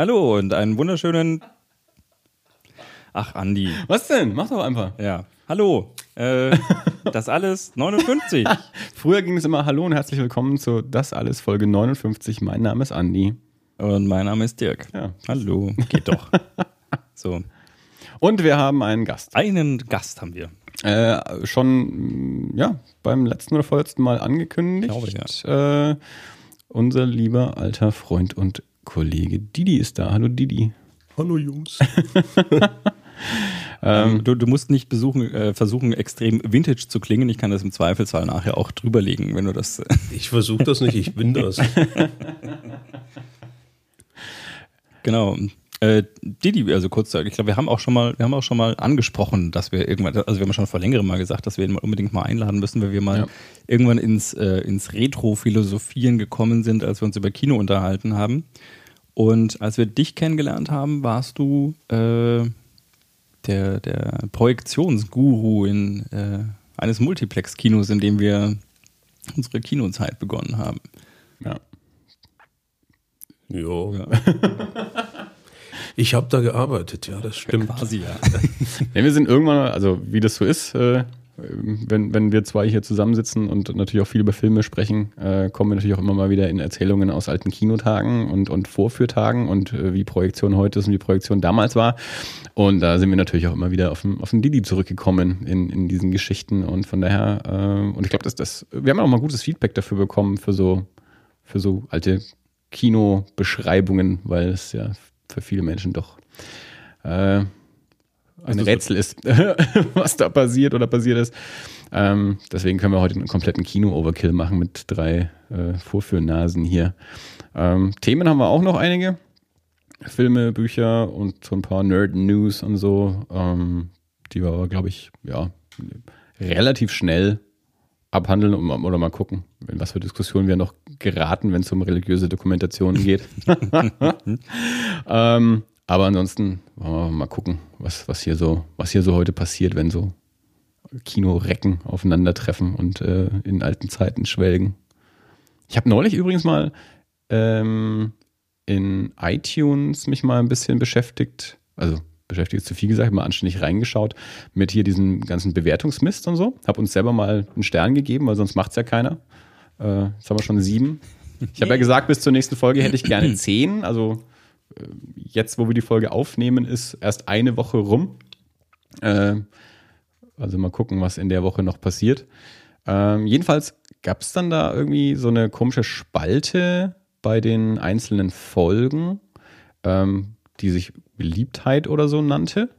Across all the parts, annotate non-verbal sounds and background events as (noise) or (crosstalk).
Hallo und einen wunderschönen. Ach, Andi. Was denn? Mach doch einfach. Ja. Hallo. Äh, das alles 59. (laughs) Früher ging es immer Hallo und herzlich willkommen zu Das alles Folge 59. Mein Name ist Andi. Und mein Name ist Dirk. Ja. Hallo. Geht doch. (laughs) So. Und wir haben einen Gast. Einen Gast haben wir. Äh, schon ja, beim letzten oder vorletzten Mal angekündigt. Glaube, Äh, unser lieber alter Freund und Kollege Didi ist da. Hallo Didi. Hallo Jungs. (laughs) Ähm, du, du musst nicht besuchen, äh, versuchen, extrem vintage zu klingen. Ich kann das im Zweifelsfall nachher auch drüberlegen, wenn du das. (laughs) Ich versuche das nicht, ich bin das. (laughs) genau. Äh, Didi, also kurz, ich glaube, wir haben auch schon mal, wir haben auch schon mal angesprochen, dass wir irgendwann, also wir haben schon vor längerem mal gesagt, dass wir ihn mal unbedingt mal einladen müssen, weil wir mal Ja. irgendwann ins, äh, ins Retro-Philosophieren gekommen sind, als wir uns über Kino unterhalten haben. Und als wir dich kennengelernt haben, warst du äh, der, der Projektionsguru in äh, eines Multiplex-Kinos, in dem wir unsere Kinozeit begonnen haben. Ja. Jo. (laughs) Ich habe da gearbeitet, ja, das stimmt. Quasi, ja. (laughs) Ja, wir sind irgendwann, also wie das so ist, äh, wenn, wenn wir zwei hier zusammensitzen und natürlich auch viel über Filme sprechen, äh, kommen wir natürlich auch immer mal wieder in Erzählungen aus alten Kinotagen und, und Vorführtagen und äh, wie Projektion heute ist und wie Projektion damals war. Und da sind wir natürlich auch immer wieder auf den, auf den Didi zurückgekommen in, in diesen Geschichten. Und von daher, und ich glaube, dass das, wir haben auch mal gutes Feedback dafür bekommen für so, für so alte Kinobeschreibungen, weil es ja für viele Menschen doch äh, ein das Rätsel ist, (laughs) was da passiert oder passiert ist. Ähm, deswegen können wir heute einen kompletten Kino-Overkill machen mit drei äh, Vorführnasen hier. Ähm, Themen haben wir auch noch einige. Filme, Bücher und so ein paar Nerd-News und so, ähm, die wir aber, glaube ich, ja, relativ schnell abhandeln und, oder mal gucken, in was für Diskussionen wir noch geraten, wenn es um religiöse Dokumentationen geht. (laughs) ähm, aber ansonsten wollen wir mal gucken, was, was, hier so, was hier so heute passiert, wenn so Kinorecken aufeinandertreffen und äh, in alten Zeiten schwelgen. Ich habe neulich übrigens mal ähm, in iTunes mich mal ein bisschen beschäftigt, also beschäftigt ist zu viel gesagt, mal anständig reingeschaut mit hier diesem ganzen Bewertungsmist und so. Habe uns selber mal einen Stern gegeben, weil sonst macht es ja keiner. Äh, jetzt haben wir schon sieben. Ich habe ja gesagt, bis zur nächsten Folge hätte ich gerne (clears throat) zehn. Also äh, jetzt, wo wir die Folge aufnehmen, ist erst eine Woche rum. Äh, also mal gucken, was in der Woche noch passiert. Ähm, jedenfalls gab es dann da irgendwie so eine komische Spalte bei den einzelnen Folgen, ähm, die sich Beliebtheit oder so nannte.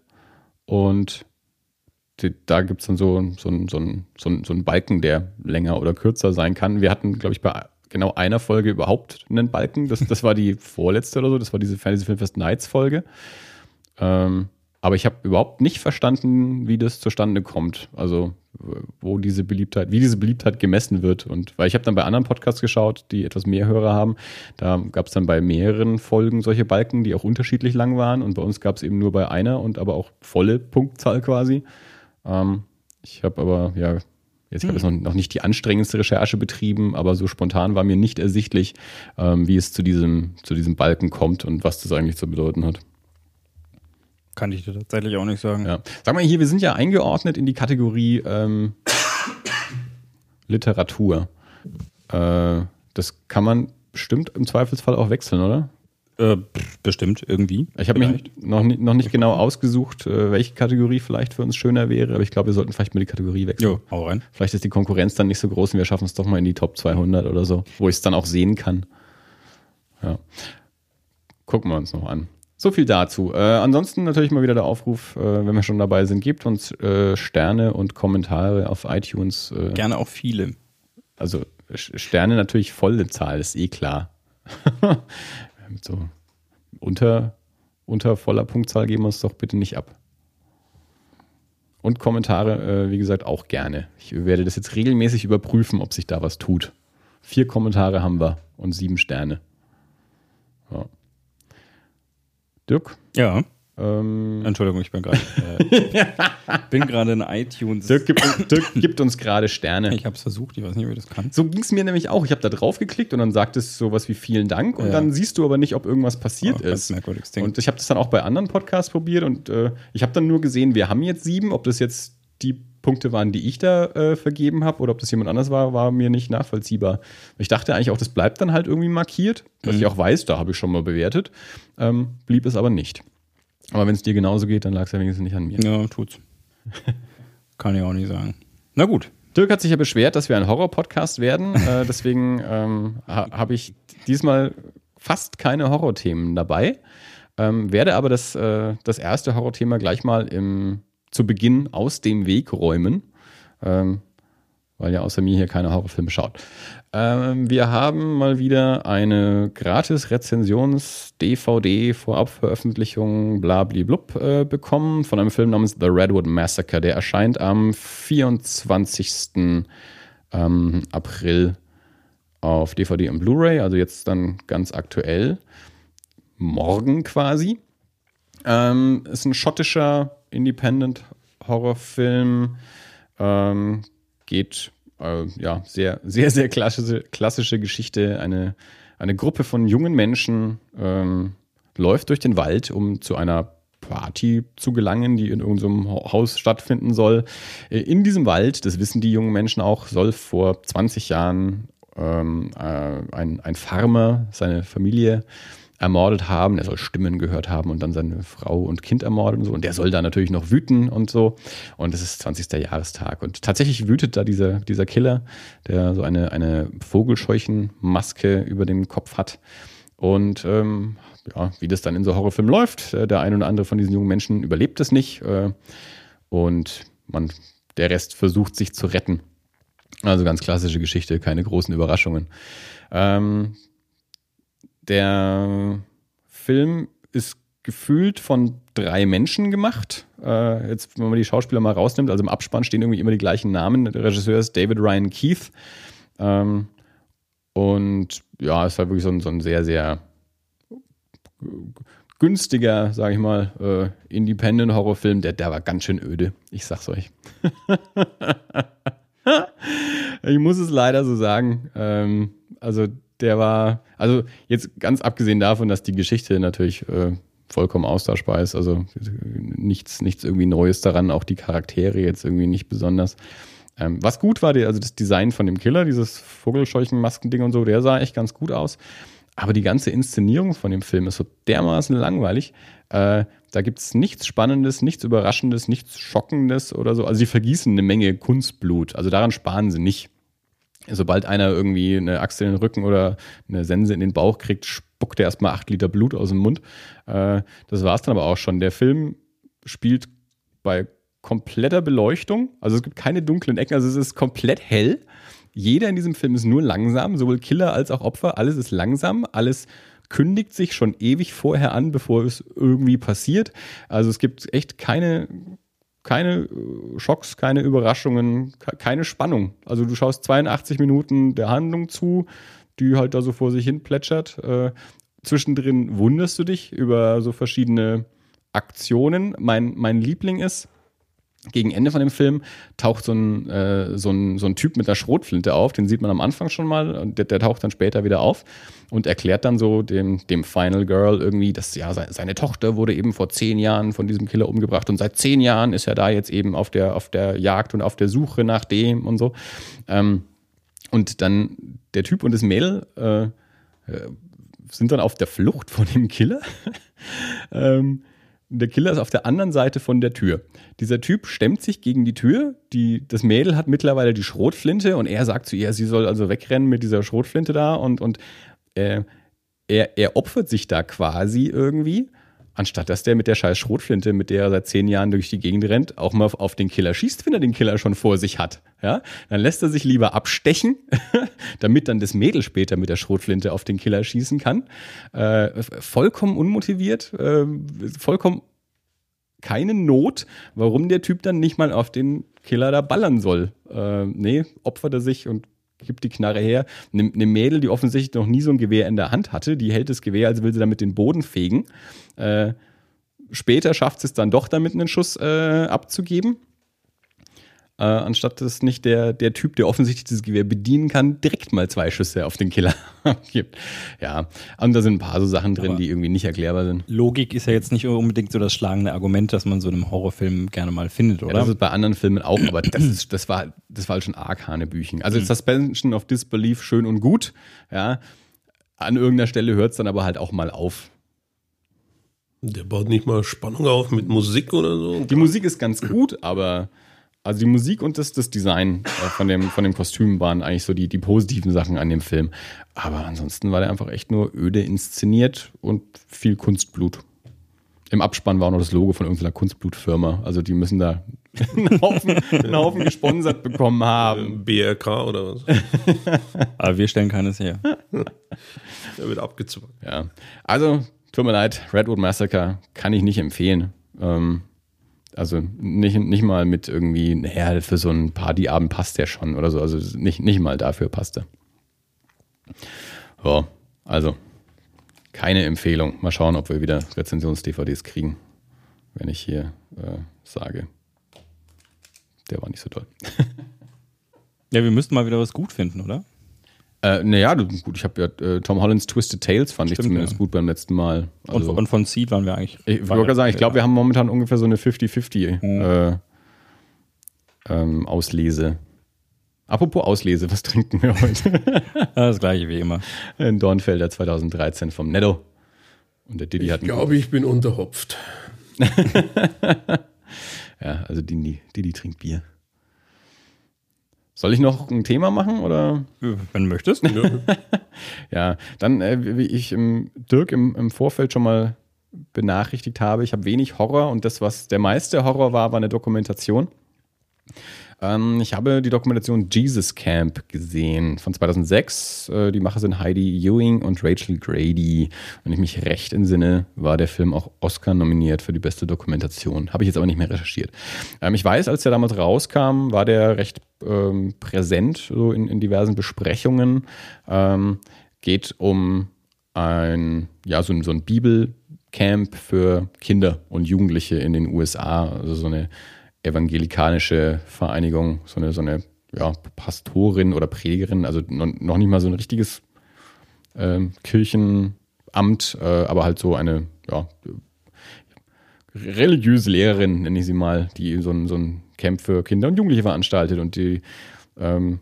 Und da gibt es dann so, so, so, so, so einen Balken, der länger oder kürzer sein kann. Wir hatten, glaube ich, bei genau einer Folge überhaupt einen Balken. Das, das war die (laughs) vorletzte oder so. Das war diese Fantasy Filmfest Nights Folge. Ähm, aber ich habe überhaupt nicht verstanden, wie das zustande kommt. Also wo diese Beliebtheit, wie diese Beliebtheit gemessen wird. Und weil ich habe dann bei anderen Podcasts geschaut, die etwas mehr Hörer haben, da gab es dann bei mehreren Folgen solche Balken, die auch unterschiedlich lang waren. Und bei uns gab es eben nur bei einer und aber auch volle Punktzahl quasi. Ähm, ich habe aber, ja, jetzt habe ich noch, noch nicht die anstrengendste Recherche betrieben, aber so spontan war mir nicht ersichtlich, ähm, wie es zu diesem, zu diesem Balken kommt und was das eigentlich zu bedeuten hat. Kann ich dir tatsächlich auch nicht sagen. Ja. Sag mal hier, wir sind ja eingeordnet in die Kategorie ähm, Literatur. Äh, das kann man bestimmt im Zweifelsfall auch wechseln, oder? Äh, bestimmt, irgendwie. Ich habe mich noch, nicht- noch nicht genau ausgesucht, äh, welche Kategorie vielleicht für uns schöner wäre, aber ich glaube, wir sollten vielleicht mal die Kategorie wechseln. Jo, hau rein. Vielleicht ist die Konkurrenz dann nicht so groß und wir schaffen es doch mal in die Top 200 oder so, wo ich es dann auch sehen kann. Ja. Gucken wir uns noch an. So viel dazu. Äh, ansonsten natürlich mal wieder der Aufruf, äh, wenn wir schon dabei sind, gebt uns äh, Sterne und Kommentare auf iTunes. Äh, Gerne auch viele. also Sterne natürlich volle Zahl, ist eh klar. (laughs) so unter, unter voller Punktzahl geben wir uns doch bitte nicht ab. Und Kommentare, äh, wie gesagt, auch gerne. Ich werde das jetzt regelmäßig überprüfen, ob sich da was tut. Vier Kommentare haben wir und sieben Sterne. Ja. Dirk, Ja. Ähm, Entschuldigung, ich bin gerade äh, (laughs) bin gerade in iTunes. Dirk, gibt, Dirk (laughs) gibt uns gerade Sterne. Ich habe es versucht, ich weiß nicht, wie das kann. So ging es mir nämlich auch. Ich habe da drauf geklickt und dann sagt es sowas wie vielen Dank und Ja. dann siehst du aber nicht, ob irgendwas passiert Oh, ist. merkwürdiges Ding. Und ich habe das dann auch bei anderen Podcasts probiert und äh, ich habe dann nur gesehen, wir haben jetzt sieben. Ob das jetzt die Punkte waren, die ich da äh, vergeben habe oder ob das jemand anders war, war mir nicht nachvollziehbar. Ich dachte eigentlich auch, das bleibt dann halt irgendwie markiert, dass ich auch weiß, da habe ich schon mal bewertet. Ähm, blieb es aber nicht. Aber wenn es dir genauso geht, dann lag es ja wenigstens nicht an mir. Ja, tut's. (laughs) kann ich auch nicht sagen. Na gut. Dirk hat sich ja beschwert, dass wir ein Horror-Podcast werden. äh, (laughs) deswegen ähm, ha habe ich diesmal fast keine Horrorthemen dabei. Ähm, werde aber das, äh, das erste Horrorthema gleich mal im, zu Beginn aus dem Weg räumen. Ähm, weil ja außer mir hier keine Horrorfilme schaut. Ähm, wir haben mal wieder eine Gratis-Rezensions-DVD-Vorabveröffentlichung blablablub äh, bekommen von einem Film namens The Redwood Massacre. Der erscheint am 24. Ähm, April auf DVD und Blu-ray, also jetzt dann ganz aktuell. Morgen quasi. Ähm, ist ein schottischer Independent-Horrorfilm. Ähm, geht äh, ja sehr, (laughs) sehr, sehr klassische, klassische Geschichte. Eine, eine Gruppe von jungen Menschen ähm, läuft durch den Wald, um zu einer Party zu gelangen, die in irgendeinem Haus stattfinden soll. Äh, In diesem Wald, das wissen die jungen Menschen auch, soll vor 20 Jahren ähm, äh, ein, ein Farmer seine Familie ermordet haben. Er soll Stimmen gehört haben und dann seine Frau und Kind ermordet und so. Und der soll da natürlich noch wüten und so. Und es ist 20. Jahrestag. Und tatsächlich wütet da dieser, dieser Killer, der so eine, eine Vogelscheuchenmaske über dem Kopf hat. Und ähm, ja, wie das dann in so Horrorfilmen läuft, äh, der ein oder andere von diesen jungen Menschen überlebt es nicht. Äh, und man, der Rest versucht sich zu retten. Also ganz klassische Geschichte, keine großen Überraschungen. Ähm, der Film ist gefühlt von drei Menschen gemacht. Äh, jetzt, wenn man die Schauspieler mal rausnimmt, also im Abspann stehen irgendwie immer die gleichen Namen. Der Regisseur ist David Ryan Keith. Ähm, und ja, es war wirklich so ein, so ein sehr, sehr günstiger, sage ich mal, äh, Independent-Horrorfilm. Der, der war ganz schön öde. Ich sag's euch. (laughs) ich muss es leider so sagen. Ähm, also der war, also jetzt ganz abgesehen davon, dass die Geschichte natürlich äh, vollkommen austauschbar ist, also nichts, nichts irgendwie Neues daran, auch die Charaktere jetzt irgendwie nicht besonders. Ähm, was gut war, die, also das Design von dem Killer, dieses Vogelscheuchenmasken-Ding und so, der sah echt ganz gut aus. Aber die ganze Inszenierung von dem Film ist so dermaßen langweilig. Äh, da gibt es nichts Spannendes, nichts Überraschendes, nichts Schockendes oder so. Also sie vergießen eine Menge Kunstblut. Also daran sparen sie nicht. Sobald einer irgendwie eine Axt in den Rücken oder eine Sense in den Bauch kriegt, spuckt er erstmal acht Liter Blut aus dem Mund. Äh, das war es dann aber auch schon. Der Film spielt bei kompletter Beleuchtung. Also es gibt keine dunklen Ecken, also es ist komplett hell. Jeder in diesem Film ist nur langsam, sowohl Killer als auch Opfer. Alles ist langsam, alles kündigt sich schon ewig vorher an, bevor es irgendwie passiert. Also es gibt echt keine, keine äh, Schocks, keine Überraschungen, ke- keine Spannung. Also du schaust 82 Minuten der Handlung zu, die halt da so vor sich hin plätschert. Äh, zwischendrin wunderst du dich über so verschiedene Aktionen. Mein, mein Liebling ist, gegen Ende von dem Film taucht so ein, äh, so, ein, so ein Typ mit einer Schrotflinte auf, den sieht man am Anfang schon mal, und der, der taucht dann später wieder auf und erklärt dann so dem, dem Final Girl irgendwie, dass ja se- seine Tochter wurde eben vor zehn Jahren von diesem Killer umgebracht und seit zehn Jahren ist er da jetzt eben auf der, auf der Jagd und auf der Suche nach dem und so. Ähm, und dann der Typ und das Mädel äh, äh, sind dann auf der Flucht vor dem Killer. (laughs) ähm, der Killer ist auf der anderen Seite von der Tür. Dieser Typ stemmt sich gegen die Tür. Die, das Mädel hat mittlerweile die Schrotflinte und er sagt zu ihr, sie soll also wegrennen mit dieser Schrotflinte da und, und äh, er, er opfert sich da quasi irgendwie, anstatt dass der mit der scheiß Schrotflinte, mit der er seit zehn Jahren durch die Gegend rennt, auch mal auf den Killer schießt, wenn er den Killer schon vor sich hat. Ja? Dann lässt er sich lieber abstechen, (laughs) damit dann das Mädel später mit der Schrotflinte auf den Killer schießen kann. Äh, vollkommen unmotiviert, äh, vollkommen keine Not, warum der Typ dann nicht mal auf den Killer da ballern soll. Äh, nee, opfert er sich und gibt die Knarre her. Eine ne Mädel, die offensichtlich noch nie so ein Gewehr in der Hand hatte, die hält das Gewehr, als will sie damit den Boden fegen. Äh, später schafft es dann doch damit einen Schuss äh, abzugeben. Äh, anstatt dass nicht der, der Typ, der offensichtlich dieses Gewehr bedienen kann, direkt mal zwei Schüsse auf den Killer (laughs) gibt. Ja, und da sind ein paar so Sachen drin, Aber- die irgendwie nicht erklärbar sind. Logik ist ja jetzt nicht unbedingt so das schlagende Argument, das man so in einem Horrorfilm gerne mal findet, Ja, oder? das ist bei anderen Filmen auch, aber das, ist, das, war, das war halt schon arg Hanebüchen. Also Suspension of Disbelief schön und gut, ja. An irgendeiner Stelle hört es dann aber halt auch mal auf. Der baut nicht mal Spannung auf mit Musik oder so. Die Musik ist ganz gut, aber also die Musik und das, das Design äh, von, dem, von dem Kostüm waren eigentlich so die, die positiven Sachen an dem Film. Aber ansonsten war der einfach echt nur öde inszeniert und viel Kunstblut. Im Abspann war auch noch das Logo von irgendeiner Kunstblutfirma. Also die müssen da (laughs) einen Haufen, einen Haufen gesponsert bekommen haben. BRK oder was? (laughs) Aber wir stellen keines her. (laughs) Der wird abgezwungen. Ja. Also, tut mir leid, Redwood Massacre kann ich nicht empfehlen. Ähm, also nicht, nicht mal mit irgendwie, naja, für so einen Partyabend passt der schon oder so. Also nicht, nicht mal dafür passt er. Ja, also keine Empfehlung. Mal schauen, ob wir wieder Rezensions-DVDs kriegen, wenn ich hier äh, sage, der war nicht so toll. (laughs) Ja, wir müssten mal wieder was gut finden, oder? Äh, naja, gut, ich habe ja äh, Tom Hollands Twisted Tales fand ich Stimmt, zumindest ja. gut beim letzten Mal. Und, Also, und von Seed waren wir eigentlich. Ich wollte gerade sagen, ich glaube, wir haben momentan ungefähr so eine 50-50 äh, ähm, Auslese. Apropos Auslese, was (laughs) trinken wir heute? (laughs) Das gleiche wie immer. Ein Dornfelder 2013 vom Netto. Und der Diddy hat Ich glaube, ich bin unterhopft. (laughs) Ja, also Didi, Didi trinkt Bier. Soll ich noch ein Thema machen oder? Wenn du möchtest. Ja. (laughs) Dann, äh, wie ich im, Dirk im, im Vorfeld schon mal benachrichtigt habe, ich habe wenig Horror und das, was der meiste Horror war, war eine Dokumentation. Ähm, ich habe die Dokumentation Jesus Camp gesehen von 2006. Äh, die Macher sind Heidi Ewing und Rachel Grady. Wenn ich mich recht entsinne, war der Film auch Oscar nominiert für die beste Dokumentation. Habe ich jetzt aber nicht mehr recherchiert. Ähm, ich weiß, als der damals rauskam, war der recht ähm, präsent so in, in diversen Besprechungen. Ähm, geht um ein, ja, so so ein Bibelcamp für Kinder und Jugendliche in den USA. Also so eine evangelikanische Vereinigung, so eine, so eine ja, Pastorin oder Predigerin, also noch, nicht mal so ein richtiges ähm, Kirchenamt, äh, aber halt so eine ja, religiöse Lehrerin, nenne ich sie mal, die so ein, so ein Camp für Kinder und Jugendliche veranstaltet. Und die ähm,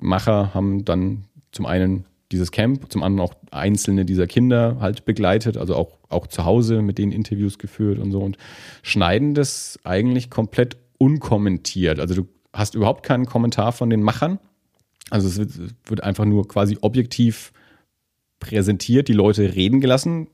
Macher haben dann zum einen dieses Camp, zum anderen auch einzelne dieser Kinder halt begleitet, also auch, auch zu Hause mit denen Interviews geführt und so und schneiden das eigentlich komplett unkommentiert. Also du hast überhaupt keinen Kommentar von den Machern. Also es wird, es wird einfach nur quasi objektiv präsentiert, die Leute reden gelassen.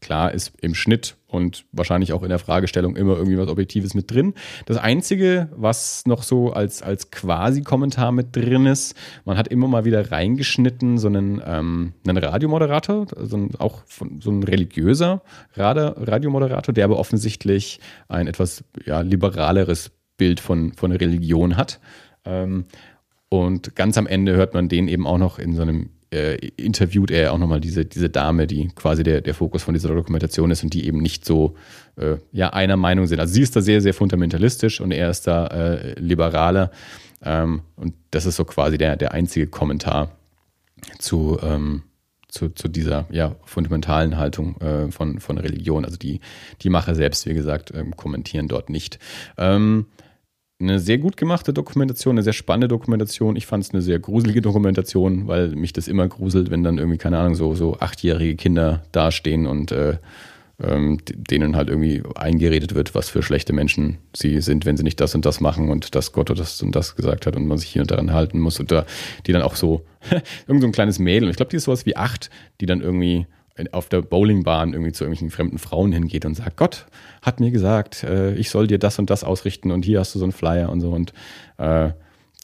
Klar ist im Schnitt und wahrscheinlich auch in der Fragestellung immer irgendwie was Objektives mit drin. Das Einzige, was noch so als, als Quasi-Kommentar mit drin ist, man hat immer mal wieder reingeschnitten, so einen, ähm, einen Radiomoderator, so ein, auch von, so ein religiöser Radiomoderator, der aber offensichtlich ein etwas ja, liberaleres Bild von, von Religion hat. Ähm, und ganz am Ende hört man den eben auch noch in so einem äh, interviewt er auch nochmal diese, diese Dame, die quasi der, der Fokus von dieser Dokumentation ist und die eben nicht so äh, ja, einer Meinung sind. Also sie ist da sehr, sehr fundamentalistisch und er ist da äh, liberaler. Ähm, und das ist so quasi der, der einzige Kommentar zu, ähm, zu, zu dieser ja, fundamentalen Haltung äh, von, von Religion. Also die, die Macher selbst, wie gesagt, ähm, kommentieren dort nicht. Ähm, eine sehr gut gemachte Dokumentation, eine sehr spannende Dokumentation. Ich fand es eine sehr gruselige Dokumentation, weil mich das immer gruselt, wenn dann irgendwie, keine Ahnung, so, so achtjährige Kinder dastehen und äh, ähm, denen halt irgendwie eingeredet wird, was für schlechte Menschen sie sind, wenn sie nicht das und das machen und dass Gott das und das gesagt hat und man sich hier und daran halten muss. Und da, die dann auch so, (laughs) irgend so ein kleines Mädel, ich glaube, die ist sowas wie acht, die dann irgendwie auf der Bowlingbahn irgendwie zu irgendwelchen fremden Frauen hingeht und sagt, Gott hat mir gesagt, äh, ich soll dir das und das ausrichten und hier hast du so einen Flyer und so und äh,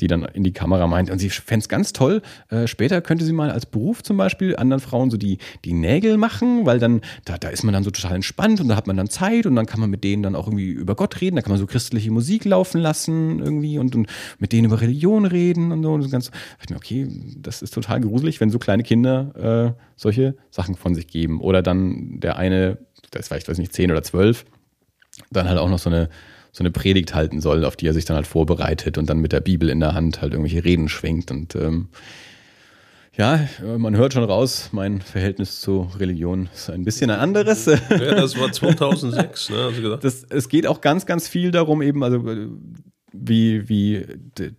die dann in die Kamera meint und sie fände es ganz toll, äh, später könnte sie mal als Beruf zum Beispiel anderen Frauen so die, die Nägel machen, weil dann, da, da ist man dann so total entspannt und da hat man dann Zeit und dann kann man mit denen dann auch irgendwie über Gott reden, da kann man so christliche Musik laufen lassen irgendwie und, und mit denen über Religion reden und so. Und das ganz, ich mir, okay, das ist total gruselig, wenn so kleine Kinder äh, solche Sachen von sich geben. Oder dann der eine, das war ich weiß nicht, zehn oder zwölf, dann halt auch noch so eine, so eine Predigt halten soll, auf die er sich dann halt vorbereitet und dann mit der Bibel in der Hand halt irgendwelche Reden schwingt. Und ähm, ja, man hört schon raus, mein Verhältnis zu Religion ist ein bisschen ein anderes. Ja, das war 2006, ne? Also gesagt. Das, es geht auch ganz, ganz viel darum, eben, also wie, wie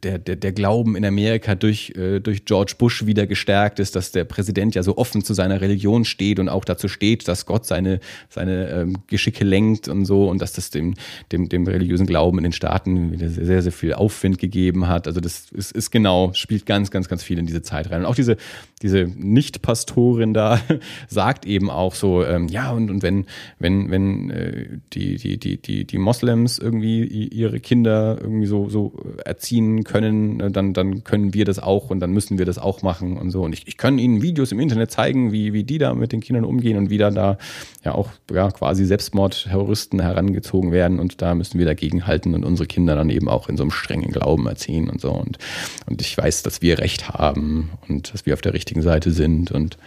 der, der, der Glauben in Amerika durch, äh, durch George Bush wieder gestärkt ist, dass der Präsident ja so offen zu seiner Religion steht und auch dazu steht, dass Gott seine, seine ähm, Geschicke lenkt und so und dass das dem, dem, dem religiösen Glauben in den Staaten wieder sehr, sehr, sehr viel Aufwind gegeben hat. Also das ist, ist genau, spielt ganz, ganz, ganz viel in diese Zeit rein. Und auch diese, diese Nicht-Pastorin da (laughs) sagt eben auch so, ähm, ja, und, und wenn, wenn, wenn äh, die, die, die, die, die Moslems irgendwie ihre Kinder irgendwie so, so erziehen können, äh, dann, dann können wir das auch und dann müssen wir das auch machen und so. Und ich, ich kann ihnen Videos im Internet zeigen, wie, wie die da mit den Kindern umgehen und wie dann da ja auch ja, quasi Selbstmordterroristen herangezogen werden und da müssen wir dagegen halten und unsere Kinder dann eben auch in so einem strengen Glauben erziehen und so. Und, und ich weiß, dass wir Recht haben und dass wir auf der richtigen Seite sind und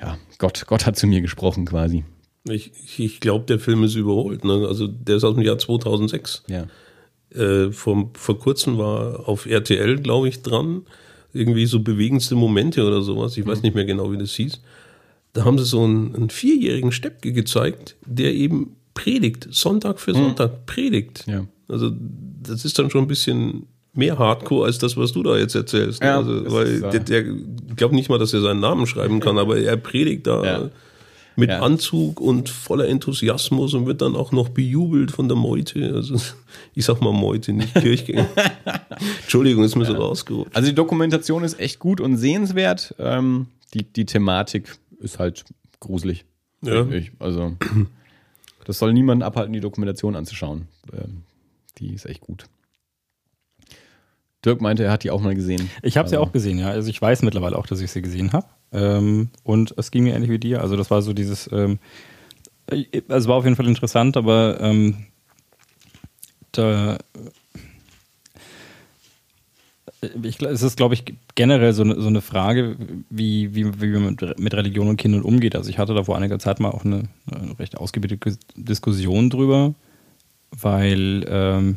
ja, Gott, Gott hat zu mir gesprochen quasi. Ich, ich glaube, der Film ist überholt. Ne? Also der ist aus dem Jahr 2006. Ja. Äh, vor, vor kurzem war auf RTL, glaube ich, dran. Irgendwie so bewegendste Momente oder sowas. Ich weiß Mhm. nicht mehr genau, wie das hieß. Da haben sie so einen, einen vierjährigen Steppke gezeigt, der eben predigt, Sonntag für Sonntag predigt. Mhm. Ja. Also das ist dann schon ein bisschen mehr Hardcore als das, was du da jetzt erzählst. Ja, also, weil der, der ich glaube nicht mal, dass er seinen Namen schreiben kann, aber er predigt da Ja. mit Ja. Anzug und voller Enthusiasmus und wird dann auch noch bejubelt von der Meute. Also (laughs) ich sag mal Meute, nicht Kirchgänger. (laughs) Entschuldigung, ist mir so rausgerutscht. Also die Dokumentation ist echt gut und sehenswert. Ähm, die, die Thematik ist halt gruselig. Ja. Ich. Also das soll niemanden abhalten, die Dokumentation anzuschauen. Ähm, die ist echt gut. Dirk meinte, er hat die auch mal gesehen. Ich habe sie Also, auch gesehen, ja. Also ich weiß mittlerweile auch, dass ich sie gesehen habe. Ähm, und es ging mir ähnlich wie dir. Also das war so dieses, ähm, äh, also war auf jeden Fall interessant, aber ähm, da äh, ich, es ist, glaube ich, generell so eine, so eine Frage, wie, wie, wie man mit, mit Religion und Kindern umgeht. Also ich hatte da vor einiger Zeit mal auch eine, eine recht ausgiebige Diskussion drüber, weil, ähm,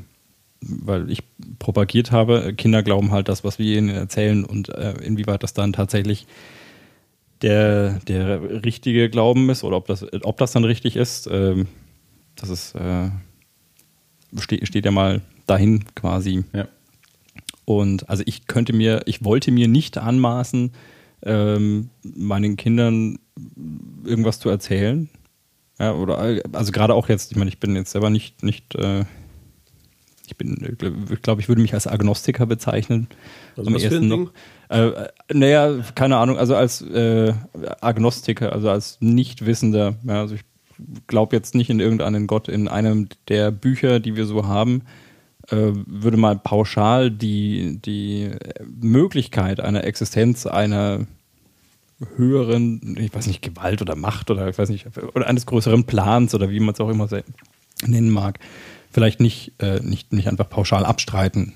weil ich propagiert habe, Kinder glauben halt das, was wir ihnen erzählen und äh, inwieweit das dann tatsächlich der, der richtige Glauben ist oder ob das, ob das dann richtig ist, ähm, das ist, äh, steht, steht ja mal dahin quasi. Ja. Und also ich könnte mir, ich wollte mir nicht anmaßen, ähm, meinen Kindern irgendwas zu erzählen. Ja, oder also gerade auch jetzt, ich meine, ich bin jetzt selber nicht, nicht äh, ich bin, glaube, ich würde mich als Agnostiker bezeichnen. Also was für ein Ding? Äh, äh, naja, keine Ahnung, also als äh, Agnostiker, also als Nichtwissender. Ja, also ich glaube jetzt nicht in irgendeinen Gott. In einem der Bücher, die wir so haben, äh, würde mal pauschal die, die Möglichkeit einer Existenz einer höheren, ich weiß nicht, Gewalt oder Macht oder ich weiß nicht, oder eines größeren Plans oder wie man es auch immer nennen mag, vielleicht nicht, äh, nicht, nicht einfach pauschal abstreiten,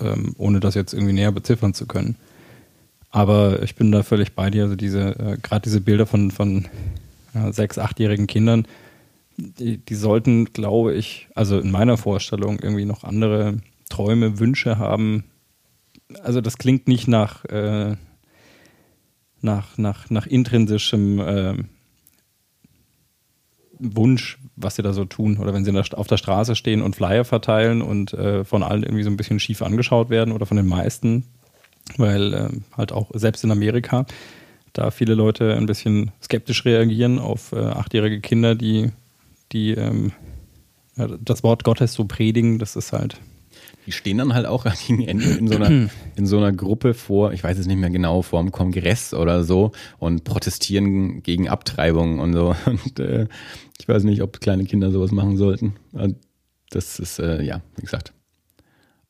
ähm, ohne das jetzt irgendwie näher beziffern zu können. Aber ich bin da völlig bei dir. Also diese, äh, gerade diese Bilder von, von ja, sechs, achtjährigen Kindern, die, die sollten, glaube ich, also in meiner Vorstellung irgendwie noch andere Träume, Wünsche haben. Also das klingt nicht nach, äh, nach, nach, nach intrinsischem äh, Wunsch, was sie da so tun. Oder wenn sie auf der Straße stehen und Flyer verteilen und äh, von allen irgendwie so ein bisschen schief angeschaut werden oder von den meisten, weil äh, halt auch selbst in Amerika da viele Leute ein bisschen skeptisch reagieren auf äh, achtjährige Kinder, die, die ähm, das Wort Gottes so predigen. Das ist halt Die stehen dann halt auch (laughs) gegen Ende in so, einer, in so einer Gruppe vor, ich weiß es nicht mehr genau, vor einem Kongress oder so und protestieren gegen Abtreibung und so. Und äh, ich weiß nicht, ob kleine Kinder sowas machen sollten. Und Das ist, äh, ja, wie gesagt,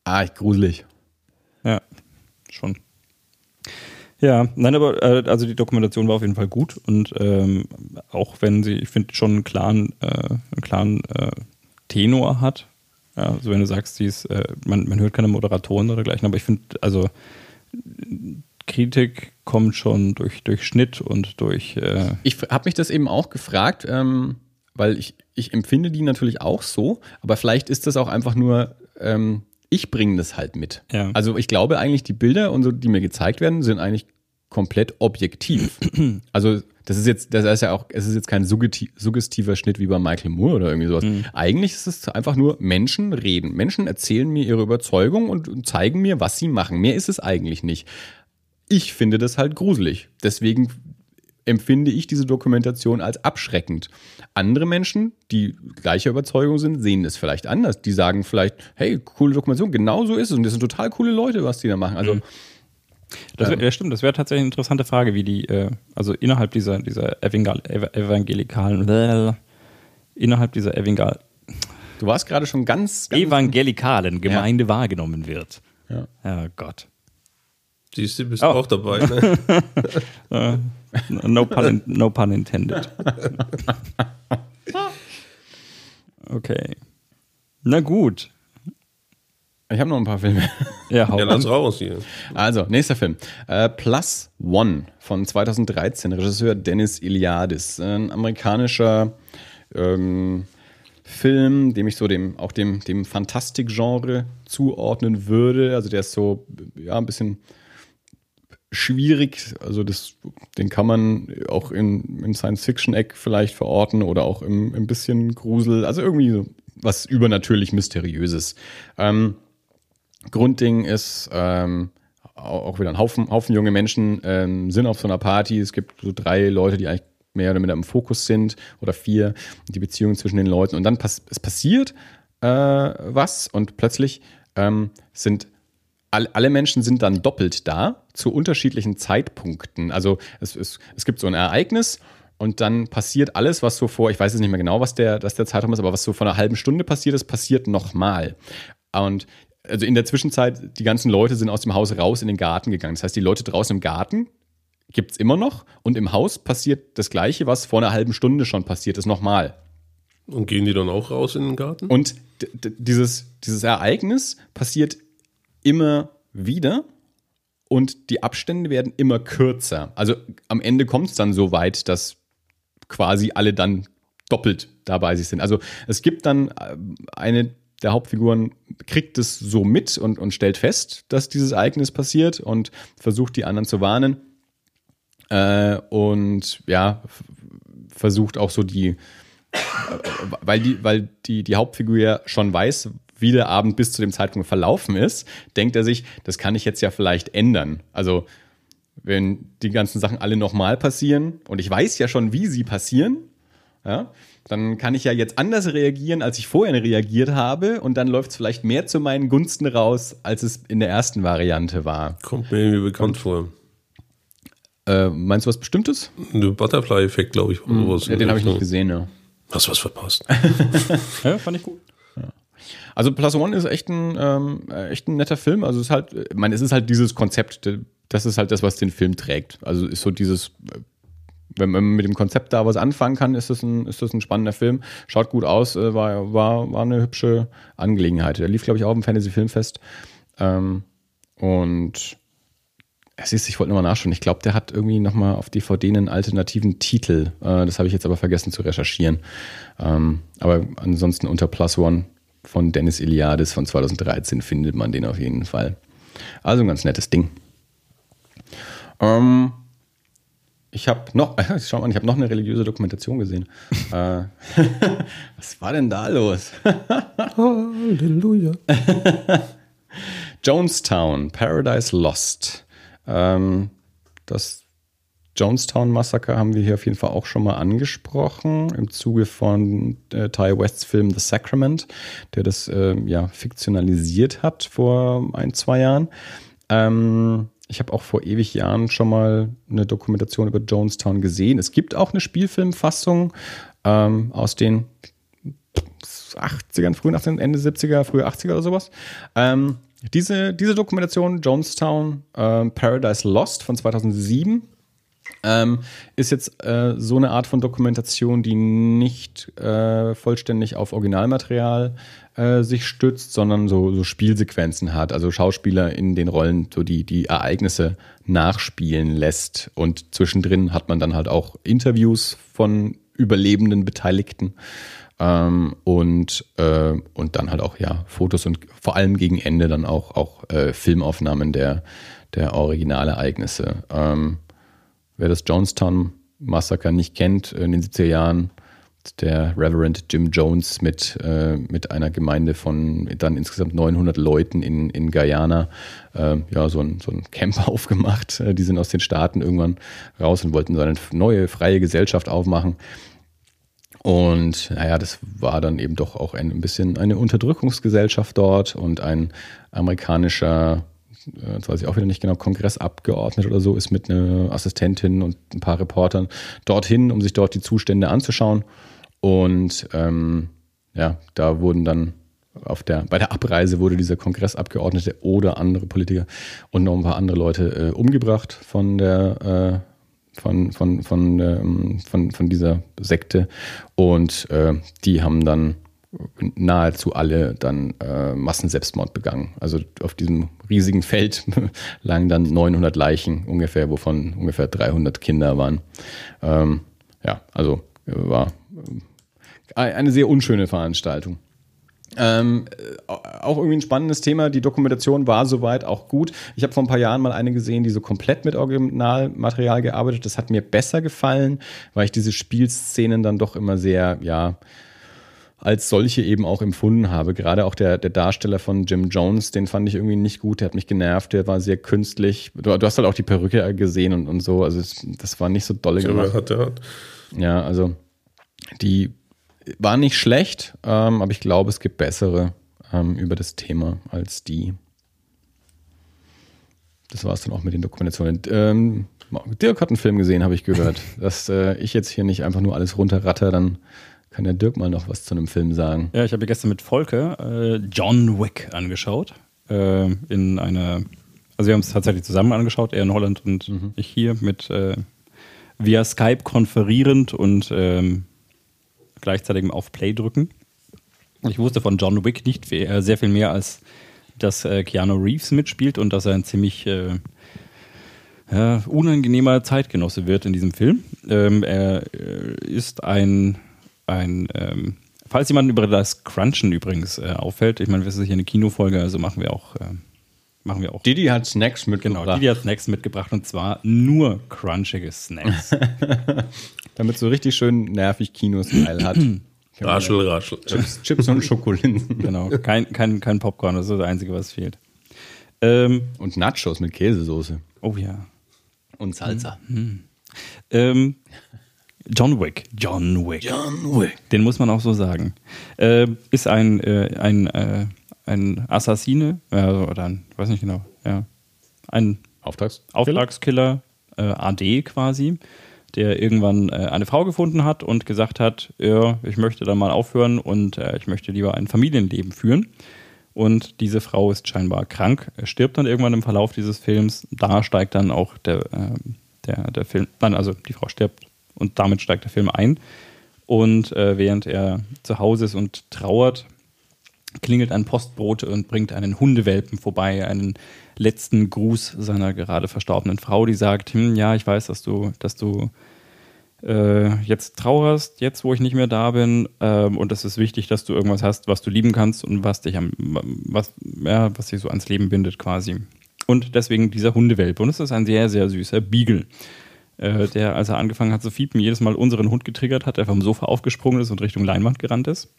ah, gruselig. Ja, schon. Ja, nein, aber äh, also die Dokumentation war auf jeden Fall gut und ähm, auch wenn sie, ich finde, schon einen klaren, äh, einen klaren äh, Tenor hat. Ja, also wenn du sagst, sie ist, äh, man, man hört keine Moderatoren oder dergleichen, aber ich finde, also Kritik kommt schon durch, durch Schnitt und durch äh, Ich habe mich das eben auch gefragt, ähm, weil ich, ich empfinde die natürlich auch so, aber vielleicht ist das auch einfach nur, ähm, ich bringe das halt mit. Ja. Also ich glaube eigentlich, die Bilder und so, die mir gezeigt werden, sind eigentlich komplett objektiv. (clears throat) also das ist jetzt, das ist ja auch, es ist jetzt kein suggesti- suggestiver Schnitt wie bei Michael Moore oder irgendwie sowas. Eigentlich ist es einfach nur Menschen reden. Menschen erzählen mir ihre Überzeugung und zeigen mir, was sie machen. Mehr ist es eigentlich nicht. Ich finde das halt gruselig. Deswegen empfinde ich diese Dokumentation als abschreckend. Andere Menschen, die gleicher Überzeugung sind, sehen es vielleicht anders. Die sagen vielleicht, hey, coole Dokumentation, genau so ist es. Und das sind total coole Leute, was die da machen. Also Das wär, ja, stimmt, das wäre tatsächlich eine interessante Frage, wie die, äh, also innerhalb dieser, dieser Evangal Ev- evangelikalen, äh, innerhalb dieser Evangal du warst gerade schon ganz, ganz evangelikalen Gemeinde wahrgenommen wird. Ja. Ja, Gott. Siehst du, bist Oh. auch dabei. Ne? (laughs) (laughs) (laughs) No, pun, in- no pun intended. (laughs) Okay. Na gut. Ich habe noch ein paar Filme. Ja, hau Ja, lass raus hier. Also, nächster Film. Äh, Plus One von 2013, Regisseur Dennis Iliadis. Ein amerikanischer ähm, Film, dem ich so dem, auch dem, dem Fantastik-Genre zuordnen würde. Also der ist so, ja, ein bisschen schwierig. Also das, den kann man auch in, in Science-Fiction-Eck vielleicht verorten oder auch im, im bisschen Grusel. Also irgendwie so was übernatürlich Mysteriöses. Ähm, Grundding ist ähm, au- auch wieder ein Haufen, Haufen junge Menschen ähm, sind auf so einer Party. Es gibt so drei Leute, die eigentlich mehr oder minder im Fokus sind oder vier, die Beziehung zwischen den Leuten. Und dann pass es passiert äh, was und plötzlich ähm, sind alle Menschen sind dann doppelt da zu unterschiedlichen Zeitpunkten. Also es, es, es gibt so ein Ereignis und dann passiert alles, was so vor, ich weiß jetzt nicht mehr genau, was der, was der Zeitraum ist, aber was so vor einer halben Stunde passiert ist, passiert nochmal. Und also in der Zwischenzeit, die ganzen Leute sind aus dem Haus raus in den Garten gegangen. Das heißt, die Leute draußen im Garten gibt es immer noch und im Haus passiert das Gleiche, was vor einer halben Stunde schon passiert ist, nochmal. Und gehen die dann auch raus in den Garten? Und dieses, dieses Ereignis passiert immer wieder und die Abstände werden immer kürzer. Also am Ende kommt es dann so weit, dass quasi alle dann doppelt dabei sich sind. Also es gibt dann äh, eine der Hauptfiguren kriegt es so mit und, und stellt fest, dass dieses Ereignis passiert und versucht die anderen zu warnen. Äh, und ja, versucht auch so die, weil die, weil die, die Hauptfigur ja schon weiß, wie der Abend bis zu dem Zeitpunkt verlaufen ist, denkt er sich, das kann ich jetzt ja vielleicht ändern. Also, wenn die ganzen Sachen alle nochmal passieren und ich weiß ja schon, wie sie passieren, ja, dann kann ich ja jetzt anders reagieren, als ich vorher reagiert habe und dann läuft es vielleicht mehr zu meinen Gunsten raus, als es in der ersten Variante war. Kommt mir irgendwie bekannt vor. Äh, meinst du was Bestimmtes? Der Butterfly-Effekt, glaube ich, oder sowas. Ja, den habe ich nicht gesehen, ja. Hast was verpasst. (laughs) Ja, fand ich gut. Also Plus One ist echt ein, ähm, äh, echt ein netter Film. Also es ist halt, ich meine, es ist halt dieses Konzept, das ist halt das, was den Film trägt. Also ist so dieses, äh, wenn man mit dem Konzept da was anfangen kann, ist das ein, ist das ein spannender Film. Schaut gut aus, äh, war, war, war eine hübsche Angelegenheit. Der lief, glaube ich, auch im Fantasy Filmfest. Ähm, und es ich wollte nochmal nachschauen. Ich glaube, der hat irgendwie nochmal auf DVD einen alternativen Titel. Das habe ich jetzt aber vergessen zu recherchieren. Ähm, aber ansonsten unter Plus One von Dennis Iliadis von 2013 findet man den auf jeden Fall. Also ein ganz nettes Ding. Ähm, ich habe noch, (laughs) schau mal, ich habe noch eine religiöse Dokumentation gesehen. (laughs) äh, (laughs) was war denn da los? Halleluja. Jonestown, Paradise Lost. Ähm, das Jonestown-Massaker haben wir hier auf jeden Fall auch schon mal angesprochen im Zuge von äh, Ty Wests Film The Sacrament, der das äh, ja fiktionalisiert hat vor ein, zwei Jahren. Ähm, ich habe auch vor ewig Jahren schon mal eine Dokumentation über Jonestown gesehen. Es gibt auch eine Spielfilmfassung ähm, aus den 80ern, frühen 80ern, Ende 70er, frühe 80er oder sowas. Ähm, diese, diese Dokumentation, Jonestown ähm, Paradise Lost von 2007, ähm, ist jetzt äh, so eine Art von Dokumentation, die nicht äh, vollständig auf Originalmaterial äh, sich stützt, sondern so, so Spielsequenzen hat, also Schauspieler in den Rollen so die, die Ereignisse nachspielen lässt. Und zwischendrin hat man dann halt auch Interviews von überlebenden Beteiligten. Ähm, und, äh, und dann halt auch ja Fotos und vor allem gegen Ende dann auch, auch äh, Filmaufnahmen der, der Originalereignisse. Ähm, wer das Jonestown Massaker nicht kennt, in den 70er Jahren, der Reverend Jim Jones mit, äh, mit einer Gemeinde von dann insgesamt 900 Leuten in, in Guyana äh, ja, so ein, so ein Camp (laughs) aufgemacht. Äh, die sind aus den Staaten irgendwann raus und wollten so eine neue freie Gesellschaft aufmachen. Und naja, das war dann eben doch auch ein bisschen eine Unterdrückungsgesellschaft dort und ein amerikanischer, äh, jetzt weiß ich auch wieder nicht genau, Kongressabgeordneter oder so, ist mit einer Assistentin und ein paar Reportern dorthin, um sich dort die Zustände anzuschauen. Und ähm, ja, da wurden dann auf der, bei der Abreise wurde dieser Kongressabgeordnete oder andere Politiker und noch ein paar andere Leute äh, umgebracht von der äh, von, von, von, ähm, von, von dieser Sekte. Und äh, die haben dann nahezu alle dann äh, Massenselbstmord begangen. Also auf diesem riesigen Feld (laughs) lagen dann 900 Leichen ungefähr, wovon ungefähr 300 Kinder waren. Ähm, ja, also äh, war äh, eine sehr unschöne Veranstaltung. Ähm, äh, auch irgendwie ein spannendes Thema. Die Dokumentation war soweit auch gut. Ich habe vor ein paar Jahren mal eine gesehen, die so komplett mit Originalmaterial gearbeitet. Das hat mir besser gefallen, weil ich diese Spielszenen dann doch immer sehr, ja, als solche eben auch empfunden habe. Gerade auch der, der Darsteller von Jim Jones, den fand ich irgendwie nicht gut. Der hat mich genervt. Der war sehr künstlich. Du, du hast halt auch die Perücke gesehen und, und so. Also es, das war nicht so dolle gemacht. Hat, hat. Ja, also die war nicht schlecht, ähm, aber ich glaube, es gibt bessere ähm, über das Thema als die. Das war es dann auch mit den Dokumentationen. Ähm, Dirk hat einen Film gesehen, habe ich gehört. (laughs) Dass äh, ich jetzt hier nicht einfach nur alles runterratter, dann kann der Dirk mal noch was zu einem Film sagen. Ja, ich habe gestern mit Volker äh, John Wick angeschaut. Äh, in einer, also wir haben es tatsächlich zusammen angeschaut, er in Holland und mhm. ich hier mit äh, via Skype konferierend und ähm, gleichzeitig auf Play drücken. Ich wusste von John Wick nicht sehr viel mehr, als dass äh, Keanu Reeves mitspielt und dass er ein ziemlich äh, ja, unangenehmer Zeitgenosse wird in diesem Film. Ähm, er äh, ist ein, ein ähm, falls jemand über das Crunchen übrigens äh, auffällt, ich meine, wir sind hier eine Kinofolge, also machen wir auch. Äh, machen wir auch. Didi hat Snacks mitgebracht. Genau, Didi hat Snacks mitgebracht und zwar nur crunchige Snacks. (laughs) Damit so richtig schön nervig Kino-Style hat. (clears throat) Raschel, raschel. Chips, Chips und Schokolinsen. (laughs) Genau, kein, kein, kein Popcorn, das ist das Einzige, was fehlt. Ähm, und Nachos mit Käsesoße. Oh ja. Und Salsa. Mhm. Ähm, John Wick. John Wick. John Wick. Den muss man auch so sagen. Äh, ist ein, äh, ein, äh, ein Assassine, oder ein, weiß nicht genau, ja. Ein Auftrags Auftragskiller, äh, AD quasi der irgendwann äh, eine Frau gefunden hat und gesagt hat, ja, ich möchte da mal aufhören und äh, ich möchte lieber ein Familienleben führen. Und diese Frau ist scheinbar krank, stirbt dann irgendwann im Verlauf dieses Films. Da steigt dann auch der, äh, der, der Film, nein, also die Frau stirbt und damit steigt der Film ein. Und äh, während er zu Hause ist und trauert, klingelt ein Postbote und bringt einen Hundewelpen vorbei, einen letzten Gruß seiner gerade verstorbenen Frau, die sagt, hm, ja, ich weiß, dass du, dass du äh, jetzt trauerst, jetzt wo ich nicht mehr da bin, ähm, und es ist wichtig, dass du irgendwas hast, was du lieben kannst und was dich am, was, ja, was dich so ans Leben bindet quasi. Und deswegen dieser Hundewelpe. Und es ist ein sehr, sehr süßer Beagle, äh, der, als er angefangen hat zu fiepen, jedes Mal unseren Hund getriggert hat, der vom Sofa aufgesprungen ist und Richtung Leinwand gerannt ist.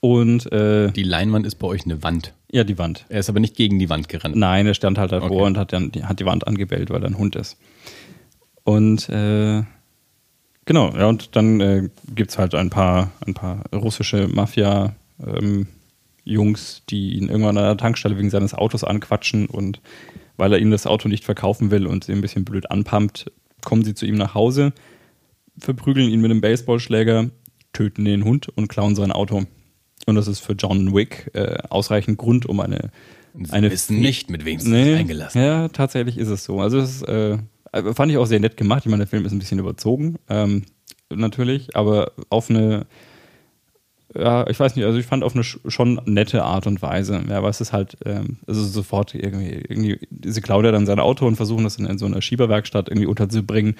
Und äh, die Leinwand ist bei euch eine Wand. Ja, die Wand. Er ist aber nicht gegen die Wand gerannt. Nein, er stand halt davor okay. und hat, dann, hat die Wand angebellt, weil er ein Hund ist. Und äh, genau, ja, und dann äh, gibt es halt ein paar, ein paar russische Mafia- ähm, Jungs, die ihn irgendwann an der Tankstelle wegen seines Autos anquatschen und weil er ihnen das Auto nicht verkaufen will und sie ein bisschen blöd anpumpt, kommen sie zu ihm nach Hause, verprügeln ihn mit einem Baseballschläger, töten den Hund und klauen sein Auto. Und das ist für John Wick äh, ausreichend Grund, um eine. Sie eine wissen nicht, mit wem sie nee, sich eingelassen Ja, tatsächlich ist es so. Also, das ist, äh, fand ich auch sehr nett gemacht. Ich meine, der Film ist ein bisschen überzogen, ähm, natürlich, aber auf eine. Ja, ich weiß nicht, also ich fand auf eine schon nette Art und Weise. Ja, aber es ist halt, ähm, also sofort irgendwie, irgendwie, sie klaut ja dann sein Auto und versuchen das in, in so einer Schieberwerkstatt irgendwie unterzubringen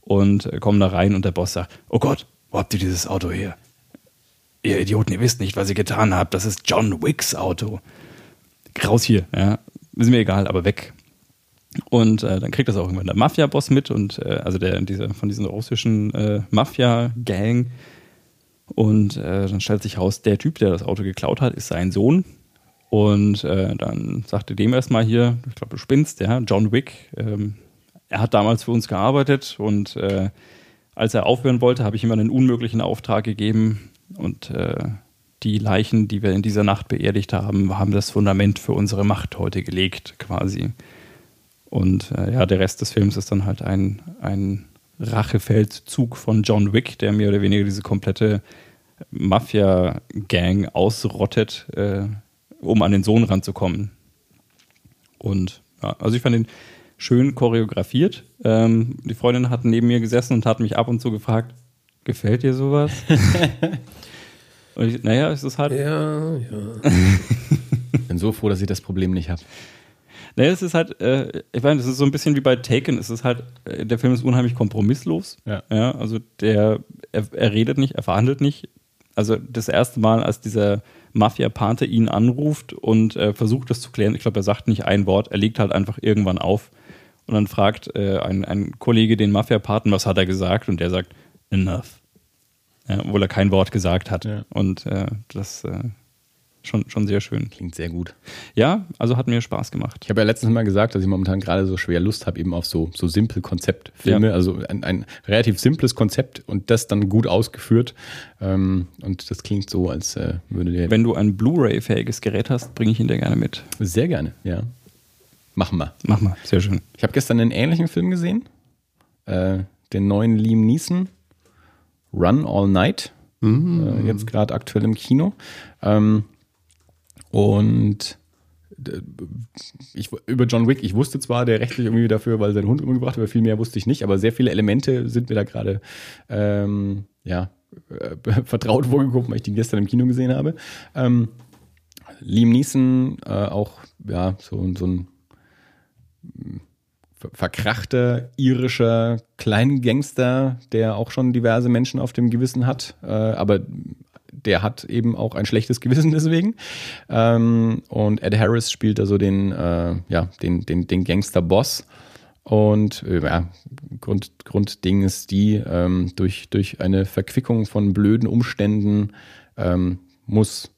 und äh, kommen da rein und der Boss sagt, oh Gott, wo habt ihr dieses Auto her? Ihr Idioten, ihr wisst nicht, was ihr getan habt. Das ist John Wicks Auto. Raus hier, ja. Ist mir egal, aber weg. Und äh, dann kriegt das auch irgendwann der Mafia-Boss mit und äh, also der diese, von diesen russischen äh, Mafia-Gang. Und äh, dann stellt sich raus, der Typ, der das Auto geklaut hat, ist sein Sohn. Und äh, dann sagte dem erstmal hier, ich glaube, du spinnst, ja, John Wick. Ähm, er hat damals für uns gearbeitet und äh, als er aufhören wollte, habe ich ihm einen unmöglichen Auftrag gegeben und äh, die Leichen, die wir in dieser Nacht beerdigt haben, haben das Fundament für unsere Macht heute gelegt, quasi. Und äh, ja, der Rest des Films ist dann halt ein, ein Rachefeldzug von John Wick, der mehr oder weniger diese komplette Mafia-Gang ausrottet, äh, um an den Sohn ranzukommen. Und ja, also ich fand ihn schön choreografiert. Ähm, die Freundin hat neben mir gesessen und hat mich ab und zu gefragt, gefällt dir sowas? (laughs) und ich, naja, es ist halt. Ja, ja. (laughs) Bin so froh, dass ich das Problem nicht habe. Naja, es ist halt, äh, ich meine, es ist so ein bisschen wie bei Taken, es ist halt, äh, der Film ist unheimlich kompromisslos. Ja. ja also der, er, er redet nicht, er verhandelt nicht. Also das erste Mal, als dieser Mafia-Pate ihn anruft und äh, versucht das zu klären, ich glaube, er sagt nicht ein Wort, er legt halt einfach irgendwann auf und dann fragt äh, ein, ein Kollege den Mafia-Paten, was hat er gesagt und der sagt, enough. Ja, obwohl er kein Wort gesagt hat. Ja. Und äh, das äh, schon, schon sehr schön. Klingt sehr gut. Ja, also hat mir Spaß gemacht. Ich habe ja letztens mal gesagt, dass ich momentan gerade so schwer Lust habe, eben auf so, so simple Konzeptfilme. Ja. Also ein, ein relativ simples Konzept und das dann gut ausgeführt. Ähm, und das klingt so, als äh, würde der. Wenn du ein Blu-ray-fähiges Gerät hast, bringe ich ihn dir gerne mit. Sehr gerne, ja. Machen wir. Mach mal, sehr schön. Ich habe gestern einen ähnlichen Film gesehen. Äh, den neuen Liam Neeson, Run All Night. Äh, jetzt gerade aktuell im Kino. Ähm, und äh, ich, über John Wick, ich wusste zwar, der rechtlich irgendwie dafür, weil sein Hund umgebracht wird, aber viel mehr wusste ich nicht, aber sehr viele Elemente sind mir da gerade ähm, ja, äh, (laughs) vertraut vorgekommen, weil ich die gestern im Kino gesehen habe. Ähm, Liam Neeson, äh, auch ja, so, so ein ver- verkrachter irischer Kleingangster, der auch schon diverse Menschen auf dem Gewissen hat, äh, aber der hat eben auch ein schlechtes Gewissen (laughs) deswegen. Ähm, und Ed Harris spielt also den, äh, ja, den, den, den Gangster-Boss. Und äh, ja, Grund, Grundding ist die, ähm, durch, durch eine Verquickung von blöden Umständen ähm, muss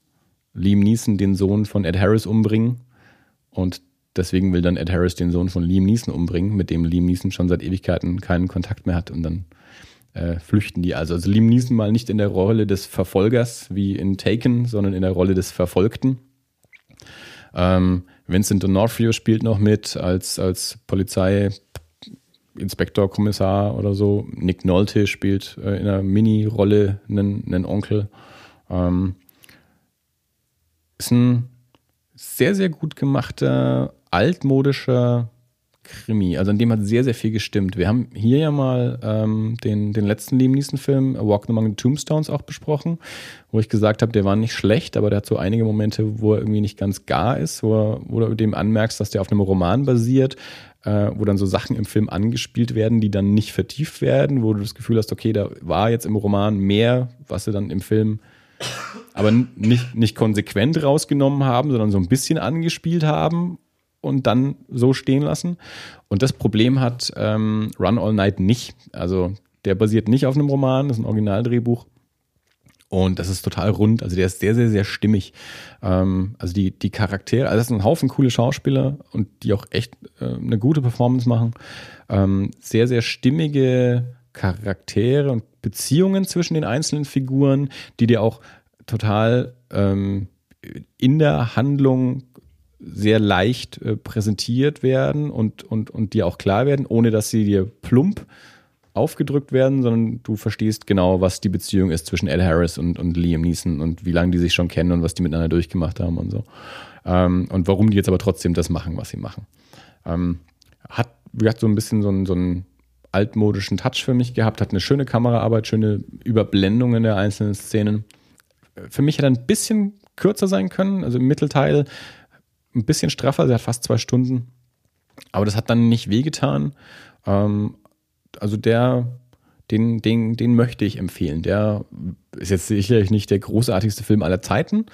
Liam Neeson den Sohn von Ed Harris umbringen. Und deswegen will dann Ed Harris den Sohn von Liam Neeson umbringen, mit dem Liam Neeson schon seit Ewigkeiten keinen Kontakt mehr hat. Und dann äh, flüchten die. Also, also Liam Neeson mal nicht in der Rolle des Verfolgers wie in Taken, sondern in der Rolle des Verfolgten. Ähm, Vincent D'Onofrio spielt noch mit als, als Polizeiinspektor, Kommissar oder so. Nick Nolte spielt äh, in einer Mini-Rolle einen, einen Onkel. Ähm, ist ein sehr, sehr gut gemachter, altmodischer Krimi. Also an dem hat sehr, sehr viel gestimmt. Wir haben hier ja mal ähm, den, den letzten Liam Neeson-Film, A Walk Among the Tombstones, auch besprochen, wo ich gesagt habe, der war nicht schlecht, aber der hat so einige Momente, wo er irgendwie nicht ganz gar ist, wo, er, wo du dem anmerkst, dass der auf einem Roman basiert, äh, wo dann so Sachen im Film angespielt werden, die dann nicht vertieft werden, wo du das Gefühl hast, okay, da war jetzt im Roman mehr, was sie dann im Film aber nicht, nicht konsequent rausgenommen haben, sondern so ein bisschen angespielt haben und dann so stehen lassen. Und das Problem hat ähm, Run All Night nicht. Also der basiert nicht auf einem Roman, das ist ein Originaldrehbuch. Und das ist total rund. Also der ist sehr, sehr, sehr stimmig. Ähm, also die, die Charaktere, also das sind ein Haufen coole Schauspieler und die auch echt äh, eine gute Performance machen. Ähm, sehr, sehr stimmige Charaktere und Beziehungen zwischen den einzelnen Figuren, die dir auch total ähm, in der Handlung sehr leicht äh, präsentiert werden und, und, und dir auch klar werden, ohne dass sie dir plump aufgedrückt werden, sondern du verstehst genau, was die Beziehung ist zwischen Ed Harris und, und Liam Neeson und wie lange die sich schon kennen und was die miteinander durchgemacht haben und so. Ähm, und warum die jetzt aber trotzdem das machen, was sie machen. Ähm, hat, wie gesagt, so ein bisschen so ein, so ein altmodischen Touch für mich gehabt, hat eine schöne Kameraarbeit, schöne Überblendungen der einzelnen Szenen. Für mich hätte ein bisschen kürzer sein können, also im Mittelteil ein bisschen straffer, sie hat fast zwei Stunden. Aber das hat dann nicht wehgetan. Ähm, also der, den, den, den möchte ich empfehlen. Der ist jetzt sicherlich nicht der großartigste Film aller Zeiten,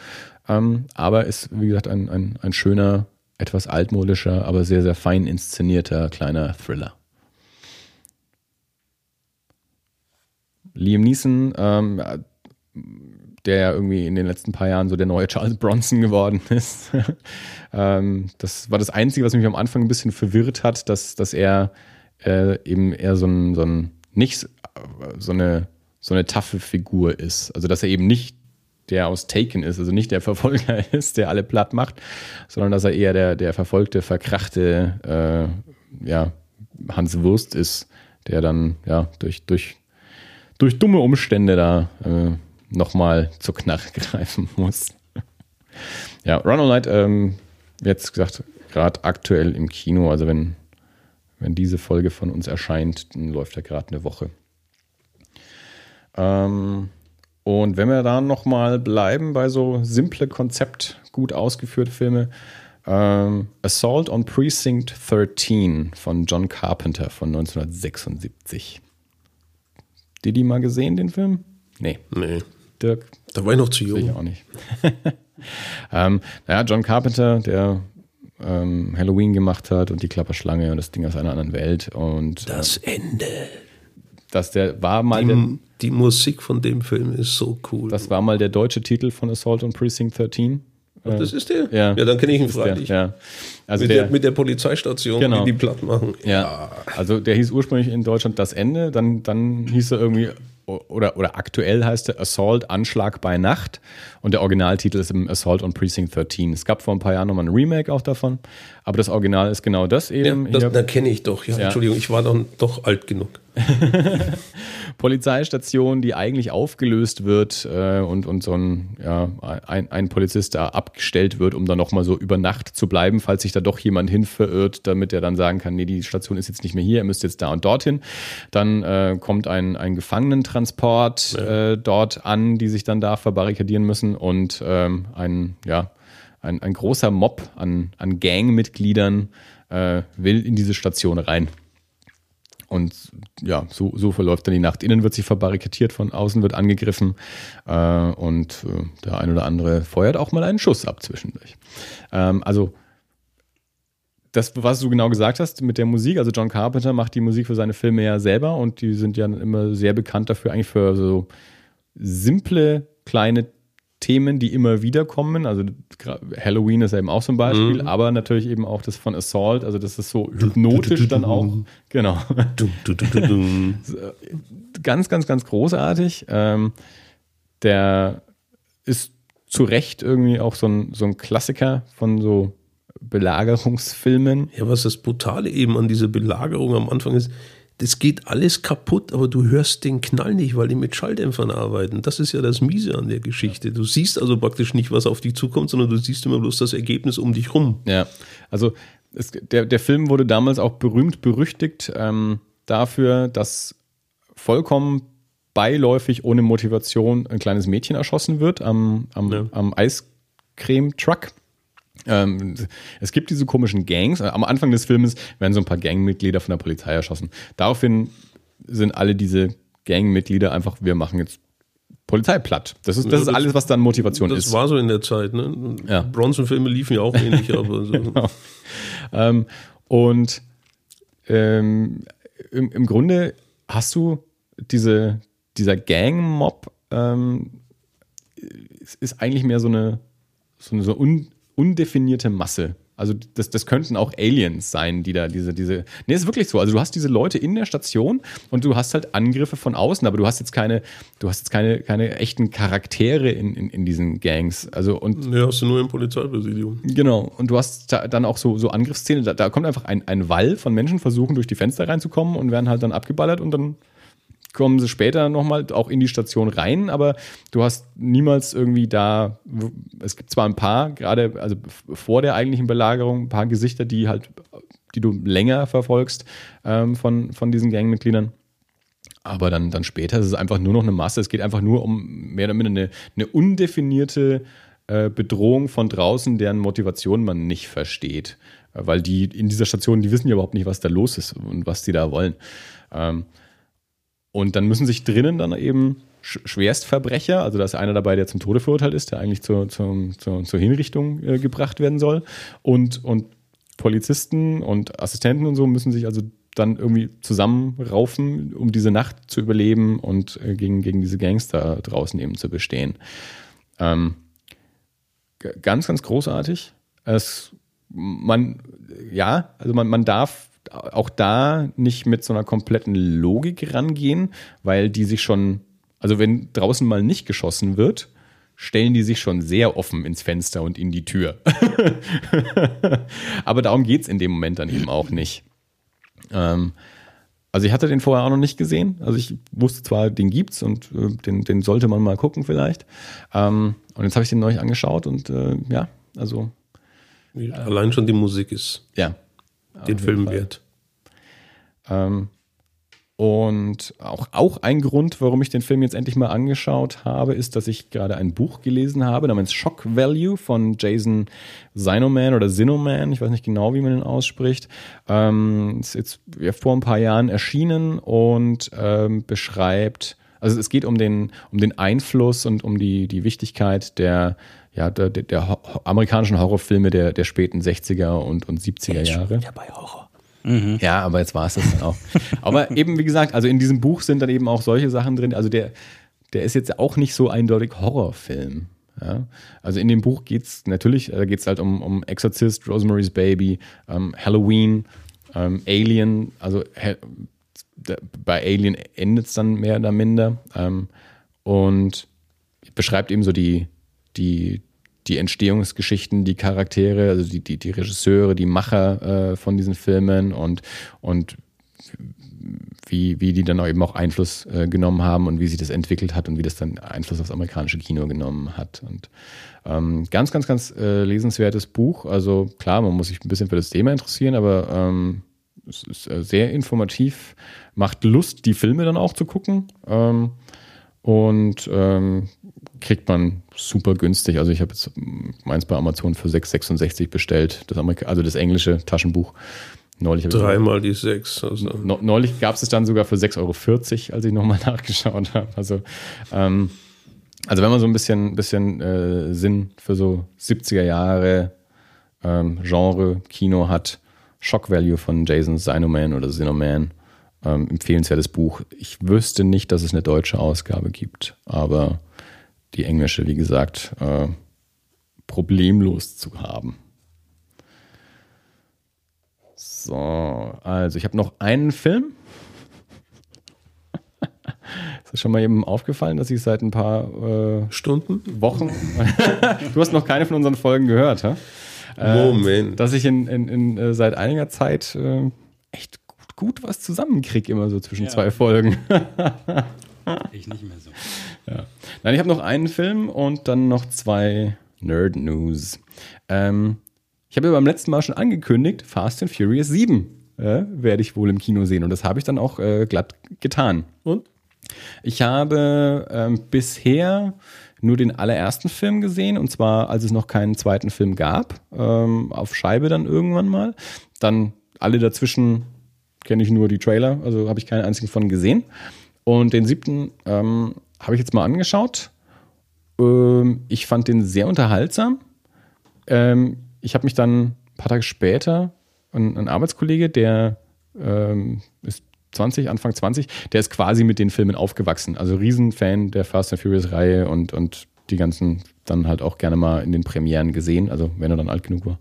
ähm, aber ist, wie gesagt, ein, ein, ein schöner, etwas altmodischer, aber sehr, sehr fein inszenierter kleiner Thriller. Liam Neeson, ähm, der ja irgendwie in den letzten paar Jahren so der neue Charles Bronson geworden (laughs) ist. ähm, das war das Einzige, was mich am Anfang ein bisschen verwirrt hat, dass, dass er äh, eben eher so ein, so ein nicht so eine, so eine taffe Figur ist. Also dass er eben nicht der aus Taken ist, also nicht der Verfolger (laughs) ist, der alle platt macht, sondern dass er eher der, der verfolgte, verkrachte äh, ja, Hans Wurst ist, der dann ja durch, durch, durch dumme Umstände da äh, nochmal zur Knarre (laughs) greifen muss. ja, Run All Night, ähm, jetzt gesagt, gerade aktuell im Kino, also wenn, wenn diese Folge von uns erscheint, dann läuft er gerade eine Woche. Ähm, und wenn wir da nochmal bleiben bei so simple Konzept, gut ausgeführte Filme, ähm, Assault on Precinct 13 von John Carpenter von 1976. Die mal gesehen, den Film? Nee. Nee. Dirk? Da war ich noch zu jung. Ich auch nicht. (laughs) ähm, naja, John Carpenter, der ähm, Halloween gemacht hat und die Klapperschlange und das Ding aus einer anderen Welt. Und das äh, Ende. Dass der war mal Die, der, die Musik von dem Film ist so cool. das war mal der deutsche Titel von Assault on Precinct 13. Ach, das ist der? Ja. ja dann kenne ich ihn Ist der, freilich. ja. Also mit, der, der, mit der Polizeistation, Genau. die die platt machen. Ja, also der hieß ursprünglich in Deutschland das Ende, dann, dann hieß er irgendwie, oder, oder aktuell heißt er Assault, Anschlag bei Nacht und der Originaltitel ist im Assault on Precinct 13. Es gab vor ein paar Jahren nochmal ein Remake auch davon, aber das Original ist genau das Ja, eben. das, Hier, da kenne ich doch. Ja, Ja. Entschuldigung, ich war dann doch alt genug. (laughs) Polizeistation, die eigentlich aufgelöst wird äh, und, und so ein, ja, ein, ein Polizist da abgestellt wird, um dann nochmal so über Nacht zu bleiben, falls sich da doch jemand hin verirrt, damit er dann sagen kann, nee, die Station ist jetzt nicht mehr hier, ihr müsst jetzt da und dorthin. Dann äh, kommt ein, ein Gefangenentransport äh, dort an, die sich dann da verbarrikadieren müssen und ähm, ein, ja, ein, ein großer Mob an, an Gangmitgliedern äh, will in diese Station rein. Und ja, so, so verläuft dann die Nacht. Innen wird sie verbarrikadiert, von außen wird angegriffen äh, und äh, der ein oder andere feuert auch mal einen Schuss ab zwischendurch. Ähm, also das, was du genau gesagt hast mit der Musik, also John Carpenter macht die Musik für seine Filme ja selber und die sind ja immer sehr bekannt dafür, eigentlich für so simple kleine Themen, die immer wieder kommen. Also Halloween ist eben auch so ein Beispiel, aber natürlich eben auch das von Assault, also das ist so hypnotisch dann auch. Genau. Ganz, ganz, ganz großartig. Ähm, der ist zu Recht irgendwie auch so ein, so ein Klassiker von so Belagerungsfilmen. Ja, was das Brutale eben an dieser Belagerung am Anfang ist, das geht alles kaputt, aber du hörst den Knall nicht, weil die mit Schalldämpfern arbeiten. Das ist ja das Miese an der Geschichte. Du siehst also praktisch nicht, was auf dich zukommt, sondern du siehst immer bloß das Ergebnis um dich rum. Ja, also es, der, der Film wurde damals auch berühmt, berüchtigt ähm, dafür, dass vollkommen beiläufig ohne Motivation ein kleines Mädchen erschossen wird am, am, Ja. am Eiscreme-Truck. Ähm, es gibt diese komischen Gangs. Am Anfang des Filmes werden so ein paar Gangmitglieder von der Polizei erschossen. Daraufhin sind alle diese Gangmitglieder einfach, wir machen jetzt Polizei platt. Das ist, das ist das- alles, was dann Motivation Das ist. war so in der Zeit. Ne? Ja. Bronson-Filme liefen ja auch ähnlich, aber so. (laughs) Ähm, und ähm, im, im Grunde hast du diese, dieser Gang-Mob ähm, es ist eigentlich mehr so eine, so eine so un, undefinierte Masse. Also das, das könnten auch Aliens sein, die da diese, diese. Nee, ist wirklich so. Also du hast diese Leute in der Station und du hast halt Angriffe von außen, aber du hast jetzt keine, du hast jetzt keine, keine echten Charaktere in, in, in diesen Gangs. Also und Ja, hast du nur im Polizeipräsidium. Genau. Und du hast da dann auch so, so Angriffsszenen. Da, da kommt einfach ein, ein Wall von Menschen, versuchen durch die Fenster reinzukommen und werden halt dann abgeballert und dann kommen sie später nochmal auch in die Station rein, aber du hast niemals irgendwie da, es gibt zwar ein paar, gerade also vor der eigentlichen Belagerung, ein paar Gesichter, die halt, die du länger verfolgst ähm, von, von diesen Gangmitgliedern. Aber dann, dann später ist es einfach nur noch eine Masse. Es geht einfach nur um mehr oder minder eine, eine undefinierte äh, Bedrohung von draußen, deren Motivation man nicht versteht. weil die in dieser Station, die wissen ja überhaupt nicht, was da los ist und was die da wollen. Ähm, und dann müssen sich drinnen dann eben Schwerstverbrecher, also da ist einer dabei, der zum Tode verurteilt ist, der eigentlich zur, zur, zur, zur Hinrichtung äh, gebracht werden soll. Und, und Polizisten und Assistenten und so müssen sich also dann irgendwie zusammenraufen, um diese Nacht zu überleben und äh, gegen, gegen diese Gangster draußen eben zu bestehen. Ähm, ganz, ganz großartig. Es, man, ja, also man, man darf auch da nicht mit so einer kompletten Logik rangehen, weil die sich schon, also wenn draußen mal nicht geschossen wird, stellen die sich schon sehr offen ins Fenster und in die Tür. (laughs) Aber darum geht es in dem Moment dann eben auch nicht. Ähm, also ich hatte den vorher auch noch nicht gesehen. Also ich wusste zwar, den gibt's und äh, den, den sollte man mal gucken vielleicht. Ähm, und jetzt habe ich den neu angeschaut und äh, ja, also. Allein schon die Musik ist ja, den Film wert. Ähm, und auch, auch ein Grund, warum ich den Film jetzt endlich mal angeschaut habe, ist, dass ich gerade ein Buch gelesen habe namens Shock Value von Jason Zinoman oder Zinoman, ich weiß nicht genau, wie man den ausspricht. Ähm, ist jetzt ja, vor ein paar Jahren erschienen und ähm, beschreibt, also es geht um den, um den Einfluss und um die, die Wichtigkeit der, ja, der, der amerikanischen Horrorfilme der, der späten 60er und, und 70er Jahre. Ja, bei Horror. Mhm. Ja, aber jetzt war es das dann auch. aber (laughs) eben, wie gesagt, also in diesem Buch sind dann eben auch solche Sachen drin. Also der, der ist jetzt auch nicht so eindeutig Horrorfilm. Ja? Also in dem Buch geht es natürlich, da geht es halt um, um Exorcist, Rosemary's Baby, ähm, Halloween, ähm, Alien, also bei Alien endet es dann mehr oder minder. Ähm, und beschreibt eben so die, die, die Entstehungsgeschichten, die Charaktere, also die, die, die Regisseure, die Macher äh, von diesen Filmen und, und wie, wie die dann auch eben auch Einfluss äh, genommen haben und wie sich das entwickelt hat und wie das dann Einfluss aufs amerikanische Kino genommen hat. Und ähm, ganz, ganz, ganz äh, lesenswertes Buch. Also klar, man muss sich ein bisschen für das Thema interessieren, aber ähm, es ist äh, sehr informativ, macht Lust, die Filme dann auch zu gucken. Ähm, und ähm, kriegt man super günstig. Also ich habe jetzt meins bei Amazon für 6,66 bestellt, das Amerika also das englische Taschenbuch. Neulich Dreimal die 6. Also. Neulich gab es es dann sogar für 6,40 Euro, als ich nochmal (laughs) nachgeschaut habe. Also, ähm, also wenn man so ein bisschen, bisschen äh, Sinn für so 70er Jahre ähm, Genre Kino hat, Shock Value von Jason Sinoman oder Sinoman, ähm, empfehlenswertes Buch. Ich wüsste nicht, dass es eine deutsche Ausgabe gibt, aber die englische, wie gesagt, äh, problemlos zu haben. So, also ich habe noch einen Film. (laughs) Ist das schon mal eben aufgefallen, dass ich seit ein paar äh, Stunden, Wochen, (laughs) du hast noch keine von unseren Folgen gehört, ha? Äh, Moment. Dass ich in, in, in äh, seit einiger Zeit äh, echt gut, was zusammenkriege, immer so zwischen ja. zwei Folgen. (laughs) ich nicht mehr so. Ja. Nein, ich habe noch einen Film und dann noch zwei Nerd News. Ähm, ich habe ja beim letzten Mal schon angekündigt, Fast and Furious 7 äh, werde ich wohl im Kino sehen und das habe ich dann auch äh, glatt getan. Und? Ich habe ähm, bisher nur den allerersten Film gesehen und zwar, als es noch keinen zweiten Film gab, ähm, auf Scheibe dann irgendwann mal. Dann alle dazwischen kenne ich nur die Trailer, also habe ich keinen einzigen von gesehen. Und den siebten ähm, habe ich jetzt mal angeschaut. Ähm, ich fand den sehr unterhaltsam. Ähm, ich habe mich dann ein paar Tage später, ein, ein Arbeitskollege, der ähm, ist 20, Anfang 20, der ist quasi mit den Filmen aufgewachsen. Also Riesenfan der Fast and Furious Reihe und, und die ganzen dann halt auch gerne mal in den Premieren gesehen, also wenn er dann alt genug war.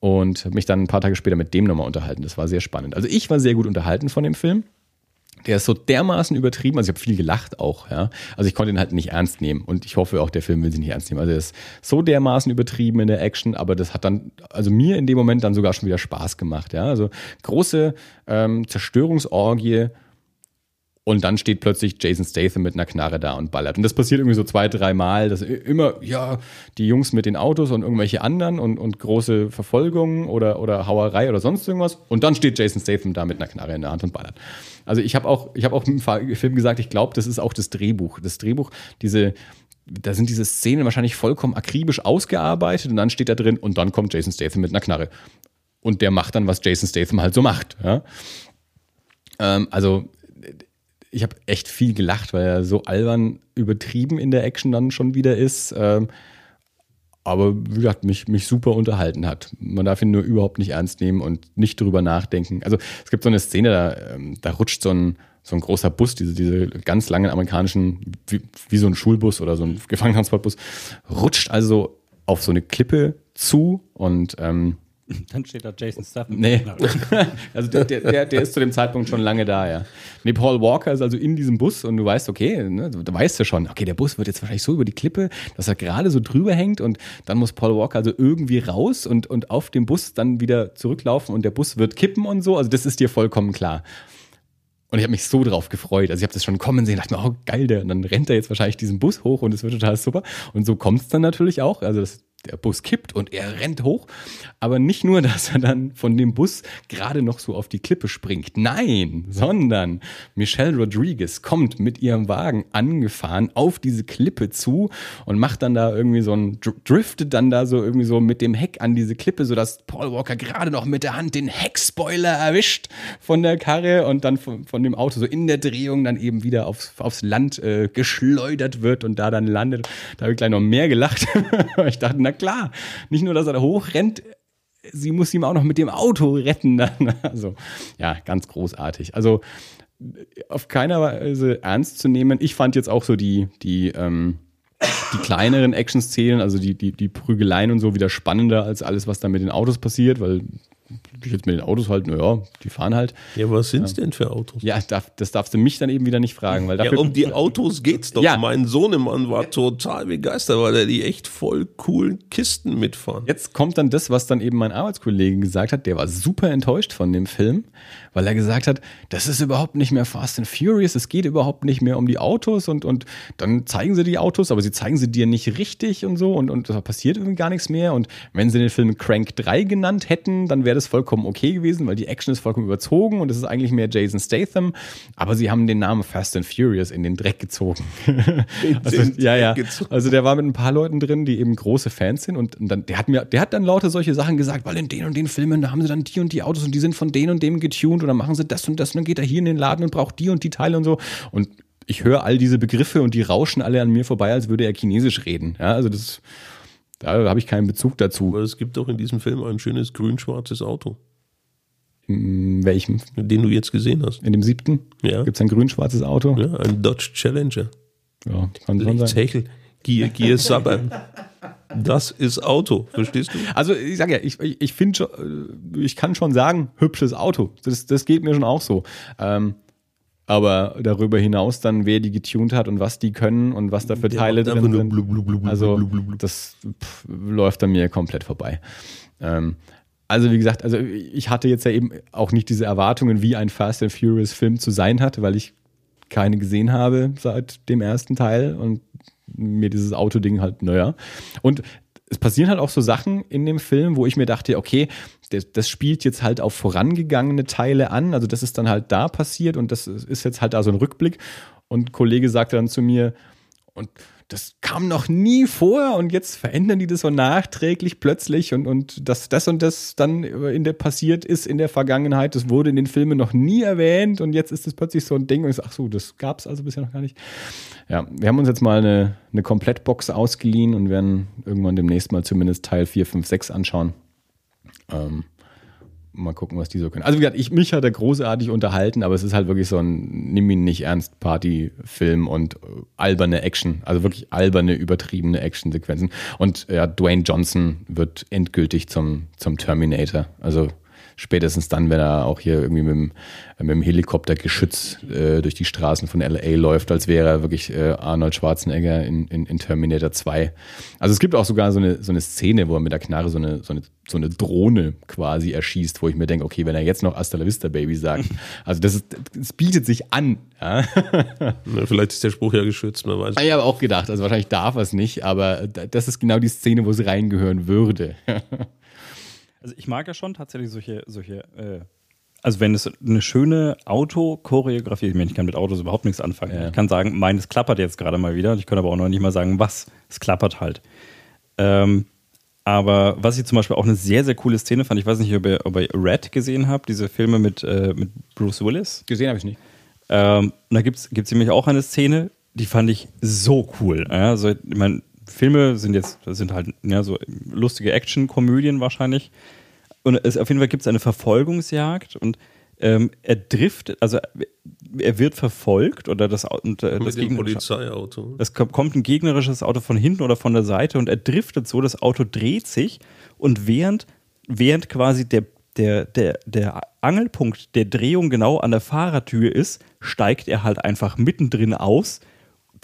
Und habe mich dann ein paar Tage später mit dem nochmal unterhalten. Das war sehr spannend. Also ich war sehr gut unterhalten von dem Film der ist so dermaßen übertrieben, also ich habe viel gelacht auch, ja. Also ich konnte ihn halt nicht ernst nehmen und ich hoffe auch, der Film will sie nicht ernst nehmen. Also er ist so dermaßen übertrieben in der Action, aber das hat dann, also mir in dem Moment dann sogar schon wieder Spaß gemacht, ja. Also große ähm, Zerstörungsorgie und dann steht plötzlich Jason Statham mit einer Knarre da und ballert. Und das passiert irgendwie so zwei, drei Mal, dass immer, ja, die Jungs mit den Autos und irgendwelche anderen und, und große Verfolgungen oder, oder Hauerei oder sonst irgendwas. Und dann steht Jason Statham da mit einer Knarre in der Hand und ballert. Also ich habe auch, ich habe auch im Film gesagt, ich glaube, das ist auch das Drehbuch. Das Drehbuch, diese, da sind diese Szenen wahrscheinlich vollkommen akribisch ausgearbeitet und dann steht da drin und dann kommt Jason Statham mit einer Knarre. und der macht dann, was Jason Statham halt so macht. Ja? Ähm, also ich habe echt viel gelacht, weil er so albern übertrieben in der Action dann schon wieder ist. Ähm, aber wie gesagt, mich, mich super unterhalten hat. Man darf ihn nur überhaupt nicht ernst nehmen und nicht drüber nachdenken. Also es gibt so eine Szene, da, ähm, da rutscht so ein, so ein großer Bus, diese, diese ganz langen amerikanischen, wie, wie so ein Schulbus oder so ein Gefangenentransportbus, rutscht also auf so eine Klippe zu und ähm, (laughs) Dann steht da Jason Statham. Nee. (laughs) also der, der, der ist zu dem Zeitpunkt schon lange da, ja. Nee, Paul Walker ist also in diesem Bus und du weißt, okay, ne, du weißt ja schon, okay, der Bus wird jetzt wahrscheinlich so über die Klippe, dass er gerade so drüber hängt und dann muss Paul Walker also irgendwie raus und, und auf dem Bus dann wieder zurücklaufen und der Bus wird kippen und so. Also das ist dir vollkommen klar. Und ich habe mich so drauf gefreut. Also ich habe das schon kommen sehen, dachte mir, oh geil, der, und dann rennt er jetzt wahrscheinlich diesen Bus hoch und es wird total super. Und so kommt es dann natürlich auch. Also das, der Bus kippt und er rennt hoch. Aber nicht nur, (laughs) dass er dann von dem Bus gerade noch so auf die Klippe springt. Nein, sondern Michelle Rodriguez kommt mit ihrem Wagen angefahren auf diese Klippe zu und macht dann da irgendwie so ein, driftet dann da so irgendwie so mit dem Heck an diese Klippe, sodass Paul Walker gerade noch mit der Hand den Heckspoiler erwischt von der Karre und dann von, von dem Auto so in der Drehung dann eben wieder aufs, aufs Land äh, geschleudert wird und da dann landet. Da habe ich gleich noch mehr gelacht. (laughs) ich dachte, na klar, nicht nur, dass er da hochrennt, sie muss ihm auch noch mit dem Auto retten. Dann. (laughs) Also, ja, ganz großartig. Also, auf keiner Weise ernst zu nehmen. Ich fand jetzt auch so die, die, ähm, die kleineren Action-Szenen, also die, die, die Prügeleien und so, wieder spannender als alles, was da mit den Autos passiert, weil jetzt mit den Autos halt, naja, die fahren halt. Ja, was sind es denn für Autos? Ja, das darfst du mich dann eben wieder nicht fragen. Weil dafür, ja, um die Autos geht's doch. Ja. Mein Sohnemann war total begeistert, weil er die echt voll coolen Kisten mitfahren. Jetzt kommt dann das, was dann eben mein Arbeitskollege gesagt hat, der war super enttäuscht von dem Film, weil er gesagt hat, das ist überhaupt nicht mehr Fast and Furious, es geht überhaupt nicht mehr um die Autos und, und dann zeigen sie die Autos, aber sie zeigen sie dir nicht richtig und so und, und da passiert irgendwie gar nichts mehr und wenn sie den Film Crank 3 genannt hätten, dann wäre das vollkommen okay gewesen, weil die Action ist vollkommen überzogen und es ist eigentlich mehr Jason Statham, aber sie haben den Namen Fast and Furious in den Dreck gezogen. (laughs) also, ja, ja. Also der war mit ein paar Leuten drin, die eben große Fans sind und dann, der hat mir, der hat dann lauter solche Sachen gesagt, weil in den und den Filmen, da haben sie dann die und die Autos und die sind von denen und dem getuned und dann machen sie das und das und dann geht er hier in den Laden und braucht die und die Teile und so und ich höre all diese Begriffe und die rauschen alle an mir vorbei, als würde er Chinesisch reden. Ja, also das da habe ich keinen Bezug dazu. Aber es gibt doch in diesem Film ein schönes grün-schwarzes Auto. In welchem? Den du jetzt gesehen hast. In dem siebten? Ja. Gibt es ein grün-schwarzes Auto? Ja, ein Dodge Challenger. Ja, kann schon sein. Hechel. Gear, Gear Suburban. (laughs) Das ist Auto, verstehst du? Also ich sage ja, ich, ich, finde ich kann schon sagen, hübsches Auto. Das, das geht mir schon auch so. Ähm, aber darüber hinaus dann, wer die getuned hat und was die können und was da für Teile drin sind. Blub, blub, blub, also das pff, läuft an mir komplett vorbei. Ähm, also wie gesagt, also ich hatte jetzt ja eben auch nicht diese Erwartungen, wie ein Fast and Furious Film zu sein hat, weil ich keine gesehen habe seit dem ersten Teil und mir dieses Autoding halt, naja. Und es passieren halt auch so Sachen in dem Film, wo ich mir dachte, okay, das, das, spielt jetzt halt auf vorangegangene Teile an. Also das ist dann halt da passiert und das ist jetzt halt da so ein Rückblick. Und ein Kollege sagte dann zu mir, und das kam noch nie vor und jetzt verändern die das so nachträglich plötzlich und, und dass das und das dann in der passiert ist in der Vergangenheit, das wurde in den Filmen noch nie erwähnt und jetzt ist es plötzlich so ein Ding und ich sage, ach so, das gab es also bisher noch gar nicht. Ja, wir haben uns jetzt mal eine, eine Komplettbox ausgeliehen und werden irgendwann demnächst mal zumindest Teil 4, 5, 6 anschauen. Ähm, mal gucken, was die so können. Also wie gesagt, ich, mich hat er großartig unterhalten, aber es ist halt wirklich so ein Nimm ihn nicht ernst Party-Film und äh, alberne Action, also wirklich alberne, übertriebene Action-Sequenzen. Und ja, Dwayne Johnson wird endgültig zum, zum Terminator. Also spätestens dann, wenn er auch hier irgendwie mit dem, mit dem Helikoptergeschütz äh, durch die Straßen von LA läuft, als wäre er wirklich äh, Arnold Schwarzenegger in, in, in, Terminator 2. Also es gibt auch sogar so eine, so eine Szene, wo er mit der Knarre so eine, so eine, so eine Drohne quasi erschießt, wo ich mir denke, okay, wenn er jetzt noch Hasta la Vista Baby sagt, (laughs) also das, ist, das bietet sich an. Ja? (laughs) Na, vielleicht ist der Spruch ja geschützt, man weiß. Ich habe auch gedacht, also wahrscheinlich darf er es nicht, aber das ist genau die Szene, wo es reingehören würde. (laughs) Also ich mag ja schon tatsächlich solche, solche äh, also wenn es eine schöne Auto-Choreografie, ich meine, ich kann mit Autos überhaupt nichts anfangen. Ja. Ich kann sagen, meines klappert jetzt gerade mal wieder. Ich kann aber auch noch nicht mal sagen, was. Es klappert halt. Ähm, Aber was ich zum Beispiel auch eine sehr, sehr coole Szene fand, ich weiß nicht, ob ihr, ob ihr Red gesehen habt, diese Filme mit, äh, mit Bruce Willis. Gesehen habe ich nicht. Ähm, und da gibt es nämlich auch eine Szene, die fand ich so cool. Ja, also, ich meine, Filme sind jetzt, das sind halt ja, so lustige Action-Komödien wahrscheinlich. Und es, auf jeden Fall gibt es eine Verfolgungsjagd und ähm, er driftet, also er wird verfolgt oder das, und, äh, das, Polizeiauto. das kommt kommt ein gegnerisches Auto von hinten oder von der Seite und er driftet so, das Auto dreht sich und während, während quasi der, der, der, der Angelpunkt der Drehung genau an der Fahrertür ist, steigt er halt einfach mittendrin aus,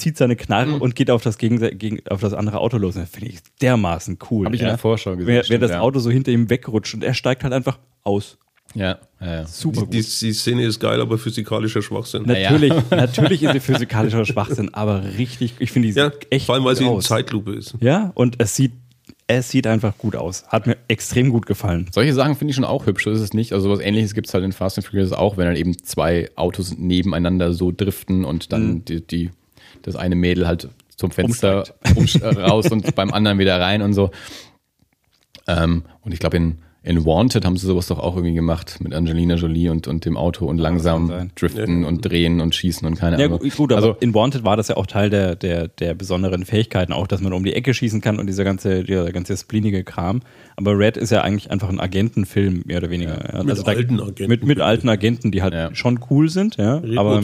zieht seine Knarre Mhm. und geht auf das, gegen, gegen, auf das andere Auto los. Das finde ich dermaßen cool. Habe ich in der Vorschau gesehen, Wer, wer das ja. Auto so hinter ihm wegrutscht und er steigt halt einfach aus. Ja, ja, ja. Super Die, gut. die Szene ist geil, aber physikalischer Schwachsinn. ja. Natürlich, (laughs) natürlich ist sie physikalischer Schwachsinn, aber richtig, ich finde die Ja, echt vor allem, weil sie in. Zeitlupe ist. Ja, und es sieht, es sieht einfach gut aus. Hat mir extrem gut gefallen. Solche Sachen finde ich schon auch hübsch, ist es nicht. Also was ähnliches gibt es halt in Fast and Furious auch, wenn dann eben zwei Autos nebeneinander so driften und dann die, die, das eine Mädel halt zum Fenster umsch- äh, raus und beim anderen wieder rein und so. Ähm, und ich glaube, in, in Wanted haben sie sowas doch auch irgendwie gemacht mit Angelina Jolie und, und dem Auto und langsam driften und drehen und schießen und keine Ja, Ahnung. gut, gut, aber also, in Wanted war das ja auch Teil der, der, der besonderen Fähigkeiten, auch dass man um die Ecke schießen kann und dieser ganze, dieser ganze splinige Kram. Aber Red ist ja eigentlich einfach ein Agentenfilm, mehr oder weniger. Ja. Mit Also da- alten Agenten. Mit, mit alten Agenten, die halt Ja. schon cool sind, ja. Aber,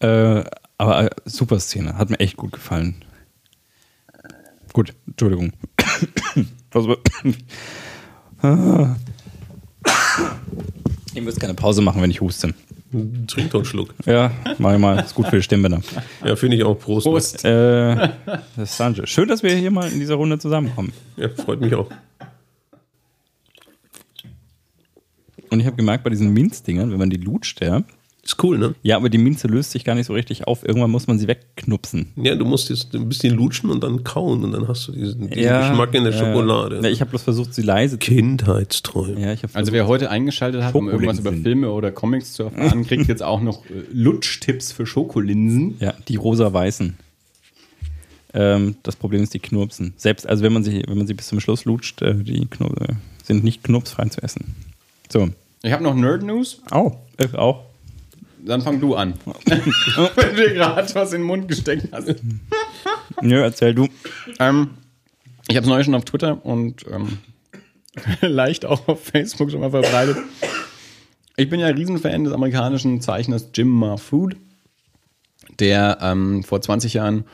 äh, aber äh, super Szene, hat mir echt gut gefallen. Gut, Entschuldigung. (coughs) (coughs) Ah. Ich muss keine Pause machen, wenn ich huste. Trink doch einen Schluck. Ja, mach ich mal. Ist gut für die Stimmbänder. Ja, finde ich auch. Prost. Prost. Äh, das ist Sanjay. Schön, dass wir hier mal in dieser Runde zusammenkommen. Ja, freut mich auch. Und ich habe gemerkt, bei diesen Minzdingern, wenn man die lutscht, ja, Ist cool, ne? ja, aber die Minze löst sich gar nicht so richtig auf. Irgendwann muss man sie wegknupsen. Ja, du musst jetzt ein bisschen lutschen und dann kauen und dann hast du diesen, diesen Geschmack in der Schokolade. Ja, ich habe bloß versucht, sie leise zu. Kindheitsträume. Ja, ich hab Also versucht- wer heute eingeschaltet hat, um irgendwas über. Filme oder Comics zu erfahren, (laughs) kriegt jetzt auch noch äh, Lutschtipps für Schokolinsen. Ja, die rosa-weißen. Ähm, das Problem ist die Knurpsen. Selbst, also wenn man sie, wenn man sie bis zum Schluss lutscht, äh, die Knur äh, sind nicht knurpsfrei zu essen. So. Ich habe noch Nerd News. Au. Äh, auch. Dann fang du an. (laughs) Wenn du dir gerade was in den Mund gesteckt hast. Nö, erzähl du. Ähm, ich habe es neu schon auf Twitter und ähm, (laughs) leicht auch auf Facebook schon mal verbreitet. Ich bin ja ein Riesenfan des amerikanischen Zeichners Jim Mahfood, der ähm, vor 20 Jahren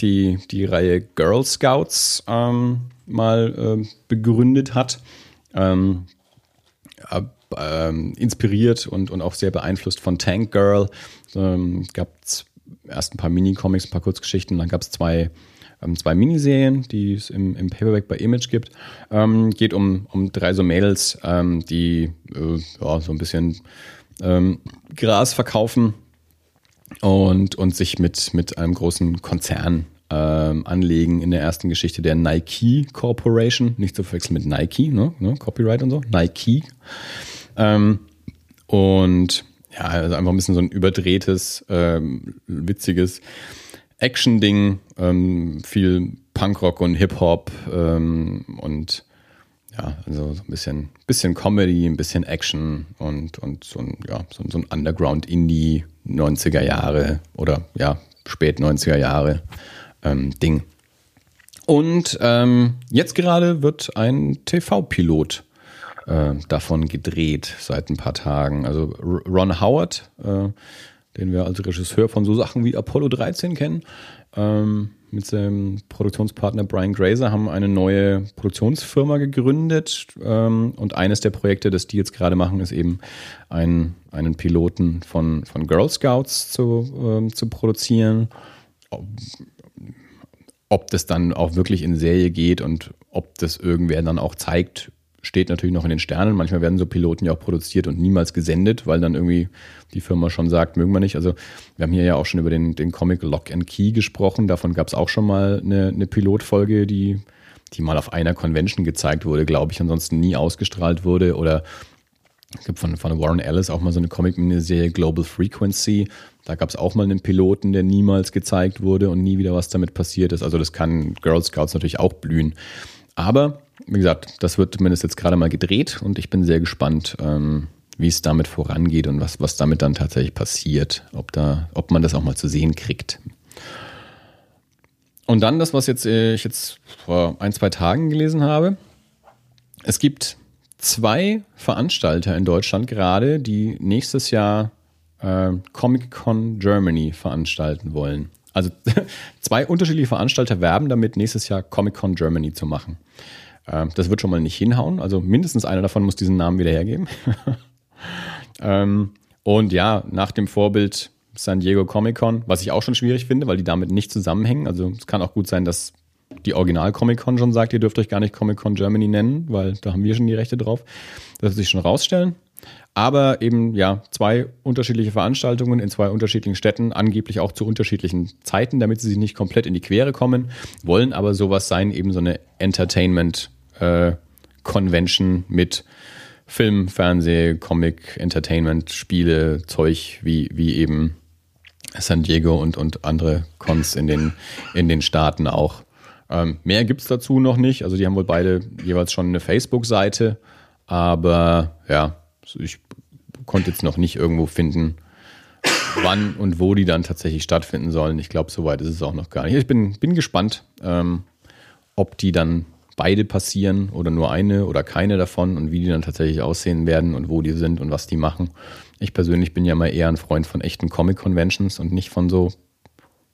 die, die Reihe Girl Scouts ähm, mal ähm, begründet hat. Ähm, ähm, inspiriert und, und auch sehr beeinflusst von Tank Girl. Ähm, gab erst ein paar Mini-Comics, ein paar Kurzgeschichten, dann gab es zwei, ähm, zwei Miniserien, die es im, im Paperback bei Image gibt. Ähm, geht um, um drei so Mädels, ähm, die äh, ja, so ein bisschen ähm, Gras verkaufen und, und sich mit, mit einem großen Konzern ähm, anlegen in der ersten Geschichte der Nike Corporation, nicht zu verwechseln mit Nike, ne? ne? Copyright und so, Nike. Ähm, und ja, also einfach ein bisschen so ein überdrehtes, ähm, witziges Action-Ding, ähm, viel Punkrock und Hip-Hop ähm, und ja, also so ein bisschen, bisschen Comedy, ein bisschen Action und, und so ein, ja, so, so ein Underground-Indie 90er Jahre oder ja, spät 90er Jahre ähm, Ding. Und ähm, jetzt gerade wird ein TV-Pilot äh, davon gedreht seit ein paar Tagen. Also Ron Howard, äh, den wir als Regisseur von so Sachen wie Apollo 13 kennen, ähm, mit seinem Produktionspartner Brian Grazer haben eine neue Produktionsfirma gegründet. Ähm, und eines der Projekte, das die jetzt gerade machen, ist eben ein, einen Piloten von, von Girl Scouts zu, ähm, zu produzieren ob das dann auch wirklich in Serie geht und ob das irgendwer dann auch zeigt, steht natürlich noch in den Sternen. Manchmal werden so Piloten ja auch produziert und niemals gesendet, weil dann irgendwie die Firma schon sagt, mögen wir nicht. Also wir haben hier ja auch schon über den, den Comic Lock and Key gesprochen. Davon gab es auch schon mal eine, eine Pilotfolge, die, die mal auf einer Convention gezeigt wurde, glaube ich, ansonsten nie ausgestrahlt wurde. Oder es gibt von, von Warren Ellis auch mal so eine Comic-Miniserie Global Frequency. Da gab es auch mal einen Piloten, der niemals gezeigt wurde und nie wieder was damit passiert ist. Also das kann Girl Scouts natürlich auch blühen. Aber, wie gesagt, das wird zumindest jetzt gerade mal gedreht und ich bin sehr gespannt, ähm, wie es damit vorangeht und was, was damit dann tatsächlich passiert, ob, da, ob man das auch mal zu sehen kriegt. Und dann das, was jetzt, äh, ich jetzt vor ein, zwei Tagen gelesen habe. Es gibt zwei Veranstalter in Deutschland gerade, die nächstes Jahr äh, Comic Con Germany veranstalten wollen. Also (laughs) zwei unterschiedliche Veranstalter werben damit, nächstes Jahr Comic Con Germany zu machen. Äh, das wird schon mal nicht hinhauen. Also mindestens einer davon muss diesen Namen wieder hergeben. (laughs) ähm, und ja, nach dem Vorbild San Diego Comic Con, was ich auch schon schwierig finde, weil die damit nicht zusammenhängen. Also es kann auch gut sein, dass die Original Comic Con schon sagt, ihr dürft euch gar nicht Comic Con Germany nennen, weil da haben wir schon die Rechte drauf. Das wird sich schon rausstellen. Aber eben, ja, zwei unterschiedliche Veranstaltungen in zwei unterschiedlichen Städten, angeblich auch zu unterschiedlichen Zeiten, damit sie sich nicht komplett in die Quere kommen, wollen aber sowas sein, eben so eine Entertainment äh, Convention mit Film, Fernseh, Comic, Entertainment, Spiele, Zeug, wie, wie eben San Diego und, und andere Cons in den, in den Staaten auch. Ähm, mehr gibt es dazu noch nicht. Also die haben wohl beide jeweils schon eine Facebook-Seite. Aber ja, ich konnte jetzt noch nicht irgendwo finden, wann und wo die dann tatsächlich stattfinden sollen. Ich glaube, soweit ist es auch noch gar nicht. Ich bin, bin gespannt, ähm, ob die dann beide passieren oder nur eine oder keine davon und wie die dann tatsächlich aussehen werden und wo die sind und was die machen. Ich persönlich bin ja mal eher ein Freund von echten Comic-Conventions und nicht von so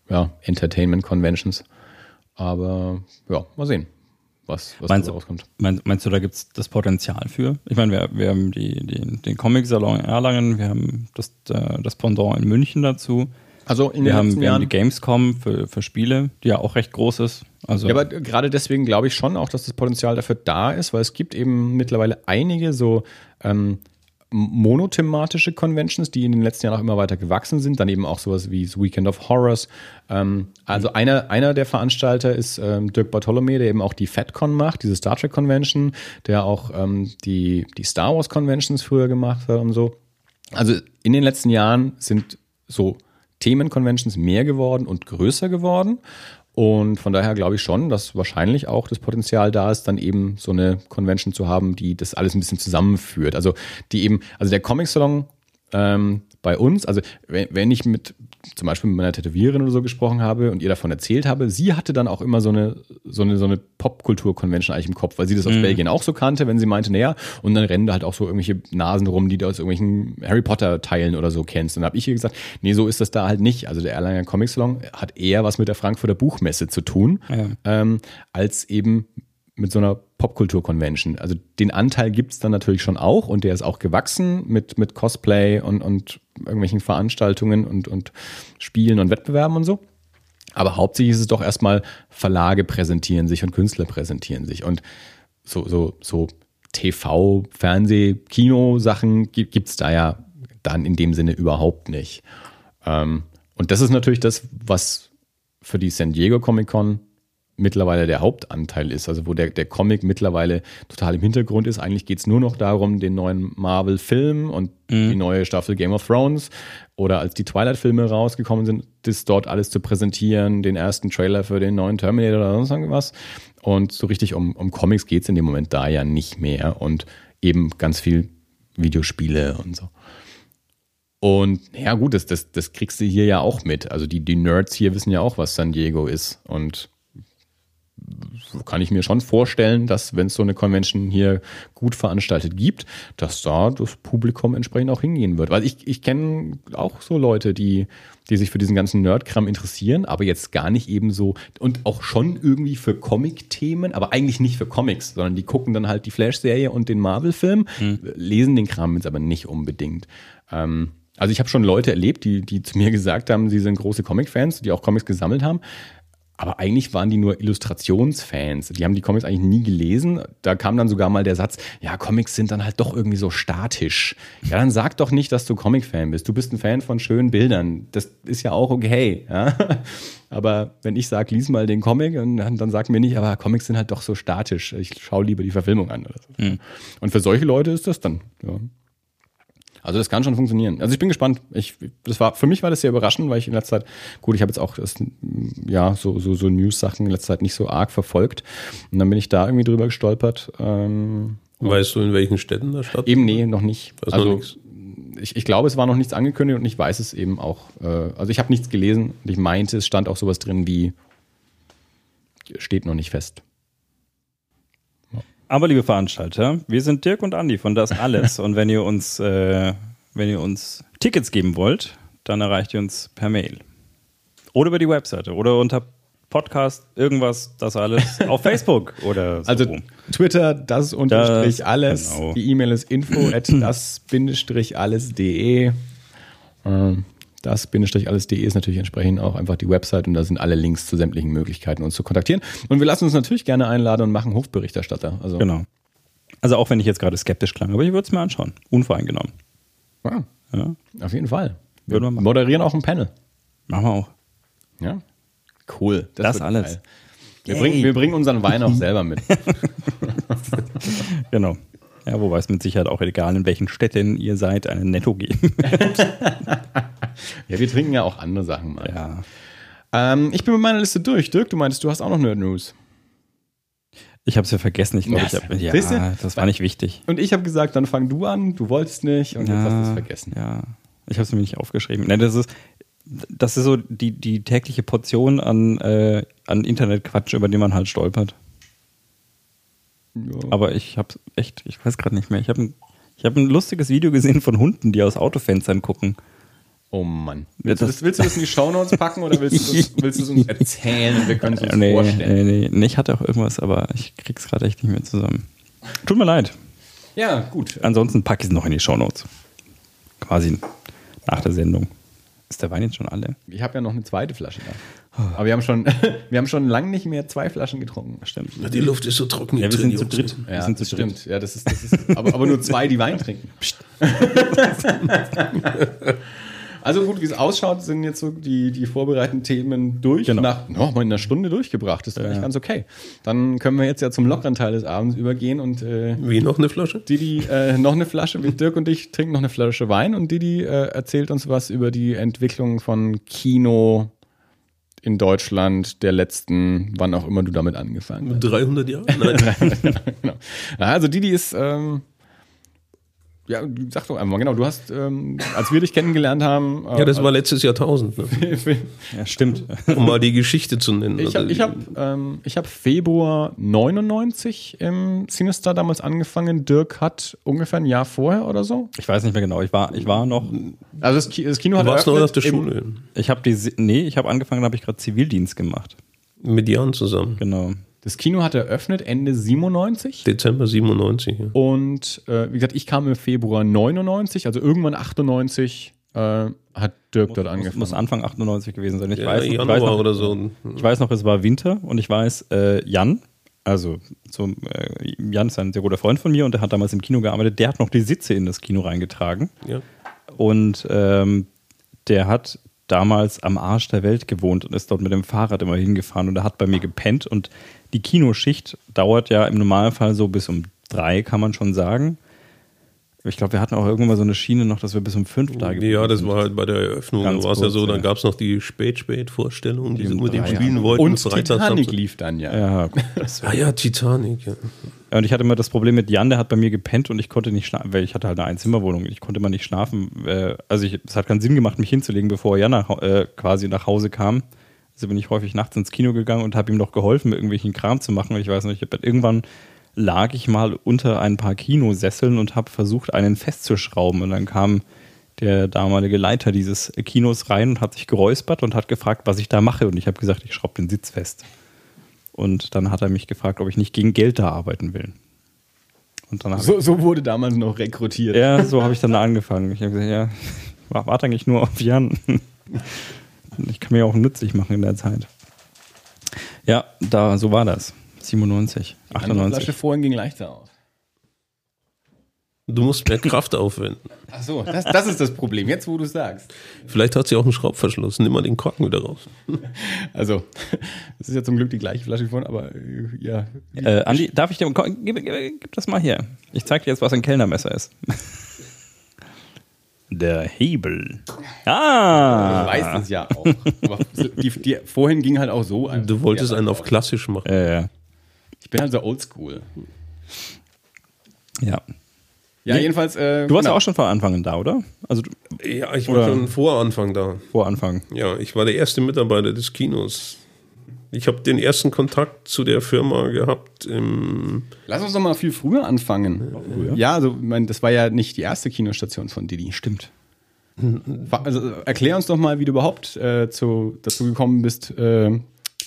ja, Entertainment-Conventions. Aber ja, mal sehen, was, was meinst, rauskommt. Meinst, meinst du, da gibt es das Potenzial für? Ich meine, wir, wir haben die, die, den Comic-Salon in Erlangen, wir haben das, äh, das Pendant in München dazu. Also in wir den haben, letzten wir haben Jahren. die Gamescom für, für Spiele, die ja auch recht groß ist. Also Ja, aber gerade deswegen glaube ich schon auch, dass das Potenzial dafür da ist, weil es gibt eben mittlerweile einige so ähm, monothematische Conventions, die in den letzten Jahren auch immer weiter gewachsen sind. Dann eben auch sowas wie das Weekend of Horrors. Ähm, also einer, einer der Veranstalter ist ähm, Dirk Bartholomew, der eben auch die FatCon macht, diese Star Trek Convention, der auch ähm, die, die Star Wars Conventions früher gemacht hat und so. Also in den letzten Jahren sind so Themenconventions mehr geworden und größer geworden. Und von daher glaube ich schon, dass wahrscheinlich auch das Potenzial da ist, dann eben so eine Convention zu haben, die das alles ein bisschen zusammenführt. Also die eben, also der Comic Salon ähm, bei uns, also wenn, wenn ich mit zum Beispiel mit meiner Tätowiererin oder so gesprochen habe und ihr davon erzählt habe, sie hatte dann auch immer so eine, so eine, so eine Popkultur-Convention eigentlich im Kopf, weil sie das aus Belgien auch so kannte, wenn sie meinte, naja, und dann rennen da halt auch so irgendwelche Nasen rum, die du aus irgendwelchen Harry Potter-Teilen oder so kennst. Und dann habe ich ihr gesagt, nee, so ist das da halt nicht. Also der Erlanger Comic Salon hat eher was mit der Frankfurter Buchmesse zu tun, Ja. ähm, als eben mit so einer Popkultur-Convention. Also den Anteil gibt es dann natürlich schon auch und der ist auch gewachsen mit, mit Cosplay und, und irgendwelchen Veranstaltungen und, und Spielen und Wettbewerben und so. Aber hauptsächlich ist es doch erstmal, Verlage präsentieren sich und Künstler präsentieren sich. Und so, so, so TV, Fernseh, Kino-Sachen gibt es da ja dann in dem Sinne überhaupt nicht. Ähm, und das ist natürlich das, was für die San Diego Comic Con mittlerweile der Hauptanteil ist, also wo der, der Comic mittlerweile total im Hintergrund ist. Eigentlich geht es nur noch darum, den neuen Marvel-Film und die neue Staffel Game of Thrones oder als die Twilight-Filme rausgekommen sind, das dort alles zu präsentieren, den ersten Trailer für den neuen Terminator oder sonst irgendwas. Und so richtig um, um Comics geht es in dem Moment da ja nicht mehr und eben ganz viel Videospiele und so. Und ja gut, das, das, das kriegst du hier ja auch mit. Also die, die Nerds hier wissen ja auch, was San Diego ist. Und kann ich mir schon vorstellen, dass wenn es so eine Convention hier gut veranstaltet gibt, dass da das Publikum entsprechend auch hingehen wird. Weil ich, ich kenne auch so Leute, die, die sich für diesen ganzen Nerdkram interessieren, aber jetzt gar nicht eben so und auch schon irgendwie für Comic-Themen, aber eigentlich nicht für Comics, sondern die gucken dann halt die Flash-Serie und den Marvel-Film, lesen den Kram jetzt aber nicht unbedingt. Ähm, also ich habe schon Leute erlebt, die, die zu mir (laughs) gesagt haben, sie sind große Comic-Fans, die auch Comics gesammelt haben. Aber eigentlich waren die nur Illustrationsfans. Die haben die Comics eigentlich nie gelesen. Da kam dann sogar mal der Satz, ja, Comics sind dann halt doch irgendwie so statisch. Ja, dann sag doch nicht, dass du Comic-Fan bist. Du bist ein Fan von schönen Bildern. Das ist ja auch okay. Ja? (laughs) Aber wenn ich sage, lies mal den Comic, dann, dann sag mir nicht, aber Comics sind halt doch so statisch. Ich schaue lieber die Verfilmung an. So. Und für solche Leute ist das dann, ja. Also das kann schon funktionieren. Also ich bin gespannt. Ich, das war, für mich war das sehr überraschend, weil ich in letzter Zeit, gut, ich habe jetzt auch das, ja, so, so, so News-Sachen in letzter Zeit nicht so arg verfolgt. Und dann bin ich da irgendwie drüber gestolpert. Ähm, Weißt du, in welchen Städten das stattfindet? eben, nee, noch nicht. Noch also nichts. ich, ich glaube, es war noch nichts angekündigt und ich weiß es eben auch. Äh, also ich habe nichts gelesen und ich meinte, es stand auch sowas drin wie steht noch nicht fest. Aber liebe Veranstalter, wir sind Dirk und Andi von Das Alles. (laughs) und wenn ihr uns, äh, wenn ihr uns Tickets geben wollt, dann erreicht ihr uns per Mail. Oder über die Webseite oder unter Podcast, irgendwas, das alles (laughs) auf Facebook oder so. Also Twitter, das unterstrich alles. genau. Die E-Mail ist info at (clears throat) das bindestrich alles.de. Ähm, Das bindestrich alles.de ist natürlich entsprechend auch einfach die Website und da sind alle Links zu sämtlichen Möglichkeiten, uns zu kontaktieren. Und wir lassen uns natürlich gerne einladen und machen Hofberichterstatter. Also, genau. Also auch wenn ich jetzt gerade skeptisch klang, aber ich würde es mir anschauen. Unvoreingenommen. wow, Ja, auf jeden Fall. Wir Würden wir machen. moderieren auch ein Panel. machen wir auch. Ja. Cool. Das wird alles. geil. Wir bringen, wir bringen unseren Wein auch (laughs) selber mit. Genau. Ja, wobei es mit Sicherheit auch egal, in welchen Städten ihr seid, einen Netto geben. (laughs) Ja, wir trinken ja auch andere Sachen mal. ja. Ähm, ich bin mit meiner Liste durch. Dirk, du meintest, du hast auch noch Nerd News. Ich habe es ja vergessen. Ich glaube, ich hab, ja, du? das war nicht wichtig. Und ich habe gesagt, dann fang du an, du wolltest nicht und jetzt hast du es vergessen. Ja, ich habe es mir nicht aufgeschrieben. Ne, das ist, das ist so die, die tägliche Portion an, äh, an Internetquatsch, über den man halt stolpert. Ja. Aber ich habe echt, ich weiß gerade nicht mehr. Ich habe ein, ich hab ein lustiges Video gesehen von Hunden, die aus Autofenstern gucken. Oh Mann. Willst, du das- das, willst du das in die Shownotes packen oder willst du, das, (laughs) willst du es uns erzählen und wir können es uns nee, vorstellen? nee, nee, nee, ich hatte auch irgendwas, aber ich krieg's gerade echt nicht mehr zusammen. Tut mir leid. Ja, gut. Ansonsten packe ich es noch in die Shownotes. Quasi nach der Sendung. Ist der Wein jetzt schon alle? Ich habe ja noch eine zweite Flasche da. Aber wir haben schon, (laughs) wir haben schon lange nicht mehr zwei Flaschen getrunken. Stimmt. Na, die Luft ist so trocken. Ja, wir hier sind drin, zu dritt. Wir Ja, sind zu das dritt. stimmt. Ja, das ist, das ist aber, aber nur zwei, die Wein trinken. (laughs) Psst. Also gut, wie es ausschaut, sind jetzt so die, die vorbereiteten Themen durch. Genau. Nach noch mal in einer Stunde durchgebracht. Das ist eigentlich ganz okay. Dann können wir jetzt ja zum lockeren Teil des Abends übergehen und äh, Wie noch eine Flasche? Didi äh, noch eine Flasche, wir, Dirk und ich trinken noch eine Flasche Wein und Didi äh, erzählt uns was über die Entwicklung von Kino in Deutschland der letzten, wann auch immer du damit angefangen hast. 300 Jahre? Nein. (laughs) genau. Also Didi ist, ähm, ja, sag doch einfach mal, genau, du hast, ähm, als wir dich kennengelernt haben, äh, ja, das war letztes Jahrtausend. Ne? (laughs) Ja, stimmt. Um mal die Geschichte zu nennen. Ich habe Also, ich hab, ähm, ich hab Februar 99 im Sinister damals angefangen. Dirk hat ungefähr ein Jahr vorher oder so. Ich weiß nicht mehr genau. Ich war, ich war noch, Also das, Ki das Kino hat Du warst noch auf der eröffnet im- Schule. ich habe die, nee, ich habe angefangen, da habe ich gerade Zivildienst gemacht. Mit Jan zusammen. Genau. Das Kino hat eröffnet Ende 97. Dezember 97. Ja. Und äh, wie gesagt, ich kam im Februar 99, also irgendwann 98 äh, hat Dirk dort Muss, angefangen. muss Anfang 98 gewesen sein. Ich, Ja, weiß, ich, Januar weiß noch, oder so. ich weiß noch, es war Winter und ich weiß, äh, Jan, also zum, äh, Jan ist ein sehr guter Freund von mir und der hat damals im Kino gearbeitet, der hat noch die Sitze in das Kino reingetragen. Ja. Und ähm, der hat damals am Arsch der Welt gewohnt und ist dort mit dem Fahrrad immer hingefahren und er hat bei mir gepennt und die Kinoschicht dauert ja im Normalfall so bis um drei, kann man schon sagen. Ich glaube, wir hatten auch irgendwann mal so eine Schiene noch, dass wir bis um fünf da geblieben Ja, das sind. war halt bei der Eröffnung. Ganz Da war es ja so, dann ja. gab es noch die Spät-Spät-Vorstellung, die sie unbedingt spielen ja. wollten. Und Freitag, Titanic Samstag. lief dann ja. Ja, (laughs) gut, Ah ja, Titanic. Ja. Und ich hatte immer das Problem mit Jan, der hat bei mir gepennt und ich konnte nicht schlafen, weil ich hatte halt eine Einzimmerwohnung. Ich konnte mal nicht schlafen. Äh, Also ich, es hat keinen Sinn gemacht, mich hinzulegen, bevor Jan nach, äh, quasi nach Hause kam. Also bin ich häufig nachts ins Kino gegangen und habe ihm noch geholfen, irgendwelchen Kram zu machen. Und ich weiß nicht, ich hab, irgendwann lag ich mal unter ein paar Kinosesseln und habe versucht, einen festzuschrauben. Und dann kam der damalige Leiter dieses Kinos rein und hat sich geräuspert und hat gefragt, was ich da mache. Und ich habe gesagt, ich schraube den Sitz fest. Und dann hat er mich gefragt, ob ich nicht gegen Geld da arbeiten will. Und dann So, so wurde damals noch rekrutiert. ja, so habe ich dann da angefangen. Ich habe gesagt, ja, warte eigentlich nur auf Jan. Ich kann mir auch nützlich machen in der Zeit. Ja, da, so war das. 97, Die andere Flasche 98. vorhin ging leichter aus. Du musst mehr Kraft aufwenden. Ach so, das, das ist das Problem. Jetzt, wo du sagst. Vielleicht hat sie auch einen Schraubverschluss. Nimm mal den Korken wieder raus. Also, das ist ja zum Glück die gleiche Flasche wie vorhin, aber äh, ja. Äh, Andi, darf ich dir, gib, gib, gib das mal hier. Ich zeig dir jetzt, was ein Kellnermesser ist. Der Hebel. Ah! Du weißt es ja auch. Aber die, die, vorhin ging halt auch so. Du wolltest ja, einen auf klassisch machen. Äh, Ich bin halt so oldschool. ja. Ja, Nee. jedenfalls. Äh, Du warst genau. ja auch schon vor Anfang da, oder? Also Ja, ich war Oder- schon vor Anfang da. vor Anfang. Ja, ich war der erste Mitarbeiter des Kinos. Ich habe den ersten Kontakt zu der Firma gehabt im Lass uns doch mal viel früher anfangen. früher? Ja, also, ich meine, das war ja nicht die erste Kinostation von Didi. Stimmt. Also, erklär uns doch mal, wie du überhaupt äh, zu, dazu gekommen bist, äh,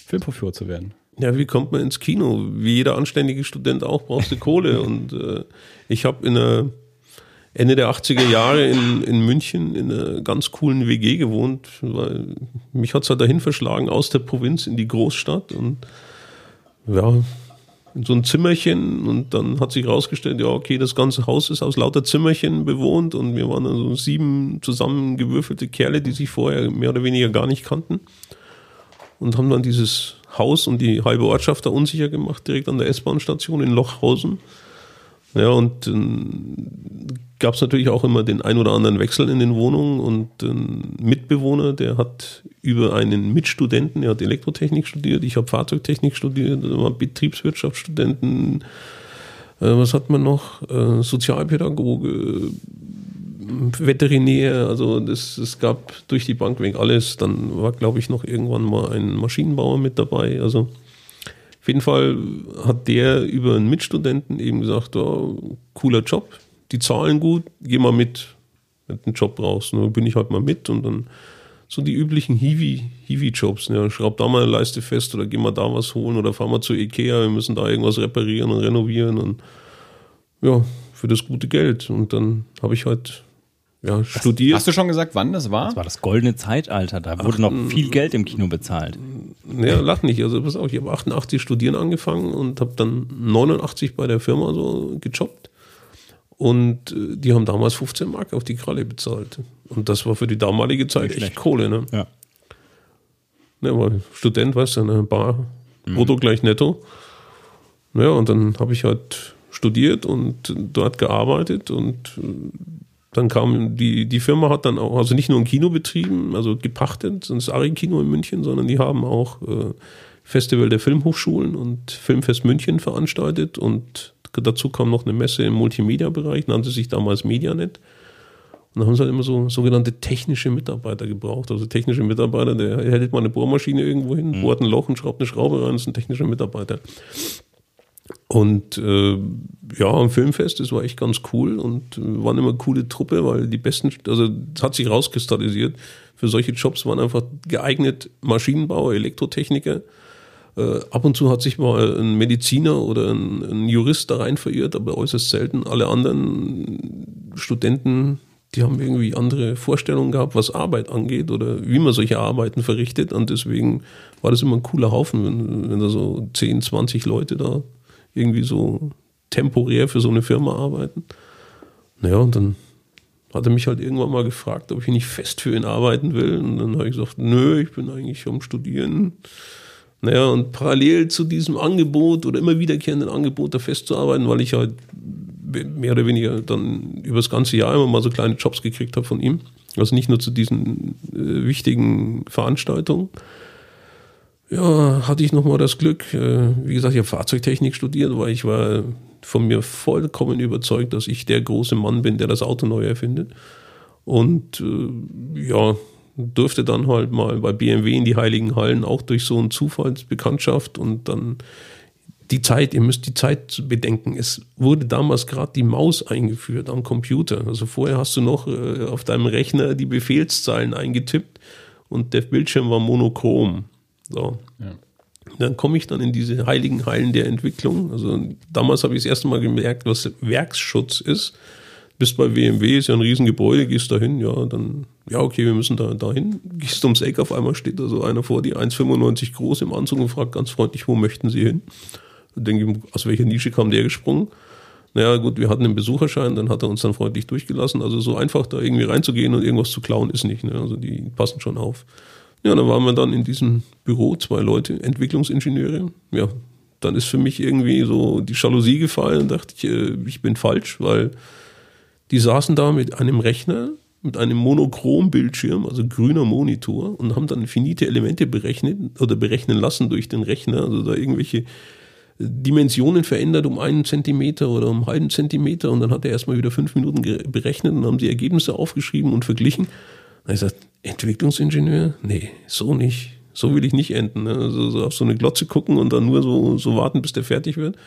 Filmprofessor zu werden. Ja, wie kommt man ins Kino? Wie jeder anständige Student auch, brauchst du Kohle. (laughs) Und äh, ich habe in der Ende der 80er Jahre in, in München in einer ganz coolen WG gewohnt, weil mich hat's halt dahin verschlagen, aus der Provinz in die Großstadt. Und ja, in so ein Zimmerchen und dann hat sich rausgestellt, ja, okay, das ganze Haus ist aus lauter Zimmerchen bewohnt und wir waren dann so sieben zusammengewürfelte Kerle, die sich vorher mehr oder weniger gar nicht kannten und haben dann dieses Haus und die halbe Ortschaft da unsicher gemacht, direkt an der S-Bahn-Station in Lochhausen. Ja, und dann gab es natürlich auch immer den ein oder anderen Wechsel in den Wohnungen und ein Mitbewohner, der hat über einen Mitstudenten, der hat Elektrotechnik studiert, ich habe Fahrzeugtechnik studiert, Betriebswirtschaftsstudenten, äh, was hat man noch? Äh, Sozialpädagoge, Veterinär, also das, es gab durch die Bank weg alles. Dann war, glaube ich, noch irgendwann mal ein Maschinenbauer mit dabei. Also auf jeden Fall hat der über einen Mitstudenten eben gesagt, oh, cooler Job, die zahlen gut, geh mal mit, wenn du einen Job brauchst. Und dann bin ich halt mal mit und dann so die üblichen Hiwi- Hiwi-Jobs. Ja, schraub da mal eine Leiste fest oder geh mal da was holen oder fahr mal zu Ikea, wir müssen da irgendwas reparieren und renovieren und ja, für das gute Geld. Und dann habe ich halt ja, studiert. Hast du schon gesagt, wann das war? Das war das goldene Zeitalter. Da wurde noch viel Geld im Kino bezahlt. Ja, lach nicht. Also pass auf, ich habe 88 studieren angefangen und habe dann 89 bei der Firma so gejobbt. Und äh, die haben damals 15 Mark auf die Kralle bezahlt. Und das war für die damalige Zeit Nicht echt schlecht. Kohle, ne? Ja. Ne, weil Student, weißt du, ne, Bar, brutto gleich netto. Ja, und dann habe ich halt studiert und dort gearbeitet und äh, dann kam die, die Firma hat dann auch, also nicht nur ein Kino betrieben, also gepachtet, das Ari-Kino in München, sondern die haben auch äh, Festival der Filmhochschulen und Filmfest München veranstaltet und dazu kam noch eine Messe im Multimedia-Bereich, nannte sich damals Medianet. Und dann haben sie halt immer so sogenannte technische Mitarbeiter gebraucht. Also technische Mitarbeiter, der hält mal eine Bohrmaschine irgendwo hin, bohrt ein Loch und schraubt eine Schraube rein, das ist ein technischer Mitarbeiter. Und äh, ja, am Filmfest, das war echt ganz cool und äh, waren immer coole Truppe, weil die besten, also es hat sich rauskristallisiert, für solche Jobs waren einfach geeignet Maschinenbauer, Elektrotechniker. Äh, ab und zu hat sich mal ein Mediziner oder ein, ein Jurist da rein verirrt, aber äußerst selten. Alle anderen Studenten, die haben irgendwie andere Vorstellungen gehabt, was Arbeit angeht oder wie man solche Arbeiten verrichtet. Und deswegen war das immer ein cooler Haufen, wenn, wenn da so 10, 20 Leute da irgendwie so temporär für so eine Firma arbeiten. Naja, und dann hat er mich halt irgendwann mal gefragt, ob ich nicht fest für ihn arbeiten will. Und dann habe ich gesagt, nö, ich bin eigentlich am Studieren. Naja, und parallel zu diesem Angebot oder immer wiederkehrenden Angebot da festzuarbeiten, weil ich halt mehr oder weniger dann über das ganze Jahr immer mal so kleine Jobs gekriegt habe von ihm. Also nicht nur zu diesen äh, wichtigen Veranstaltungen. Ja, hatte ich nochmal das Glück. Äh, wie gesagt, ich habe Fahrzeugtechnik studiert, weil ich war von mir vollkommen überzeugt, dass ich der große Mann bin, der das Auto neu erfindet. Und äh, ja, durfte dann halt mal bei BMW in die Heiligen Hallen auch durch so eine Zufallsbekanntschaft und dann die Zeit, ihr müsst die Zeit bedenken. Es wurde damals gerade die Maus eingeführt am Computer. Also vorher hast du noch äh, auf deinem Rechner die Befehlszeilen eingetippt und der Bildschirm war monochrom. So. Dann komme ich dann in diese heiligen Hallen der Entwicklung. Also damals habe ich das erste Mal gemerkt, was Werksschutz ist. Bist bei BMW, ist ja ein Riesengebäude, gehst da hin, ja, dann, ja, okay, wir müssen da dahin. Gehst ums Eck, auf einmal steht da so einer vor dir, 1,95 groß im Anzug und fragt ganz freundlich, wo möchten Sie hin? Dann denke ich, aus welcher Nische kam der gesprungen? Naja, gut, wir hatten einen Besucherschein, dann hat er uns dann freundlich durchgelassen. Also so einfach da irgendwie reinzugehen und irgendwas zu klauen ist nicht. Ne? Also die passen schon auf. Ja, dann waren wir dann in diesem Büro, zwei Leute, Entwicklungsingenieure. Ja, dann ist für mich irgendwie so die Jalousie gefallen und dachte ich, äh, ich bin falsch, weil die saßen da mit einem Rechner mit einem Monochrom-Bildschirm, also grüner Monitor, und haben dann finite Elemente berechnet oder berechnen lassen durch den Rechner, also da irgendwelche Dimensionen verändert um einen Zentimeter oder um einen halben Zentimeter und dann hat er erstmal wieder fünf Minuten berechnet und haben die Ergebnisse aufgeschrieben und verglichen. Da ich gesagt, Entwicklungsingenieur? Nee, so nicht. So will ich nicht enden. Ne? Also so auf so eine Glotze gucken und dann nur so, so warten, bis der fertig wird.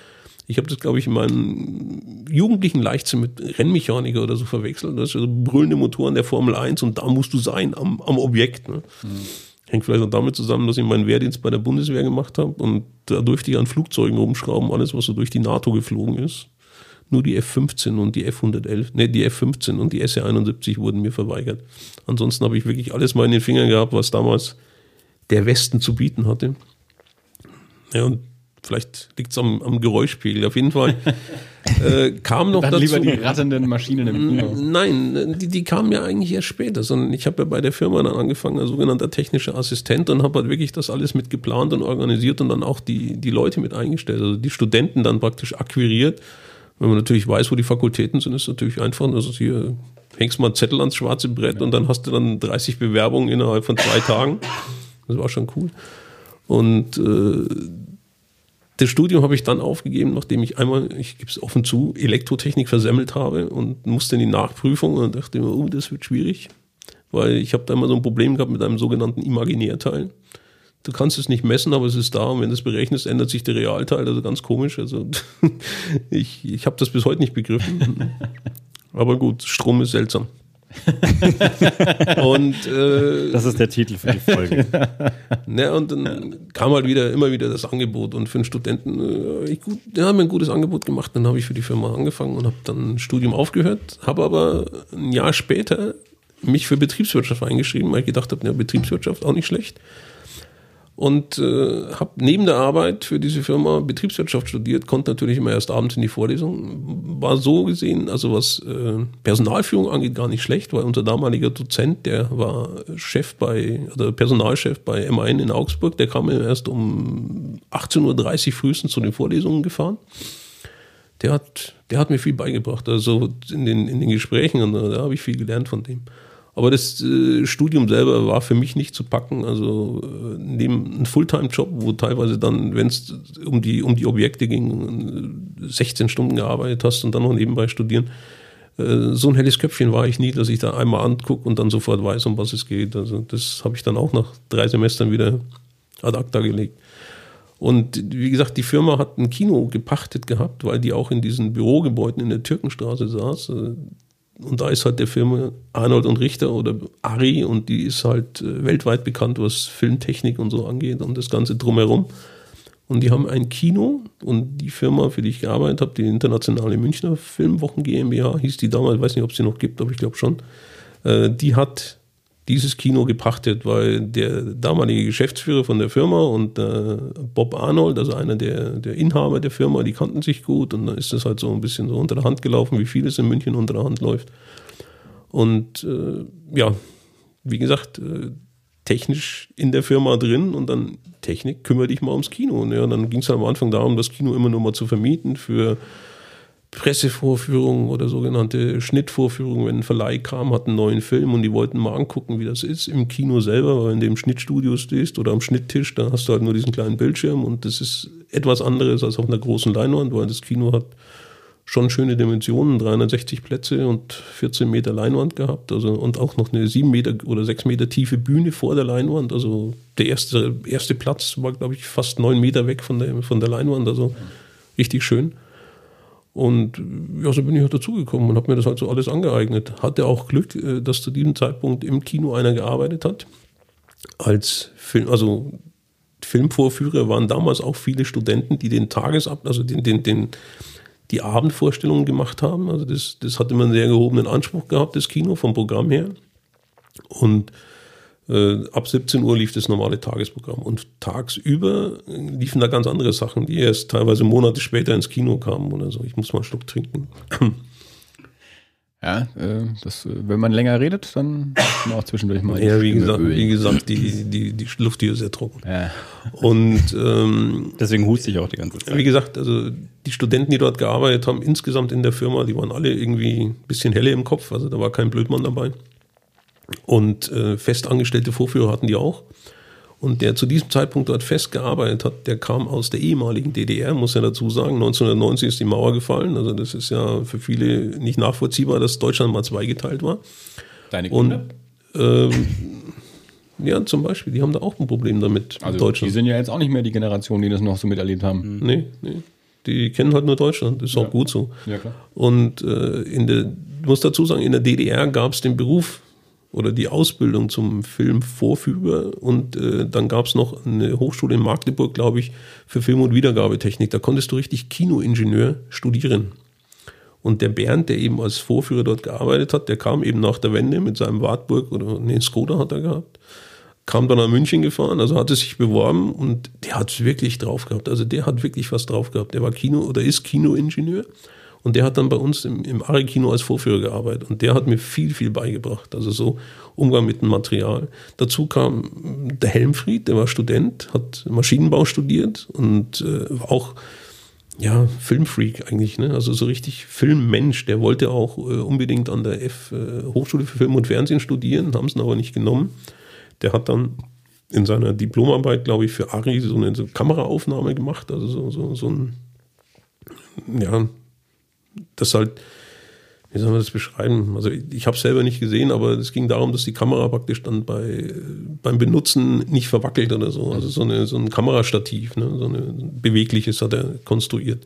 Ich habe das, glaube ich, in meinem jugendlichen Leichtsinn mit Rennmechaniker oder so verwechselt. Das ist also brüllende Motoren der Formel 1 und da musst du sein, am, am Objekt. Ne? Mhm. Hängt vielleicht auch damit zusammen, dass ich meinen Wehrdienst bei der Bundeswehr gemacht habe und da durfte ich an Flugzeugen rumschrauben, alles, was so durch die NATO geflogen ist. Nur die F-15 und die F-111, ne, die F-15 und die SE-71 wurden mir verweigert. Ansonsten habe ich wirklich alles mal in den Fingern gehabt, was damals der Westen zu bieten hatte. Ja, und vielleicht liegt es am, am Geräuschpegel. Auf jeden Fall (laughs) äh, kam noch Dann dazu. lieber die ratternden Maschinen im Kino. Nein, die, die kamen ja eigentlich erst später, sondern ich habe ja bei der Firma dann angefangen als sogenannter technischer Assistent und habe halt wirklich das alles mit geplant und organisiert und dann auch die, die Leute mit eingestellt, also die Studenten dann praktisch akquiriert. Wenn man natürlich weiß, wo die Fakultäten sind, ist es natürlich einfach, also hier hängst mal einen Zettel ans schwarze Brett und dann hast du dann 30 Bewerbungen innerhalb von zwei Tagen. Das war schon cool. Und äh, das Studium habe ich dann aufgegeben, nachdem ich einmal, ich gebe es offen zu, Elektrotechnik versemmelt habe und musste in die Nachprüfung und dachte mir, oh, das wird schwierig, weil ich habe da immer so ein Problem gehabt mit einem sogenannten Imaginärteil. Du kannst es nicht messen, aber es ist da und wenn du es berechnest, ändert sich der Realteil, also ganz komisch. Also (laughs) ich, ich habe das bis heute nicht begriffen. (laughs) Aber gut, Strom ist seltsam. und äh, Das ist der Titel für die Folge. (laughs) ne, und dann kam halt wieder immer wieder das Angebot und für einen Studenten, äh, ich gut, der hat mir ein gutes Angebot gemacht, dann habe ich für die Firma angefangen und habe dann ein Studium aufgehört, habe aber ein Jahr später mich für Betriebswirtschaft eingeschrieben, weil ich gedacht habe, ja, Betriebswirtschaft auch nicht schlecht und äh, habe neben der Arbeit für diese Firma Betriebswirtschaft studiert, konnte natürlich immer erst abends in die Vorlesung. War so gesehen, also was äh, Personalführung angeht, gar nicht schlecht, weil unser damaliger Dozent, der war Chef bei, oder Personalchef bei M1 in Augsburg, der kam erst um 18.30 Uhr frühestens zu den Vorlesungen gefahren. Der hat, der hat mir viel beigebracht, also in den, in den Gesprächen, und da habe ich viel gelernt von dem. Aber das äh, Studium selber war für mich nicht zu packen. Also äh, neben einem Fulltime-Job, wo teilweise dann, wenn es um die, um die Objekte ging, 16 Stunden gearbeitet hast und dann noch nebenbei studieren. Äh, so ein helles Köpfchen war ich nie, dass ich da einmal angucke und dann sofort weiß, um was es geht. Also das habe ich dann auch nach drei Semestern wieder ad acta gelegt. Und wie gesagt, die Firma hat ein Kino gepachtet gehabt, weil die auch in diesen Bürogebäuden in der Türkenstraße saß. Und da ist halt der Firma Arnold und Richter oder Ari und die ist halt äh, weltweit bekannt, was Filmtechnik und so angeht und das Ganze drumherum. Und die haben ein Kino und die Firma, für die ich gearbeitet habe, die internationale Münchner Filmwochen GmbH, hieß die damals, weiß nicht, ob sie noch gibt, aber ich glaube schon, äh, die hat dieses Kino gepachtet, weil der damalige Geschäftsführer von der Firma und äh, Bob Arnold, also einer der, der Inhaber der Firma, die kannten sich gut und dann ist das halt so ein bisschen so unter der Hand gelaufen, wie vieles in München unter der Hand läuft. Und äh, ja, wie gesagt, äh, technisch in der Firma drin und dann Technik, kümmere dich mal ums Kino. Und, ja, dann ging es halt am Anfang darum, das Kino immer nur mal zu vermieten für Pressevorführungen oder sogenannte Schnittvorführungen, wenn ein Verleih kam, hat einen neuen Film und die wollten mal angucken, wie das ist im Kino selber, weil in dem Schnittstudio stehst oder am Schnitttisch, da hast du halt nur diesen kleinen Bildschirm und das ist etwas anderes als auf einer großen Leinwand, weil das Kino hat schon schöne Dimensionen, 360 Plätze und 14 Meter Leinwand gehabt, also und auch noch eine 7 Meter oder 6 Meter tiefe Bühne vor der Leinwand. Also der erste, erste Platz war, glaube ich, fast 9 Meter weg von der, von der Leinwand, also richtig schön. Und ja, so bin ich halt dazugekommen und habe mir das halt so alles angeeignet. Hatte auch Glück, äh, dass zu diesem Zeitpunkt im Kino einer gearbeitet hat. Als Film, also Filmvorführer waren damals auch viele Studenten, die den Tagesab, also den, den, den, die Abendvorstellungen gemacht haben. Also das, das hat immer einen sehr gehobenen Anspruch gehabt, das Kino vom Programm her. Und ab 17 Uhr lief das normale Tagesprogramm und tagsüber liefen da ganz andere Sachen, die erst teilweise Monate später ins Kino kamen oder so. Ich muss mal einen Schluck trinken. Ja, äh, das, wenn man länger redet, dann kann man auch zwischendurch mal. Ja, wie gesagt, wie gesagt, die, die, die Luft hier ist sehr trocken. Ja. Und ähm, Deswegen huste ich auch die ganze Zeit. wie gesagt, also die Studenten, die dort gearbeitet haben, insgesamt in der Firma, die waren alle irgendwie ein bisschen helle im Kopf. Also da war kein Blödmann dabei. Und äh, festangestellte Vorführer hatten die auch. Und der zu diesem Zeitpunkt dort festgearbeitet hat, der kam aus der ehemaligen DDR, muss ja dazu sagen. 1990 ist die Mauer gefallen. Also das ist ja für viele nicht nachvollziehbar, dass Deutschland mal zweigeteilt war. Deine Kinder? Und ähm, ja, zum Beispiel, die haben da auch ein Problem damit. also Deutschland. die sind ja jetzt auch nicht mehr die Generation, die das noch so miterlebt haben. Nee, nee. Die kennen halt nur Deutschland. Das ist auch gut so. Ja, klar. Und äh, in der, ich muss dazu sagen, in der DDR gab es den Beruf oder die Ausbildung zum Filmvorführer und äh, dann gab es noch eine Hochschule in Magdeburg, glaube ich, für Film- und Wiedergabetechnik. Da konntest du richtig Kinoingenieur studieren. Und der Bernd, der eben als Vorführer dort gearbeitet hat, der kam eben nach der Wende mit seinem Wartburg oder nee, Skoda hat er gehabt, kam dann nach München gefahren, also hatte sich beworben und der hat es wirklich drauf gehabt. Also der hat wirklich was drauf gehabt. Der war Kino oder ist Kinoingenieur und der hat dann bei uns im, im Ari-Kino als Vorführer gearbeitet und der hat mir viel, viel beigebracht. Also so Umgang mit dem Material. Dazu kam der Helmfried, der war Student, hat Maschinenbau studiert und äh, auch ja, Filmfreak eigentlich, ne? Also so richtig Filmmensch. Der wollte auch äh, unbedingt an der F äh, Hochschule für Film und Fernsehen studieren, haben es aber nicht genommen. Der hat dann in seiner Diplomarbeit, glaube ich, für Ari so eine so Kameraaufnahme gemacht, also so, so, so ein, ja, das halt, wie soll man das beschreiben? Also ich, ich habe es selber nicht gesehen, aber es ging darum, dass die Kamera praktisch dann bei, beim Benutzen nicht verwackelt oder so. Also so, eine, so ein Kamerastativ, ne? so ein bewegliches hat er konstruiert.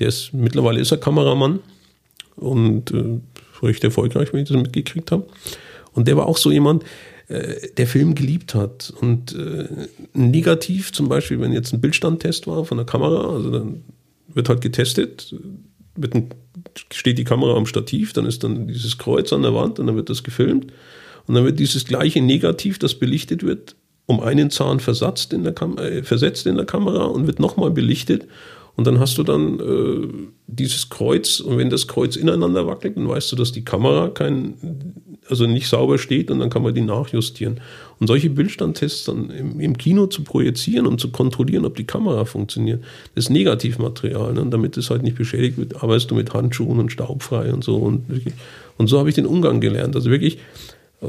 Der ist, mittlerweile ist er Kameramann und äh, recht erfolgreich, wenn ich das mitgekriegt habe. Und der war auch so jemand, äh, der Film geliebt hat. Und äh, negativ zum Beispiel, wenn jetzt ein Bildstandtest war von der Kamera, also dann wird halt getestet, wird ein, steht die Kamera am Stativ, dann ist dann dieses Kreuz an der Wand und dann wird das gefilmt. Und dann wird dieses gleiche Negativ, das belichtet wird, um einen Zahn versetzt in der, Kam äh, versetzt in der Kamera und wird nochmal belichtet. Und dann hast du dann äh, dieses Kreuz und wenn das Kreuz ineinander wackelt, dann weißt du, dass die Kamera kein, also nicht sauber steht und dann kann man die nachjustieren. Und solche Bildstandtests dann im, im Kino zu projizieren und zu kontrollieren, ob die Kamera funktioniert, das ist Negativmaterial. Ne? Damit es halt nicht beschädigt wird, arbeitest du mit Handschuhen und staubfrei und so. Und, und so habe ich den Umgang gelernt. Also wirklich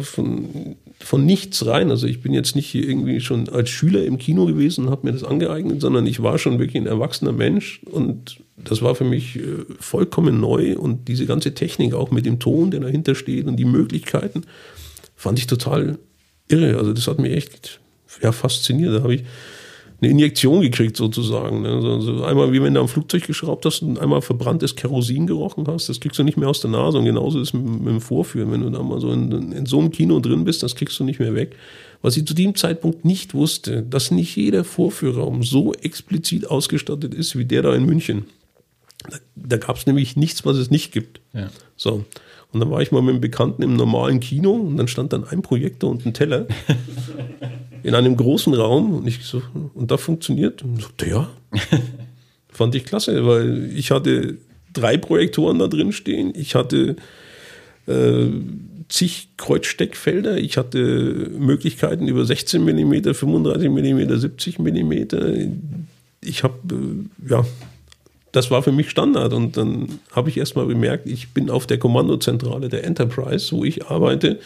von, von nichts rein. Also ich bin jetzt nicht hier irgendwie schon als Schüler im Kino gewesen und habe mir das angeeignet, sondern ich war schon wirklich ein erwachsener Mensch und das war für mich äh, vollkommen neu und diese ganze Technik auch mit dem Ton, der dahinter steht und die Möglichkeiten, fand ich total irre. Also das hat mich echt ja, fasziniert. Da habe ich eine Injektion gekriegt sozusagen. Ne? So, so einmal wie wenn du am Flugzeug geschraubt hast und einmal verbranntes Kerosin gerochen hast, das kriegst du nicht mehr aus der Nase. Und genauso ist es mit, mit dem Vorführen. Wenn du da mal so in, in so einem Kino drin bist, das kriegst du nicht mehr weg. Was ich zu dem Zeitpunkt nicht wusste, dass nicht jeder Vorführraum so explizit ausgestattet ist wie der da in München. Da, da gab es nämlich nichts, was es nicht gibt. Ja. So. Und dann war ich mal mit einem Bekannten im normalen Kino und dann stand dann ein Projektor und ein Teller (laughs) in einem großen Raum und ich so, und da funktioniert. Und so, ja. (laughs) Fand ich klasse, weil ich hatte drei Projektoren da drin stehen. Ich hatte äh, zig Kreuzsteckfelder. Ich hatte Möglichkeiten über 16 mm, 35 mm, 70 mm. Ich habe, äh, ja, das war für mich Standard. Und dann habe ich erstmal bemerkt, ich bin auf der Kommandozentrale der Enterprise, wo ich arbeite.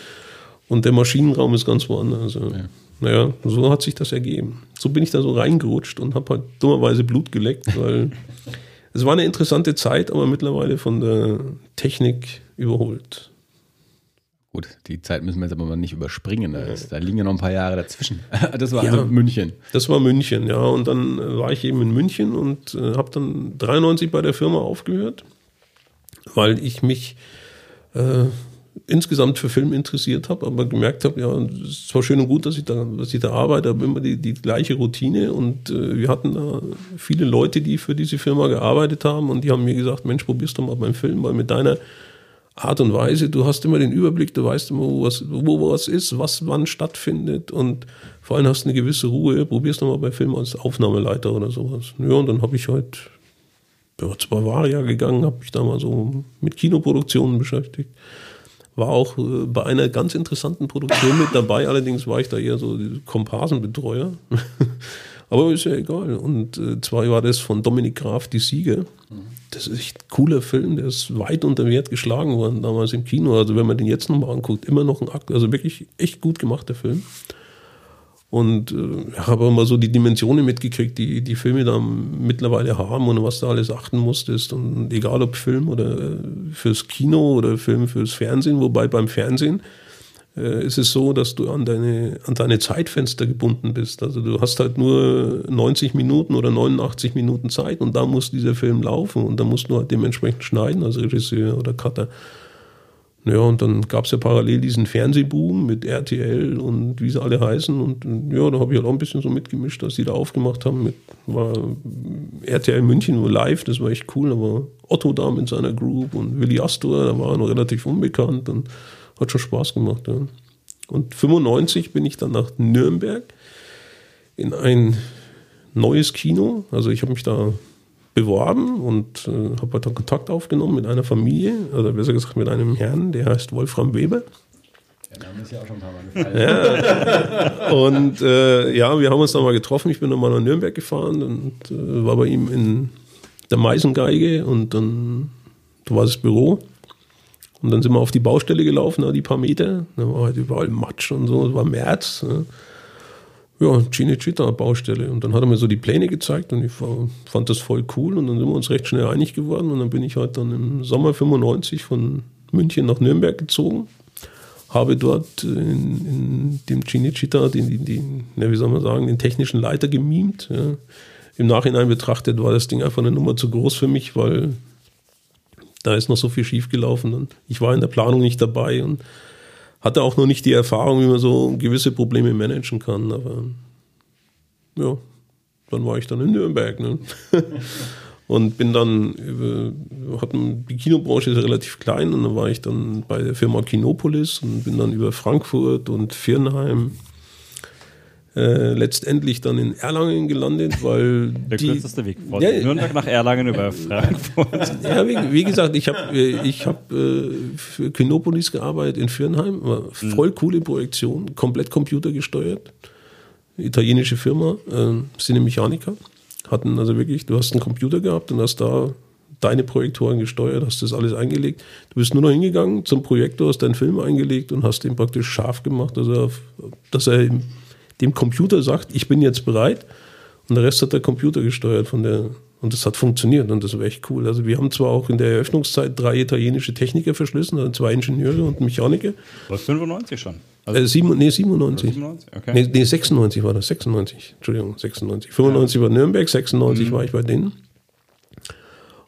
Und der Maschinenraum ist ganz woanders. Also, Ja. Naja, so hat sich das ergeben. So bin ich da so reingerutscht und habe halt dummerweise Blut geleckt, weil (laughs) es war eine interessante Zeit, aber mittlerweile von der Technik überholt. Gut, die Zeit müssen wir jetzt aber mal nicht überspringen. Da, ist, da liegen ja noch ein paar Jahre dazwischen. (laughs) Das war Ja. also München. Das war München, ja. Und dann äh, war ich eben in München und äh, habe dann 93 bei der Firma aufgehört, weil ich mich äh, insgesamt für Film interessiert habe, aber gemerkt habe, ja, es ist zwar schön und gut, dass ich da, dass ich da arbeite, aber immer die, die gleiche Routine. Und äh, wir hatten da viele Leute, die für diese Firma gearbeitet haben und die haben mir gesagt, Mensch, probier's doch mal beim Film, weil mit deiner Art und Weise, du hast immer den Überblick, du weißt immer, wo was, wo was ist, was wann stattfindet und vor allem hast du eine gewisse Ruhe, probier's doch mal bei Film als Aufnahmeleiter oder sowas. Ja, und dann habe ich halt ja, zu Bavaria gegangen, habe mich da mal so mit Kinoproduktionen beschäftigt. War auch äh, bei einer ganz interessanten Produktion mit dabei, allerdings war ich da eher so Komparsenbetreuer. (laughs) Aber ist ja egal. Und äh, zwar war das von Dominik Graf die Siege. das ist echt ein cooler Film, der ist weit unter Wert geschlagen worden damals im Kino. Also wenn man den jetzt nochmal anguckt, immer noch ein Akt, also wirklich echt gut gemachter Film. Und äh, habe mal so die Dimensionen mitgekriegt, die die Filme da mittlerweile haben und was da alles achten musstest. Und egal ob Film oder äh, fürs Kino oder Film fürs Fernsehen, wobei beim Fernsehen äh, ist es so, dass du an deine, an deine Zeitfenster gebunden bist. Also du hast halt nur 90 Minuten oder 89 Minuten Zeit und da muss dieser Film laufen und da musst du halt dementsprechend schneiden als Regisseur oder Cutter. Ja, und dann gab es ja parallel diesen Fernsehboom mit RTL und wie sie alle heißen. Und ja, da habe ich halt auch ein bisschen so mitgemischt, dass die da aufgemacht haben. Mit, war RTL München live, das war echt cool. War Otto da mit seiner Group und Willi Astor, da war er noch relativ unbekannt und hat schon Spaß gemacht. Ja. Und 95 bin ich dann nach Nürnberg in ein neues Kino. Also ich habe mich da beworben und äh, habe halt dann Kontakt aufgenommen mit einer Familie, oder besser gesagt mit einem Herrn, der heißt Wolfram Weber. Der Name ist ja auch schon ein paar Mal gefallen. ja. Und äh, ja, wir haben uns dann mal getroffen. Ich bin dann mal nach Nürnberg gefahren und äh, war bei ihm in der Meisengeige und dann da war das Büro. Und dann sind wir auf die Baustelle gelaufen, die paar Meter. Da war halt überall Matsch und so. Es war März. Ja ja, Cinecittà Baustelle. Und dann hat er mir so die Pläne gezeigt und ich fand das voll cool und dann sind wir uns recht schnell einig geworden und dann bin ich halt dann im Sommer 95 von München nach Nürnberg gezogen. Habe dort in, in dem Cinecittà den, den, ja, wie soll man sagen, den technischen Leiter gemimt. Ja. Im Nachhinein betrachtet war das Ding einfach eine Nummer zu groß für mich, weil da ist noch so viel schief gelaufen und ich war in der Planung nicht dabei und hatte auch noch nicht die Erfahrung, wie man so gewisse Probleme managen kann. Aber ja, dann war ich dann in Nürnberg. Ne? (laughs) und bin dann über, hatten, die Kinobranche ist relativ klein und dann war ich dann bei der Firma Kinopolis und bin dann über Frankfurt und Firnheim äh, letztendlich dann in Erlangen gelandet, weil der die, kürzeste Weg von ja, Nürnberg nach Erlangen über Frankfurt. Ja, wie, wie gesagt, ich habe äh, ich hab, äh, für Kinopolis gearbeitet in Firnheim, war mhm. voll coole Projektion, komplett computergesteuert, italienische Firma, äh, Cinemechaniker, hatten also wirklich, du hast einen Computer gehabt und hast da deine Projektoren gesteuert, hast das alles eingelegt. Du bist nur noch hingegangen zum Projektor, hast deinen Film eingelegt und hast den praktisch scharf gemacht, dass er, dass er dem Computer sagt, ich bin jetzt bereit. Und der Rest hat der Computer gesteuert von der, und das hat funktioniert und das war echt cool. Also wir haben zwar auch in der Eröffnungszeit drei italienische Techniker verschlissen, also zwei Ingenieure und Mechaniker. Was 95 schon? Also äh, sieben, nee, 97. 97? Okay. Nee, nee, 96 war das, 96. Entschuldigung, 96. 95 ja. war Nürnberg, 96 mhm. war ich bei denen.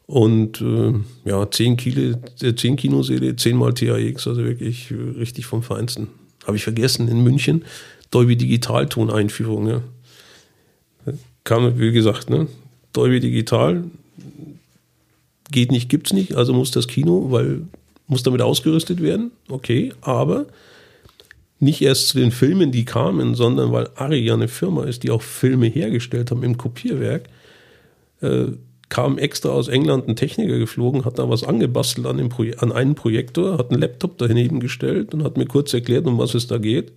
Und äh, ja, 10, Kilo, 10 Kinoseele, 10 mal TAX, also wirklich richtig vom Feinsten. Habe ich vergessen in München. Dolby Digital Toneinführung. Ja. Kam, wie gesagt, ne? Dolby Digital geht nicht, gibt's nicht, also muss das Kino, weil muss damit ausgerüstet werden, okay, aber nicht erst zu den Filmen, die kamen, sondern weil Ari ja eine Firma ist, die auch Filme hergestellt haben im Kopierwerk, äh, kam extra aus England ein Techniker geflogen, hat da was angebastelt an, an einen Projektor, hat einen Laptop daneben gestellt und hat mir kurz erklärt, um was es da geht.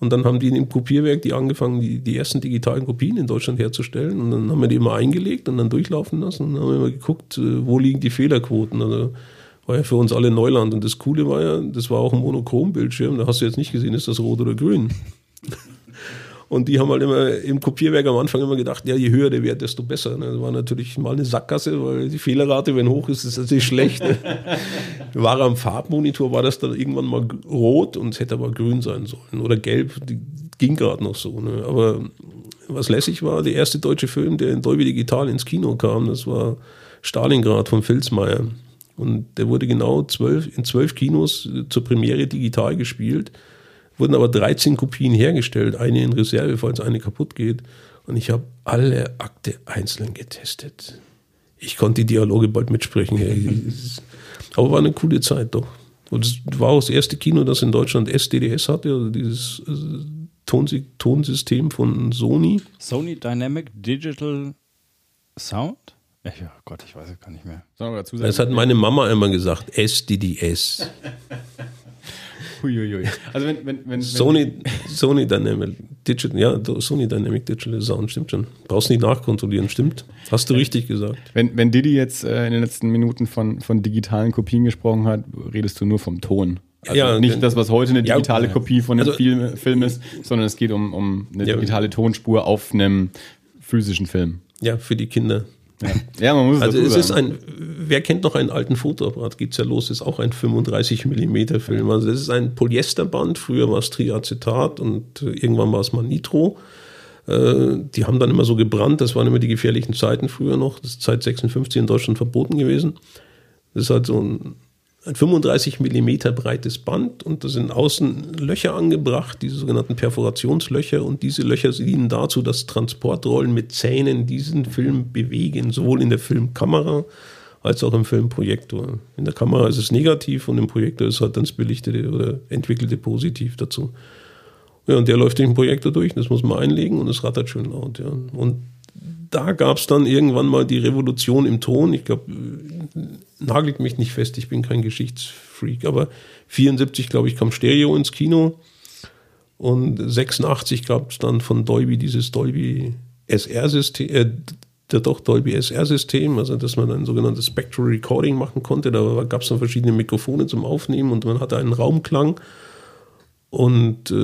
Und dann haben die im Kopierwerk die angefangen, die, die ersten digitalen Kopien in Deutschland herzustellen. Und dann haben wir die immer eingelegt und dann durchlaufen lassen. Und dann haben wir immer geguckt, äh, wo liegen die Fehlerquoten. Also war ja für uns alle Neuland. Und das Coole war ja, das war auch ein Monochrom-Bildschirm. Da hast du jetzt nicht gesehen, ist das rot oder grün. Und die haben halt immer im Kopierwerk am Anfang immer gedacht, ja, je höher der Wert, desto besser. Ne? Das war natürlich mal eine Sackgasse, weil die Fehlerrate, wenn hoch ist, ist natürlich schlecht. Ne? (laughs) War am Farbmonitor, war das dann irgendwann mal rot und es hätte aber grün sein sollen. Oder gelb, die ging gerade noch so. Ne? Aber was lässig war, der erste deutsche Film, der in Dolby Digital ins Kino kam, das war Stalingrad von Filzmeier. Und der wurde genau zwölf, in zwölf Kinos zur Premiere digital gespielt wurden aber 13 Kopien hergestellt, eine in Reserve, falls eine kaputt geht. Und ich habe alle Akte einzeln getestet. Ich konnte die Dialoge bald mitsprechen. aber war eine coole Zeit doch. Und es war auch das erste Kino, das in Deutschland SDDS hatte, also dieses äh, Tonsystem von Sony. Sony Dynamic Digital Sound? Ja, Gott, ich weiß es gar nicht mehr. Das hat meine Mama immer gesagt, SDDS. Huiuiui. Also wenn, wenn, wenn, Sony, Sony Dynamic Digital, ja, Sony Dynamic Digital Sound, stimmt schon. Brauchst nicht nachkontrollieren, stimmt. Hast du richtig gesagt. Wenn, wenn Didi jetzt äh, in den letzten Minuten von, von digitalen Kopien gesprochen hat, redest du nur vom Ton. Also Ja, nicht denn- das, was heute eine Ja, digitale ja. Kopie von einem Also- Film, Film ist, sondern es geht um, um eine Ja. digitale Tonspur auf einem physischen Film. Ja, für die Kinder. Ja, man muss es Also es ist ein, wer kennt noch einen alten Fotoapparat? Geht's ja los, ist auch ein 35 mm Film. Also das ist ein Polyesterband, früher war es Triacetat und äh, irgendwann war es mal Nitro. Äh, Die haben dann immer so gebrannt, das waren immer die gefährlichen Zeiten früher noch. Das ist seit 56 in Deutschland verboten gewesen. Das ist halt so ein, ein 35 mm breites Band und da sind außen Löcher angebracht, diese sogenannten Perforationslöcher und diese Löcher dienen dazu, dass Transportrollen mit Zähnen diesen Film bewegen, sowohl in der Filmkamera als auch im Filmprojektor. In der Kamera ist es negativ und im Projektor ist halt dann das belichtete oder entwickelte Positiv dazu. Ja, und der läuft durch den Projektor durch, das muss man einlegen und es rattert schön laut. Ja. Und da gab es dann irgendwann mal die Revolution im Ton. Ich glaube, nagelt mich nicht fest, ich bin kein Geschichtsfreak, aber 74, glaube ich, kam Stereo ins Kino und 86 gab es dann von Dolby dieses Dolby SR-System, äh, doch Dolby SR-System, also dass man ein sogenanntes Spectral Recording machen konnte. Da gab es dann verschiedene Mikrofone zum Aufnehmen und man hatte einen Raumklang. Und äh,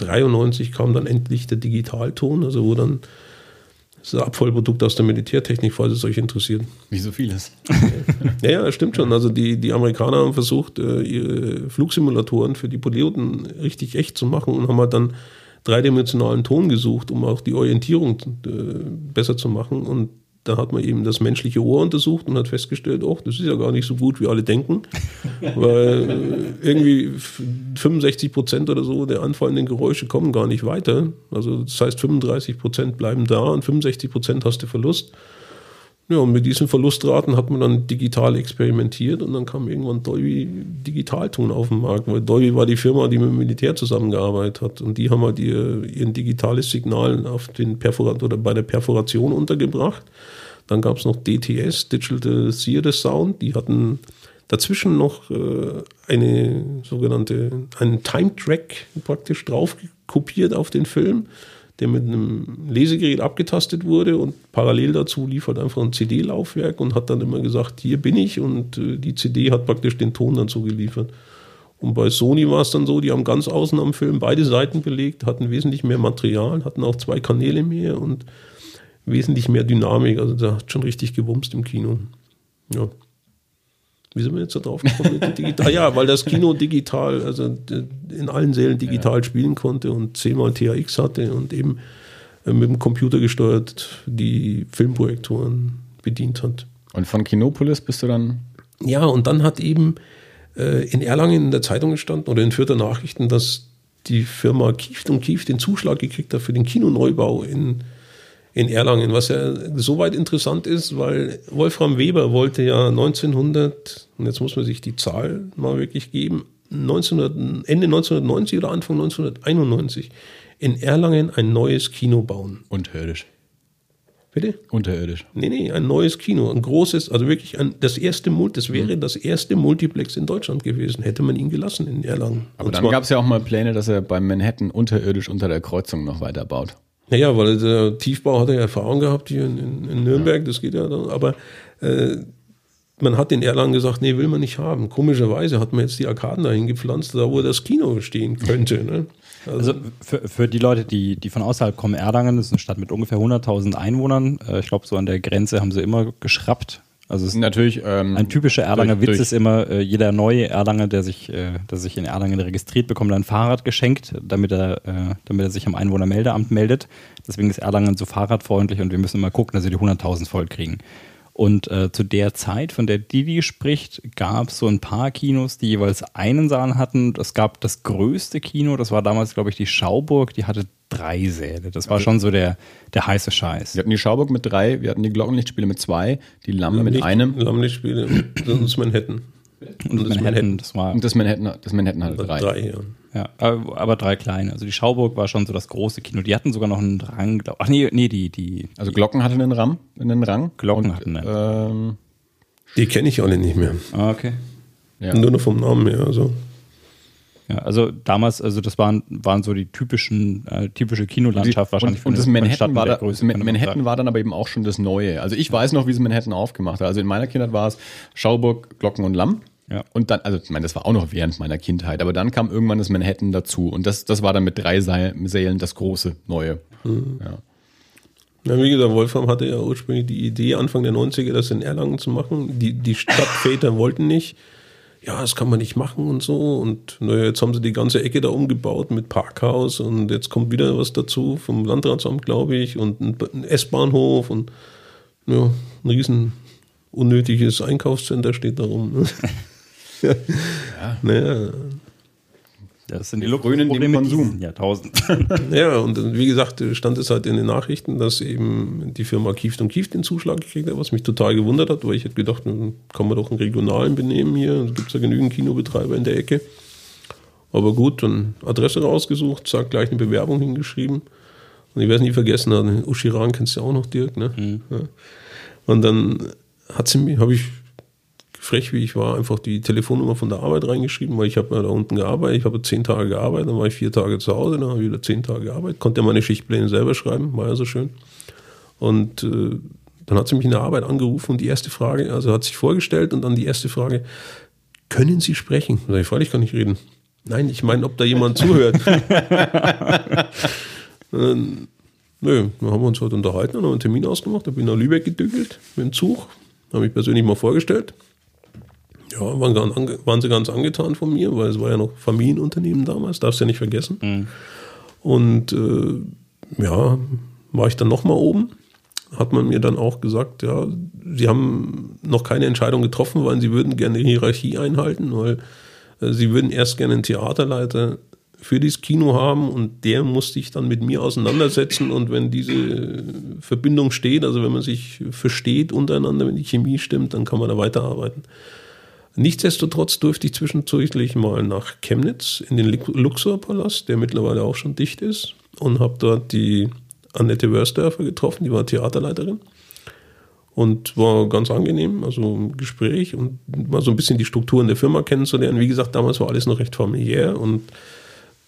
1993 kam dann endlich der Digitalton, also wo dann das Abfallprodukt aus der Militärtechnik, falls es euch interessiert. Wie so vieles. (laughs) Ja, ja, stimmt schon. Also die, die Amerikaner haben versucht, äh, ihre Flugsimulatoren für die Piloten richtig echt zu machen und haben halt dann dreidimensionalen Ton gesucht, um auch die Orientierung äh, besser zu machen. Und da hat man eben das menschliche Ohr untersucht und hat festgestellt, oh, das ist ja gar nicht so gut, wie alle denken. (laughs) Weil äh, irgendwie 65 Prozent oder so der anfallenden Geräusche kommen gar nicht weiter. Also das heißt, 35 Prozent bleiben da und 65 Prozent hast du Verlust. Ja, und mit diesen Verlustraten hat man dann digital experimentiert und dann kam irgendwann Dolby Digitalton auf den Markt, weil Dolby war die Firma, die mit dem Militär zusammengearbeitet hat und die haben halt ihr, ihren digitales Signal auf den Perforat oder bei der Perforation untergebracht. Dann gab es noch DTS, Digital Theater Sound, die hatten dazwischen noch äh, eine sogenannte, einen Time-Track praktisch drauf kopiert auf den Film der mit einem Lesegerät abgetastet wurde und parallel dazu lief halt einfach ein CD-Laufwerk und hat dann immer gesagt, hier bin ich und äh, die CD hat praktisch den Ton dann zugeliefert. Und bei Sony war es dann so, die haben ganz außen am Film beide Seiten belegt, hatten wesentlich mehr Material, hatten auch zwei Kanäle mehr und wesentlich mehr Dynamik. Also da hat schon richtig gewumst im Kino. Ja. Wie sind wir jetzt da drauf gekommen mit digital? Ja, weil das Kino digital, also in allen Sälen digital spielen konnte und zehnmal THX hatte und eben äh, mit dem Computer gesteuert die Filmprojektoren bedient hat. Und von Kinopolis bist du dann Ja, und dann hat eben äh, in Erlangen in der Zeitung gestanden oder in Fürther Nachrichten, dass die Firma Kieft und Kieft den Zuschlag gekriegt hat für den Kinoneubau in, in Erlangen, was ja soweit interessant ist, weil Wolfram Weber wollte ja 1900, und jetzt muss man sich die Zahl mal wirklich geben, 1900, Ende 1990 oder Anfang 1991 in Erlangen ein neues Kino bauen. unterirdisch. Bitte? Unterirdisch. Nee, nee, ein neues Kino, ein großes, also wirklich ein, das erste das wäre Mhm. das erste Multiplex in Deutschland gewesen, hätte man ihn gelassen in Erlangen. Aber Und dann gab es ja auch mal Pläne, dass er beim Manhattan unterirdisch unter der Kreuzung noch weiterbaut. Naja, weil der Tiefbau hat ja Erfahrung gehabt hier in, in, in Nürnberg, das geht ja dann, aber äh, man hat in Erlangen gesagt, nee, will man nicht haben. Komischerweise hat man jetzt die Arkaden dahin gepflanzt, da wo das Kino stehen könnte. Ne? Also für, für die Leute, die, die von außerhalb kommen, Erlangen ist eine Stadt mit ungefähr 100.000 Einwohnern. Äh, Ich glaube, so an der Grenze haben sie immer geschrappt. Also es ist Natürlich. Ähm, ein typischer Erlanger durch- Witz durch- ist immer, äh, jeder neue Erlanger, der sich, äh, der sich in Erlangen registriert, bekommt ein Fahrrad geschenkt, damit er, äh, damit er sich am Einwohnermeldeamt meldet. Deswegen ist Erlangen so fahrradfreundlich und wir müssen immer gucken, dass wir die 100.000 voll kriegen. Und äh, zu der Zeit, von der Didi spricht, gab es so ein paar Kinos, die jeweils einen Saal hatten. Es gab das größte Kino, das war damals, glaube ich, die Schauburg, die hatte drei Säle. Das war schon so der, der heiße Scheiß. Wir hatten die Schauburg mit drei, wir hatten die Glockenlichtspiele mit zwei, die Lamme mit einem Lammlichtspiele und (clears throat) das Manhattan. Und das Manhattan, Manhattan. das war und das Manhattan, das Manhattan hatte drei. Drei, ja. Ja, aber aber drei kleine. Also die Schauburg war schon so das große Kino. Die hatten sogar noch einen Rang. glaub- Ach nee, nee, die, die. Also Glocken hatte einen Ram, einen Rang. Glocken und, hatten einen. Ähm, Die kenne ich alle nicht mehr. Ah, okay. ja. Nur noch vom Namen her. Also. Ja, also damals, also das waren, waren so die typischen, äh, typische Kinolandschaft wahrscheinlich. Und, und das Manhattan, war, da, man Manhattan war dann aber eben auch schon das Neue. Also ich weiß noch, wie sie Manhattan aufgemacht hat. Also in meiner Kindheit war es Schauburg, Glocken und Lamm. Ja. Und dann, also ich meine, das war auch noch während meiner Kindheit, aber dann kam irgendwann das Manhattan dazu. Und das, das war dann mit drei Sälen das große Neue. Ja. Ja, wie gesagt, Wolfram hatte ja ursprünglich die Idee, Anfang der 90er das in Erlangen zu machen. Die, die Stadtväter wollten nicht. Ja, das kann man nicht machen und so. Und naja, jetzt haben sie die ganze Ecke da umgebaut mit Parkhaus und jetzt kommt wieder was dazu vom Landratsamt, glaube ich, und ein, S-Bahnhof und ja, ein riesen unnötiges Einkaufscenter steht da rum. Ne? (laughs) (laughs) ja. Naja, Das sind die Luxusprobleme Konsum. diesen Jahrtausend. (laughs) Ja, und dann, wie gesagt, stand es halt in den Nachrichten, dass eben die Firma Kieft und Kieft den Zuschlag gekriegt hat, was mich total gewundert hat, weil ich hätte gedacht, kann man doch einen regionalen benehmen hier. Es gibt ja genügend Kinobetreiber in der Ecke. Aber gut, dann Adresse rausgesucht, zack, gleich eine Bewerbung hingeschrieben. Und ich werde es nie vergessen, Uschiran kennst du ja auch noch, Dirk, ne? Ja. Und dann hat sie mir, habe ich frech wie ich war, einfach die Telefonnummer von der Arbeit reingeschrieben, weil ich habe ja da unten gearbeitet, ich habe zehn Tage gearbeitet, dann war ich vier Tage zu Hause, dann habe ich wieder zehn Tage gearbeitet, konnte ja meine Schichtpläne selber schreiben, war ja so schön. Und äh, dann hat sie mich in der Arbeit angerufen und die erste Frage, also hat sich vorgestellt und dann die erste Frage, können Sie sprechen? Da sag ich, freilich kann ich reden. Nein, ich meine, ob da jemand (laughs) zuhört. dann, nö, dann haben wir uns heute unterhalten und haben einen Termin ausgemacht. Da bin ich nach Lübeck gedügelt mit dem Zug, habe mich persönlich mal vorgestellt. Ja, waren, ganz waren sie ganz angetan von mir, weil es war ja noch Familienunternehmen damals, darfst du ja nicht vergessen. Und äh, ja, war ich dann nochmal oben, hat man mir dann auch gesagt, ja, sie haben noch keine Entscheidung getroffen, weil sie würden gerne die Hierarchie einhalten, weil äh, sie würden erst gerne einen Theaterleiter für dieses Kino haben und der muss sich dann mit mir auseinandersetzen und wenn diese Verbindung steht, also wenn man sich versteht untereinander, wenn die Chemie stimmt, dann kann man da weiterarbeiten. Nichtsdestotrotz durfte ich zwischenzeitlich mal nach Chemnitz in den Lux- Luxor-Palast, der mittlerweile auch schon dicht ist, und habe dort die Annette Wörsdörfer getroffen, die war Theaterleiterin. Und war ganz angenehm, also ein Gespräch und mal so ein bisschen die Strukturen der Firma kennenzulernen. Wie gesagt, damals war alles noch recht familiär und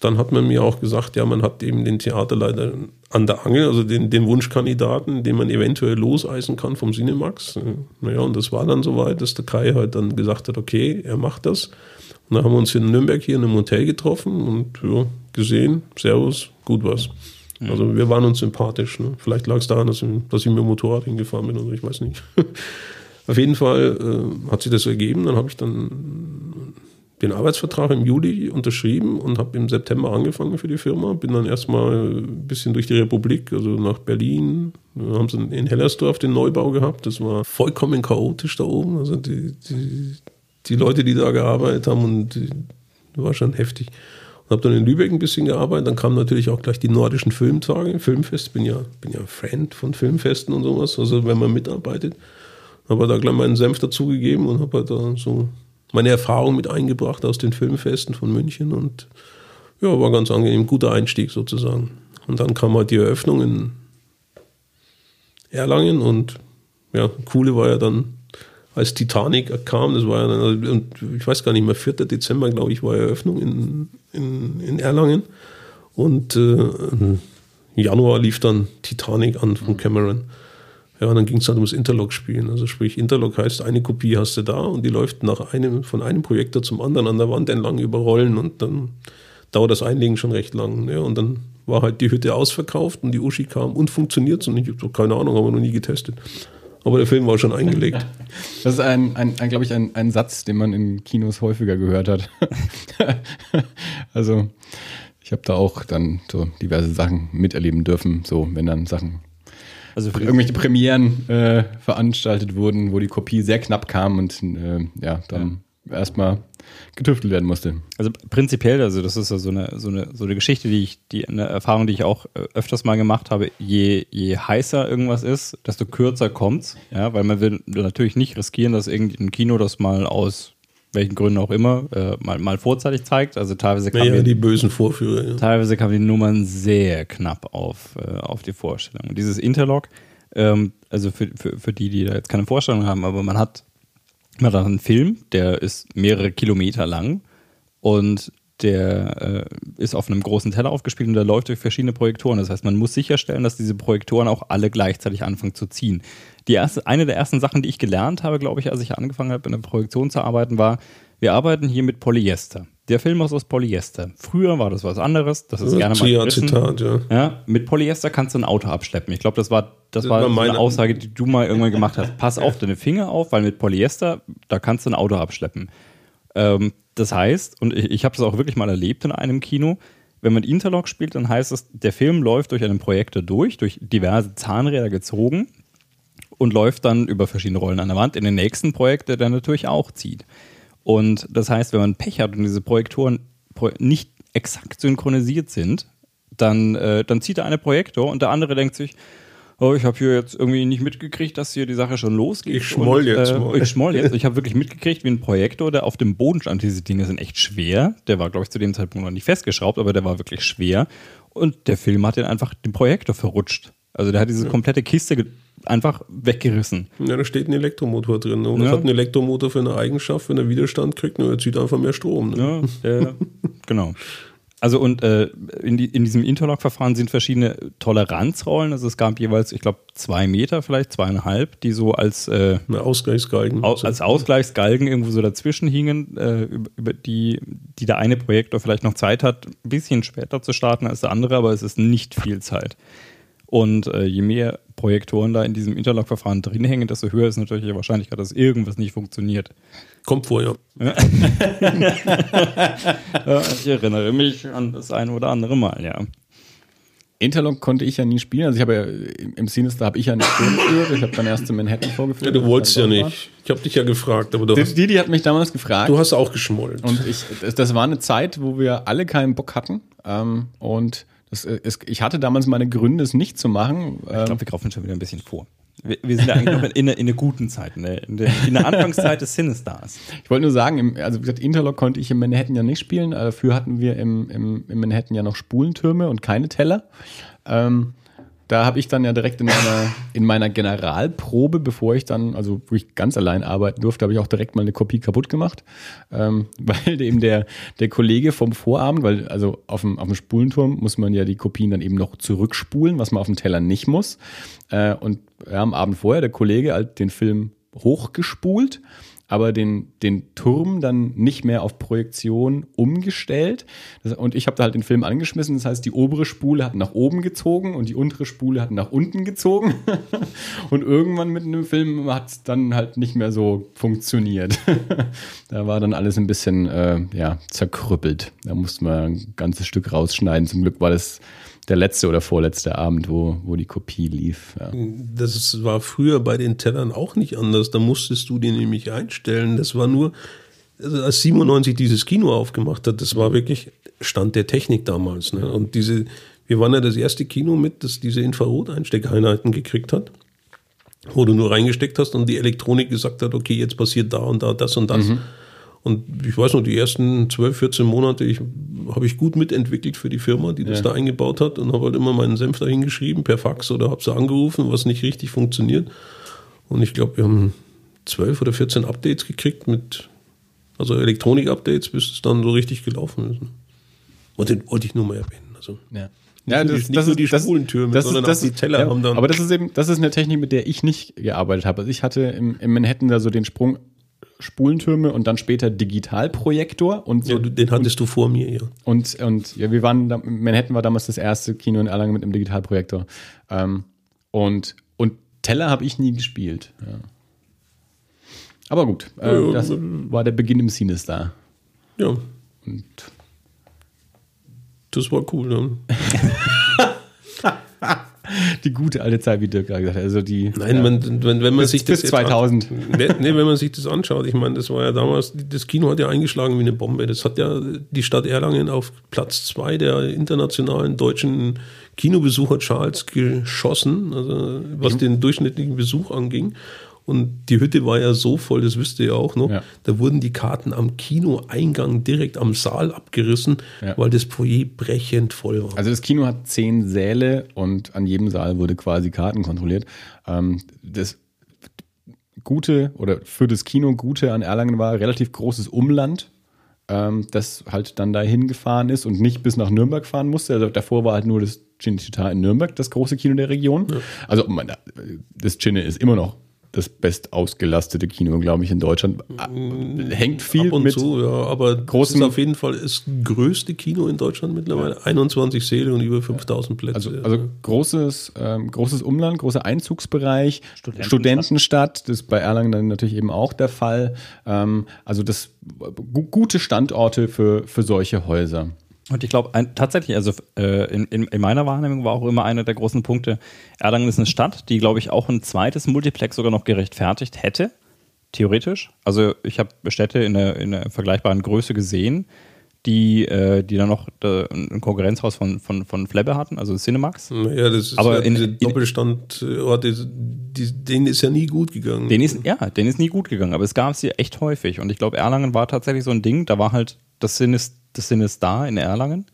dann hat man mir auch gesagt, ja, man hat eben den Theaterleiter an der Angel, also den, den Wunschkandidaten, den man eventuell loseisen kann vom Cinemax. Äh, Naja, und das war dann soweit, dass der Kai halt dann gesagt hat, okay, er macht das. Und dann haben wir uns in Nürnberg hier in einem Hotel getroffen und ja, gesehen, Servus, gut was. Also wir waren uns sympathisch. Ne? Vielleicht lag es daran, dass, dass ich mit dem Motorrad hingefahren bin oder ich weiß nicht. (laughs) Auf jeden Fall äh, hat sich das ergeben. Dann habe ich dann den Arbeitsvertrag im Juli unterschrieben und habe im September angefangen für die Firma. Bin dann erstmal ein bisschen durch die Republik, also nach Berlin. Dann haben sie in Hellersdorf den Neubau gehabt. Das war vollkommen chaotisch da oben. Also die, die, die Leute, die da gearbeitet haben, und die, war schon heftig. Und habe dann in Lübeck ein bisschen gearbeitet. Dann kamen natürlich auch gleich die nordischen Filmtage, Filmfest. Bin ja, bin ja ein Fan von Filmfesten und sowas. Also wenn man mitarbeitet, habe da gleich meinen Senf dazugegeben und habe halt da so meine Erfahrung mit eingebracht aus den Filmfesten von München und ja, war ganz angenehm, guter Einstieg sozusagen. Und dann kam halt die Eröffnung in Erlangen und ja, coole war ja dann, als Titanic kam, das war ja dann, und ich weiß gar nicht mehr, 4. Dezember, glaube ich, war Eröffnung in, in, in Erlangen und äh, im Januar lief dann Titanic an von Cameron. Ja, und dann ging es halt ums Interlock-Spielen. Also sprich, Interlock heißt, eine Kopie hast du da und die läuft nach einem, von einem Projektor zum anderen an der Wand entlang über Rollen und dann dauert das Einlegen schon recht lang. Ja, und dann war halt die Hütte ausverkauft und die Uschi kam und funktioniert und ich habe keine Ahnung, haben wir noch nie getestet. Aber der Film war schon eingelegt. (laughs) Das ist ein, ein, ein glaube ich, ein, ein Satz, den man in Kinos häufiger gehört hat. (laughs) also ich habe da auch dann so diverse Sachen miterleben dürfen, so wenn dann Sachen, Also für irgendwelche Premieren äh, veranstaltet wurden, wo die Kopie sehr knapp kam und äh, ja, dann erstmal getüftelt werden musste. Also prinzipiell, also das ist ja so eine, so eine, so eine Geschichte, die ich, die, eine Erfahrung, die ich auch äh, öfters mal gemacht habe, je, je heißer irgendwas ist, desto kürzer kommt's. Ja, weil man will natürlich nicht riskieren, dass irgendein Kino das mal aus welchen Gründen auch immer äh, mal, mal vorzeitig zeigt. Also teilweise kann Naja, man die bösen Vorführer. Ja. Teilweise kamen die Nummern sehr knapp auf, äh, auf die Vorstellung. Und dieses Interlock, ähm, also für, für, für die, die da jetzt keine Vorstellung haben, aber man hat, man hat einen Film, der ist mehrere Kilometer lang und der äh, ist auf einem großen Teller aufgespielt und der läuft durch verschiedene Projektoren. Das heißt, man muss sicherstellen, dass diese Projektoren auch alle gleichzeitig anfangen zu ziehen. Die erste, eine der ersten Sachen, die ich gelernt habe, glaube ich, als ich angefangen habe, in der Projektion zu arbeiten, war, wir arbeiten hier mit Polyester. Der Film ist aus Polyester. Früher war das was anderes. Das ist Ja, gerne mal gerissen. Zitat, ja. Ja, mit Polyester kannst du ein Auto abschleppen. Ich glaube, das war, das Das war, war so meine- eine Aussage, die du mal irgendwann gemacht hast. Pass auf (laughs) deine Finger auf, weil mit Polyester, da kannst du ein Auto abschleppen. Ähm, das heißt, und ich, ich habe das auch wirklich mal erlebt in einem Kino, wenn man Interlock spielt, dann heißt es, der Film läuft durch einen Projektor durch, durch diverse Zahnräder gezogen und läuft dann über verschiedene Rollen an der Wand in den nächsten Projekt, der dann natürlich auch zieht. Und das heißt, wenn man Pech hat und diese Projektoren pro- nicht exakt synchronisiert sind, dann, äh, dann zieht der eine Projektor und der andere denkt sich, oh, ich habe hier jetzt irgendwie nicht mitgekriegt, dass hier die Sache schon losgeht. Ich schmoll und, jetzt äh. Ich schmoll jetzt. Ich habe wirklich mitgekriegt, wie ein Projektor, der auf dem Boden stand. Diese Dinge sind echt schwer. Der war, glaube ich, zu dem Zeitpunkt noch nicht festgeschraubt, aber der war wirklich schwer. Und der Film hat den einfach den Projektor verrutscht. Also der hat diese komplette Kiste einfach weggerissen. Ja, da steht ein Elektromotor drin. Und Ja. was hat ein Elektromotor für eine Eigenschaft, wenn er Widerstand kriegt? Na, er zieht einfach mehr Strom. Ne? Ja, der, (laughs) genau. Also und äh, in, die, in diesem Interlock-Verfahren sind verschiedene Toleranzrollen. Also es gab jeweils, ich glaube, zwei Meter, vielleicht zweieinhalb, die so als, äh, Ausgleichsgalgen. au, als Ausgleichsgalgen irgendwo so dazwischen hingen, äh, über, über die, die der eine Projektor vielleicht noch Zeit hat, ein bisschen später zu starten als der andere, aber es ist nicht viel Zeit. Und äh, je mehr Projektoren da in diesem Interlock-Verfahren drin hängen, desto höher ist natürlich die Wahrscheinlichkeit, dass irgendwas nicht funktioniert. Kommt vor, ja. (laughs) Ja, ich erinnere mich an das eine oder andere Mal, ja. Interlock konnte ich ja nie spielen. Also ich habe ja im Sinister habe ich ja nicht vorgeführt. Ich habe dann erst in Manhattan vorgeführt. ja du wolltest ja war- nicht. Ich habe dich ja gefragt, aber du Die, hast, die, die hat mich damals gefragt. du hast auch geschmollen. Und ich, das, das war eine Zeit, wo wir alle keinen Bock hatten. Ähm, und das, äh, es, ich hatte damals meine Gründe, es nicht zu machen. Ich Ähm, glaube, wir kaufen schon wieder ein bisschen vor. Wir, wir sind ja eigentlich noch in, in, der- guten Zeit, in der, in der, in der Anfangszeit des Cinestars. ich wollte nur sagen, im, also wie gesagt, Interlock konnte ich in Manhattan ja nicht spielen. Äh, Dafür hatten wir im, im, im Manhattan ja noch Spulentürme und keine Teller. Ähm, da habe ich dann ja direkt in meiner, in meiner Generalprobe, bevor ich dann, also wo ich ganz allein arbeiten durfte, habe ich auch direkt mal eine Kopie kaputt gemacht. Ähm, (laughs) weil eben der, der Kollege vom Vorabend, weil also auf dem, auf dem Spulenturm muss man ja die Kopien dann eben noch zurückspulen, was man auf dem Teller nicht muss. Äh, und ja, am Abend vorher der Kollege halt den Film hochgespult, aber den, den Turm dann nicht mehr auf Projektion umgestellt. Das, und ich habe da halt den Film angeschmissen. Das heißt, die obere Spule hat nach oben gezogen und die untere Spule hat nach unten gezogen. (laughs) und irgendwann mit einem Film hat es dann halt nicht mehr so funktioniert. (laughs) da war dann alles ein bisschen äh, ja, zerkrüppelt. Da musste man ein ganzes Stück rausschneiden. Zum Glück war das der letzte oder vorletzte Abend, wo, wo die Kopie lief. Ja. Das war früher bei den Tellern auch nicht anders. Da musstest du den nämlich einstellen. Das war nur, also als 97 dieses Kino aufgemacht hat, das war wirklich Stand der Technik damals. Ne? Und diese, wir waren ja das erste Kino mit, das diese Infrarot-Einsteckeinheiten gekriegt hat, wo du nur reingesteckt hast und die Elektronik gesagt hat, okay, jetzt passiert da und da das und das. Und ich weiß noch, die ersten 12, 14 Monate ich, habe ich gut mitentwickelt für die Firma, die das Ja. da eingebaut hat und habe halt immer meinen Senf dahin geschrieben per Fax oder habe sie angerufen, was nicht richtig funktioniert. Und ich glaube, wir haben 12 oder 14 Updates gekriegt mit, also Elektronik-Updates, bis es dann so richtig gelaufen ist. Und den wollte ich nur mal erwähnen. Also, Ja. Nicht nur die- nicht nur die Spulentürme, sondern auch die Teller haben dann- Aber das ist eben, das ist eine Technik, mit der ich nicht gearbeitet habe. Also ich hatte im, im Manhattan da so den Sprung Spulentürme und dann später Digitalprojektor und so ja, den hattest du vor mir, ja. und, und ja, wir waren, da, Manhattan war damals das erste Kino in Erlangen mit einem Digitalprojektor. Ähm, und, und Teller habe ich nie gespielt. Ja. Aber gut, äh, das war der Beginn im Sinister. Ja, Und das war cool. Ne? (laughs) (laughs) die gute alte Zeit, wie Dirk gerade gesagt hat. Also die, Nein, ja, man, wenn, wenn man bis, sich das bis jetzt 2000. An, nee, wenn man sich das anschaut, ich meine, das war ja damals, das Kino hat ja eingeschlagen wie eine Bombe. Das hat ja die Stadt Erlangen auf Platz zwei der internationalen deutschen Kinobesuchercharts geschossen, also was den durchschnittlichen Besuch anging. Und die Hütte war ja so voll, das wisst ihr ja auch noch. Ja. Da wurden die Karten am Kinoeingang direkt am Saal abgerissen, Ja. weil das Foyer brechend voll war. Also das Kino hat zehn Säle und an jedem Saal wurde quasi Karten kontrolliert. Ähm, das Gute oder für das Kino Gute an Erlangen war relativ großes Umland. ähm, das halt dann dahin gefahren ist und nicht bis nach Nürnberg fahren musste. Also davor war halt nur das Cinecittà in Nürnberg, das große Kino der Region. Ja. Also das Cine ist immer noch das best ausgelastete Kino, glaube ich, in Deutschland. Mm, Hängt viel Ab und mit zu, ja, aber großen, ist auf jeden Fall das größte Kino in Deutschland mittlerweile. Ja. 21 Säle und über 5000 Plätze. Also, also großes, ähm, großes Umland, großer Einzugsbereich, Studentenstadt. Studentenstadt, das ist bei Erlangen dann natürlich eben auch der Fall. Ähm, also das gute Standorte für, für solche Häuser. Und ich glaube tatsächlich, also äh, in, in, in, meiner Wahrnehmung war auch immer einer der großen Punkte, Erlangen ist eine Stadt, die, glaube ich, auch ein zweites Multiplex sogar noch gerechtfertigt hätte, theoretisch. Also ich habe Städte in einer, in einer vergleichbaren Größe gesehen, die, äh, die dann noch äh, ein Konkurrenzhaus von, von, von Flebbe hatten, also Cinemax. Ja, das ist Aber ja in, diese Doppelstandorte, die, denen ist ja nie gut gegangen. Den ist, ja, denen ist nie gut gegangen, aber es gab sie echt häufig. Und ich glaube, Erlangen war tatsächlich so ein Ding, da war halt das Sinnes das sind es da in Erlangen.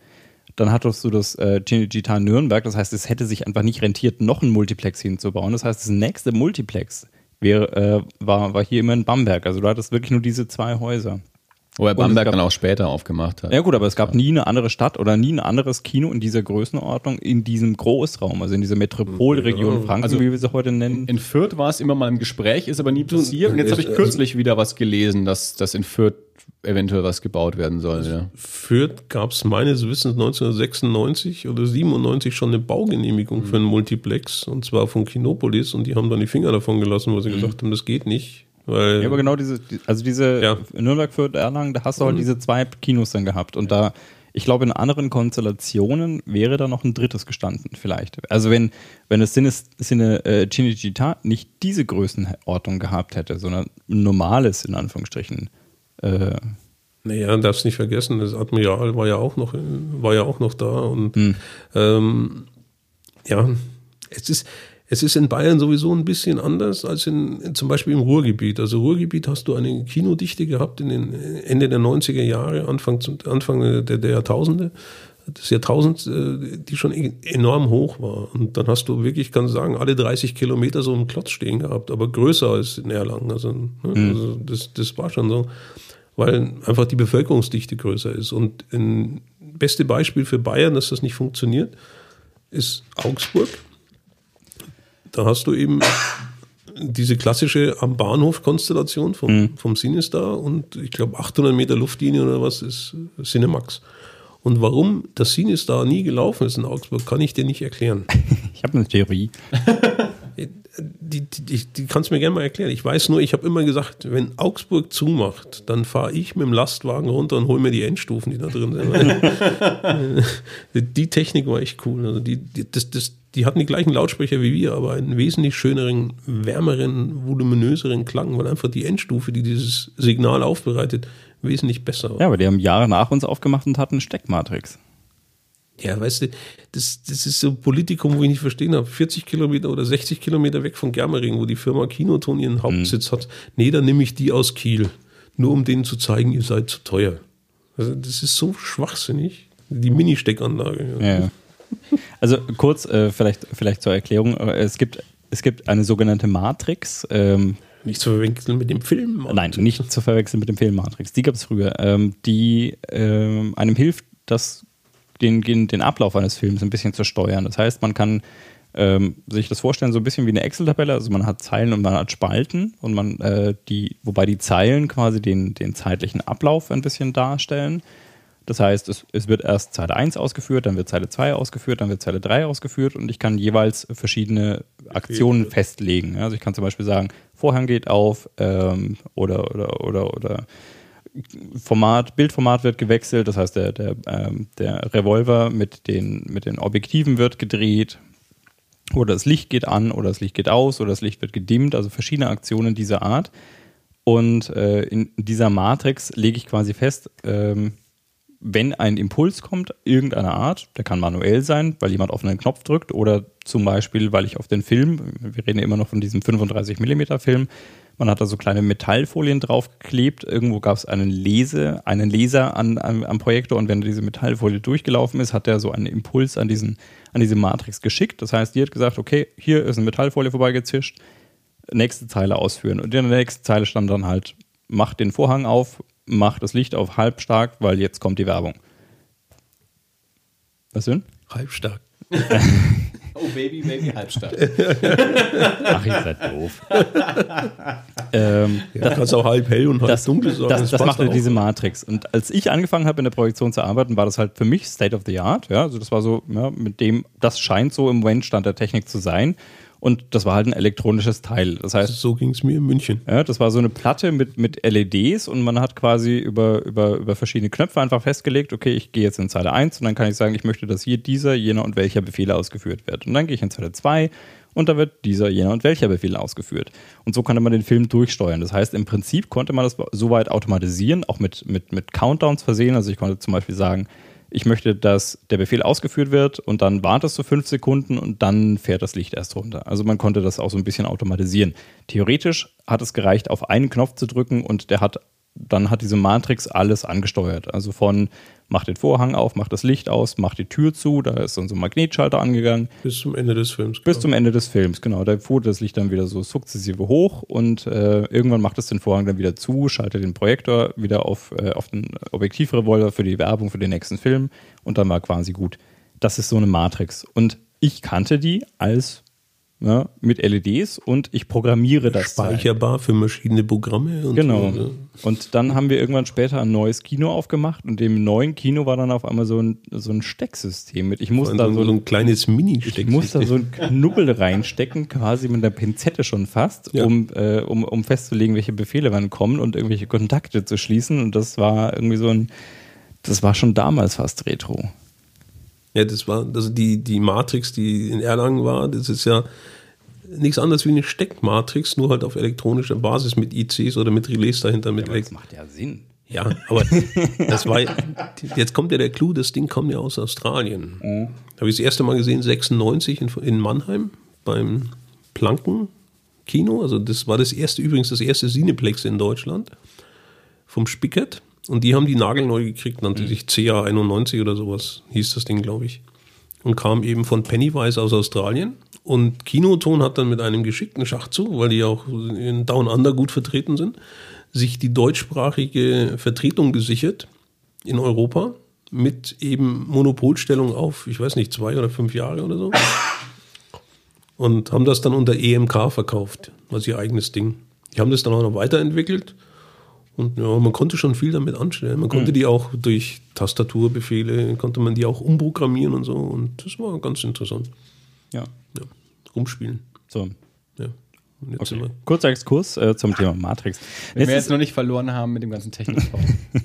Dann hattest du das äh, Gitan Nürnberg, das heißt, es hätte sich einfach nicht rentiert, noch ein Multiplex hinzubauen. Das heißt, das nächste Multiplex wär, äh, war, war hier immer in Bamberg. Also du hattest wirklich nur diese zwei Häuser. Wo er Bamberg gab, dann auch später aufgemacht hat. Ja gut, aber es gab nie eine andere Stadt oder nie ein anderes Kino in dieser Größenordnung in diesem Großraum, also in dieser Metropolregion ja, Franken, also wie wir sie heute nennen. In Fürth war es immer mal im Gespräch, ist aber nie passiert. Und jetzt habe ich kürzlich wieder was gelesen, dass, dass in Fürth eventuell was gebaut werden soll. Also ja. Fürth gab es meines Wissens 1996 oder 97 schon eine Baugenehmigung mhm. für einen Multiplex und zwar von Kinopolis und die haben dann die Finger davon gelassen, weil sie mhm. gesagt haben, das geht nicht. Weil, ja, aber genau diese, also diese ja. Nürnberg, Fürth, Erlangen, da hast du halt mhm. diese zwei Kinos dann gehabt und ja. da ich glaube, in anderen Konstellationen wäre da noch ein drittes gestanden, vielleicht. Also wenn, wenn das Sinne, Sinne äh, Cinecittà nicht diese Größenordnung gehabt hätte, sondern ein normales, in Anführungsstrichen, äh, naja, darfst nicht vergessen, das Admiral war ja auch noch, war ja auch noch da und hm. ähm, ja, es ist, es ist in Bayern sowieso ein bisschen anders als in, zum Beispiel im Ruhrgebiet. Also Ruhrgebiet hast du eine Kinodichte gehabt in den Ende der 90er Jahre, Anfang, Anfang der, der Jahrtausende, des Jahrtausends, äh, die schon e-, enorm hoch war. Und dann hast du wirklich, kann sagen, alle 30 Kilometer so einen Klotz stehen gehabt, aber größer als in Erlangen. Also, ne, mhm. also das, das war schon so weil einfach die Bevölkerungsdichte größer ist. Und ein beste Beispiel für Bayern, dass das nicht funktioniert, ist Augsburg. Da hast du eben diese klassische am Bahnhof Konstellation vom, mhm. vom Sinistar und ich glaube 800 Meter Luftlinie oder was ist Cinemax. Und warum das Sinistar nie gelaufen ist in Augsburg, kann ich dir nicht erklären. (laughs) Ich habe eine Theorie. (laughs) die, die, die kannst du mir gerne mal erklären. Ich weiß nur, ich habe immer gesagt, wenn Augsburg zumacht, dann fahre ich mit dem Lastwagen runter und hole mir die Endstufen, die da drin sind. (laughs) die Technik war echt cool. Also die, die, das, das, die hatten die gleichen Lautsprecher wie wir, aber einen wesentlich schöneren, wärmeren, voluminöseren Klang, weil einfach die Endstufe, die dieses Signal aufbereitet, wesentlich besser war. Ja, aber die haben Jahre nach uns aufgemacht und hatten Steckmatrix. Ja, weißt du, das, das ist so ein Politikum, wo ich nicht verstehen habe. 40 Kilometer oder 60 Kilometer weg von Germering, wo die Firma Kinoton ihren Hauptsitz mhm. hat. Nee, dann nehme ich die aus Kiel. Nur um denen zu zeigen, ihr seid zu teuer. Also das ist so schwachsinnig. Die Mini-Steckanlage. Ja. ja. (laughs) Also kurz, äh, vielleicht, vielleicht zur Erklärung. Äh, es gibt, es gibt eine sogenannte Matrix. Ähm, nicht zu verwechseln mit dem Film. Matrix. Nein, nicht zu verwechseln mit dem Film Matrix. Die gab es früher. Ähm, die ähm, einem hilft, das den, den Ablauf eines Films ein bisschen zu steuern. Das heißt, man kann ähm, sich das vorstellen, so ein bisschen wie eine Excel-Tabelle. Also man hat Zeilen und man hat Spalten und man äh, die, wobei die Zeilen quasi den, den zeitlichen Ablauf ein bisschen darstellen. Das heißt, es, es wird erst Zeile 1 ausgeführt, dann wird Zeile 2 ausgeführt, dann wird Zeile 3 ausgeführt und ich kann jeweils verschiedene Aktionen okay. festlegen. Also ich kann zum Beispiel sagen, Vorhang geht auf ähm, oder, oder, oder, oder Format, Bildformat wird gewechselt, das heißt, der, der, ähm, der Revolver mit den, mit den Objektiven wird gedreht, oder das Licht geht an, oder das Licht geht aus, oder das Licht wird gedimmt, also verschiedene Aktionen dieser Art. Und äh, in dieser Matrix lege ich quasi fest, ähm, wenn ein Impuls kommt, irgendeiner Art, der kann manuell sein, weil jemand auf einen Knopf drückt, oder zum Beispiel, weil ich auf den Film, wir reden ja immer noch von diesem 35 mm Film, man hat da so kleine Metallfolien draufgeklebt. Irgendwo gab es einen Lese, einen Laser an, an, am Projektor und wenn diese Metallfolie durchgelaufen ist, hat er so einen Impuls an, diesen, an diese Matrix geschickt. Das heißt, die hat gesagt, okay, hier ist eine Metallfolie vorbeigezischt, nächste Zeile ausführen. Und in der nächsten Zeile stand dann halt, mach den Vorhang auf, mach das Licht auf halb stark, weil jetzt kommt die Werbung. Was denn? Halbstark. (laughs) Oh, Baby, Baby, halbstark. (laughs) Ach, ihr seid doof. (laughs) ähm, Ja, kannst auch halb hell und halb das, dunkel sagen. das, das passt macht halt auch. diese Matrix. Und als ich angefangen habe, in der Projektion zu arbeiten, war das halt für mich State of the Art. Ja, also das war so, ja, mit dem, das scheint so im Moment-Stand der Technik zu sein. Und das war halt ein elektronisches Teil. Das heißt, So ging es mir in München. ja, das war so eine Platte mit, mit LEDs und man hat quasi über, über, über verschiedene Knöpfe einfach festgelegt, okay, ich gehe jetzt in Zeile 1 und dann kann ich sagen, ich möchte, dass hier dieser, jener und welcher Befehl ausgeführt wird. Und dann gehe ich in Zeile 2 und da wird dieser, jener und welcher Befehl ausgeführt. Und so konnte man den Film durchsteuern. Das heißt, im Prinzip konnte man das soweit automatisieren, auch mit, mit, mit Countdowns versehen. Also ich konnte zum Beispiel sagen, ich möchte, dass der Befehl ausgeführt wird und dann wartest du fünf Sekunden und dann fährt das Licht erst runter. Also man konnte das auch so ein bisschen automatisieren. Theoretisch hat es gereicht, auf einen Knopf zu drücken und der hat, dann hat diese Matrix alles angesteuert. Also von mach den Vorhang auf, mach das Licht aus, mach die Tür zu, da ist dann so ein Magnetschalter angegangen. Bis zum Ende des Films. Bis zum Ende des Films, genau. Da fuhr das Licht dann wieder so sukzessive hoch und äh, irgendwann macht es den Vorhang dann wieder zu, schaltet den Projektor wieder auf, äh, auf den Objektivrevolver für die Werbung für den nächsten Film und dann war quasi gut. Das ist so eine Matrix. Und ich kannte die als ja, mit LEDs und ich programmiere das. Teil. Speicherbar für verschiedene Programme. Und Genau. So, ne? Und dann haben wir irgendwann später ein neues Kino aufgemacht und dem neuen Kino war dann auf einmal so ein, so ein Stecksystem mit. Ich muss da so, so ein kleines mini ich muss da so einen Knubbel reinstecken, quasi mit einer Pinzette schon fast, Ja. um, äh, um, um festzulegen, welche Befehle wann kommen und irgendwelche Kontakte zu schließen. Und das war irgendwie so ein, das war schon damals fast Retro. Ja, das war, also die, die Matrix, die in Erlangen war, das ist ja nichts anderes wie eine Steckmatrix, nur halt auf elektronischer Basis mit ICs oder mit Relais dahinter. Mit Elekt- macht ja Sinn. ja, aber (laughs) das war, jetzt kommt ja der Clou, das Ding kommt ja aus Australien. Mhm. Habe ich das erste Mal gesehen, 96 in, in Mannheim beim Planken Kino. Also das war das erste, übrigens das erste Cineplex in Deutschland vom Spickert. Und die haben die nagelneu gekriegt, nannte Mhm. sich CA91 oder sowas, hieß das Ding, glaube ich. Und kam eben von Pennywise aus Australien. Und Kinoton hat dann mit einem geschickten Schachzug, weil die auch in Down Under gut vertreten sind, sich die deutschsprachige Vertretung gesichert in Europa mit eben Monopolstellung auf, ich weiß nicht, zwei oder fünf Jahre oder so. Und haben das dann unter EMK verkauft, als ihr eigenes Ding. Die haben das dann auch noch weiterentwickelt. Und ja, man konnte schon viel damit anstellen. Man konnte die auch durch Tastaturbefehle, konnte man die auch umprogrammieren und so. Und das war ganz interessant. Ja. Ja. Rumspielen. So. Ja. Und jetzt sind Okay. wir. Kurzer Exkurs äh, zum Thema Matrix. Wenn Jetzt wir jetzt noch nicht verloren haben mit dem ganzen Technikbau. (laughs)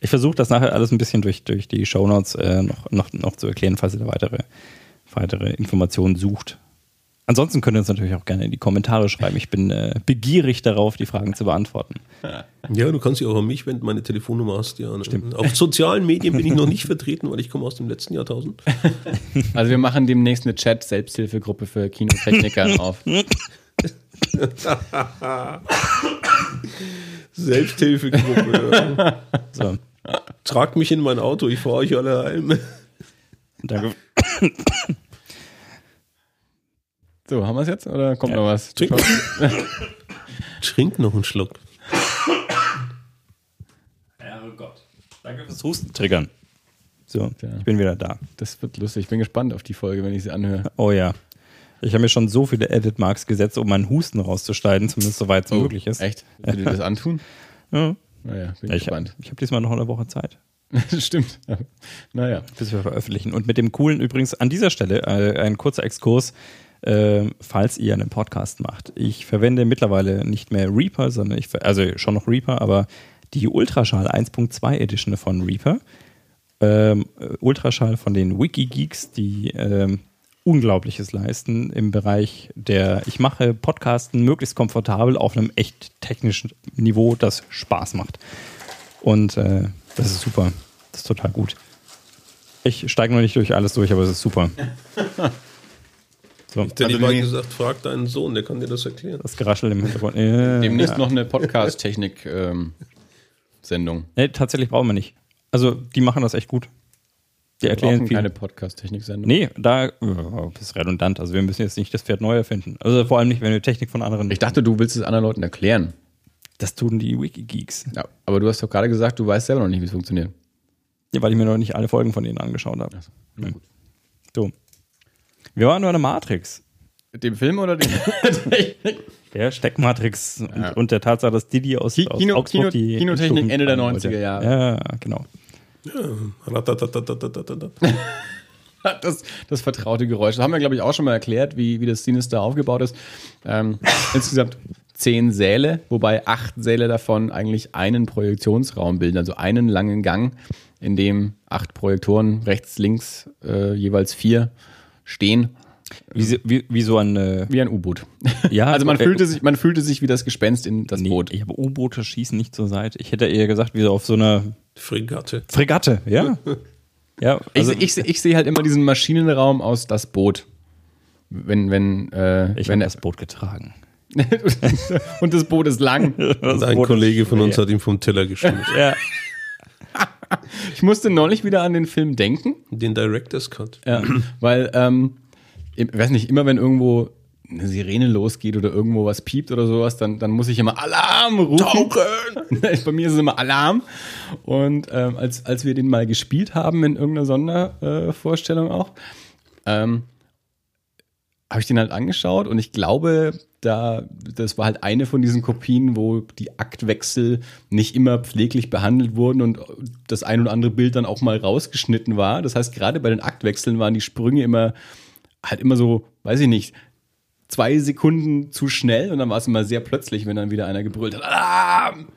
Ich versuche das nachher alles ein bisschen durch, durch die Shownotes äh, noch, noch, noch zu erklären, falls ihr da weitere, weitere Informationen sucht. Ansonsten könnt ihr uns natürlich auch gerne in die Kommentare schreiben. Ich bin äh, begierig darauf, die Fragen zu beantworten. Ja, du kannst dich auch an mich wenden, meine Telefonnummer hast du ja. Stimmt. Auf sozialen Medien bin ich noch nicht vertreten, weil ich komme aus dem letzten Jahrtausend. (laughs) Also wir machen demnächst eine Chat-Selbsthilfegruppe für Kinotechniker (laughs) auf. (laughs) Selbsthilfegruppe. ja. So, Tragt mich in mein Auto, ich fahre euch alle heim. danke. So, haben wir es jetzt oder kommt Ja. noch was? Trink, (laughs) Trink noch einen Schluck. Herrgott. Danke fürs Husten triggern. So, Ja. ich bin wieder da. Das wird lustig. Ich bin gespannt auf die Folge, wenn ich sie anhöre. Oh ja. Ich habe mir schon so viele Edit-Marks gesetzt, um meinen Husten rauszuschneiden, zumindest soweit es möglich ist. Oh, Echt? Will dir das antun? (laughs) Ja. Naja, bin Ja, ich habe gespannt. ich hab diesmal noch eine Woche Zeit. (laughs) Stimmt. Naja. bis wir veröffentlichen. Und mit dem coolen, übrigens an dieser Stelle äh, ein kurzer Exkurs, äh, falls ihr einen Podcast macht. Ich verwende mittlerweile nicht mehr Reaper, sondern ich, also schon noch Reaper, aber die Ultraschall 1.2 Edition von Reaper. Ähm, äh, Ultraschall von den Wikigeeks, die ähm, Unglaubliches leisten im Bereich der, ich mache Podcasten möglichst komfortabel auf einem echt technischen Niveau, das Spaß macht. Und äh, das ist super. Das ist total gut. Ich steige noch nicht durch alles durch, aber es ist super. (laughs) So, Der Also also mal gesagt, frag deinen Sohn, der kann dir das erklären. das Geraschel im Hintergrund. (laughs) Äh, Demnächst noch eine Podcast-Technik-Sendung. nee, tatsächlich brauchen wir nicht. Also, die machen das echt gut. Die Wir erklären brauchen viel. keine Podcast-Technik-Sendung. Nee, da oh, das ist redundant. Also, wir müssen jetzt nicht das Pferd neu erfinden. Also, vor allem nicht, wenn wir Technik von anderen. Ich dachte, du willst es anderen Leuten erklären. Das tun die Wikigeeks. Ja, aber du hast doch gerade gesagt, du weißt selber noch nicht, wie es funktioniert. Ja, weil ich mir noch nicht alle Folgen von denen angeschaut habe. Ja. So. Wir waren nur eine Matrix. Dem Film oder dem (laughs) Der Steckmatrix ja. und, und, der Tatsache, dass Didi aus, Kino, aus Kino, die Kinotechnik Ende der 90er Jahre. Ja, genau. (laughs) Das, das vertraute Geräusch. Das haben wir, glaube ich, auch schon mal erklärt, wie, wie das Sinister aufgebaut ist. Ähm, (laughs) insgesamt zehn Säle, wobei acht Säle davon eigentlich einen Projektionsraum bilden, also einen langen Gang, in dem acht Projektoren rechts, links, äh, jeweils vier stehen, Wie, wie, wie so ein. Äh, wie ein U-Boot. ja, Also man äh, fühlte sich, man fühlte sich wie das Gespenst in das Nee, Boot. ich habe U-Boote schießen nicht zur Seite. Ich hätte eher gesagt, wie so auf so einer Fregatte. Fregatte, ja. (laughs) ja, Ich, also, ich, seh- ich sehe halt immer diesen Maschinenraum aus das Boot. Wenn, wenn, äh, ich wenn habe das Boot getragen. (laughs) und das Boot ist lang. Und ein Kollege von uns hat ihn vom Teller gestimmt. Ja. (laughs) (laughs) Ich musste neulich wieder an den Film denken, Den Director's Cut. ja, weil, ähm, ich weiß nicht, immer wenn irgendwo eine Sirene losgeht oder irgendwo was piept oder sowas, dann, dann muss ich immer Alarm rufen. (laughs) Bei mir ist es immer Alarm. Und ähm, als, als wir den mal gespielt haben in irgendeiner Sondervorstellung äh, Vorstellung auch, ähm, habe ich den halt angeschaut und ich glaube, da, das war halt eine von diesen Kopien, wo die Aktwechsel nicht immer pfleglich behandelt wurden und das ein oder andere Bild dann auch mal rausgeschnitten war. Das heißt, gerade bei den Aktwechseln waren die Sprünge immer halt immer so, weiß ich nicht, zwei Sekunden zu schnell und dann war es immer sehr plötzlich, wenn dann wieder einer gebrüllt hat. Alarm!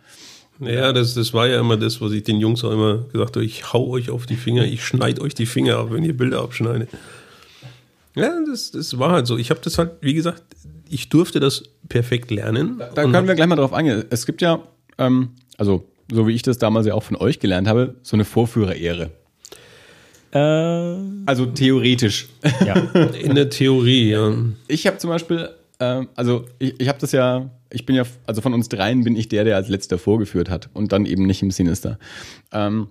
Ja, das, das war ja immer das, was ich den Jungs auch immer gesagt habe. Ich hau euch auf die Finger, ich schneide euch die Finger ab, wenn ihr Bilder abschneidet. Ja, das, das war halt so. Ich habe das halt, wie gesagt, ich durfte das perfekt lernen. Da können wir gleich mal drauf eingehen. Es gibt ja, ähm, also so wie ich das damals ja auch von euch gelernt habe, so eine Vorführerehre. Äh, Also theoretisch. ja. (laughs) In der Theorie, ja. Ich habe zum Beispiel, ähm, also ich, ich habe das ja, ich bin ja, also von uns dreien bin ich der, der als letzter vorgeführt hat und dann eben nicht im Sinister. Ähm,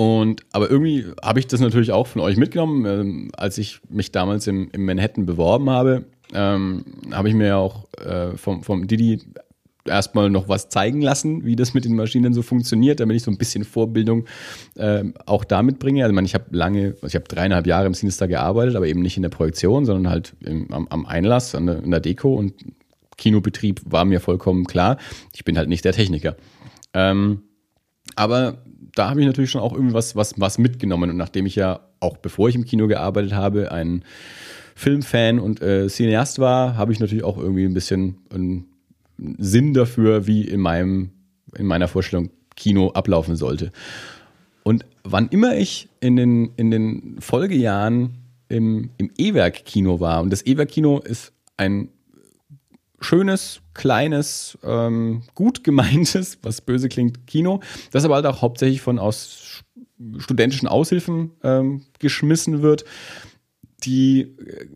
und aber irgendwie habe ich das natürlich auch von euch mitgenommen, ähm, als ich mich damals im, im Manhattan beworben habe, ähm, habe ich mir auch äh, vom, vom Didi erstmal noch was zeigen lassen, wie das mit den Maschinen so funktioniert, damit ich so ein bisschen Vorbildung ähm, auch damit bringe. Also ich, ich habe lange, also ich habe dreieinhalb Jahre im Sinister gearbeitet, aber eben nicht in der Projektion, sondern halt im, am, am Einlass, an der, in der Deko und Kinobetrieb war mir vollkommen klar. Ich bin halt nicht der Techniker. Ähm, aber da habe ich natürlich schon auch irgendwie was, was, was mitgenommen. Und nachdem ich ja auch bevor ich im Kino gearbeitet habe, ein Filmfan und äh, Cineast war, habe ich natürlich auch irgendwie ein bisschen einen Sinn dafür, wie in meinem, in meiner Vorstellung Kino ablaufen sollte. Und wann immer ich in den, in den Folgejahren im, im E-Werk-Kino war, und das E-Werk-Kino ist ein schönes, kleines, ähm, gut gemeintes, was böse klingt, Kino, das aber halt auch hauptsächlich von aus studentischen Aushilfen ähm, geschmissen wird, die äh,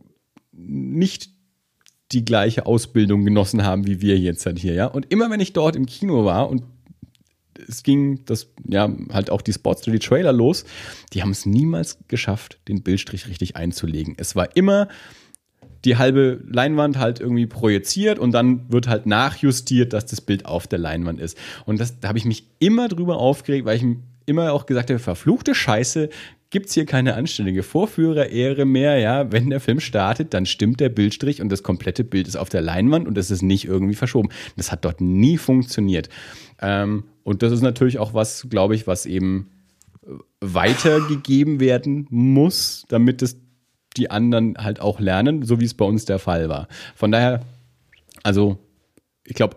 nicht die gleiche Ausbildung genossen haben wie wir jetzt halt hier, ja. Und immer wenn ich dort im Kino war und es ging das, ja, halt auch die Sports die Trailer los, die haben es niemals geschafft, den Bildstrich richtig einzulegen. Es war immer die halbe Leinwand halt irgendwie projiziert und dann wird halt nachjustiert, dass das Bild auf der Leinwand ist. Und das, da habe ich mich immer drüber aufgeregt, weil ich immer auch gesagt habe, verfluchte Scheiße, gibt's hier keine anständige Vorführerehre mehr, ja, wenn der Film startet, dann stimmt der Bildstrich und das komplette Bild ist auf der Leinwand und es ist nicht irgendwie verschoben. Das hat dort nie funktioniert. Ähm, und das ist natürlich auch was, glaube ich, was eben weitergegeben werden muss, damit es die anderen halt auch lernen, so wie es bei uns der Fall war. Von daher, also ich glaube,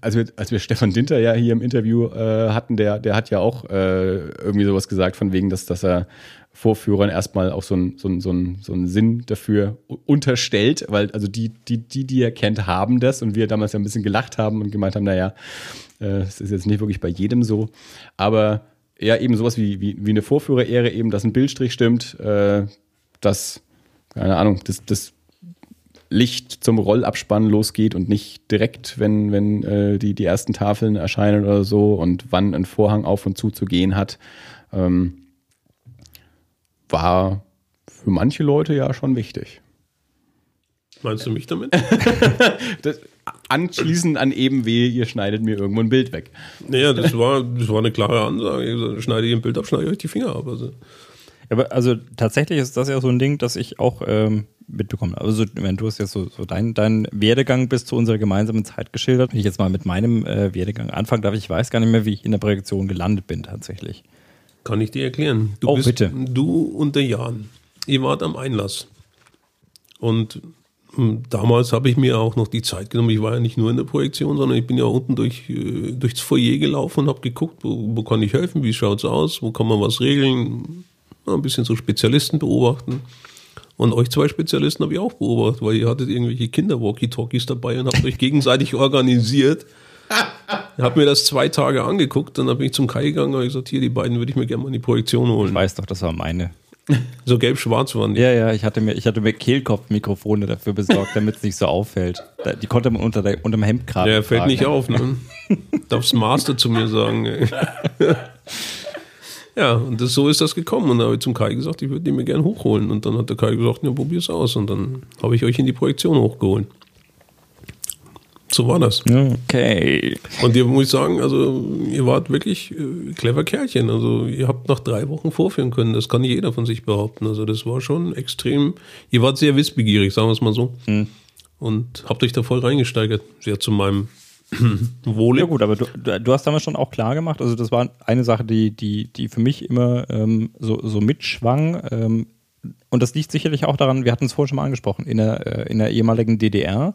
als wir, als wir Stefan Dinter ja hier im Interview äh, hatten, der, der hat ja auch äh, irgendwie sowas gesagt, von wegen, dass, dass er Vorführern erstmal auch so einen so so einen- so einen Sinn dafür unterstellt, weil also die, die, die, die er kennt, haben das und wir damals ja ein bisschen gelacht haben und gemeint haben, naja, äh, es ist jetzt nicht wirklich bei jedem so, aber ja, eben sowas wie, wie, wie eine Vorführerehre, eben, dass ein Bildstrich stimmt, äh, dass, keine Ahnung, das, das Licht zum Rollabspann losgeht und nicht direkt, wenn, wenn äh, die, die ersten Tafeln erscheinen oder so und wann ein Vorhang auf und zu zu gehen hat, ähm, war für manche Leute ja schon wichtig. Meinst du mich damit? (laughs) Das, anschließend an eben weh, ihr schneidet mir irgendwo ein Bild weg. Naja, das war, das war eine klare Ansage. Schneide ich ein Bild ab, schneide ich euch die Finger ab. Also. Aber also tatsächlich ist das ja so ein Ding, das ich auch ähm, mitbekomme. Also wenn du hast jetzt so, so deinen dein Werdegang bis zu unserer gemeinsamen Zeit geschildert. Wenn ich jetzt mal mit meinem äh, Werdegang anfangen darf, ich weiß gar nicht mehr, wie ich in der Projektion gelandet bin tatsächlich. Kann ich dir erklären. Du Oh, bist, bitte. Du und der Jan. Ihr wart am Einlass. Und hm, damals habe ich mir auch noch die Zeit genommen. Ich war ja nicht nur in der Projektion, sondern ich bin ja unten durch, äh, durchs Foyer gelaufen und habe geguckt, wo, wo kann ich helfen, wie schaut's aus, wo kann man was regeln, ein bisschen so Spezialisten beobachten. Und euch zwei Spezialisten habe ich auch beobachtet, weil ihr hattet irgendwelche Kinder-Walkie-Talkies dabei und habt euch gegenseitig (laughs) organisiert. Ich habe mir das zwei Tage angeguckt, dann bin ich zum Kai gegangen und hab gesagt, hier, die beiden würde ich mir gerne mal in die Projektion Ich holen. weiß doch, das war meine. (laughs) So gelb-schwarz waren die. Ja, ja, ich hatte mir, ich hatte mir Kehlkopfmikrofone dafür besorgt, damit es nicht so auffällt. Die konnte man unter, der, unter dem Hemdkragen Der fällt tragen. nicht auf, ne? (laughs) Darf's Master zu mir sagen. Ja, und das, so ist das gekommen. Und da habe ich zum Kai gesagt, ich würde die mir gerne hochholen. Und dann hat der Kai gesagt, ja, probier's aus. Und dann habe ich euch in die Projektion hochgeholt. So war das. Okay. Und ihr muss ich sagen, also ihr wart wirklich äh, clever Kerlchen. Also ihr habt nach drei Wochen vorführen können. Das kann nicht jeder von sich behaupten. Also das war schon extrem. Ihr wart sehr wissbegierig, sagen wir es mal so. Und habt euch da voll reingesteigert. Sehr zu meinem (clears throat) Wohle. Ja gut, aber du, du hast damals schon auch klar gemacht, also das war eine Sache, die, die, die für mich immer ähm, so, so mitschwang. Ähm, und das liegt sicherlich auch daran, wir hatten es vorhin schon mal angesprochen, in der, äh, in der ehemaligen DDR,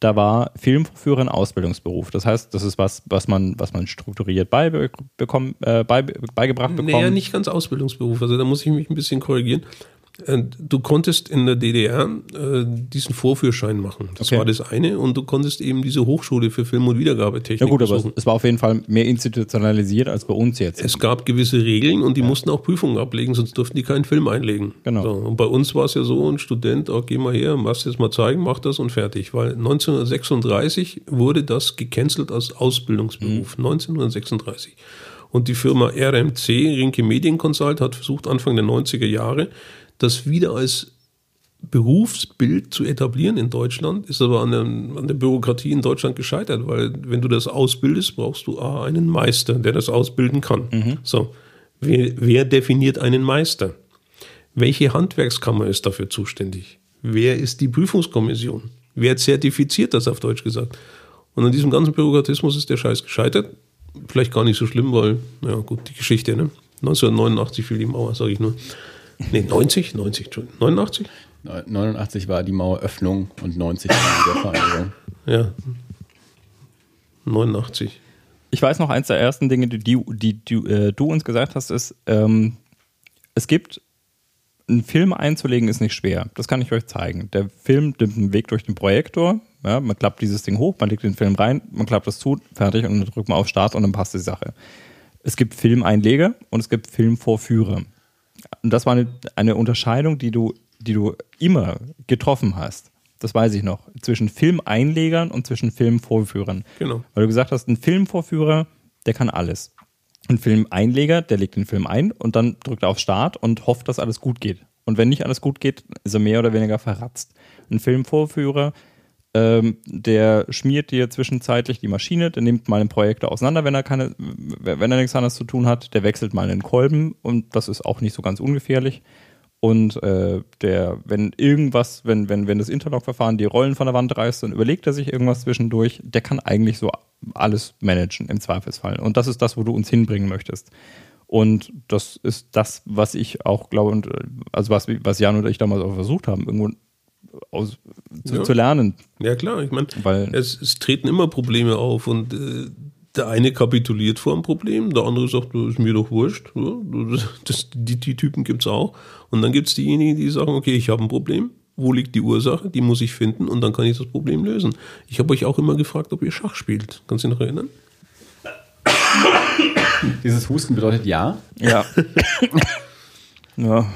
da war Filmvorführer ein Ausbildungsberuf. Das heißt, das ist was, was man, was man strukturiert beibe bekommen, äh, bei, beigebracht bekommt. Naja, nicht ganz Ausbildungsberuf. Also da muss ich mich ein bisschen korrigieren. Äh, Du konntest in der DDR äh, diesen Vorführschein machen. Das Okay. war das eine. Und du konntest eben diese Hochschule für Film- und Wiedergabetechnik Ja gut, aber es, besuchen. es war auf jeden Fall mehr institutionalisiert als bei uns jetzt. Es gab gewisse Regeln und die mussten auch Prüfungen ablegen, sonst durften die keinen Film einlegen. Genau. So, und bei uns war es ja so, ein Student, oh, geh mal her, machst jetzt mal zeigen, mach das und fertig. Weil 1936 wurde das gecancelt als Ausbildungsberuf. 1936. Und die Firma RMC, Rinke Medienconsult, hat versucht, Anfang der 90er Jahre, das wieder als Berufsbild zu etablieren in Deutschland, ist aber an der, an der Bürokratie in Deutschland gescheitert, weil wenn du das ausbildest, brauchst du A, einen Meister, der das ausbilden kann. So, wer, wer definiert einen Meister? Welche Handwerkskammer ist dafür zuständig? Wer ist die Prüfungskommission? Wer zertifiziert das auf Deutsch gesagt? Und an diesem ganzen Bürokratismus ist der Scheiß gescheitert. Vielleicht gar nicht so schlimm, weil, ja gut, die Geschichte, ne? 1989 fiel die Mauer, sage ich nur. Nee, 90? 90, Entschuldigung. 89? 89 war die Maueröffnung und 90 war die Wiedervereinigung. Ja. 89. Ich weiß noch, eins der ersten Dinge, die, die, die, die äh, du uns gesagt hast, ist, ähm, es gibt, einen Film einzulegen ist nicht schwer. Das kann ich euch zeigen. Der Film nimmt einen Weg durch den Projektor. Ja, man klappt dieses Ding hoch, man legt den Film rein, man klappt das zu, fertig und dann drückt man auf Start und dann passt die Sache. Es gibt Filmeinleger und es gibt Filmvorführer. Und das war eine, eine Unterscheidung, die du, die du immer getroffen hast. Das weiß ich noch. Zwischen Filmeinlegern und zwischen Filmvorführern. Genau. Weil du gesagt hast, ein Filmvorführer, der kann alles. Ein Filmeinleger, der legt den Film ein und dann drückt er auf Start und hofft, dass alles gut geht. Und wenn nicht alles gut geht, ist er mehr oder weniger verratzt. Ein Filmvorführer, ähm, der schmiert dir zwischenzeitlich die Maschine, der nimmt mal einen Projektor auseinander, wenn er keine, wenn er nichts anderes zu tun hat, der wechselt mal einen Kolben und das ist auch nicht so ganz ungefährlich. Und äh, der, wenn irgendwas, wenn, wenn, wenn das Interlock-Verfahren die Rollen von der Wand reißt, dann überlegt er sich irgendwas zwischendurch. Der kann eigentlich so alles managen im Zweifelsfall. Und das ist das, wo du uns hinbringen möchtest. Und das ist das, was ich auch glaube, und äh, also was, was Jan und ich damals auch versucht haben, irgendwo aus, zu, Ja. zu lernen. Ja klar, ich meine, es, es treten immer Probleme auf und äh, der eine kapituliert vor einem Problem, der andere sagt, das ist mir doch wurscht. Ja, das, das, die, die Typen gibt's auch. Und dann gibt's diejenigen, die sagen, okay, ich habe ein Problem. Wo liegt die Ursache? Die muss ich finden und dann kann ich das Problem lösen. Ich habe euch auch immer gefragt, ob ihr Schach spielt. Kannst du dich noch erinnern? Dieses Husten bedeutet ja. Ja. (laughs) ja.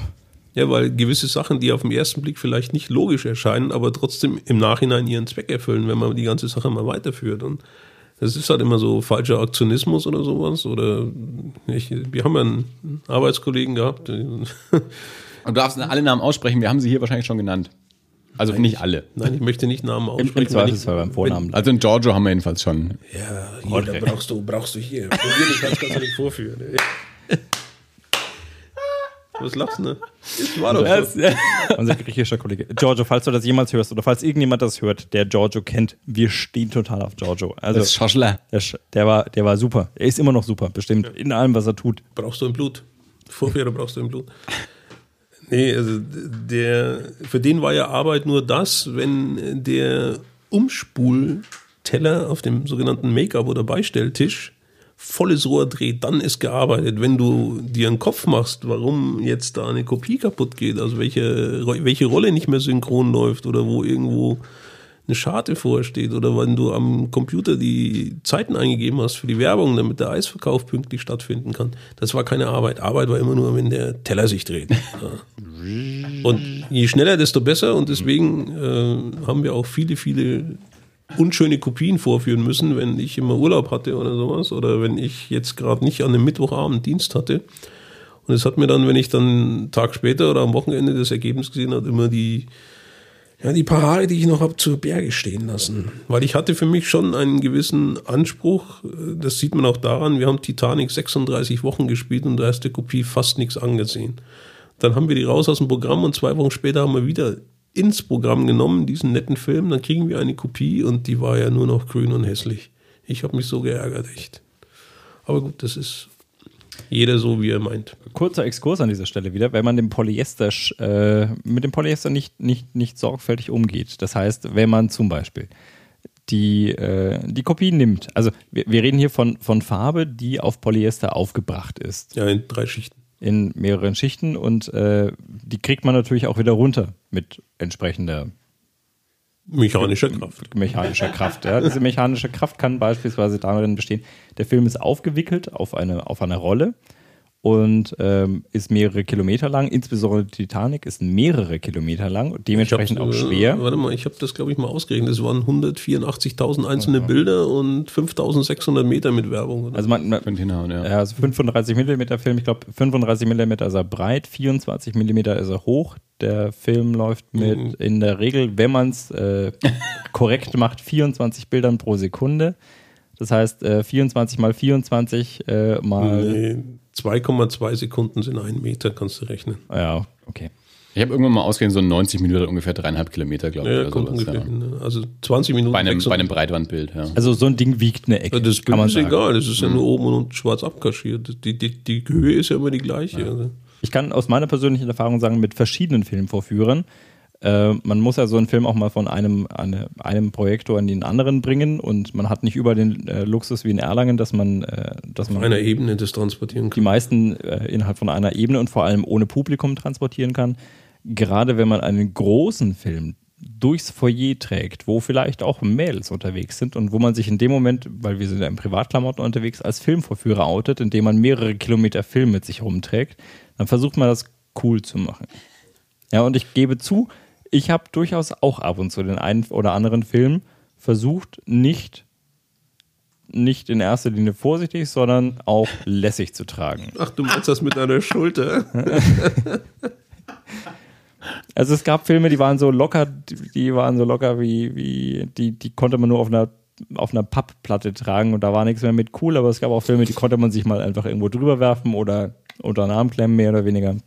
Ja, weil gewisse Sachen, die auf den ersten Blick vielleicht nicht logisch erscheinen, aber trotzdem im Nachhinein ihren Zweck erfüllen, wenn man die ganze Sache mal weiterführt. Und das ist halt immer so falscher Aktionismus oder sowas. Oder ich, wir haben ja einen Arbeitskollegen gehabt. (laughs) Und du darfst alle Namen aussprechen, wir haben sie hier wahrscheinlich schon genannt. Also nicht alle. Nein, ich möchte nicht Namen Im, aussprechen. im ich- Zweifelsfall beim Vornamen. Also in Giorgio haben wir jedenfalls schon. Ja, hier, da brauchst du, brauchst du hier. Probier kannst kannst du nicht vorführen. Was lachst du, ne? Das war doch so. (laughs) Unser griechischer Kollege. Giorgio, falls du das jemals hörst oder falls irgendjemand das hört, der Giorgio kennt, wir stehen total auf Giorgio. Also Das ist Schoschler. der, der, war, der war super. Er ist immer noch super, bestimmt. In allem, was er tut. brauchst du im Blut. Vorführer brauchst du im Blut. Nee, also der, für den war ja Arbeit nur das, wenn der Umspulteller auf dem sogenannten Make-up- oder Beistelltisch volles Rohr dreht, dann ist gearbeitet. Wenn du dir einen Kopf machst, warum jetzt da eine Kopie kaputt geht, also welche, welche Rolle nicht mehr synchron läuft oder wo irgendwo eine Scharte vorsteht oder wenn du am Computer die Zeiten eingegeben hast für die Werbung, damit der Eisverkauf pünktlich stattfinden kann. Das war keine Arbeit. Arbeit war immer nur, wenn der Teller sich dreht. Und je schneller, desto besser. Und deswegen äh, haben wir auch viele, viele unschöne Kopien vorführen müssen, wenn ich immer Urlaub hatte oder sowas. Oder wenn ich jetzt gerade nicht an einem Mittwochabend Dienst hatte. Und es hat mir dann, wenn ich dann einen Tag später oder am Wochenende das Ergebnis gesehen habe, immer die ja, die paar Haare, die ich noch habe, zu Berge stehen lassen. Weil ich hatte für mich schon einen gewissen Anspruch. Das sieht man auch daran, wir haben Titanic 36 Wochen gespielt und da ist der Kopie fast nichts angesehen. Dann haben wir die raus aus dem Programm und zwei Wochen später haben wir wieder ins Programm genommen, diesen netten Film. Dann kriegen wir eine Kopie und die war ja nur noch grün und hässlich. Ich habe mich so geärgert, echt. Aber gut, das ist jeder so, wie er meint. Kurzer Exkurs an dieser Stelle wieder, wenn man dem Polyester, äh, mit dem Polyester nicht, nicht, nicht sorgfältig umgeht. Das heißt, wenn man zum Beispiel die, äh, die Kopie nimmt, also wir, wir reden hier von, von Farbe, die auf Polyester aufgebracht ist, Ja, in drei Schichten. In mehreren Schichten und äh, die kriegt man natürlich auch wieder runter mit entsprechender Mechanischer Kraft. mechanischer Kraft. Ja. Diese mechanische Kraft kann beispielsweise darin bestehen, der Film ist aufgewickelt auf eine, auf eine Rolle und ähm, ist mehrere Kilometer lang. Insbesondere Titanic ist mehrere Kilometer lang und dementsprechend auch schwer. Äh, warte mal, ich habe das, glaube ich, mal ausgerechnet. Es waren 184.000 einzelne Bilder und 5.600 Meter mit Werbung. oder? Also man, man, Könnte hinhauen, ja. ja, also 35 Millimeter Film, ich glaube 35 Millimeter ist er breit, 24 Millimeter ist er hoch. Der Film läuft mit Mhm. in der Regel, wenn man es äh, (laughs) korrekt macht, 24 Bildern pro Sekunde. Das heißt, äh, 24 mal 24 äh, mal. Nee, 2,2 Sekunden sind ein Meter, kannst du rechnen. Ja, okay. Ich habe irgendwann mal ausgerechnet, so 90 Minuten ungefähr dreieinhalb Kilometer, glaube ich. Ja, oder kommt sowas, ungefähr ja. hin. ne? Also 20 Minuten. Bei, einem, bei einem Breitbandbild, ja. Also so ein Ding wiegt eine Ecke. Ja, das kann Bild man ist sagen. egal, das ist ja nur oben und unten schwarz abkaschiert. Die, die, die Höhe ist ja immer die gleiche. Also. Ich kann aus meiner persönlichen Erfahrung sagen, mit verschiedenen Filmvorführern, äh, man muss ja so einen Film auch mal von einem, eine, einem Projektor in den anderen bringen und man hat nicht über den äh, Luxus wie in Erlangen, dass man, äh, dass Auf man einer Ebene das transportieren die kann. meisten äh, innerhalb von einer Ebene und vor allem ohne Publikum transportieren kann. Gerade wenn man einen großen Film durchs Foyer trägt, wo vielleicht auch Mädels unterwegs sind und wo man sich in dem Moment, weil wir sind ja im Privatklamotten unterwegs, als Filmvorführer outet, indem man mehrere Kilometer Film mit sich rumträgt, dann versucht man das cool zu machen. Ja, und ich gebe zu, ich habe durchaus auch ab und zu den einen oder anderen Film versucht, nicht, nicht in erster Linie vorsichtig, sondern auch lässig zu tragen. Ach, du meinst das mit einer Schulter? (laughs) Also es gab Filme, die waren so locker, die- die waren so locker wie, wie die, die konnte man nur auf einer auf einer Pappplatte tragen und da war nichts mehr mit cool, aber es gab auch Filme, die konnte man sich mal einfach irgendwo drüber werfen oder unter den Arm klemmen, mehr oder weniger.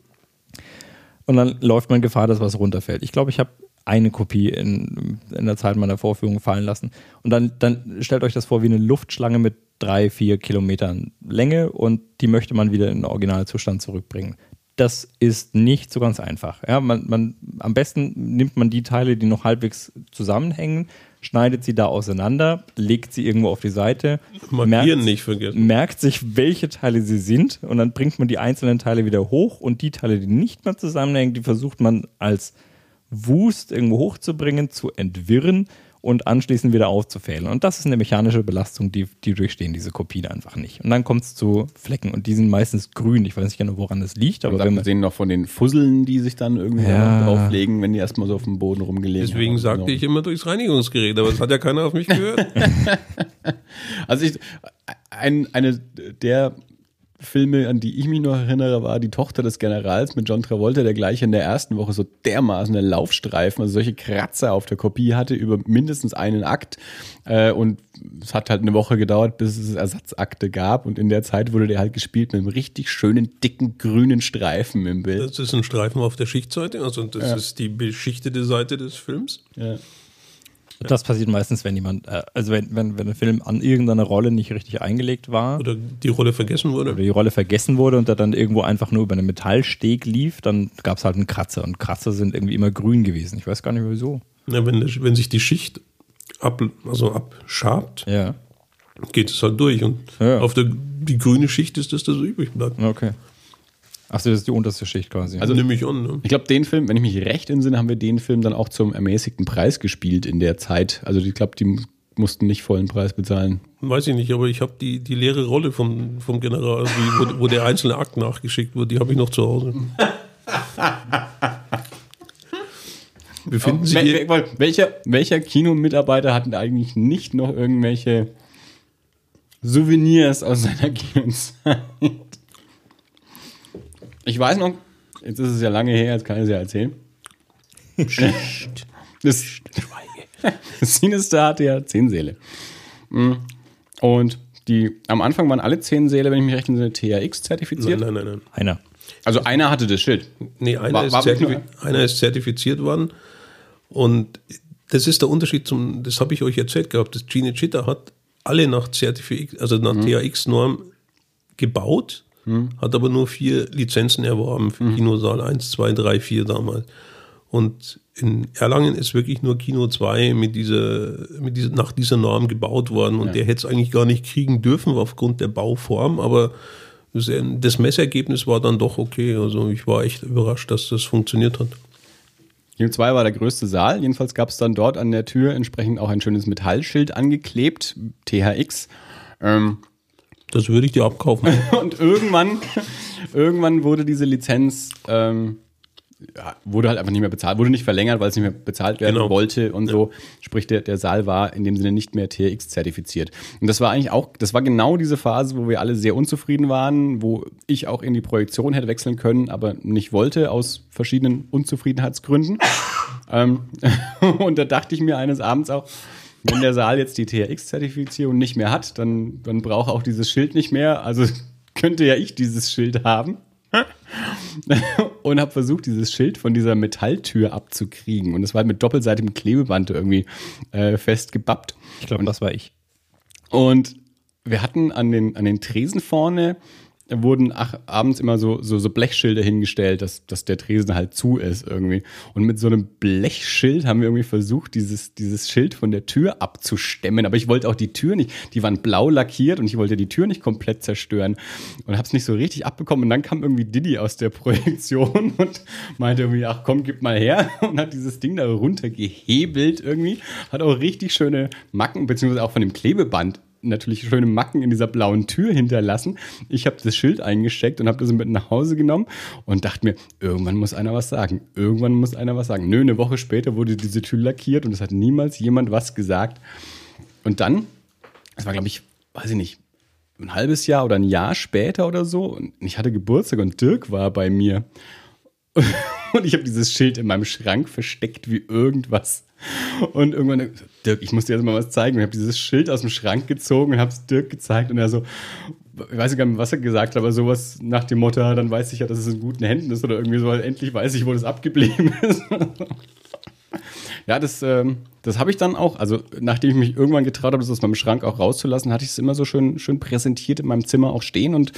Und dann läuft man Gefahr, dass was runterfällt. Ich glaube, ich habe eine Kopie in, in der Zeit meiner Vorführung fallen lassen. Und dann, dann stellt euch das vor wie eine Luftschlange mit drei, vier Kilometern Länge und die möchte man wieder in den Originalzustand zurückbringen. Das ist nicht so ganz einfach. Ja, man, man, am besten nimmt man die Teile, die noch halbwegs zusammenhängen, schneidet sie da auseinander, legt sie irgendwo auf die Seite, Markieren nicht vergessen. merkt sich, welche Teile sie sind und dann bringt man die einzelnen Teile wieder hoch und die Teile, die nicht mehr zusammenhängen, die versucht man als Wust irgendwo hochzubringen, zu entwirren und anschließend wieder aufzufädeln. Und das ist eine mechanische Belastung, die, die durchstehen diese Kopien einfach nicht. Und dann kommt es zu Flecken und die sind meistens grün. Ich weiß nicht genau, woran das liegt, aber man, sehen noch von den Fusseln, die sich dann irgendwie Ja. drauflegen, wenn die erstmal so auf dem Boden rumgelegen Deswegen haben. sagte Genau. ich immer durchs Reinigungsgerät, aber das hat ja keiner auf mich gehört. (laughs) Also ich, ein, eine der Filme, an die ich mich noch erinnere, war Die Tochter des Generals mit John Travolta, der gleich in der ersten Woche so dermaßen einen Laufstreifen, also solche Kratzer auf der Kopie hatte über mindestens einen Akt. Äh, und es hat halt eine Woche gedauert, bis es Ersatzakte gab. Und in der Zeit wurde der halt gespielt mit einem richtig schönen, dicken, grünen Streifen im Bild. Das ist ein Streifen auf der Schichtseite, also das Ja. ist die beschichtete Seite des Films. Ja. Das passiert meistens, wenn jemand, äh, also wenn, wenn, wenn ein Film an irgendeiner Rolle nicht richtig eingelegt war Oder die Rolle vergessen wurde. oder die Rolle vergessen wurde und der dann irgendwo einfach nur über einen Metallsteg lief, dann gab es halt einen Kratzer. Und Kratzer sind irgendwie immer grün gewesen. Ich weiß gar nicht wieso. Ja, wenn, wenn sich die Schicht ab, also abschabt, Ja. geht es halt durch. Und Ja. auf der die grüne Schicht ist das, das übrig bleibt. Okay. Achso, das ist die unterste Schicht quasi. Also nehme ich an. Ne? Ich glaube, den Film, wenn ich mich recht entsinne, haben wir den Film dann auch zum ermäßigten Preis gespielt in der Zeit. Also ich glaube, die mu- mussten nicht vollen Preis bezahlen. Weiß ich nicht, aber ich habe die, die leere Rolle vom, vom General, wie, wo, wo der einzelne Akt nachgeschickt wird, die habe ich noch zu Hause. Befinden Sie wel- welcher, welcher Kinomitarbeiter hat denn eigentlich nicht noch irgendwelche Souvenirs aus seiner Kinozeit? Ich weiß noch, jetzt ist es ja lange her, jetzt kann ich es ja erzählen. (laughs) Das, das (laughs) Sinister hatte ja zehn Säle. Mm. Und die, am Anfang waren alle zehn Säle, wenn ich mich recht entsinne, THX nein, zertifiziert. nein, nein, nein. Einer. Also einer hatte das Schild. Nee, einer, War- ist war wirklich zertifi- einer ist zertifiziert worden. Und das ist der Unterschied zum, das habe ich euch erzählt gehabt, das Cinecittà hat alle nach Zertifik, also nach THX-Norm gebaut, hat aber nur vier Lizenzen erworben für Kinosaal 1, 2, 3, 4 damals. Und in Erlangen ist wirklich nur Kino 2 mit dieser, mit dieser, nach dieser Norm gebaut worden und der hätte es eigentlich gar nicht kriegen dürfen aufgrund der Bauform, aber das, das Messergebnis war dann doch okay. Also ich war echt überrascht, dass das funktioniert hat. Kino 2 war der größte Saal. Jedenfalls gab es dann dort an der Tür entsprechend auch ein schönes Metallschild angeklebt, THX. Ähm, Das würde ich dir abkaufen. (laughs) und irgendwann, irgendwann wurde diese Lizenz, ähm, ja, wurde halt einfach nicht mehr bezahlt, wurde nicht verlängert, weil es nicht mehr bezahlt werden Genau. wollte und so. Sprich, der, der Saal war in dem Sinne nicht mehr THX zertifiziert. Und das war eigentlich auch, das war genau diese Phase, wo wir alle sehr unzufrieden waren, wo ich auch in die Projektion hätte wechseln können, aber nicht wollte, aus verschiedenen Unzufriedenheitsgründen. (laughs) ähm, (laughs) und da dachte ich mir eines Abends auch, wenn der Saal jetzt die THX-Zertifizierung nicht mehr hat, dann, dann braucht er auch dieses Schild nicht mehr. Also (laughs) könnte ja ich dieses Schild haben. (laughs) und habe versucht, dieses Schild von dieser Metalltür abzukriegen. Und es war halt mit doppelseitigem Klebeband irgendwie äh, festgebappt. Ich glaube, das war ich. Und wir hatten an den, an den Tresen vorne wurden ach, abends immer so, so, so Blechschilder hingestellt, dass, dass der Tresen halt zu ist irgendwie. Und mit so einem Blechschild haben wir irgendwie versucht, dieses, dieses Schild von der Tür abzustemmen. Aber ich wollte auch die Tür nicht, die waren blau lackiert und ich wollte die Tür nicht komplett zerstören. Und habe es nicht so richtig abbekommen. Und dann kam irgendwie Diddy aus der Projektion (laughs) und meinte irgendwie, ach komm, gib mal her. (laughs) Und hat dieses Ding da runtergehebelt irgendwie. Hat auch richtig schöne Macken, beziehungsweise auch von dem Klebeband natürlich schöne Macken in dieser blauen Tür hinterlassen. Ich habe das Schild eingesteckt und habe das mit nach Hause genommen und dachte mir, irgendwann muss einer was sagen. Irgendwann muss einer was sagen. Nö, eine Woche später wurde diese Tür lackiert und es hat niemals jemand was gesagt. Und dann, das war glaube ich, weiß ich nicht, ein halbes Jahr oder ein Jahr später oder so und ich hatte Geburtstag und Dirk war bei mir. (laughs) Und ich habe dieses Schild in meinem Schrank versteckt wie irgendwas. Und irgendwann, Dirk, ich muss dir jetzt mal was zeigen. Ich habe dieses Schild aus dem Schrank gezogen und habe es Dirk gezeigt. Und er so, ich weiß gar nicht, was er gesagt hat, aber sowas nach dem Motto, dann weiß ich ja, dass es in guten Händen ist oder irgendwie so, endlich weiß ich, wo das abgeblieben (laughs) ist. Ja, das, ähm, das habe ich dann auch, also nachdem ich mich irgendwann getraut habe, das aus meinem Schrank auch rauszulassen, hatte ich es immer so schön, schön präsentiert in meinem Zimmer auch stehen und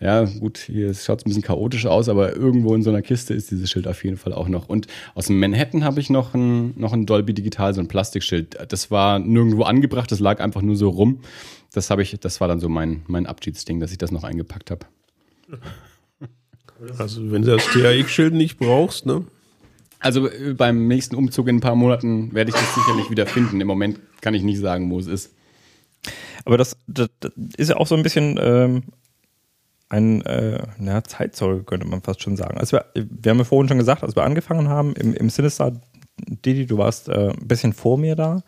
ja, gut, hier schaut es ein bisschen chaotisch aus, aber irgendwo in so einer Kiste ist dieses Schild auf jeden Fall auch noch. Und aus dem Manhattan habe ich noch ein, noch ein Dolby Digital, so ein Plastikschild. Das war nirgendwo angebracht, das lag einfach nur so rum. Das habe ich, das war dann so mein, mein Abschiedsding, dass ich das noch eingepackt habe. Also wenn du das THX-Schild nicht brauchst, ne? Also äh, beim nächsten Umzug in ein paar Monaten werde ich das sicherlich wieder finden. Im Moment kann ich nicht sagen, wo es ist. Aber das, das, das ist ja auch so ein bisschen ähm, ein äh, na, Zeitzoll, könnte man fast schon sagen. Also wir, wir haben ja vorhin schon gesagt, als wir angefangen haben, im, im Sinister, Didi, du warst äh, ein bisschen vor mir da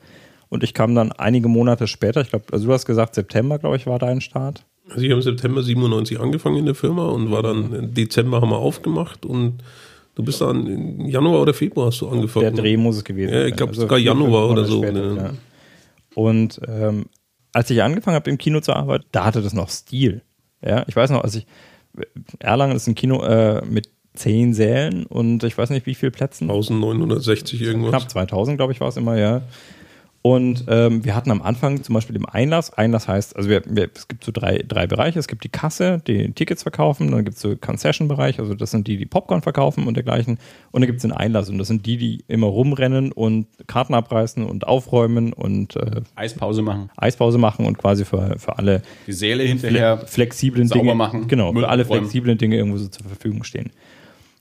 und ich kam dann einige Monate später, ich glaube, also du hast gesagt, September, glaube ich, war dein Start. Also ich habe im September 97 angefangen in der Firma und war dann im Dezember haben wir aufgemacht und du bist dann im Januar oder Februar hast du angefangen. Der Dreh muss es gewesen Ja, sein. ich glaube Also sogar Januar oder so. später, ne? ja. Und ähm, als ich angefangen habe im Kino zu arbeiten, da hatte das noch Stil. Ja, ich weiß noch, als ich Erlangen ist ein Kino äh, mit zehn Sälen und ich weiß nicht wie viele Plätzen. 1960 irgendwas. Knapp 2000, glaube ich, war es immer, ja. Und ähm, wir hatten am Anfang zum Beispiel im Einlass, Einlass heißt, also wir, wir, es gibt so drei, drei Bereiche. Es gibt die Kasse, die Tickets verkaufen, dann gibt es so Concession-Bereich, also das sind die, die Popcorn verkaufen und dergleichen. Und dann gibt es den Einlass und das sind die, die immer rumrennen und Karten abreißen und aufräumen und äh, Eispause machen. Eispause machen und quasi für, für alle Die Säle hinterher. flexiblen Dinge machen, Genau, Müll für alle flexiblen Dinge irgendwo so zur Verfügung stehen.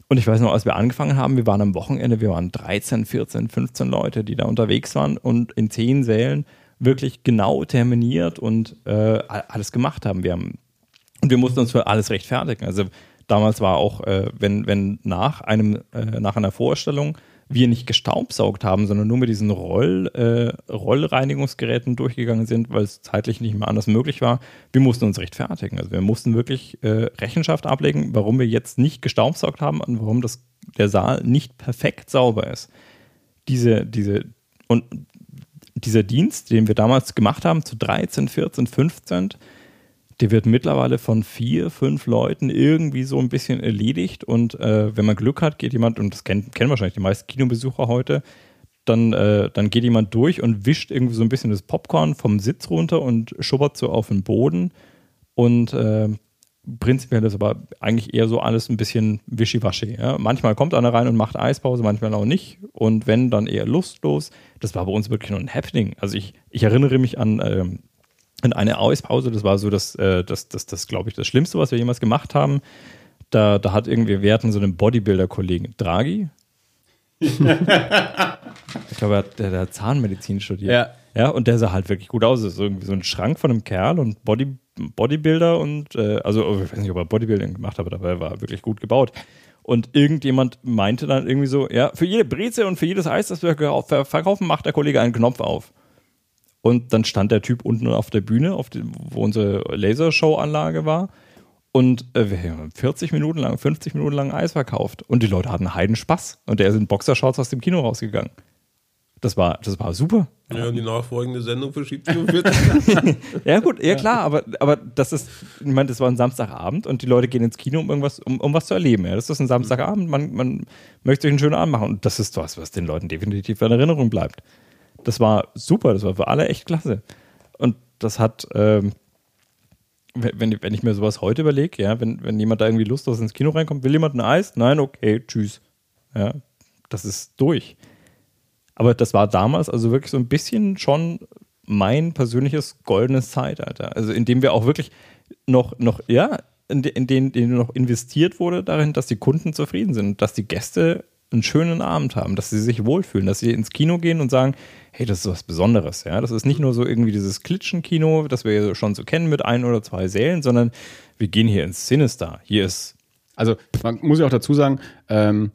Und ich weiß noch, als wir angefangen haben, wir waren am Wochenende, wir waren 13, 14, 15 Leute, die da unterwegs waren und in zehn Sälen wirklich genau terminiert und äh, alles gemacht haben. Wir haben und wir mussten uns für alles rechtfertigen. Also damals war auch, äh, wenn, wenn nach einem, äh, nach einer Vorstellung wir nicht gestaubsaugt haben, sondern nur mit diesen Roll, äh, Rollreinigungsgeräten durchgegangen sind, weil es zeitlich nicht mehr anders möglich war, wir mussten uns rechtfertigen. Also wir mussten wirklich äh, Rechenschaft ablegen, warum wir jetzt nicht gestaubsaugt haben und warum das, der Saal nicht perfekt sauber ist. Diese, diese, und dieser Dienst, den wir damals gemacht haben, zu 13, 14, 15, der wird mittlerweile von vier, fünf Leuten irgendwie so ein bisschen erledigt. Und äh, wenn man Glück hat, geht jemand, und das kennen, kennen wahrscheinlich die meisten Kinobesucher heute, dann, äh, dann geht jemand durch und wischt irgendwie so ein bisschen das Popcorn vom Sitz runter und schubbert so auf den Boden. Und äh, prinzipiell ist aber eigentlich eher so alles ein bisschen wischiwaschi. Ja? Manchmal kommt einer rein und macht Eispause, manchmal auch nicht. Und wenn, dann eher lustlos. Das war bei uns wirklich nur ein Happening. Also ich, ich erinnere mich an, ähm, an eine Eispause, das war so das, äh, das, das, das glaube ich, das Schlimmste, was wir jemals gemacht haben. Da, da hat irgendwie, wir hatten so einen Bodybuilder-Kollegen, Draghi. (laughs) ich glaube, er hat, der, der hat Zahnmedizin studiert. Ja. Ja, und der sah halt wirklich gut aus. Das ist irgendwie so ein Schrank von einem Kerl und Body, Bodybuilder und, äh, also, ich weiß nicht, ob er Bodybuilding gemacht hat, aber er war wirklich gut gebaut. Und irgendjemand meinte dann irgendwie so, ja, für jede Breze und für jedes Eis, das wir ver- verkaufen, macht der Kollege einen Knopf auf. Und dann stand der Typ unten auf der Bühne, auf dem, wo unsere Lasershow-Anlage war. Und äh, wir haben 40 Minuten lang, 50 Minuten lang Eis verkauft. Und die Leute hatten heiden Spaß. Und der ist in Boxershorts aus dem Kino rausgegangen. Das war, das war super. Ja, und die nachfolgende Sendung verschiebt sich um (laughs) 40 Ja, gut, ja klar, aber, aber das ist, ich meine, das war ein Samstagabend und die Leute gehen ins Kino, um irgendwas, um, um was zu erleben. Ja. Das ist ein Samstagabend, man, man möchte sich einen schönen Abend machen. Und das ist was, was den Leuten definitiv in Erinnerung bleibt. Das war super, das war für alle echt klasse. Und das hat, ähm, wenn, wenn ich mir sowas heute überlege, ja, wenn, wenn jemand da irgendwie lustlos ins Kino reinkommt, will jemand ein Eis? Nein, okay, tschüss. Ja, das ist durch. Aber das war damals also wirklich so ein bisschen schon mein persönliches goldenes Zeitalter. Also in dem wir auch wirklich noch, noch ja, in, de, in den, in noch investiert wurde darin, dass die Kunden zufrieden sind, dass die Gäste einen schönen Abend haben, dass sie sich wohlfühlen, dass sie ins Kino gehen und sagen, hey, das ist was Besonderes. Ja, das ist nicht nur so irgendwie dieses Klitschenkino, das wir schon so kennen mit ein oder zwei Sälen, sondern wir gehen hier ins Sinister. Hier ist Also man muss ja auch dazu sagen, ähm,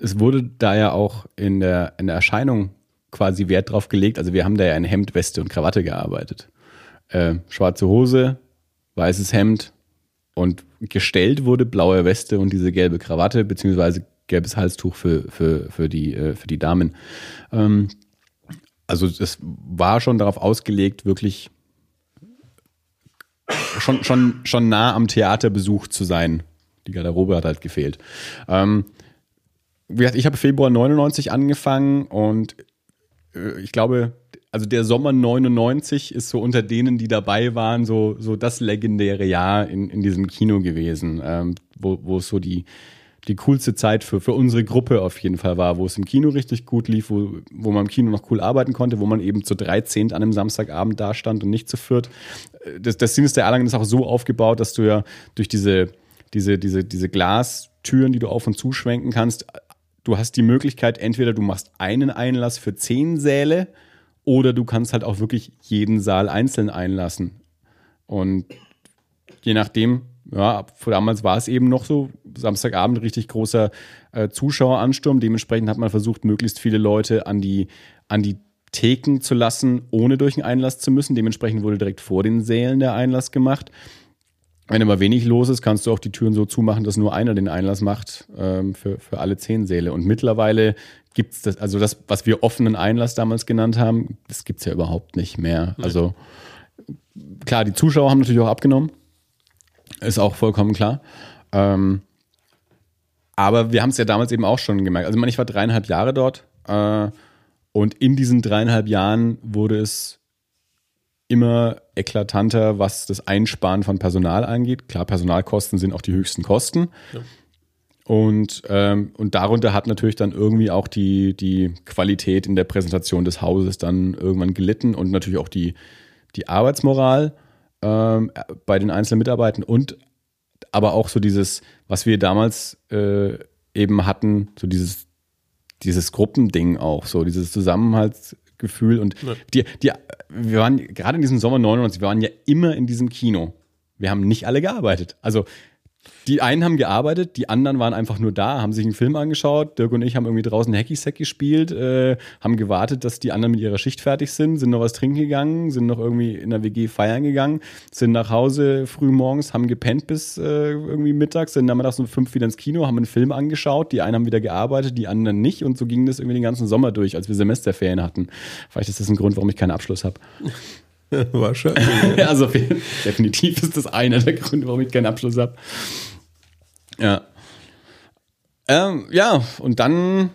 es wurde da ja auch in der, in der Erscheinung quasi Wert drauf gelegt. Also wir haben da ja in Hemd, Weste und Krawatte gearbeitet. Äh, schwarze Hose, weißes Hemd und gestellt wurde blaue Weste und diese gelbe Krawatte, beziehungsweise gelbes Halstuch für, für, für, die, äh, für die Damen. Ähm, also es war schon darauf ausgelegt, wirklich schon, schon, schon nah am Theaterbesuch zu sein. Die Garderobe hat halt gefehlt. Ähm, wie gesagt, ich habe Februar 99 angefangen und äh, ich glaube, also der Sommer 99 ist so unter denen, die dabei waren, so, so das legendäre Jahr in, in diesem Kino gewesen, ähm, wo, wo es so die, die coolste Zeit für, für unsere Gruppe auf jeden Fall war, wo es im Kino richtig gut lief, wo, wo man im Kino noch cool arbeiten konnte, wo man eben zu 13 an einem Samstagabend da stand und nicht zu viert. Das, das Sinister Erlangen ist auch so aufgebaut, dass du ja durch diese, diese, diese, diese Glastüren, die du auf und zuschwenken kannst, du hast die Möglichkeit, entweder du machst einen Einlass für zehn Säle oder du kannst halt auch wirklich jeden Saal einzeln einlassen. Und je nachdem, ja, damals war es eben noch so, Samstagabend richtig großer äh, Zuschaueransturm. Dementsprechend hat man versucht, möglichst viele Leute an die, an die Theken zu lassen, ohne durch einen Einlass zu müssen. Dementsprechend wurde direkt vor den Sälen der Einlass gemacht. Wenn immer wenig los ist, kannst du auch die Türen so zumachen, dass nur einer den Einlass macht ähm, für, für alle zehn Säle. Und mittlerweile gibt es das, also das, was wir offenen Einlass damals genannt haben, das gibt es ja überhaupt nicht mehr. Also klar, die Zuschauer haben natürlich auch abgenommen. Ist auch vollkommen klar. Ähm, aber wir haben es ja damals eben auch schon gemerkt. Also ich, meine, ich war dreieinhalb Jahre dort äh, und in diesen dreieinhalb Jahren wurde es immer eklatanter, was das Einsparen von Personal angeht. Klar, Personalkosten sind auch die höchsten Kosten. Ja. Und, ähm, und darunter hat natürlich dann irgendwie auch die, die Qualität in der Präsentation des Hauses dann irgendwann gelitten und natürlich auch die, die Arbeitsmoral ähm, bei den einzelnen Mitarbeitern und aber auch so dieses, was wir damals äh, eben hatten, so dieses, dieses Gruppending auch, so dieses Zusammenhaltsgefühl und Ja. die, die, wir waren gerade in diesem Sommer 99, wir waren ja immer in diesem Kino. Wir haben nicht alle gearbeitet. Also die einen haben gearbeitet, die anderen waren einfach nur da, haben sich einen Film angeschaut. Dirk und ich haben irgendwie draußen Hacky-Sack gespielt, äh, haben gewartet, dass die anderen mit ihrer Schicht fertig sind, sind noch was trinken gegangen, sind noch irgendwie in der WG feiern gegangen, sind nach Hause früh morgens, haben gepennt bis äh, irgendwie mittags, sind nachmittags um fünf wieder ins Kino, haben einen Film angeschaut. Die einen haben wieder gearbeitet, die anderen nicht. Und so ging das irgendwie den ganzen Sommer durch, als wir Semesterferien hatten. Vielleicht ist das ein Grund, warum ich keinen Abschluss habe. (laughs) Wahrscheinlich. (laughs) Also definitiv ist das einer der Gründe, warum ich keinen Abschluss habe. Ja. Ähm, ja, und dann,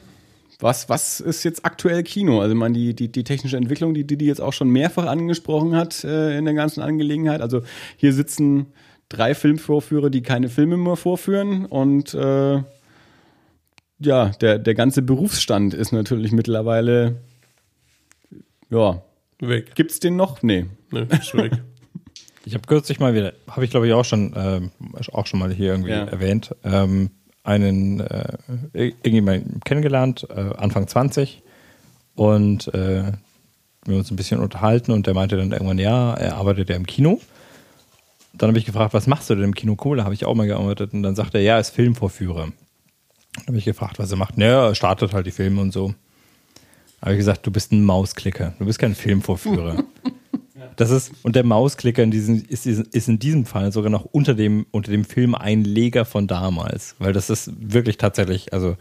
was, was ist jetzt aktuell Kino? Also, man, die, die, die technische Entwicklung, die die jetzt auch schon mehrfach angesprochen hat äh, in der ganzen Angelegenheit. Also, hier sitzen drei Filmvorführer, die keine Filme mehr vorführen und äh, ja, der, der ganze Berufsstand ist natürlich mittlerweile, ja, Weg. gibt's den noch? Nee. Ne, ist weg. (laughs) Ich habe kürzlich mal wieder, habe ich glaube ich auch schon, ähm, auch schon mal hier irgendwie Ja. erwähnt, ähm, einen äh, irgendjemanden kennengelernt, äh, Anfang 20 und äh, wir haben uns ein bisschen unterhalten und der meinte dann irgendwann, ja, er arbeitet ja im Kino. Dann habe ich gefragt, was machst du denn im Kino? Cool, da habe ich auch mal gearbeitet und dann sagt er, ja, er ist Filmvorführer. Dann habe ich gefragt, was er macht. Naja, er startet halt die Filme und so. Habe ich gesagt, du bist ein Mausklicker, du bist kein Filmvorführer. (laughs) Das ist, und der Mausklicker in diesem, ist, ist in diesem Fall sogar noch unter dem, unter dem Filmeinleger von damals. Weil das ist wirklich tatsächlich, also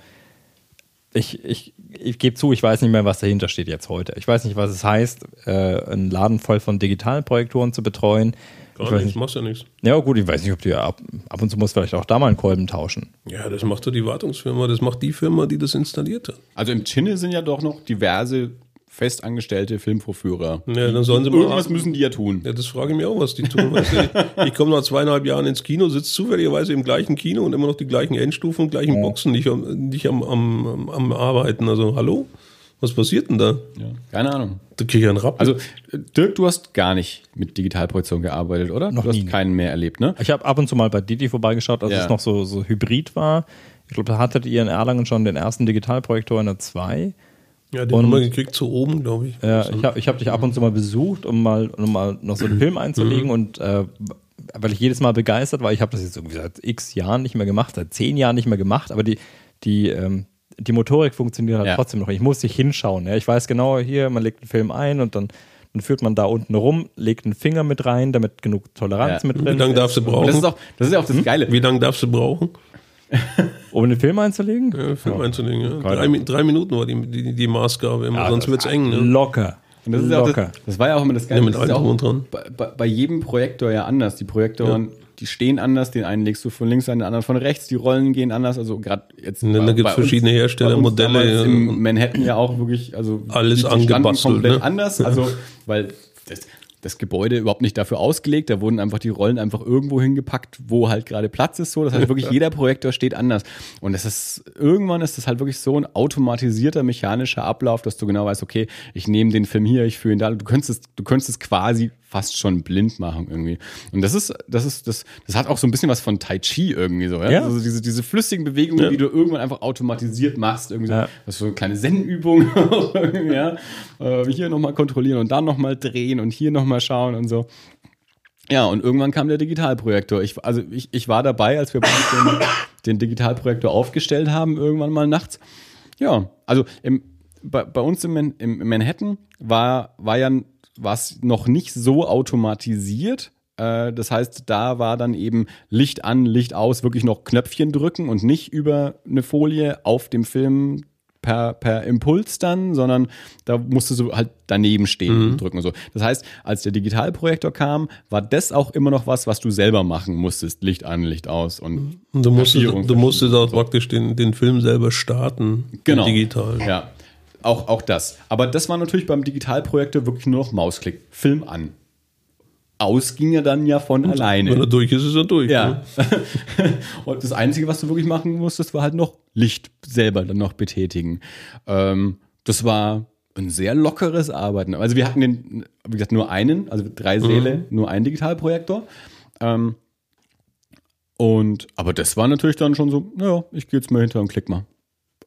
ich, ich, ich gebe zu, ich weiß nicht mehr, was dahinter steht jetzt heute. Ich weiß nicht, was es heißt, äh, einen Laden voll von Digitalprojektoren zu betreuen. Gar ich nicht. machst ja nichts. Ja, gut, ich weiß nicht, ob du ab, ab und zu musst vielleicht auch da mal einen Kolben tauschen. Ja, das macht doch die Wartungsfirma, das macht die Firma, die das installiert hat. Also im Chinne sind ja doch noch diverse festangestellte Filmvorführer. Ja, dann sollen sie mal Irgendwas raten. müssen die ja tun. Ja, das frage ich mich auch, was die tun. Weißt du, ich ich komme nach zweieinhalb Jahren ins Kino, sitze zufälligerweise im gleichen Kino und immer noch die gleichen Endstufen und gleichen Boxen, nicht, nicht am, am, am, am Arbeiten. Also, hallo? Was passiert denn da? Ja, keine Ahnung. Da kriege ich einen Rappen. Also Dirk, du hast gar nicht mit Digitalprojektion gearbeitet, oder? Noch du hast nie. keinen mehr erlebt, ne? Ich habe ab und zu mal bei Didi vorbeigeschaut, als Ja. es noch so, so hybrid war. Ich glaube, da hattet ihr in Erlangen schon den ersten Digitalprojektor in der 2. ja, den und- haben wir gekriegt zu oben, glaube ich. Ja, ich habe ich hab dich ab und zu mal besucht, um mal, um mal noch so einen (clears throat) Film einzulegen und äh, weil ich jedes Mal begeistert war, ich habe das jetzt irgendwie seit x Jahren nicht mehr gemacht, seit zehn Jahren nicht mehr gemacht, aber die, die, ähm, die Motorik funktioniert halt Ja. trotzdem noch. Ich muss nicht hinschauen. Ja. Ich weiß genau, hier, man legt einen Film ein und dann, dann führt man da unten rum, legt einen Finger mit rein, damit genug Toleranz Ja. mit Wie drin lange darfst du Und das brauchen? ist auch, das ist ja auch das Geile. Wie lange darfst du brauchen? (laughs) um einen Film einzulegen. Ja, Film einzulegen. Ja. Drei, drei Minuten war die, die, die Maßgabe, immer, Ja, sonst das- wird's eng. Ne? Locker. Das, ist ja auch Locker. das, das war ja auch immer das Geile. Ja, mit ist allem bei, bei, bei jedem Projektor ja anders. Die Projektoren, die stehen anders. Den einen legst du von links an, den anderen von rechts. Die Rollen gehen anders. Also gerade jetzt. Und dann bei- gibt's bei uns- verschiedene Hersteller, bei uns Modelle, damals ja. In Manhattan ja auch wirklich, also Alles angebastelt, komplett ne? anders. Also (laughs) weil das, das Gebäude überhaupt nicht dafür ausgelegt. Da wurden einfach die Rollen einfach irgendwo hingepackt, wo halt gerade Platz ist. So, das heißt wirklich (laughs) jeder Projektor steht anders. Und das ist irgendwann ist das halt wirklich so ein automatisierter mechanischer Ablauf, dass du genau weißt, okay, ich nehme den Film hier, ich führe ihn da. Du könntest es, du könntest es quasi fast schon blind machen irgendwie. Und das ist, das ist, das, das hat auch so ein bisschen was von Tai Chi irgendwie so. Ja? Ja. Also diese, diese flüssigen Bewegungen, Ja. die du irgendwann einfach automatisiert machst, irgendwie so, Ja. das ist so eine kleine Zen-Übung, (laughs) ja. Äh, hier nochmal kontrollieren und dann nochmal drehen und hier nochmal schauen und so. Ja, und irgendwann kam der Digitalprojektor. Ich, also ich, ich war dabei, als wir den, den Digitalprojektor aufgestellt haben, irgendwann mal nachts. Ja, also im, bei, bei uns im, im Manhattan war, war ja was noch nicht so automatisiert. Äh, Das heißt, da war dann eben Licht an, Licht aus, wirklich noch Knöpfchen drücken und nicht über eine Folie auf dem Film per, per Impuls dann, sondern da musstest du halt daneben stehen und drücken und so. Das heißt, als der Digitalprojektor kam, war das auch immer noch was, was du selber machen musstest. Licht an, Licht aus und du musstest, du musstest auch praktisch den, den Film selber starten. Genau. Digital. Ja, auch, auch das. Aber das war natürlich beim Digitalprojektor wirklich nur noch Mausklick. Film an. Aus ging er dann ja von Wenn er alleine. durch ist, ist er durch. Ja. Ne? (laughs) Und das Einzige, was du wirklich machen musstest, war halt noch Licht selber dann noch betätigen. Ähm, das war ein sehr lockeres Arbeiten. Also wir hatten den, wie gesagt, nur einen, also drei Säle, nur einen Digitalprojektor. Ähm, und, aber das war natürlich dann schon so, naja, ich gehe jetzt mal hinter und klick mal.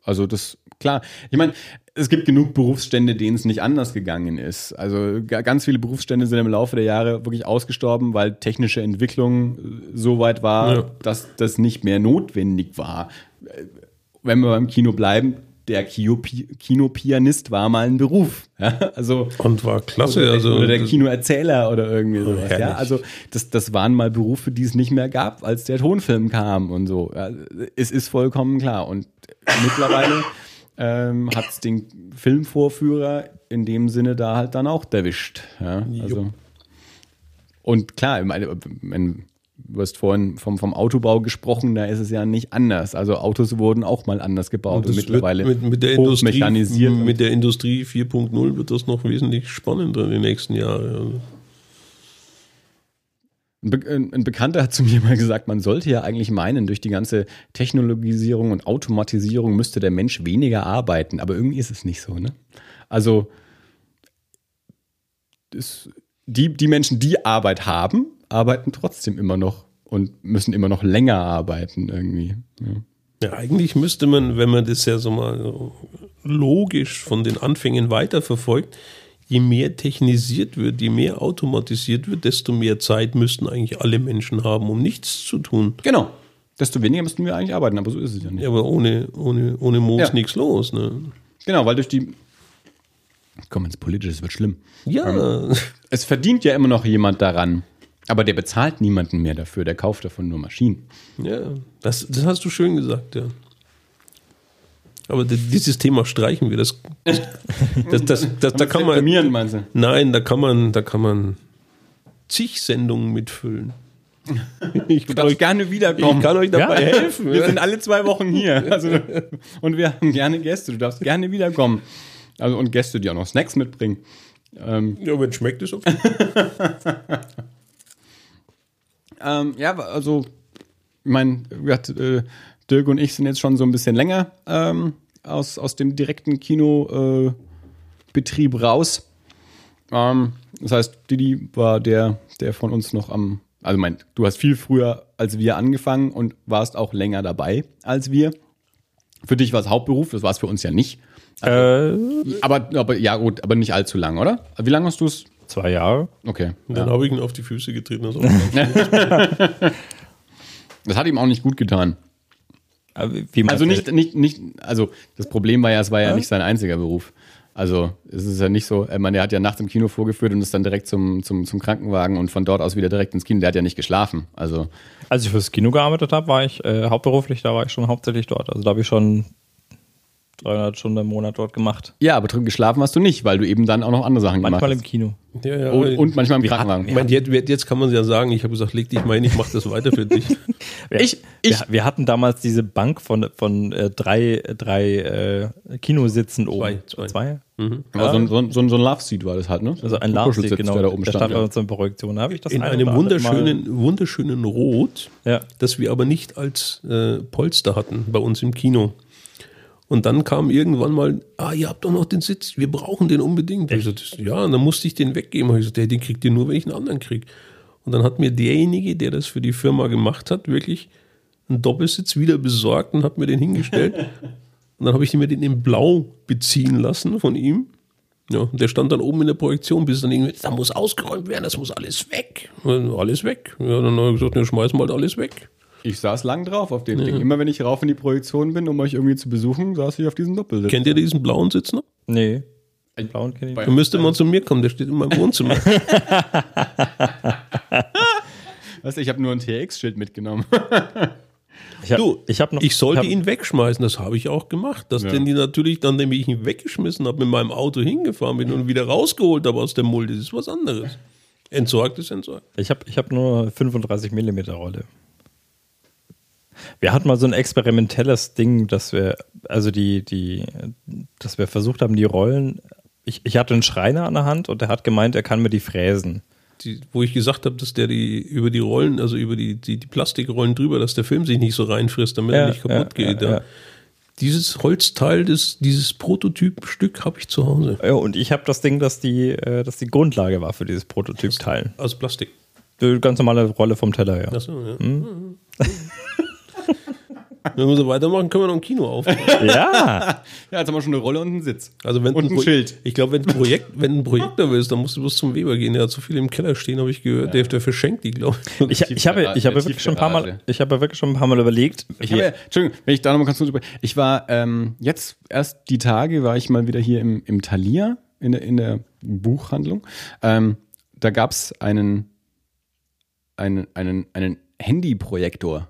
Also das, klar. Ich meine, es gibt genug Berufsstände, denen es nicht anders gegangen ist. Also ga- ganz viele Berufsstände sind im Laufe der Jahre wirklich ausgestorben, weil technische Entwicklung äh, so weit war, Ja. dass das nicht mehr notwendig war. Äh, Wenn wir beim Kino bleiben, der Kinopi Kinopianist war mal ein Beruf. (laughs) Ja? Also Und war klasse. oder, also, oder der Kinoerzähler oder irgendwie sowas. Ja? herrlich. Also das, das waren mal Berufe, die es nicht mehr gab, als der Tonfilm kam und so. Ja, es ist vollkommen klar. Und mittlerweile ähm, hat es den Filmvorführer in dem Sinne da halt dann auch erwischt. Ja? Also, und klar, ich meine, wenn, du hast vorhin vom, vom Autobau gesprochen, da ist es ja nicht anders. Also Autos wurden auch mal anders gebaut und, das mittlerweile mit, mit der Industrie, hochmechanisiert. mit der Industrie 4.0 wird das noch wesentlich spannender die nächsten Jahre. Ein, Be ein Bekannter hat zu mir mal gesagt, man sollte ja eigentlich meinen, durch die ganze Technologisierung und Automatisierung müsste der Mensch weniger arbeiten, aber irgendwie ist es nicht so, ne? Also das, die, die Menschen, die Arbeit haben, arbeiten trotzdem immer noch und müssen immer noch länger arbeiten irgendwie. Ja. Ja, eigentlich müsste man, wenn man das ja so mal logisch von den Anfängen weiterverfolgt, je mehr technisiert wird, je mehr automatisiert wird, desto mehr Zeit müssten eigentlich alle Menschen haben, um nichts zu tun. Genau. Desto weniger müssten wir eigentlich arbeiten, aber so ist es ja nicht. Ja, aber ohne, ohne, ohne Moos Ja. nichts los. Ne? Genau, weil durch die. Komm ins Politische, es wird schlimm. Ja, Es verdient ja immer noch jemand daran. Aber der bezahlt niemanden mehr dafür, der kauft davon nur Maschinen. ja das, das hast du schön gesagt, ja. Aber dieses Thema streichen wir. Das, das, das, das, das, da kann man. Deprimierend, meinst du? Nein, da kann man, da kann man zig Sendungen mitfüllen. Ich Du kann, darfst euch, gerne ich wiederkommen. kann euch dabei Ja. helfen. wir sind alle zwei Wochen hier. Also, und wir haben gerne Gäste. Du darfst gerne wiederkommen. Also, und Gäste, die auch noch Snacks mitbringen. Ähm, Ja, wenn es schmeckt, ist okay. (laughs) ähm, ja, also, ich meine, äh, Dirk und ich sind jetzt schon so ein bisschen länger ähm, aus, aus dem direkten Kinobetrieb äh, Betrieb raus. Ähm, das heißt, Didi war der, der von uns noch am, also mein, du hast viel früher als wir angefangen und warst auch länger dabei als wir. Für dich war es Hauptberuf, das war es für uns ja nicht. Äh, Aber, aber ja gut, aber nicht allzu lang, oder? Wie lange hast du es? zwei Jahre. Okay. Und dann habe ich ihn auf die Füße getreten. Also auch (laughs) (laughs) (laughs) Das hat ihm auch nicht gut getan. Also nicht, nicht, nicht, also das Problem war ja, es war ja nicht sein einziger Beruf. Also es ist ja nicht so, ich meine, der hat ja nachts im Kino vorgeführt und ist dann direkt zum, zum, zum Krankenwagen und von dort aus wieder direkt ins Kino. Der hat ja nicht geschlafen. Also Als ich fürs Kino gearbeitet habe, war ich äh, hauptberuflich, da war ich schon hauptsächlich dort. Also da habe ich schon 300 Stunden im Monat dort gemacht. ja, aber drin geschlafen hast du nicht, weil du eben dann auch noch andere Sachen Manchmal im gemacht Kino. ja, ja, hast. Und, und manchmal im hatten- Krankenwagen. jetzt, jetzt kann man ja sagen, ich habe gesagt, leg dich mal hin, ich mache das weiter für dich. (laughs) Wir, Ich- ich- wir, wir hatten damals diese Bank von, von äh, drei, drei äh, Kinositzen oben. zwei. zwei? Aber so, ein- so, ein- so, ein- so ein Love Seat war das halt, ne? Also ein So Love Seat, Kuschelsitz, genau. Der da oben stand. stand bei ja. uns in der Projektion. Da habe ich das In ein einem Mal- wunderschönen, wunderschönen Rot, Ja. das wir aber nicht als äh, Polster hatten bei uns im Kino. Und dann kam irgendwann mal, ah, ihr habt doch noch den Sitz, wir brauchen den unbedingt. Ich gesagt, ja, und dann musste ich den weggeben. Ich gesagt, ja, den kriegt ihr nur, wenn ich einen anderen kriege. Und dann hat mir derjenige, der das für die Firma gemacht hat, wirklich einen Doppelsitz wieder besorgt und hat mir den hingestellt. (laughs) und dann habe ich mir den in Blau beziehen lassen von ihm. Ja, und der stand dann oben in der Projektion, bis dann irgendwie, da muss ausgeräumt werden, das muss alles weg. Alles weg. Ja, dann habe ich gesagt, ja, schmeißen wir halt alles weg. Ich saß lang drauf auf dem Ding. Immer wenn ich rauf in die Projektion bin, um euch irgendwie zu besuchen, saß ich auf diesem Doppelsitz. Kennt ihr diesen blauen Sitz noch? Nee. Den blauen kenne ich Bei- Da müsste man zu mir kommen, der steht in meinem Wohnzimmer. (laughs) Weißt du, ich habe nur ein TX-Schild mitgenommen. (laughs) Ich hab, Du, ich hab noch. ich sollte hab, ihn wegschmeißen, das habe ich auch gemacht. Dass Ja. denn die natürlich dann, nämlich ich ihn weggeschmissen habe, mit meinem Auto hingefahren bin und wieder rausgeholt habe aus der Mulde, das ist was anderes. Entsorgt ist entsorgt. Ich habe ich hab nur 35 mm Rolle. Wir hatten mal so ein experimentelles Ding, dass wir, also die, die, dass wir versucht haben, die Rollen. Ich, ich hatte einen Schreiner an der Hand und der hat gemeint, er kann mir die fräsen. Die, wo ich gesagt habe, dass der die über die Rollen, also über die, die, die Plastikrollen drüber, dass der Film sich nicht so reinfrisst, damit er Ja, nicht kaputt ja, geht. ja. Dieses Holzteil, des, dieses Prototypstück habe ich zu Hause. Ja, und ich habe das Ding, das die, äh, das die Grundlage war für dieses Prototypteil. Aus Plastik. Die ganz normale Rolle vom Teller, ja. Achso, ja. Hm? Wenn wir so weitermachen, können wir noch ein Kino aufbauen. (laughs) Ja, Ja, jetzt haben wir schon eine Rolle und einen Sitz. Also wenn Und ein Pro- Schild. Ich glaube, wenn du ein Projekt, wenn du ein Projektor willst, dann musst du bloß zum Weber gehen. Der hat so viel im Keller stehen, habe ich gehört. Der, der verschenkt die, glaube ich. ich, ich habe, ich habe wirklich schon ein paar Mal, Tiefgarage. ich habe wirklich schon ein paar Mal überlegt. Ich habe, ja- Entschuldigung, wenn ich da nochmal ganz kurz über. Ich war ähm, jetzt erst die Tage, war ich mal wieder hier im, im Thalia in der, in der Buchhandlung. Ähm, da gab es einen, einen, einen, einen Handyprojektor.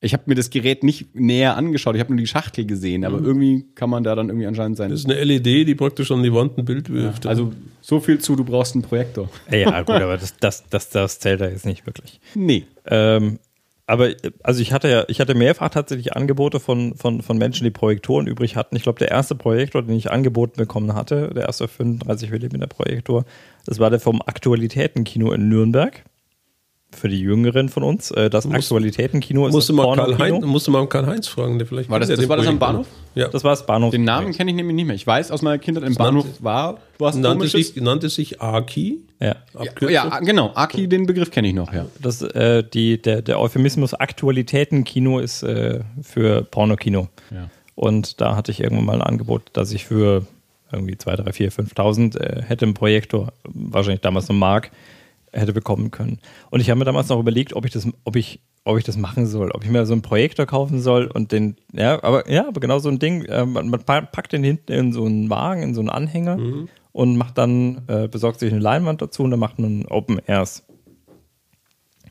Ich habe mir das Gerät nicht näher angeschaut, ich habe nur die Schachtel gesehen, aber irgendwie kann man da dann irgendwie anscheinend sein. Das ist eine LED, die praktisch an die Wand ein Bild wirft. Also so viel zu, du brauchst einen Projektor. ja, gut, (laughs) aber das, das, das, das zählt da jetzt nicht wirklich. Nee. Ähm, aber also ich hatte ja, ich hatte mehrfach tatsächlich Angebote von, von, von Menschen, die Projektoren übrig hatten. Ich glaube, der erste Projektor, den ich angeboten bekommen hatte, der erste 35 mm Projektor, das war der vom Aktualitätenkino in Nürnberg. Für die Jüngeren von uns. Äh, Das Aktualitätenkino ist musste das mal, Karl. Heinz, musste mal Karl-Heinz fragen, der vielleicht War das- ja das war das am. Bahnhof? Ja. Das war das Bahnhof. Den Namen kenne ich nämlich nicht mehr. Ich weiß aus meiner Kindheit im Das Bahnhof nannte- war was nannte sich, nannte sich Aki. Ja. Abkürzung. Ja, genau. Aki, den Begriff kenne ich noch, ja. Das, äh, die, der, der Euphemismus Aktualitätenkino ist äh, für Pornokino. Ja. Und da hatte ich irgendwann mal ein Angebot, dass ich für irgendwie 2, 3, 4, 5.000 äh, hätte einen Projektor, wahrscheinlich damals noch Mark, hätte bekommen können. Und ich habe mir damals noch überlegt, ob ich das, ob ich, ob ich das machen soll, ob ich mir so einen Projektor kaufen soll und den, ja, aber ja, aber genau so ein Ding, äh, man, man pa- packt den hinten in so einen Wagen, in so einen Anhänger und macht dann, äh, besorgt sich eine Leinwand dazu und dann macht man Open Airs.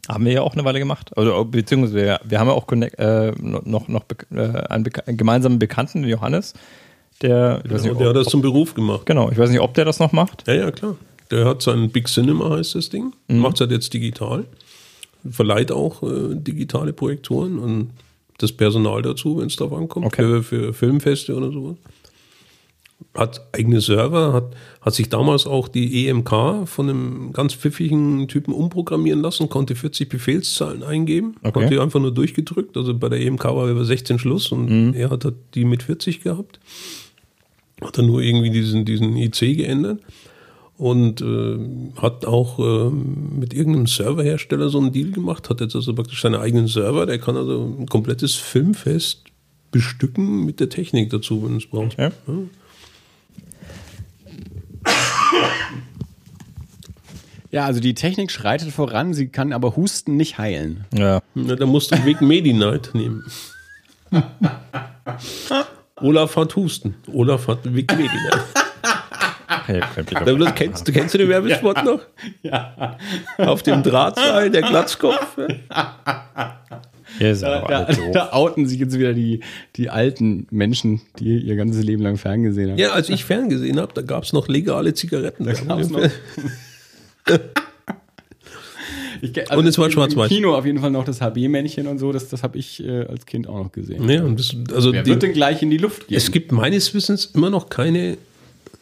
Haben wir ja auch eine Weile gemacht. Also, beziehungsweise wir, wir haben ja auch connect, äh, noch, noch äh, einen, beka- einen gemeinsamen Bekannten, den Johannes, der, ich weiß nicht, Und der hat ob, das zum Beruf gemacht. genau, ich weiß nicht, ob der das noch macht. Ja, ja, klar. Der hat sein Big Cinema, heißt das Ding. Mhm. Macht es halt jetzt digital. Verleiht auch äh, digitale Projektoren und das Personal dazu, wenn es darauf ankommt, Okay. für, für Filmfeste oder sowas. Hat eigene Server, hat, hat sich damals auch die EMK von einem ganz pfiffigen Typen umprogrammieren lassen, konnte 40 Befehlszahlen eingeben, Okay. die einfach nur durchgedrückt. Also bei der EMK war über 16 Schluss und Mhm. er hat die mit 40 gehabt. Hat dann nur irgendwie diesen, diesen IC geändert und äh, hat auch äh, mit irgendeinem Serverhersteller so einen Deal gemacht, hat jetzt also praktisch seine eigenen Server, der kann also ein komplettes Filmfest bestücken mit der Technik dazu, wenn es braucht. Ja. Ja, also die Technik schreitet voran, sie kann aber Husten nicht heilen. Ja. Na, da musst du den Weg Medi-Night nehmen. (laughs) Olaf hat Husten. Olaf hat den Weg Medi-Night. Da Kennst, du kennst du den Werbespot noch? Ja. Auf dem Drahtseil, der Glatzkopf. Ja, Da, da outen sich jetzt wieder die, die alten Menschen, die ihr ganzes Leben lang ferngesehen haben. Ja, als ich ferngesehen habe, da gab es noch legale Zigaretten. gab's noch. (laughs) Ich, ke- Und es war im- schwarz-weiß. Im Kino auf jeden Fall noch das HB-Männchen und so, das, das habe ich äh, als Kind auch noch gesehen. Ja, und das, also Wer die, wird denn gleich in die Luft gehen? es gibt meines Wissens immer noch keine,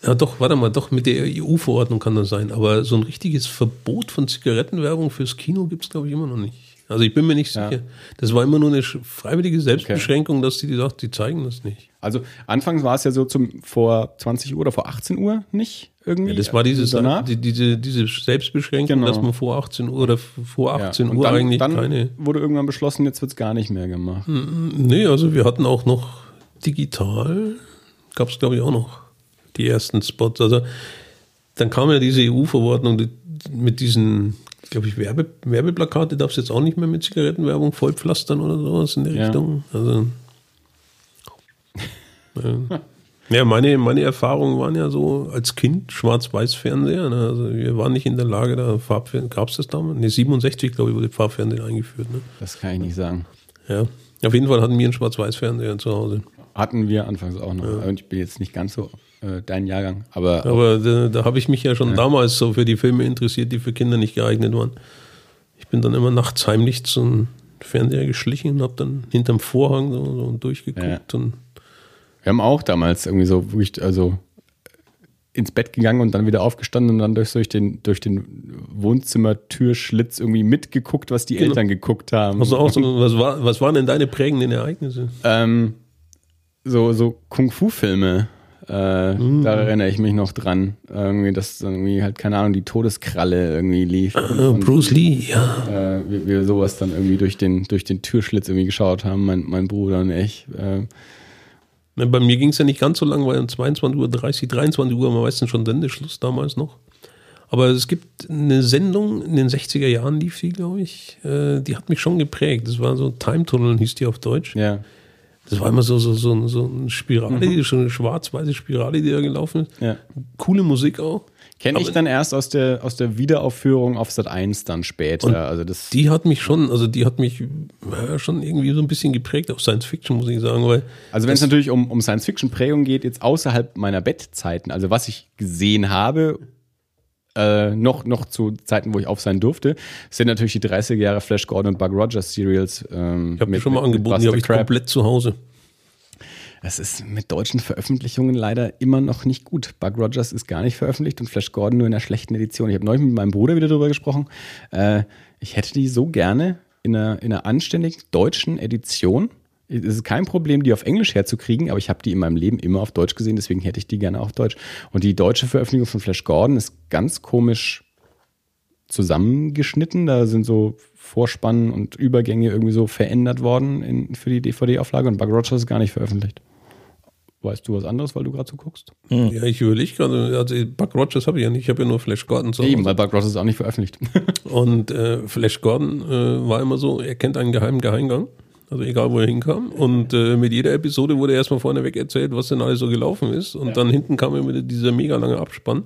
ja doch, warte mal, doch mit der EU-Verordnung kann das sein, aber so ein richtiges Verbot von Zigarettenwerbung fürs Kino gibt es, glaube ich, immer noch nicht. Also ich bin mir nicht Ja. sicher. Das war immer nur eine freiwillige Selbstbeschränkung, dass die, die sagt, die zeigen das nicht. Also anfangs war es ja so zum vor 20 Uhr oder vor 18 Uhr nicht irgendwie. Ja, das war dieses, danach. die, diese, diese Selbstbeschränkung, Genau. dass man vor 18 Uhr oder vor Ja, 18 und Uhr dann, eigentlich dann keine. wurde irgendwann beschlossen, jetzt wird es gar nicht mehr gemacht. Nee, also wir hatten auch noch digital, gab es glaube ich auch noch die ersten Spots. Also dann kam ja diese EU-Verordnung die- mit diesen glaube ich, Werbe, Werbeplakate darfst du jetzt auch nicht mehr mit Zigarettenwerbung vollpflastern oder sowas in der Ja. Richtung. Also, ja. (laughs) ja, meine, meine Erfahrungen waren ja so als Kind Schwarz-Weiß-Fernseher. Ne? Also wir waren nicht in der Lage, da Farbfernsehen, gab es das damals? Ne, 67, glaube ich, wurde Farbfernsehen eingeführt. Ne? Das kann ich nicht sagen. Ja. Auf jeden Fall hatten wir einen Schwarz-Weiß-Fernseher zu Hause. Hatten wir anfangs auch noch. Und ich bin jetzt nicht ganz so äh, dein Jahrgang, aber Aber da, da habe ich mich ja schon damals so für die Filme interessiert, die für Kinder nicht geeignet waren. Ich bin dann immer nachts heimlich zum Fernseher geschlichen und habe dann hinterm Vorhang so, so durchgeguckt. Und Wir haben auch damals irgendwie so wirklich, also ins Bett gegangen und dann wieder aufgestanden und dann durch, durch den, durch den Wohnzimmertürschlitz irgendwie mitgeguckt, was die Genau. Eltern geguckt haben. was, auch so, (laughs) was, war, was waren denn deine prägenden Ereignisse? Ähm, so, so Kung-Fu-Filme. Äh, Mhm. Da erinnere ich mich noch dran. Irgendwie, dass irgendwie halt, keine Ahnung, die Todeskralle irgendwie lief. Und, Bruce Lee, ja. äh, wir, wir sowas dann irgendwie durch den, durch den Türschlitz irgendwie geschaut haben, mein, mein Bruder und ich. Äh, Na, Bei mir ging es ja nicht ganz so lang, weil um 22.30 Uhr, 23 Uhr war meistens schon Sendeschluss damals noch. Aber es gibt eine Sendung, in den 60er Jahren lief die, glaube ich, äh, die hat mich schon geprägt. Das war so Time Tunnel, hieß die auf Deutsch. ja. Das war immer so, so, so, so eine Spirale, so eine schwarz-weiße Spirale, die da gelaufen ist. ja. Coole Musik auch. Kenne ich dann erst aus der, aus der Wiederaufführung auf Sat 1 dann später. Also das, Die hat mich schon, also die hat mich ja, schon irgendwie so ein bisschen geprägt auf Science Fiction, muss ich sagen, weil also wenn es natürlich um, um Science-Fiction-Prägung geht, jetzt außerhalb meiner Bettzeiten, also was ich gesehen habe, äh, noch, noch zu Zeiten, wo ich auf sein durfte, sind natürlich die 30er Jahre Flash Gordon und Bug Rogers Serials. Ähm, ich habe mir schon mal angeboten, die habe ich komplett zu Hause. Das ist mit deutschen Veröffentlichungen leider immer noch nicht gut. Bug Rogers ist gar nicht veröffentlicht und Flash Gordon nur in einer schlechten Edition. Ich habe neulich mit meinem Bruder wieder darüber gesprochen. Äh, ich hätte die so gerne in einer, in einer anständigen deutschen Edition. Es ist kein Problem, die auf Englisch herzukriegen, aber ich habe die in meinem Leben immer auf Deutsch gesehen, deswegen hätte ich die gerne auf Deutsch. Und die deutsche Veröffentlichung von Flash Gordon ist ganz komisch zusammengeschnitten. Da sind so Vorspannen und Übergänge irgendwie so verändert worden in, für die DVD-Auflage und Bug Rogers ist gar nicht veröffentlicht. Weißt du was anderes, weil du gerade so guckst? Ja, ich überlege gerade, also Buck Rogers habe ich ja nicht, ich habe ja nur Flash Gordon zu Eben, Hause. weil Bug Rogers ist auch nicht veröffentlicht. (laughs) Und äh, Flash Gordon äh, war immer so, er kennt einen geheimen Geheimgang. Also egal, wo er hinkam. Und äh, mit jeder Episode wurde erstmal vorneweg erzählt, was denn alles so gelaufen ist. Und dann hinten kam immer dieser mega lange Abspann.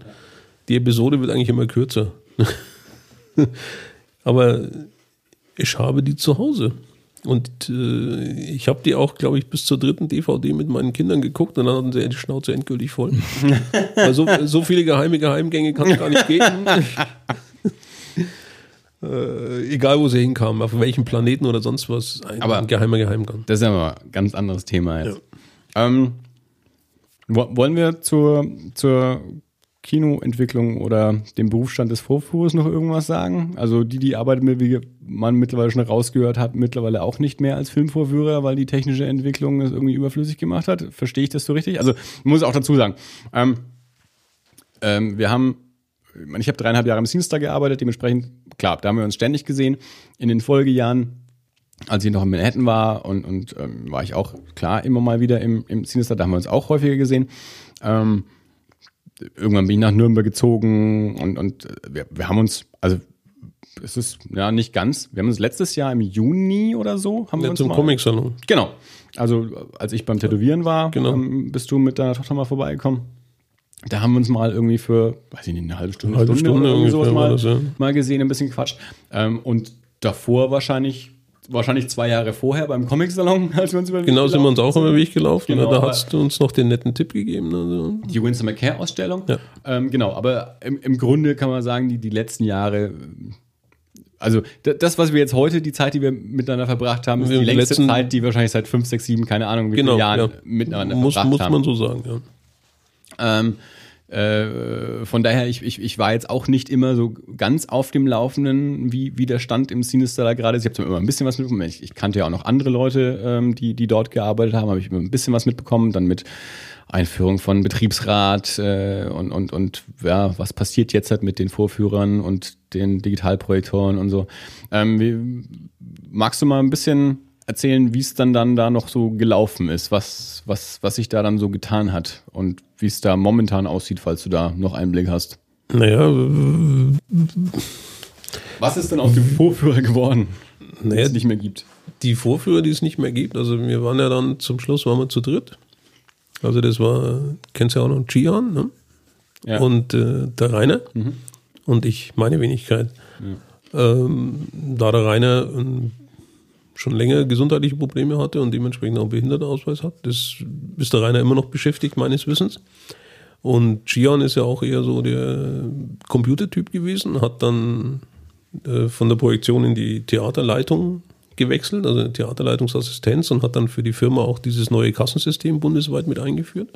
Die Episode wird eigentlich immer kürzer. (laughs) Aber ich habe die zu Hause. Und äh, ich habe die auch, glaube ich, bis zur dritten DVD mit meinen Kindern geguckt und dann hatten sie die Schnauze endgültig voll. (laughs) Weil so, so viele geheime Geheimgänge kann es gar nicht geben. (laughs) äh, egal, wo sie hinkamen, auf welchem Planeten oder sonst was, ein, Aber- ein geheimer Geheimgang. Das ist ja mal ein ganz anderes Thema jetzt. Ähm, wo- wollen wir zur, zur Kinoentwicklung oder dem Berufsstand des Vorfuhrers noch irgendwas sagen? Also die, die arbeitet mit, wie man mittlerweile schon rausgehört hat, mittlerweile auch nicht mehr als Filmvorführer, weil die technische Entwicklung es irgendwie überflüssig gemacht hat. Verstehe ich das so richtig? Also ich muss auch dazu sagen, ähm, ähm, wir haben, ich meine, ich habe dreieinhalb Jahre im Sinister gearbeitet, dementsprechend, klar, da haben wir uns ständig gesehen. In den Folgejahren als ich noch in Manhattan war und, und ähm, war ich auch klar immer mal wieder im, im Sinister, da haben wir uns auch häufiger gesehen. Ähm, irgendwann bin ich nach Nürnberg gezogen und, und äh, wir, wir haben uns, also es ist ja nicht ganz, wir haben uns letztes Jahr im Juni oder so, haben wir Ja, uns zum mal, Comic-Salon. Genau. Also als ich beim Tätowieren war, Genau. ähm, bist du mit deiner Tochter mal vorbeigekommen. Da haben wir uns mal irgendwie für, weiß ich nicht, eine halbe Stunde, Halbe Stunde, Stunde oder irgendwie sowas mal, das, ja. mal gesehen, ein bisschen gequatscht. Ähm, und davor wahrscheinlich, wahrscheinlich zwei Jahre vorher beim Comic-Salon, (laughs) als wir uns über den Weg Genau sind wir uns auch über den Weg gelaufen. Genau, da hast du uns noch den netten Tipp gegeben. Also. die Winston McCare-Ausstellung. Ja. Ähm, genau, aber im, im Grunde kann man sagen, die, die letzten Jahre, also das, was wir jetzt heute, die Zeit, die wir miteinander verbracht haben, ist die die längste letzten- Zeit, die wir wahrscheinlich seit fünf, sechs, sieben, keine Ahnung, wie Genau, viele Jahren ja. miteinander muss, verbracht muss haben. man so sagen. Ja. Ähm, äh, von daher, ich, ich, ich war jetzt auch nicht immer so ganz auf dem Laufenden, wie, wie der Stand im Sinister da gerade ist. Ich habe immer ein bisschen was mitbekommen. Ich, ich kannte ja auch noch andere Leute, ähm, die, die dort gearbeitet haben, habe ich immer ein bisschen was mitbekommen. Dann mit Einführung von Betriebsrat äh, und, und, und ja, was passiert jetzt halt mit den Vorführern und den Digitalprojektoren und so. Ähm, wie, magst du mal ein bisschen erzählen, wie es dann, dann da noch so gelaufen ist, was, was, was sich da dann so getan hat und wie es da momentan aussieht, falls du da noch Einblick hast? Naja, Was ist denn aus dem Vorführer geworden, den Naja, es nicht mehr gibt? die Vorführer, die es nicht mehr gibt, also wir waren ja dann zum Schluss waren wir zu dritt. Also das war, kennst du ja auch noch Gian, ne? Ja. Und äh, der Rainer und ich, meine Wenigkeit. Ähm, da der Rainer ähm, schon länger gesundheitliche Probleme hatte und dementsprechend auch einen Behindertenausweis hat, das ist der Rainer immer noch beschäftigt, meines Wissens. Und Gian ist ja auch eher so der Computertyp gewesen, hat dann äh, von der Projektion in die Theaterleitung gewechselt, also Theaterleitungsassistenz und hat dann für die Firma auch dieses neue Kassensystem bundesweit mit eingeführt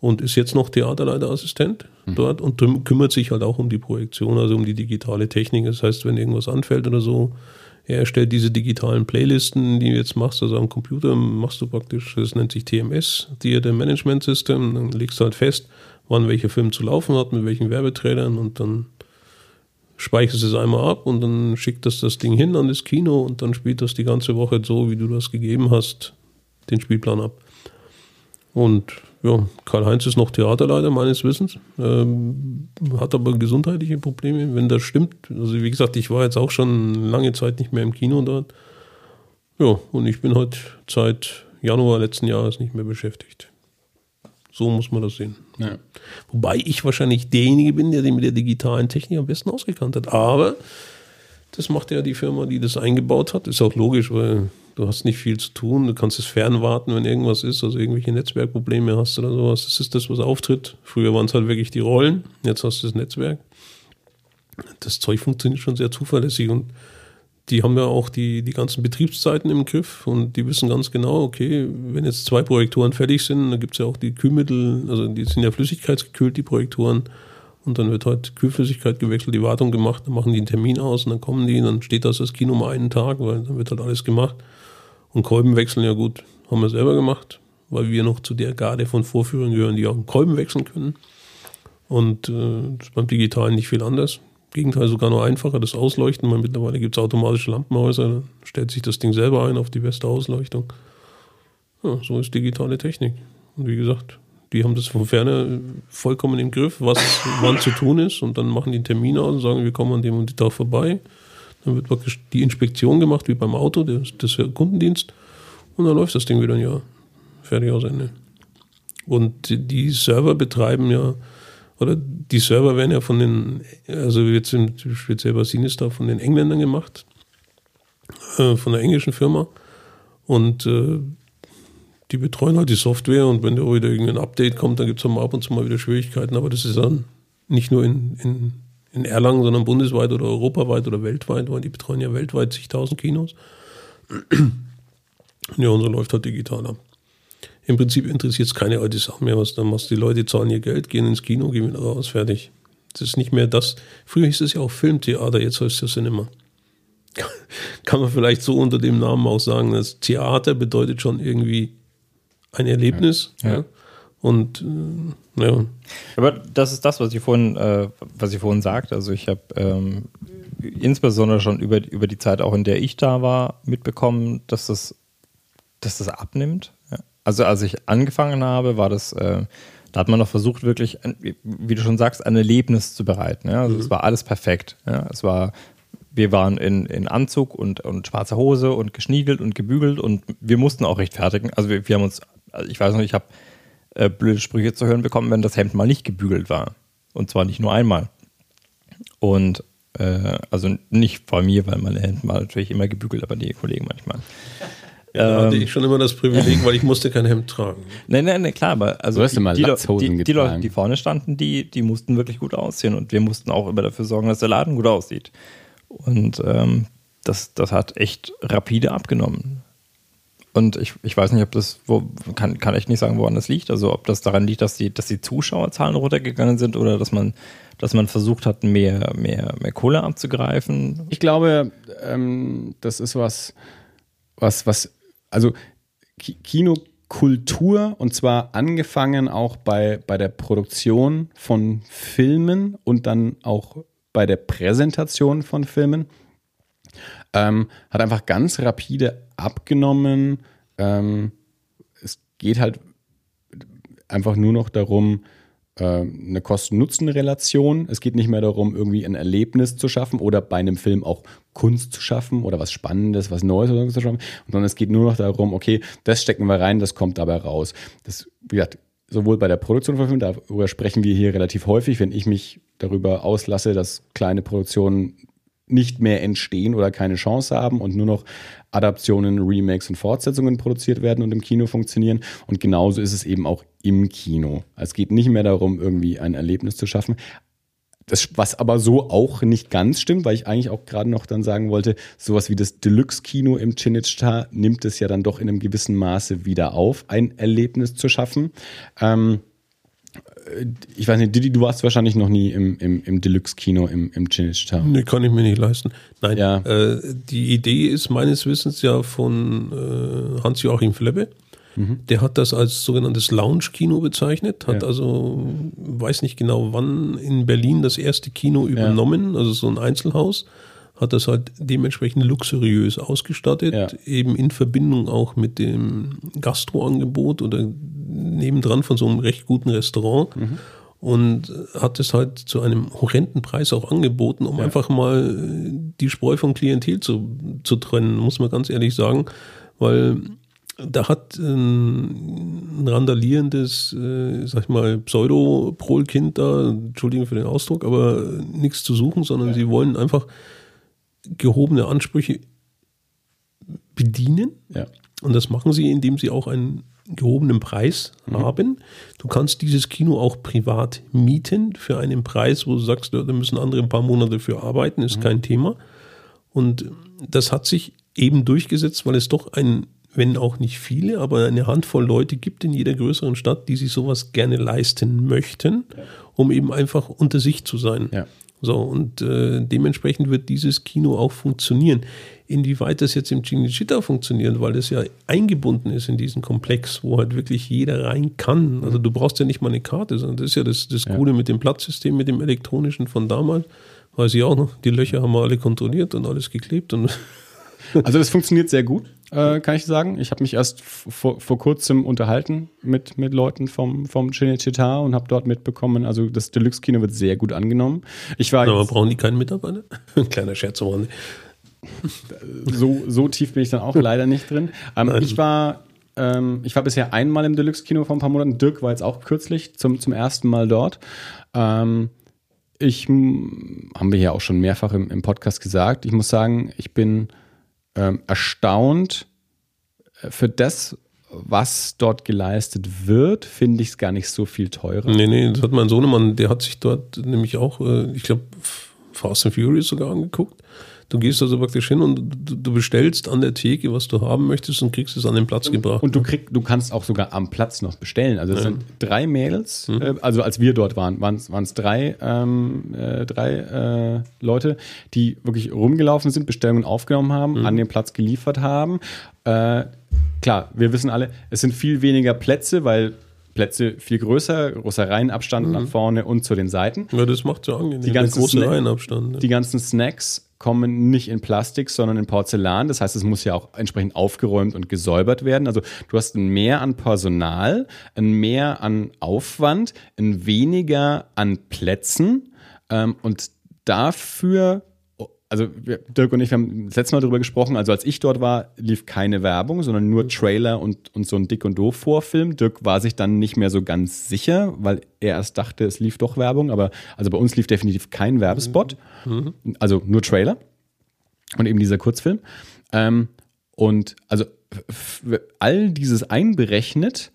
und ist jetzt noch Theaterleiterassistent dort und kümmert sich halt auch um die Projektion, also um die digitale Technik. Das heißt, wenn irgendwas anfällt oder so, er erstellt diese digitalen Playlisten, die du jetzt machst, also am Computer machst du praktisch, das nennt sich TMS, Theater Management System, dann legst du halt fest, wann welcher Film zu laufen hat, mit welchen Werbeträgern und dann speicherst es einmal ab und dann schickt das das Ding hin an das Kino und dann spielt das die ganze Woche so, wie du das gegeben hast, den Spielplan ab. Und ja, Karl-Heinz ist noch Theaterleiter meines Wissens, ähm, hat aber gesundheitliche Probleme, wenn das stimmt. Also wie gesagt, ich war jetzt auch schon lange Zeit nicht mehr im Kino dort. Ja, und ich bin halt seit Januar letzten Jahres nicht mehr beschäftigt. So muss man das sehen. Ja. Wobei ich wahrscheinlich derjenige bin, der sich mit der digitalen Technik am besten ausgekannt hat. Aber das macht ja die Firma, die das eingebaut hat. Ist auch logisch, weil du hast nicht viel zu tun. Du kannst es fernwarten, wenn irgendwas ist, also irgendwelche Netzwerkprobleme hast oder sowas. Das ist das, was auftritt. Früher waren es halt wirklich die Rollen. Jetzt hast du das Netzwerk. Das Zeug funktioniert schon sehr zuverlässig und die haben ja auch die, die ganzen Betriebszeiten im Griff und die wissen ganz genau, okay, wenn jetzt zwei Projektoren fertig sind, dann gibt es ja auch die Kühlmittel, also die sind ja flüssigkeitsgekühlt, die Projektoren. Und dann wird halt Kühlflüssigkeit gewechselt, die Wartung gemacht, dann machen die einen Termin aus und dann kommen die, dann steht das das Kino mal einen Tag, weil dann wird halt alles gemacht. Und Kolben wechseln, ja gut, haben wir selber gemacht, weil wir noch zu der Garde von Vorführern gehören, die auch einen Kolben wechseln können. Und äh, das ist beim Digitalen nicht viel anders. Im Gegenteil, sogar noch einfacher, das Ausleuchten, weil mittlerweile gibt es automatische Lampenhäuser, dann stellt sich das Ding selber ein auf die beste Ausleuchtung. Ja, so ist digitale Technik. Und wie gesagt, die haben das von ferne vollkommen im Griff, was wann zu tun ist. Und dann machen die einen Termin aus und sagen, wir kommen an dem und dem Tag vorbei. Dann wird praktisch die Inspektion gemacht, wie beim Auto, das, das Kundendienst. Und dann läuft das Ding wieder ein Jahr. Fertig aus Ende. Und die- Server betreiben ja, oder die Server werden ja von den, also jetzt sind speziell bei Sinistar von den Engländern gemacht, äh, von der englischen Firma. Und äh, die betreuen halt die Software und wenn da wieder irgendein Update kommt, dann gibt es mal ab und zu mal wieder Schwierigkeiten. Aber das ist dann nicht nur in, in, in Erlangen, sondern bundesweit oder europaweit oder weltweit, weil die betreuen ja weltweit zigtausend Kinos. (clears throat) Ja, unsere läuft halt digital ab. Im Prinzip interessiert es keine alte Sache mehr, was du machst. Die Leute zahlen ihr Geld, gehen ins Kino, gehen wieder raus, fertig. Das ist nicht mehr das. Früher hieß es ja auch Filmtheater, jetzt heißt es ja Cinema. (laughs) Kann man vielleicht so unter dem Namen auch sagen, das Theater bedeutet schon irgendwie ein Erlebnis. Ja. Ja. Und äh, ja, Aber das ist das, was ich vorhin, äh, was ich vorhin sagte. Also ich habe ähm, insbesondere schon über, über die Zeit, auch in der ich da war, mitbekommen, dass das, dass das abnimmt. Ja. Also als ich angefangen habe, war das, äh, da hat man noch versucht, wirklich, wie du schon sagst, ein Erlebnis zu bereiten. Ja. Also es war alles perfekt. Ja. Es war, wir waren in, in Anzug und, und schwarzer Hose und geschniegelt und gebügelt und wir mussten auch rechtfertigen. Also wir, wir haben uns, also ich weiß noch, ich habe äh, blöde Sprüche zu hören bekommen, wenn das Hemd mal nicht gebügelt war. Und zwar nicht nur einmal. Und äh, also nicht von mir, weil meine Hemden waren natürlich immer gebügelt, aber die Kollegen manchmal. da hatte Ähm. ich schon immer das Privileg, weil ich musste kein Hemd tragen. Nein, nein, nein, klar, aber also Du hast die, die, die, die Leute, die vorne standen, die, die mussten wirklich gut aussehen und wir mussten auch immer dafür sorgen, dass der Laden gut aussieht. Und ähm, das, das hat echt rapide abgenommen. Und ich, ich weiß nicht, ob das, wo, kann, kann echt nicht sagen, woran das liegt. Also ob das daran liegt, dass die, dass die Zuschauerzahlen runtergegangen sind oder dass man, dass man versucht hat, mehr, mehr, mehr Kohle abzugreifen. Ich glaube, ähm, das ist was, was, was, also Ki- Kinokultur und zwar angefangen auch bei, bei der Produktion von Filmen und dann auch bei der Präsentation von Filmen, ähm, hat einfach ganz rapide abgenommen. Ähm, es geht halt einfach nur noch darum, äh, eine Kosten-Nutzen-Relation. Es geht nicht mehr darum, irgendwie ein Erlebnis zu schaffen oder bei einem Film auch Kunst zu schaffen oder was Spannendes, was Neues oder so zu schaffen, sondern es geht nur noch darum, okay, das stecken wir rein, das kommt dabei raus. Das, wie gesagt, sowohl bei der Produktion von Filmen, darüber sprechen wir hier relativ häufig, wenn ich mich darüber auslasse, dass kleine Produktionen nicht mehr entstehen oder keine Chance haben und nur noch Adaptionen, Remakes und Fortsetzungen produziert werden und im Kino funktionieren. Und genauso ist es eben auch im Kino. Es geht nicht mehr darum, irgendwie ein Erlebnis zu schaffen. Das, was aber so auch nicht ganz stimmt, weil ich eigentlich auch gerade noch dann sagen wollte, sowas wie das Deluxe-Kino im Chinichta nimmt es ja dann doch in einem gewissen Maße wieder auf, ein Erlebnis zu schaffen. Ähm, äh, ich weiß nicht, Didi, du warst wahrscheinlich noch nie im, im, im Deluxe-Kino im, im Chinichta. Nee, kann ich mir nicht leisten. Nein, Ja. äh, die Idee ist meines Wissens ja von äh, Hans-Joachim Flebbe. Der hat das als sogenanntes Lounge-Kino bezeichnet, hat Ja. also, weiß nicht genau wann, in Berlin das erste Kino übernommen, also so ein Einzelhaus, hat das halt dementsprechend luxuriös ausgestattet, Ja. eben in Verbindung auch mit dem Gastroangebot oder nebendran von so einem recht guten Restaurant und hat es halt zu einem horrenden Preis auch angeboten, um einfach mal äh, die Spreu vom Klientel zu, zu trennen, muss man ganz ehrlich sagen, weil da hat ein, ein randalierendes, äh, sag ich mal, Pseudo-Prol-Kind da, Entschuldigung für den Ausdruck, aber nichts zu suchen, sondern sie wollen einfach gehobene Ansprüche bedienen. Ja. Und das machen sie, indem sie auch einen gehobenen Preis haben. Du kannst dieses Kino auch privat mieten für einen Preis, wo du sagst, ja, da müssen andere ein paar Monate für arbeiten, ist kein Thema. Und das hat sich eben durchgesetzt, weil es doch ein, wenn auch nicht viele, aber eine Handvoll Leute gibt in jeder größeren Stadt, die sich sowas gerne leisten möchten, um eben einfach unter sich zu sein. Ja. So, und äh, dementsprechend wird dieses Kino auch funktionieren. Inwieweit das jetzt im Cinecittà funktioniert, weil das ja eingebunden ist in diesen Komplex, wo halt wirklich jeder rein kann. Also du brauchst ja nicht mal eine Karte, sondern das ist ja das, das Coole mit dem Platzsystem, mit dem elektronischen von damals. Weiß ich auch noch, die Löcher haben wir alle kontrolliert und alles geklebt und Also das funktioniert sehr gut, äh, kann ich sagen. Ich habe mich erst vor, vor kurzem unterhalten mit, mit Leuten vom, vom Cinecittà und habe dort mitbekommen, also das Deluxe-Kino wird sehr gut angenommen. Ich war aber jetzt, brauchen die keinen Mitarbeiter? (laughs) Ein kleiner Scherz am Rande. so, so tief bin ich dann auch leider nicht drin. Ähm, ich war ähm, ich war bisher einmal im Deluxe-Kino vor ein paar Monaten. Dirk war jetzt auch kürzlich zum, zum ersten Mal dort. Ähm, ich haben wir ja auch schon mehrfach im, im Podcast gesagt. Ich muss sagen, ich bin ähm, erstaunt äh, für das, was dort geleistet wird, finde ich es gar nicht so viel teurer. Nee, nee, das hat mein Sohnemann, der hat sich dort nämlich auch, äh, ich glaube, Fast and Furious sogar angeguckt. Du gehst also praktisch hin und du, du bestellst an der Theke, was du haben möchtest und kriegst es an den Platz gebracht. Und du krieg, du kannst auch sogar am Platz noch bestellen. Also es sind drei Mädels, Mhm. äh, also als wir dort waren, waren es drei, ähm, äh, drei äh, Leute, die wirklich rumgelaufen sind, Bestellungen aufgenommen haben, Mhm. an den Platz geliefert haben. Äh, klar, wir wissen alle, es sind viel weniger Plätze, weil Plätze viel größer, großer Reihenabstand nach vorne und zu den Seiten. ja, das macht ja angenehm. Die ganzen, großen Snack- Reihenabstand. ne? die ganzen Snacks kommen nicht in Plastik, sondern in Porzellan. Das heißt, es muss ja auch entsprechend aufgeräumt und gesäubert werden. Also du hast ein Mehr an Personal, ein Mehr an Aufwand, ein weniger an Plätzen ähm, und dafür also Dirk und ich wir haben das letzte Mal darüber gesprochen, also als ich dort war, lief keine Werbung, sondern nur Trailer und, und so ein Dick und Doof Vorfilm. Dirk war sich dann nicht mehr so ganz sicher, weil er erst dachte, es lief doch Werbung, aber also bei uns lief definitiv kein Werbespot, also nur Trailer und eben dieser Kurzfilm. Ähm, und also all dieses einberechnet,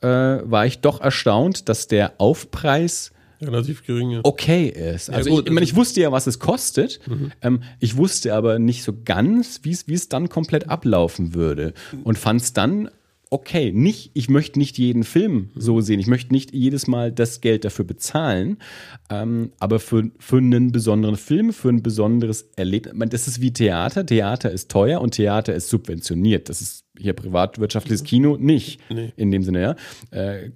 äh, war ich doch erstaunt, dass der Aufpreis Relativ gering. Ja. okay ist. Also gut, ich, ich, meine, also- ich wusste ja, was es kostet. Ähm, ich wusste aber nicht so ganz, wie es wie es dann komplett ablaufen würde. Und fand es dann okay. Nicht, ich möchte nicht jeden Film so sehen. Ich möchte nicht jedes Mal das Geld dafür bezahlen. Ähm, aber für, für einen besonderen Film, für ein besonderes Erlebnis, ich meine, das ist wie Theater. Theater ist teuer und Theater ist subventioniert. Das ist hier privatwirtschaftliches Kino nicht. Nee. In dem Sinne, ja. Äh,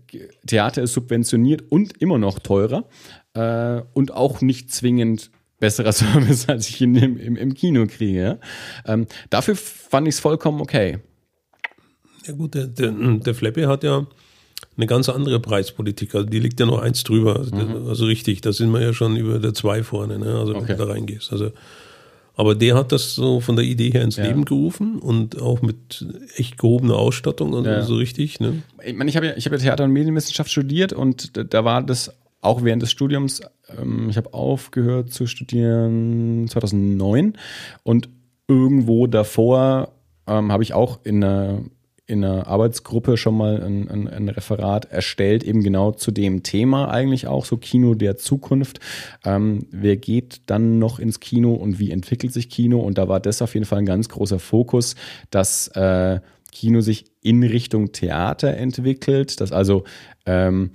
Theater ist subventioniert und immer noch teurer äh, und auch nicht zwingend besserer (laughs) Service, als ich ihn im, im, im Kino kriege. Ja? Ähm, dafür fand ich es vollkommen okay. Ja gut, der, der, der Flappy hat ja eine ganz andere Preispolitik. Also die liegt ja noch eins drüber. Also, Mhm. also richtig, da sind wir ja schon über der zwei vorne, ne? also wenn Okay. du da reingehst. Also, aber der hat das so von der Idee her ins Ja. Leben gerufen und auch mit echt gehobener Ausstattung und Ja. so richtig. Ne? ich meine, ich habe ja, ich habe ja Theater- und Medienwissenschaft studiert und da, da war das auch während des Studiums, ähm, ich habe aufgehört zu studieren 2009 und irgendwo davor ähm, habe ich auch in einer, in einer Arbeitsgruppe schon mal ein, ein, ein Referat erstellt, eben genau zu dem Thema eigentlich auch, so Kino der Zukunft. Ähm, wer geht dann noch ins Kino und wie entwickelt sich Kino? Und da war das auf jeden Fall ein ganz großer Fokus, dass äh, Kino sich in Richtung Theater entwickelt, dass also ähm,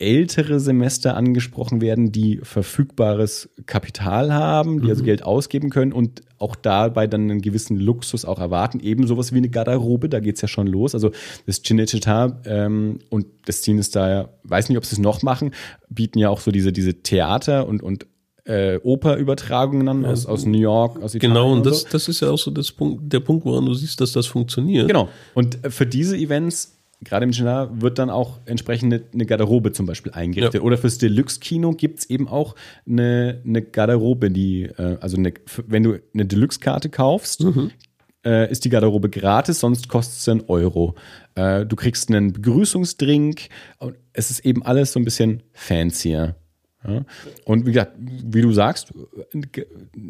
ältere Semester angesprochen werden, die verfügbares Kapital haben, die also Geld ausgeben können und auch dabei dann einen gewissen Luxus auch erwarten. Eben sowas wie eine Garderobe, da geht's ja schon los. Also das Cinecittà ähm, und das Cinestar, weiß nicht, ob sie es noch machen, bieten ja auch so diese, diese Theater- und, und äh, Operübertragungen an aus, aus New York, aus Italien Genau, und so. das, das ist ja auch so das Punkt, der Punkt, woran du siehst, dass das funktioniert. Genau. Und für diese Events, gerade im China, wird dann auch entsprechend eine, Garderobe zum Beispiel eingerichtet. Ja. Oder fürs Deluxe-Kino gibt es eben auch eine, eine Garderobe, die, äh, also eine, wenn du eine Deluxe-Karte kaufst, äh, ist die Garderobe gratis, sonst kostet es einen Euro. Äh, du kriegst einen Begrüßungsdrink und es ist eben alles so ein bisschen fancier. Ja? Und wie gesagt, wie du sagst,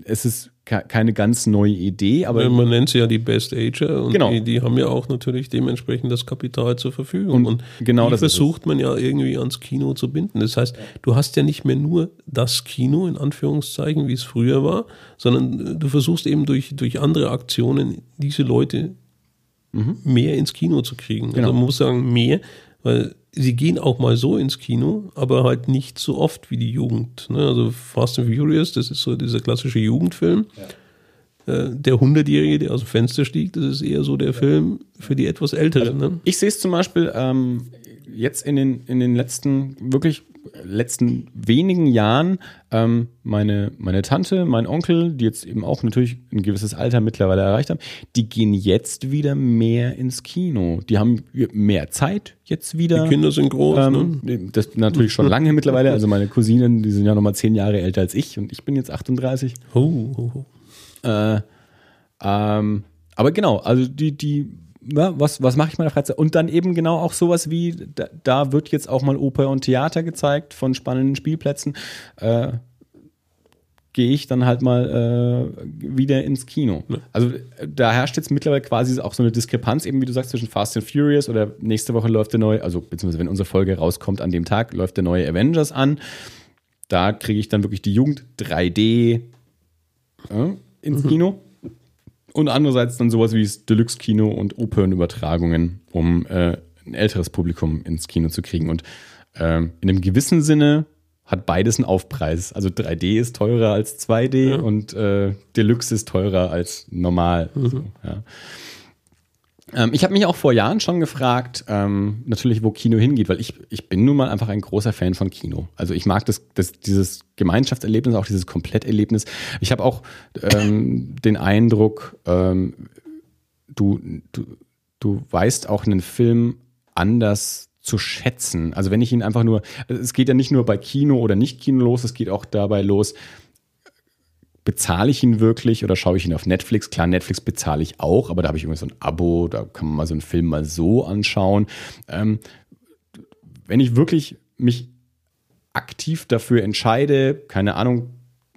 es ist ke- keine ganz neue Idee, aber Man nennt sie ja die Best Ager und Genau. die, die haben ja auch natürlich dementsprechend das Kapital zur Verfügung. Und genau die das versucht man ja irgendwie ans Kino zu binden. Das heißt, du hast ja nicht mehr nur das Kino in Anführungszeichen, wie es früher war, sondern du versuchst eben durch, durch andere Aktionen diese Leute mehr ins Kino zu kriegen. Mhm. Genau. Also man muss sagen, mehr, weil sie gehen auch mal so ins Kino, aber halt nicht so oft wie die Jugend. Ne? Also Fast and Furious, das ist so dieser klassische Jugendfilm. Äh, Der Hundertjährige, der aus dem Fenster stieg, das ist eher so der Film für die etwas Älteren. Ne? Ich sehe es zum Beispiel ähm, jetzt in den, in den letzten, wirklich letzten wenigen Jahren, ähm, meine, meine Tante, mein Onkel, die jetzt eben auch natürlich ein gewisses Alter mittlerweile erreicht haben, die gehen jetzt wieder mehr ins Kino. Die haben mehr Zeit jetzt wieder. Die Kinder sind groß. ne? Ähm, das natürlich schon lange mittlerweile. Also meine Cousinen, die sind ja nochmal zehn Jahre älter als ich und ich bin jetzt 38. Oh, oh, oh. Äh, ähm, aber genau, also die, die, ja, was, was mache ich in meiner Freizeit? Und dann eben genau auch sowas wie, da, da wird jetzt auch mal Oper und Theater gezeigt von spannenden Spielplätzen. Äh, Gehe ich dann halt mal äh, wieder ins Kino. Also äh, da herrscht jetzt mittlerweile quasi auch so eine Diskrepanz, eben wie du sagst, zwischen Fast and Furious oder nächste Woche läuft der neue, also beziehungsweise wenn unsere Folge rauskommt an dem Tag, läuft der neue Avengers an. Da kriege ich dann wirklich die Jugend 3D ja, ins Kino. Und andererseits dann sowas wie das Deluxe-Kino und Opernübertragungen, um äh, ein älteres Publikum ins Kino zu kriegen. Und ähm, in einem gewissen Sinne hat beides einen Aufpreis. Also 3D ist teurer als 2D und äh, Deluxe ist teurer als normal. So, ja. Ähm, ich habe mich auch vor Jahren schon gefragt, ähm, natürlich, wo Kino hingeht, weil ich, ich bin nun mal einfach ein großer Fan von Kino. Also ich mag das, das dieses Gemeinschaftserlebnis, auch dieses Kompletterlebnis. Ich habe auch ähm, (laughs) den Eindruck, ähm, du, du, du weißt auch einen Film anders zu schätzen. Also wenn ich ihn einfach nur, es geht ja nicht nur bei Kino oder nicht Kino los, es geht auch dabei los, bezahle ich ihn wirklich oder schaue ich ihn auf Netflix? Klar, Netflix bezahle ich auch, aber da habe ich irgendwie so ein Abo, da kann man mal so einen Film mal so anschauen. Ähm, wenn ich wirklich mich aktiv dafür entscheide, keine Ahnung,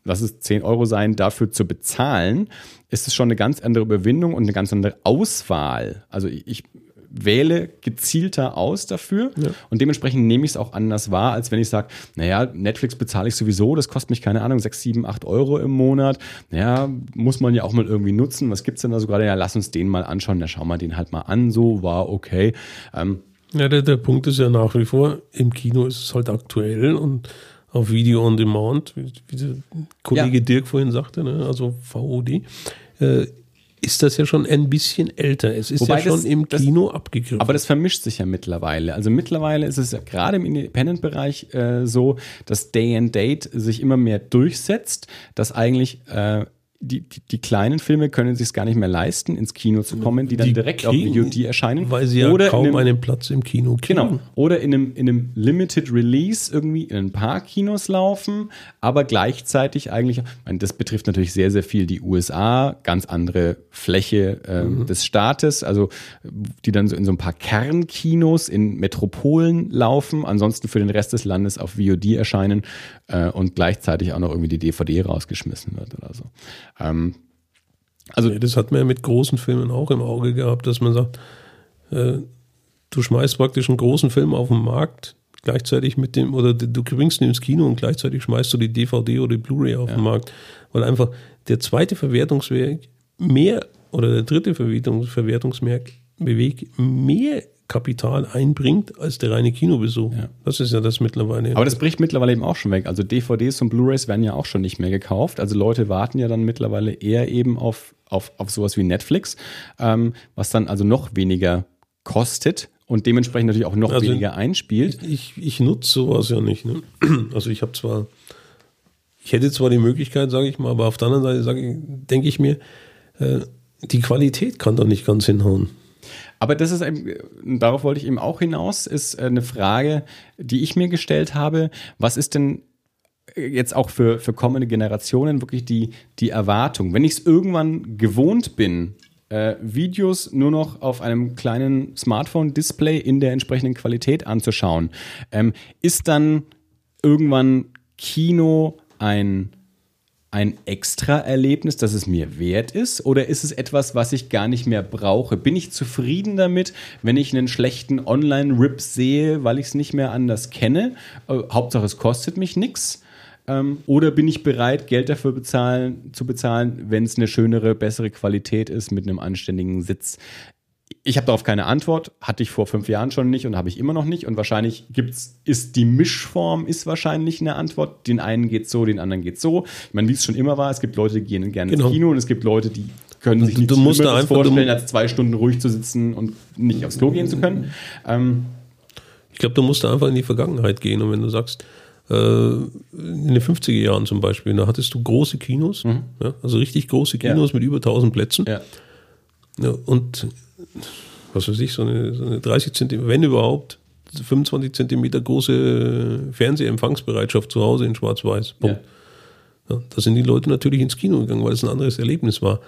lass es 10 Euro sein, dafür zu bezahlen, ist es schon eine ganz andere Überwindung und eine ganz andere Auswahl. Also ich, wähle gezielter aus dafür und dementsprechend nehme ich es auch anders wahr, als wenn ich sage, naja, Netflix bezahle ich sowieso, das kostet mich, keine Ahnung, 6, 7, 8 Euro im Monat. Naja, muss man ja auch mal irgendwie nutzen. Was gibt's denn da so gerade? Ja, lass uns den mal anschauen, ja, schauen wir den halt mal an, so war okay. Ähm, Ja, der, der Punkt ist ja nach wie vor, im Kino ist es halt aktuell und auf Video on Demand, wie, wie der Kollege Ja. Dirk vorhin sagte, ne, also VOD, äh, ist das ja schon ein bisschen älter. Es ist Wobei ja schon das- im das- Kino abgegriffen. Aber das vermischt sich ja mittlerweile. Also mittlerweile ist es ja gerade im Independent-Bereich äh, so, dass Day and Date sich immer mehr durchsetzt, dass eigentlich äh, die, die, die kleinen Filme können sich gar nicht mehr leisten, ins Kino zu kommen, die dann Die direkt auf kriegen- VOD erscheinen. Weil sie ja Oder kaum einem- einen Platz im Kino kriegen. Genau. Oder in einem, in einem Limited Release irgendwie in ein paar Kinos laufen, aber gleichzeitig eigentlich, ich meine, das betrifft natürlich sehr, sehr viel die USA, ganz andere Fläche ähm, des Staates, also die dann so in so ein paar Kernkinos in Metropolen laufen, ansonsten für den Rest des Landes auf VOD erscheinen äh, und gleichzeitig auch noch irgendwie die DVD rausgeschmissen wird oder so. Ähm, also Ja, das hat man ja mit großen Filmen auch im Auge gehabt, dass man sagt, äh, du schmeißt praktisch einen großen Film auf den Markt, gleichzeitig mit dem, oder du bringst ihn ins Kino und gleichzeitig schmeißt du die DVD oder die Blu-ray auf den Markt, weil einfach der zweite Verwertungsweg mehr oder der dritte Verwertungs Verwertungsweg mehr Kapital einbringt als der reine Kinobesuch. Ja. Das ist ja das mittlerweile. Aber das bricht mittlerweile eben auch schon weg. Also DVDs und Blu-rays werden ja auch schon nicht mehr gekauft. Also Leute warten ja dann mittlerweile eher eben auf, auf, auf sowas wie Netflix, ähm, was dann also noch weniger kostet und dementsprechend natürlich auch noch Also- weniger einspielt. Ich, ich nutze sowas ja nicht. Ne? (clears throat) Also ich habe zwar, ich hätte zwar die Möglichkeit, sage ich mal, aber auf der anderen Seite ich, denke ich mir, äh, die Qualität kann doch nicht ganz hinhauen. Aber das ist eben, darauf wollte ich eben auch hinaus, ist eine Frage, die ich mir gestellt habe. Was ist denn jetzt auch für, für kommende Generationen wirklich die, die Erwartung? Wenn ich es irgendwann gewohnt bin, äh, Videos nur noch auf einem kleinen Smartphone-Display in der entsprechenden Qualität anzuschauen, ähm, ist dann irgendwann Kino ein ein Extra-Erlebnis, das es mir wert ist? Oder ist es etwas, was ich gar nicht mehr brauche? Bin ich zufrieden damit, wenn ich einen schlechten Online-Rip sehe, weil ich es nicht mehr anders kenne? Äh, Hauptsache, es kostet mich nichts. Ähm, oder bin ich bereit, Geld dafür bezahlen, zu bezahlen, wenn es eine schönere, bessere Qualität ist mit einem anständigen Sitz? Ich habe darauf keine Antwort, hatte ich vor fünf Jahren schon nicht und habe ich immer noch nicht. Und wahrscheinlich gibt's, ist die Mischform ist wahrscheinlich eine Antwort. Den einen geht so, den anderen geht so. Ich meine, wie es schon immer war, es gibt Leute, die gehen gerne Genau. ins Kino und es gibt Leute, die können sich Du- nichts musst da einfach- vorstellen, als zwei Stunden ruhig zu sitzen und nicht aufs Klo gehen zu können. Ähm, Ich glaube, du musst da einfach in die Vergangenheit gehen. Und wenn du sagst, äh, in den 50er Jahren zum Beispiel, da hattest du große Kinos, ja, also richtig große Kinos mit über 1000 Plätzen. ja. Ja, und was weiß ich, so eine, so eine 30 Zentimeter, wenn überhaupt, 25 Zentimeter große Fernsehempfangsbereitschaft zu Hause in Schwarz-Weiß. Punkt. Ja, da sind die Leute natürlich ins Kino gegangen, weil es ein anderes Erlebnis war.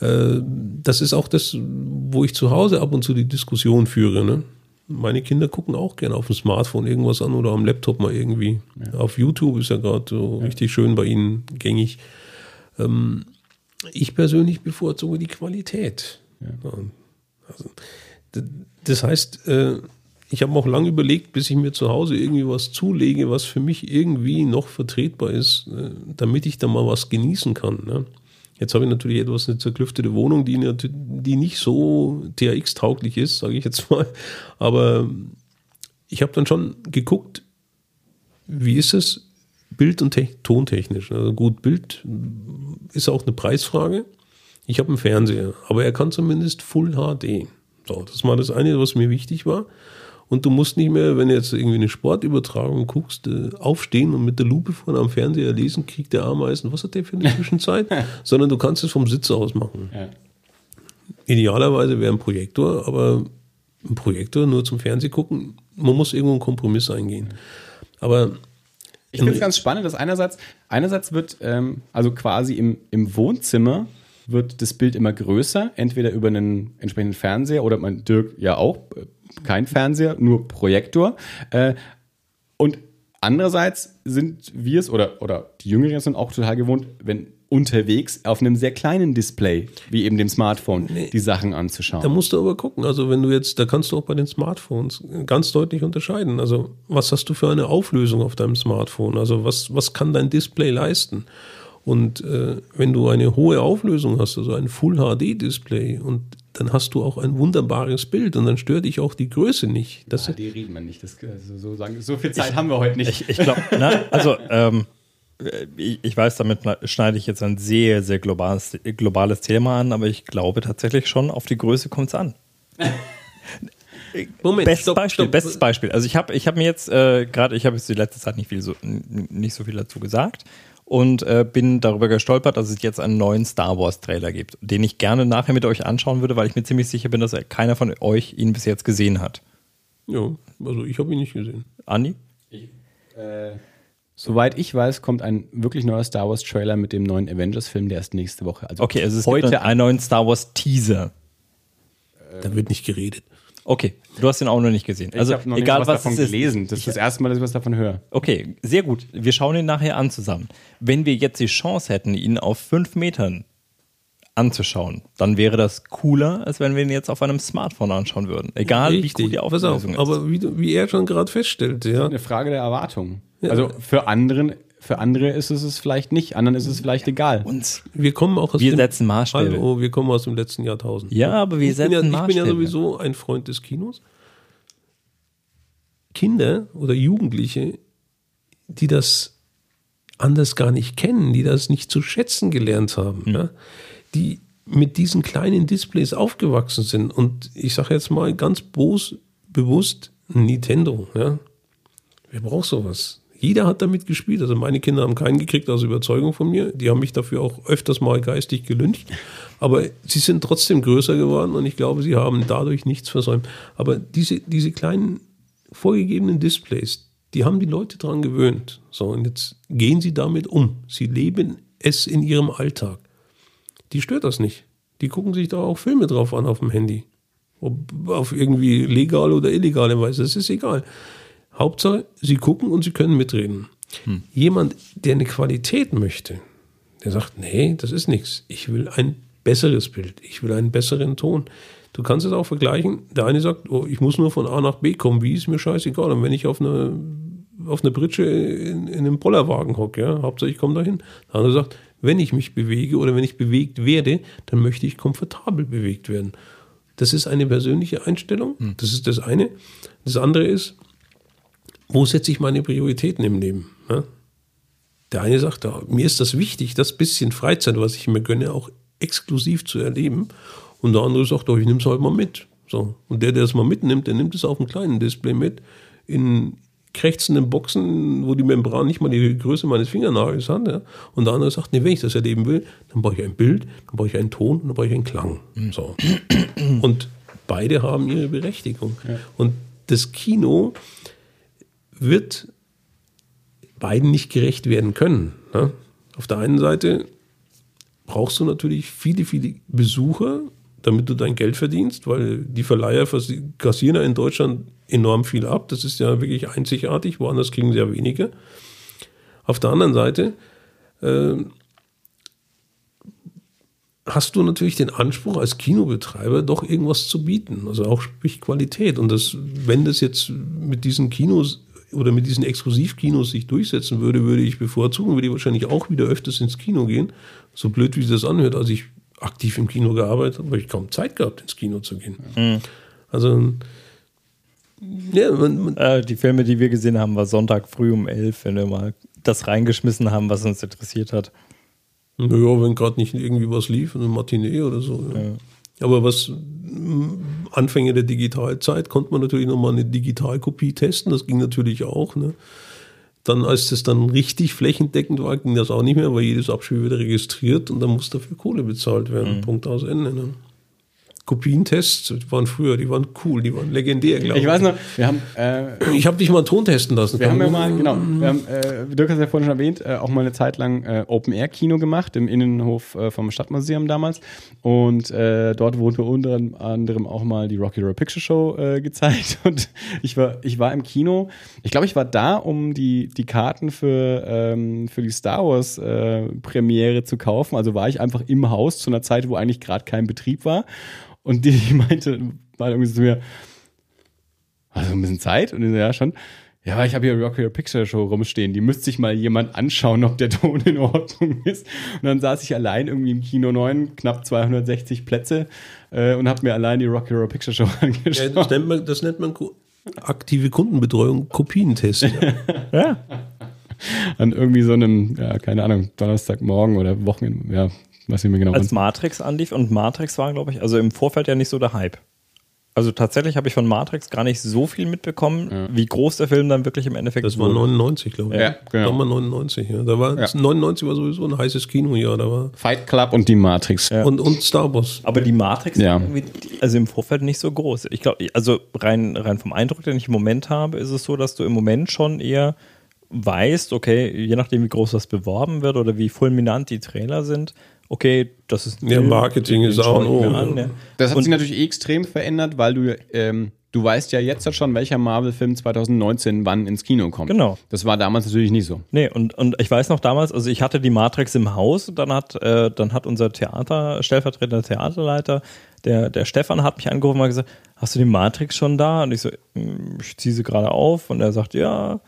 Äh, das ist auch das, wo ich zu Hause ab und zu die Diskussion führe. Ne? Meine Kinder gucken auch gerne auf dem Smartphone irgendwas an oder am Laptop mal irgendwie. Auf YouTube ist ja gerade so richtig schön bei ihnen gängig. Ähm, ich persönlich bevorzuge die Qualität. Ja. Also, das heißt, äh, ich habe auch lange überlegt, bis ich mir zu Hause irgendwie was zulege, was für mich irgendwie noch vertretbar ist, äh, damit ich da mal was genießen kann. Ne? Jetzt habe ich natürlich etwas eine zerklüftete Wohnung, die, die nicht so THX-tauglich ist, sage ich jetzt (laughs) mal. Aber ich habe dann schon geguckt, wie ist es bild- und Te- tontechnisch. Also gut, Bild ist auch eine Preisfrage. Ich habe einen Fernseher, aber er kann zumindest Full HD. So, das war das eine, was mir wichtig war. Und du musst nicht mehr, wenn du jetzt irgendwie eine Sportübertragung guckst, äh, aufstehen und mit der Lupe vorne am Fernseher lesen, kriegt der Ameisen, was hat der für eine (laughs) Zwischenzeit? Sondern du kannst es vom Sitz aus machen. Ja. Idealerweise wäre ein Projektor, aber ein Projektor nur zum Fernseh gucken, man muss irgendwo einen Kompromiss eingehen. Aber Ich finde es ganz spannend, dass einerseits, einerseits wird, ähm, also quasi im, im Wohnzimmer wird das Bild immer größer, entweder über einen entsprechenden Fernseher oder mein Dirk ja auch, äh, kein Fernseher, nur Projektor. Äh, und andererseits sind wir es oder, oder die Jüngeren sind auch total gewohnt, wenn unterwegs auf einem sehr kleinen Display, wie eben dem Smartphone, die Sachen anzuschauen. Da musst du aber gucken. Also wenn du jetzt, da kannst du auch bei den Smartphones ganz deutlich unterscheiden. Also was hast du für eine Auflösung auf deinem Smartphone? Also was, was kann dein Display leisten? Und äh, wenn du eine hohe Auflösung hast, also ein Full HD Display, und dann hast du auch ein wunderbares Bild und dann stört dich auch die Größe nicht. Das, die reden wir nicht. Das, also so, sagen, so viel Zeit haben wir heute nicht. Ich, ich glaube, also ähm, ich, ich weiß, damit schneide ich jetzt ein sehr, sehr globales, globales Thema an, aber ich glaube tatsächlich schon, auf die Größe kommt es an. (laughs) Moment, Bestes stopp, Beispiel, stopp. bestes Beispiel. Also ich habe ich hab mir jetzt äh, gerade, ich habe jetzt die letzte Zeit nicht viel so nicht so viel dazu gesagt und äh, bin darüber gestolpert, dass es jetzt einen neuen Star Wars Trailer gibt, den ich gerne nachher mit euch anschauen würde, weil ich mir ziemlich sicher bin, dass keiner von euch ihn bis jetzt gesehen hat. Ja, also ich habe ihn nicht gesehen. Andi? Soweit ich weiß, kommt ein wirklich neuer Star Wars Trailer mit dem neuen Avengers-Film, der ist nächste Woche. Also Okay, also es heute gibt einen neuen Star Wars Teaser. Da wird nicht geredet. Okay, du hast den auch noch nicht gesehen. Also ich habe noch egal nicht was was davon es ist. gelesen. Das ist das erste Mal, dass ich was davon höre. Okay, sehr gut. Wir schauen ihn nachher an zusammen. Wenn wir jetzt die Chance hätten, ihn auf fünf Metern anzuschauen, dann wäre das cooler, als wenn wir ihn jetzt auf einem Smartphone anschauen würden. Egal wie gut die auf, Auflösung ist. aber wie, du- wie er schon gerade feststellt, ja, Eine Frage der Erwartung. Also für anderen, für andere ist es es vielleicht nicht, anderen ist es vielleicht egal. uns. wir kommen auch aus Wir dem, setzen Maßstäbe. Hallo, wir kommen aus dem letzten Jahrtausend. Ja, aber wir ich bin ja, setzen ich bin ja Maßstäbe. sowieso ein Freund des Kinos. Kinder oder Jugendliche, die das anders gar nicht kennen, die das nicht zu schätzen gelernt haben, ja, die mit diesen kleinen Displays aufgewachsen sind. Und ich sage jetzt mal ganz bos, bewusst Nintendo. Ja. Wer braucht sowas? Jeder hat damit gespielt. Also meine Kinder haben keinen gekriegt aus Überzeugung von mir. Die haben mich dafür auch öfters mal geistig gelüncht. Aber sie sind trotzdem größer geworden und ich glaube, sie haben dadurch nichts versäumt. Aber diese, diese kleinen vorgegebenen Displays, die haben die Leute dran gewöhnt. So, und jetzt gehen sie damit um. Sie leben es in ihrem Alltag. Die stört das nicht. Die gucken sich da auch Filme drauf an auf dem Handy. Ob auf irgendwie legale oder illegale Weise, das ist egal. Hauptsache, sie gucken und sie können mitreden. Jemand, der eine Qualität möchte, der sagt, nee, das ist nichts. Ich will ein besseres Bild. Ich will einen besseren Ton. Du kannst es auch vergleichen. Der eine sagt, oh, ich muss nur von A nach B kommen. Wie ist mir scheißegal. Und wenn ich auf eine, auf eine Britsche in, in einem Bollerwagen hocke, ja, Hauptsache ich komme dahin. Der andere sagt, wenn ich mich bewege oder wenn ich bewegt werde, dann möchte ich komfortabel bewegt werden. Das ist eine persönliche Einstellung. Das ist das eine. Das andere ist, wo setze ich meine Prioritäten im Leben? Ja? Der eine sagt, ja, mir ist das wichtig, das bisschen Freizeit, was ich mir gönne, auch exklusiv zu erleben. Und der andere sagt, doch, ich nehme es halt mal mit. So. Und der, der es mal mitnimmt, der nimmt es auf einem kleinen Display mit, in krächzenden Boxen, wo die Membran nicht mal die Größe meines Fingernagels hat. Ja? Und der andere sagt, nee, wenn ich das erleben will, dann brauche ich ein Bild, dann brauche ich einen Ton, dann brauche ich einen Klang. So. Und beide haben ihre Berechtigung. Und das Kino wird beiden nicht gerecht werden können. Ne? Auf der einen Seite brauchst du natürlich viele, viele Besucher, damit du dein Geld verdienst, weil die Verleiher kassieren ja in Deutschland enorm viel ab. Das ist ja wirklich einzigartig, woanders kriegen sie ja weniger. Auf der anderen Seite äh, hast du natürlich den Anspruch als Kinobetreiber doch irgendwas zu bieten, also auch sprich Qualität. Und das, wenn das jetzt mit diesen Kinos oder mit diesen Exklusivkinos sich durchsetzen würde, würde ich bevorzugen, würde ich wahrscheinlich auch wieder öfters ins Kino gehen. So blöd wie sich das anhört, als ich aktiv im Kino gearbeitet habe, habe ich kaum Zeit gehabt, ins Kino zu gehen. Also ja, man, man, Äh, die Filme, die wir gesehen haben, war Sonntag früh um elf, wenn wir mal das reingeschmissen haben, was uns interessiert hat. Naja, wenn gerade nicht irgendwie was lief, eine Matinee oder so. Ja. Aber was Anfänge der Digitalzeit konnte man natürlich nochmal eine Digitalkopie testen, das ging natürlich auch. Ne? Dann, als das dann richtig flächendeckend war, ging das auch nicht mehr, weil jedes Abspiel wieder registriert und dann muss dafür Kohle bezahlt werden. Punkt aus Ende. Ne? Kopientests waren früher, die waren cool, die waren legendär, glaube Ich weiß noch, wir haben, äh, Ich habe dich mal einen Ton testen lassen. wir haben ja mal, genau, wir haben, äh, Dirk hat es ja vorhin schon erwähnt, äh, auch mal eine Zeit lang äh, Open-Air-Kino gemacht im Innenhof äh, vom Stadtmuseum damals. Und äh, dort wurde unter anderem auch mal die Rocky Horror Picture Show gezeigt. (laughs) Und ich war, ich war im Kino. Ich glaube, ich war da, um die, die Karten für, ähm, für die Star Wars äh, Premiere zu kaufen. Also war ich einfach im Haus zu einer Zeit, wo eigentlich gerade kein Betrieb war. Und die, die (laughs) meinte, war irgendwie zu mir, also ein bisschen Zeit? Und ich so, ja, schon. Ja, aber ich habe hier Rock Your Picture Show rumstehen. Die müsste sich mal jemand anschauen, ob der (laughs) Ton in Ordnung ist. Und dann saß ich allein irgendwie im Kino 9, knapp 260 Plätze äh, und habe mir allein die Rock Your Picture Show (laughs) Ja, angeschaut. das nennt man, das nennt man aktive Kundenbetreuung, Kopientest. Ja. Ja. An irgendwie so einem, ja, keine Ahnung, Donnerstagmorgen oder Wochenende, ja, weiß nicht mehr genau. Als. Matrix anlief und Matrix war, glaube ich, also im Vorfeld ja nicht so der Hype. Also tatsächlich habe ich von Matrix gar nicht so viel mitbekommen, wie groß der Film dann wirklich im Endeffekt Das war 99, glaube ich. Ja, genau. Da war 99, ja. Da war, 99 war sowieso ein heißes Kinojahr. Da war Fight Club und die Matrix. und, und Star Wars. Aber die Matrix Ja. war irgendwie, also im Vorfeld nicht so groß. Ich glaube, also rein, rein vom Eindruck, den ich im Moment habe, ist es so, dass du im Moment schon eher weißt, okay, je nachdem, wie groß das beworben wird oder wie fulminant die Trailer sind, okay, das ist ein Ja, Marketing den ist auch ein O, an, ja. Das hat Und- sich natürlich eh extrem verändert, weil du, ähm, du weißt ja jetzt schon, welcher Marvel-Film 2019 wann ins Kino kommt. Genau. Das war damals natürlich nicht so. Nee, und, und ich weiß noch damals, also ich hatte die Matrix im Haus, dann hat, äh, dann hat unser Theater, stellvertretender Theaterleiter, der, der Stefan hat mich angerufen und hat gesagt, hast du die Matrix schon da? Und ich so, "Mm, ich ziehe sie gerade auf und er sagt, ja,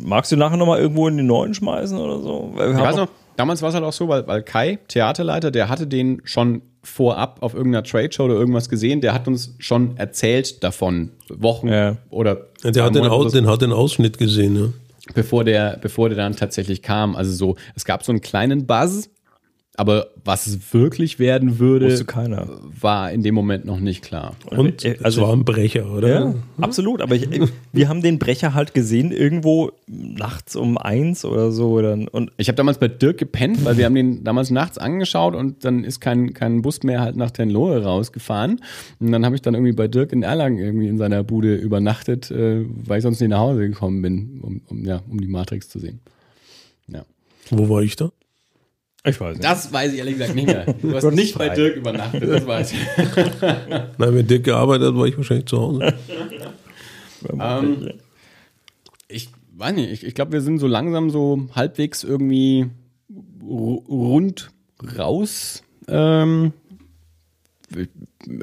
magst du nachher nochmal irgendwo in die neuen schmeißen oder so? Weil wir Ich haben weiß noch, damals war es halt auch so, weil, weil Kai, Theaterleiter, der hatte den schon vorab auf irgendeiner Trade-Show oder irgendwas gesehen, der hat uns schon erzählt davon, Wochen Ja. oder Ja, der hat den, Aus, den hat den Ausschnitt gesehen, ja. bevor der, bevor der dann tatsächlich kam. Also so, es gab so einen kleinen Buzz, aber was es wirklich werden würde, war in dem Moment noch nicht klar. Und Äh, es also- war ein Brecher, oder? Ja, absolut. Aber ich, wir haben den Brecher halt gesehen irgendwo nachts um eins oder so. Oder, und Ich habe damals bei Dirk gepennt, weil wir haben den damals nachts angeschaut und dann ist kein, kein Bus mehr halt nach Tenlohe rausgefahren. Und dann habe ich dann irgendwie bei Dirk in Erlangen irgendwie in seiner Bude übernachtet, äh, weil ich sonst nicht nach Hause gekommen bin, um, um, ja, um die Matrix zu sehen. Ja. Wo war ich da? Ich weiß nicht. Das weiß ich ehrlich gesagt nicht mehr. Du hast nicht frei. bei Dirk übernachtet, das weiß ich. (laughs) Nein, wenn Dirk gearbeitet hat, war ich wahrscheinlich zu Hause. Ähm, ich weiß nicht, ich, ich glaube, wir sind so langsam so halbwegs irgendwie ru- rund raus. Ähm,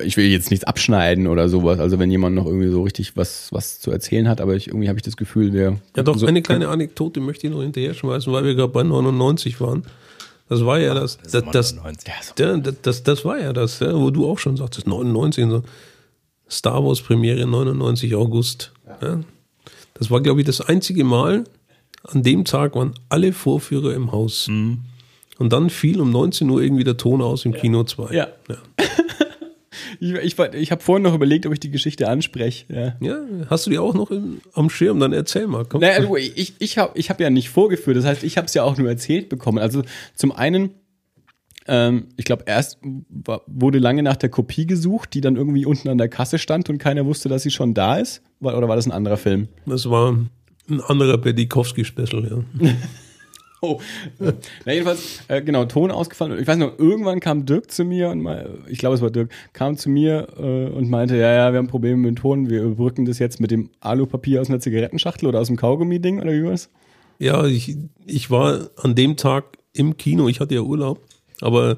ich will jetzt nichts abschneiden oder sowas. Also wenn jemand noch irgendwie so richtig was, was zu erzählen hat, aber ich, irgendwie habe ich das Gefühl, wir. Ja, doch, so, eine kleine Anekdote möchte ich noch hinterher schmeißen, weil wir gerade bei 99 waren. Das war ja das, das, das, 99. ja, das, das, das war ja das, ja, wo du auch schon sagtest, 99, so. Star Wars Premiere 99 August. Ja. Das war, glaube ich, das einzige Mal, an dem Tag waren alle Vorführer im Haus. Und dann fiel um 19 Uhr irgendwie der Ton aus im Kino 2. Ja. (laughs) Ich, ich, ich habe vorhin noch überlegt, ob ich die Geschichte anspreche. Ja. ja, hast du die auch noch im, am Schirm? Dann erzähl mal. Komm. Naja, du, ich, ich habe ich hab ja nicht vorgeführt, das heißt, ich habe es ja auch nur erzählt bekommen. Also zum einen, ähm, ich glaube, erst wurde lange nach der Kopie gesucht, die dann irgendwie unten an der Kasse stand und keiner wusste, dass sie schon da ist. Oder war das ein anderer Film? Das war ein anderer Bedikowski-Special, ja. (laughs) Na jedenfalls, äh, genau, Ton ausgefallen. Ich weiß noch, irgendwann kam Dirk zu mir und mal, ich glaube, es war Dirk, kam zu mir äh, und meinte, ja, ja, wir haben Probleme mit dem Ton, wir überbrücken das jetzt mit dem Alupapier aus einer Zigarettenschachtel oder aus dem Kaugummi-Ding oder wie war's? Ja, ich, ich war an dem Tag im Kino, ich hatte ja Urlaub, aber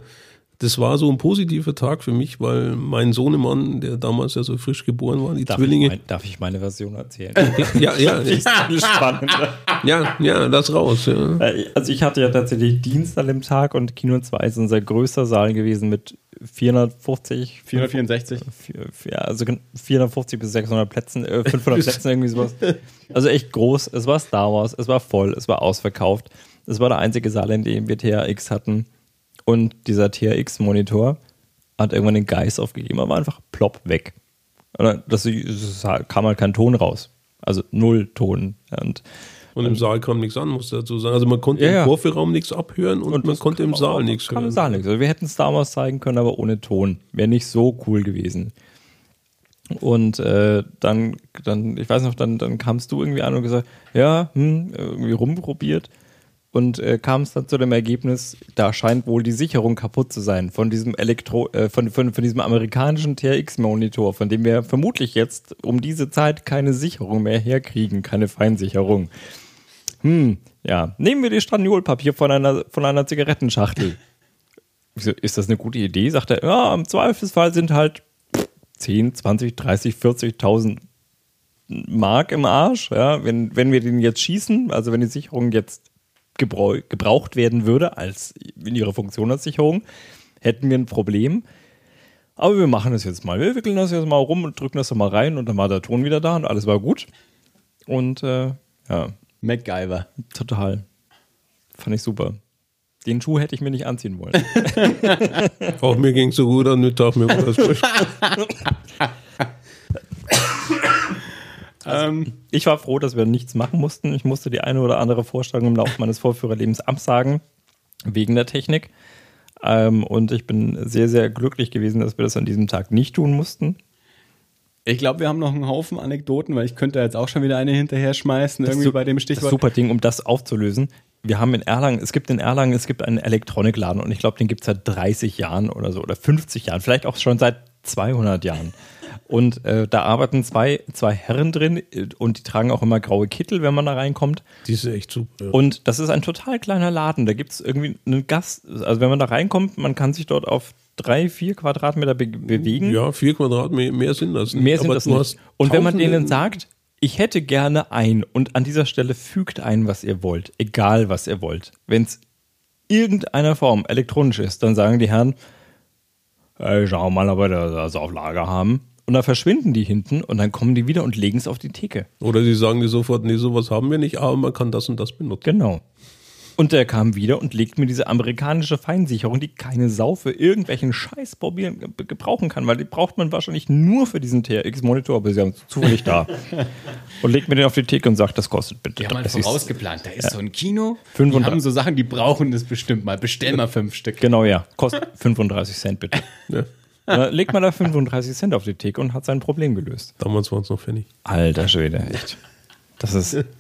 das war so ein positiver Tag für mich, weil mein Sohnemann, der damals ja so frisch geboren war, die Darf, Zwillinge. Ich mein, darf ich meine Version erzählen? ja, ja, (laughs) Das ist viel spannender. ja, ja, das raus. Ja. Äh, Also ich hatte ja tatsächlich Dienst an dem Tag und Kino 2 ist unser größter Saal gewesen mit 450, 464. Vier- Ja, also 450 bis 600 Plätzen, äh, 500 Plätzen, irgendwie sowas. Also echt groß. Es war Star Wars, es war voll, es war ausverkauft. Es war der einzige Saal, in dem wir THX hatten. Und dieser THX-Monitor hat irgendwann den Geist aufgegeben, er war einfach plopp weg. Und Das, es kam halt kein Ton raus. Also null Ton. Und Und im Saal kam nichts an, muss dazu sagen. Also man konnte Ja, im Vorführraum nichts abhören und, man das konnte im Saal nichts hören. im Saal nichts. Also wir hätten Star Wars zeigen können, aber ohne Ton. Wäre nicht so cool gewesen. Und äh, dann, dann, ich weiß noch, dann, dann kamst du irgendwie an und gesagt, ja, hm, irgendwie rumprobiert und äh, kamst dann zu dem Ergebnis, da scheint wohl die Sicherung kaputt zu sein von diesem Elektro, äh, von, von, von diesem amerikanischen TRX-Monitor, von dem wir vermutlich jetzt um diese Zeit keine Sicherung mehr herkriegen, keine Feinsicherung. Hm, ja, nehmen wir die Straniolpapier von einer, von einer Zigarettenschachtel. Ist das eine gute Idee? Sagt er, ja, im Zweifelsfall sind halt 10, 20, 30, 40.000 Mark im Arsch, ja, wenn, wenn wir den jetzt schießen, also wenn die Sicherung jetzt gebraucht werden würde, als in ihrer Funktion als Sicherung, hätten wir ein Problem. Aber wir machen das jetzt mal. Wir wickeln das jetzt mal rum und drücken das mal rein und dann war der Ton wieder da und alles war gut. Und äh, ja, MacGyver. total. Fand ich super. Den Schuh hätte ich mir nicht anziehen wollen. (laughs) Auch mir ging so gut an Mittag, mir war (laughs) (laughs) das schlecht. Ähm, ich war froh, dass wir nichts machen mussten. Ich musste die eine oder andere Vorstellung im Laufe meines Vorführerlebens absagen, wegen der Technik. Ähm, und ich bin sehr, sehr glücklich gewesen, dass wir das an diesem Tag nicht tun mussten. Ich glaube, wir haben noch einen Haufen Anekdoten, weil ich könnte jetzt auch schon wieder eine hinterher schmeißen, irgendwie su- bei dem Das Stichwort. super Ding, um das aufzulösen. Wir haben in Erlangen, es gibt in Erlangen, es gibt einen Elektronikladen und ich glaube, den gibt es seit 30 Jahren oder so oder 50 Jahren, vielleicht auch schon seit 200 Jahren. Und äh, da arbeiten zwei, zwei Herren drin äh, und die tragen auch immer graue Kittel, wenn man da reinkommt. Die ist echt super. Ja. Und das ist ein total kleiner Laden. Da gibt es irgendwie einen Gast. Also wenn man da reinkommt, man kann sich dort auf drei, vier Quadratmeter be bewegen. Ja, vier Quadratmeter, mehr sind das nicht. Mehr sind Aber das nicht. Und wenn man denen sagt, ich hätte gerne ein und an dieser Stelle fügt ein, was ihr wollt, egal was ihr wollt. Wenn es irgendeiner Form elektronisch ist, dann sagen die Herren, äh, schau mal, ob wir das auf Lager haben. Und dann verschwinden die hinten und dann kommen die wieder und legen es auf die Theke. Oder die sagen dir sofort, nee, sowas haben wir nicht, aber man kann das und das benutzen. Genau. Und der kam wieder und legt mir diese amerikanische Feinsicherung, die keine Sau für irgendwelchen Scheiß probieren, ge- gebrauchen kann, weil die braucht man wahrscheinlich nur für diesen TRX-Monitor, aber sie haben es zufällig da. (laughs) und legt mir den auf die Theke und sagt, das kostet bitte. Die haben 30 vorausgeplant. Da ist so ein Kino. Die 35. haben so Sachen, die brauchen das bestimmt mal. Bestell mal fünf Stück. Genau, ja. Kostet 35 Cent bitte. Ja. Legt man da 35 Cent auf die Theke und hat sein Problem gelöst. Damals waren es noch Pfennig. Alter Schwede, echt. Das ist. (laughs)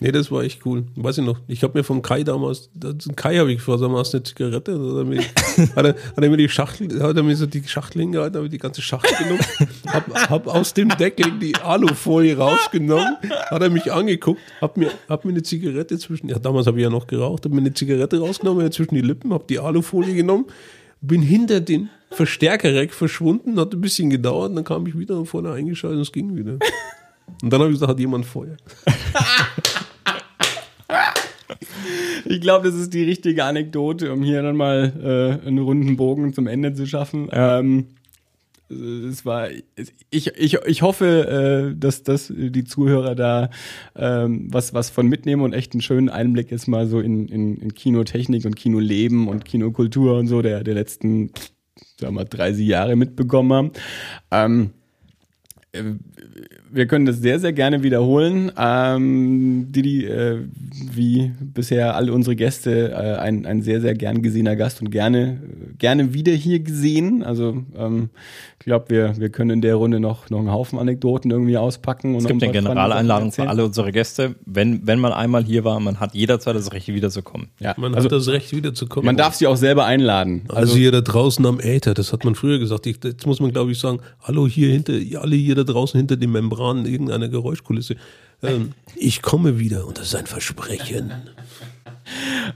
Nee, das war echt cool. Weiß ich noch. Ich habe mir vom Kai damals, Kai habe ich mal, hast du eine Zigarette? Hat er, mir, (laughs) hat, er, hat er mir die Schachtel, hat er mir so die Schachtel hingehalten, habe ich die ganze Schachtel genommen, hab, hab aus dem Deckel die Alufolie rausgenommen, hat er mich angeguckt, hab mir, hab mir eine Zigarette zwischen, ja damals habe ich ja noch geraucht, hab mir eine Zigarette rausgenommen, zwischen die Lippen, hab die Alufolie genommen, bin hinter den Verstärkerreck verschwunden, hat ein bisschen gedauert, dann kam ich wieder und vorne eingeschaltet und es ging wieder. Und dann habe ich gesagt, hat jemand Feuer. Ich glaube, das ist die richtige Anekdote, um hier dann mal äh, einen runden Bogen zum Ende zu schaffen. Ähm, es war, ich, ich, ich hoffe, äh, dass, dass die Zuhörer da ähm, was, was von mitnehmen und echt einen schönen Einblick jetzt mal so in, in, in Kinotechnik und Kinoleben und Kinokultur und so der, der letzten, sagen wir mal, 30 Jahre mitbekommen haben. Ähm, äh, wir können das sehr, sehr gerne wiederholen. Ähm, Didi, äh, wie bisher alle unsere Gäste, äh, ein, ein sehr, sehr gern gesehener Gast und gerne, gerne wieder hier gesehen. Also ähm, ich glaube, wir, wir können in der Runde noch, noch einen Haufen Anekdoten irgendwie auspacken. Es gibt eine Generaleinladung für alle unsere Gäste. Wenn, wenn man einmal hier war, man hat jederzeit das Recht, wiederzukommen. Ja, Man also hat das Recht, wiederzukommen. man darf sie auch selber einladen. Also hier da draußen am Äther, das hat man früher gesagt. Ich, jetzt muss man, glaube ich, sagen, hallo hier hinter, alle hier da draußen hinter den Membranen irgendeiner Geräuschkulisse. Ähm, ich komme wieder und das ist ein Versprechen.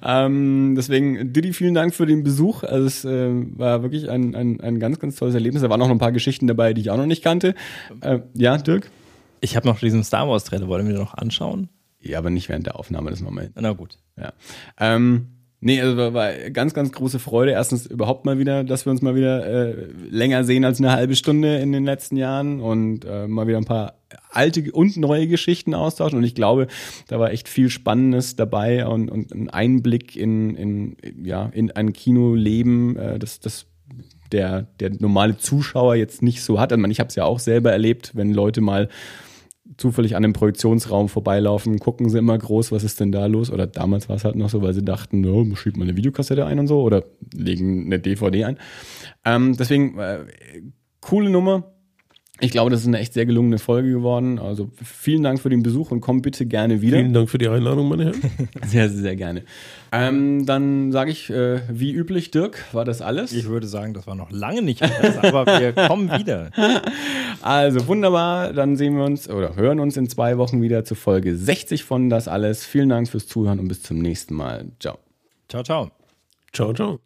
Ähm, deswegen, Didi, vielen Dank für den Besuch. Also es äh, war wirklich ein, ein, ein ganz, ganz tolles Erlebnis. Da waren noch ein paar Geschichten dabei, die ich auch noch nicht kannte. Äh, ja, Dirk? Ich habe noch diesen Star Wars Trailer, wollen wir den noch anschauen? Ja, aber nicht während der Aufnahme des Moments. Na gut. Ja. Ähm, nee, also war, war ganz, ganz große Freude. Erstens überhaupt mal wieder, dass wir uns mal wieder äh, länger sehen als eine halbe Stunde in den letzten Jahren und äh, mal wieder ein paar alte und neue Geschichten austauschen. Und ich glaube, da war echt viel Spannendes dabei und, und ein Einblick in, in, ja, in ein Kinoleben, äh, das, das der, der normale Zuschauer jetzt nicht so hat. Ich, meine, ich habe es ja auch selber erlebt, wenn Leute mal zufällig an einem Projektionsraum vorbeilaufen, gucken sie immer groß, was ist denn da los? Oder damals war es halt noch so, weil sie dachten, no, schiebt mal eine Videokassette ein und so oder legen eine DVD ein. Ähm, deswegen, äh, coole Nummer. Ich glaube, das ist eine echt sehr gelungene Folge geworden. Also vielen Dank für den Besuch und komm bitte gerne wieder. Vielen Dank für die Einladung, meine Herren. (laughs) Sehr, sehr, sehr gerne. Ähm, dann sage ich, äh, wie üblich, Dirk, war das alles? Ich würde sagen, das war noch lange nicht alles, aber wir (laughs) kommen wieder. Also wunderbar, dann sehen wir uns oder hören uns in zwei Wochen wieder zu Folge 60 von Das Alles. Vielen Dank fürs Zuhören und bis zum nächsten Mal. Ciao. Ciao, ciao. Ciao, ciao.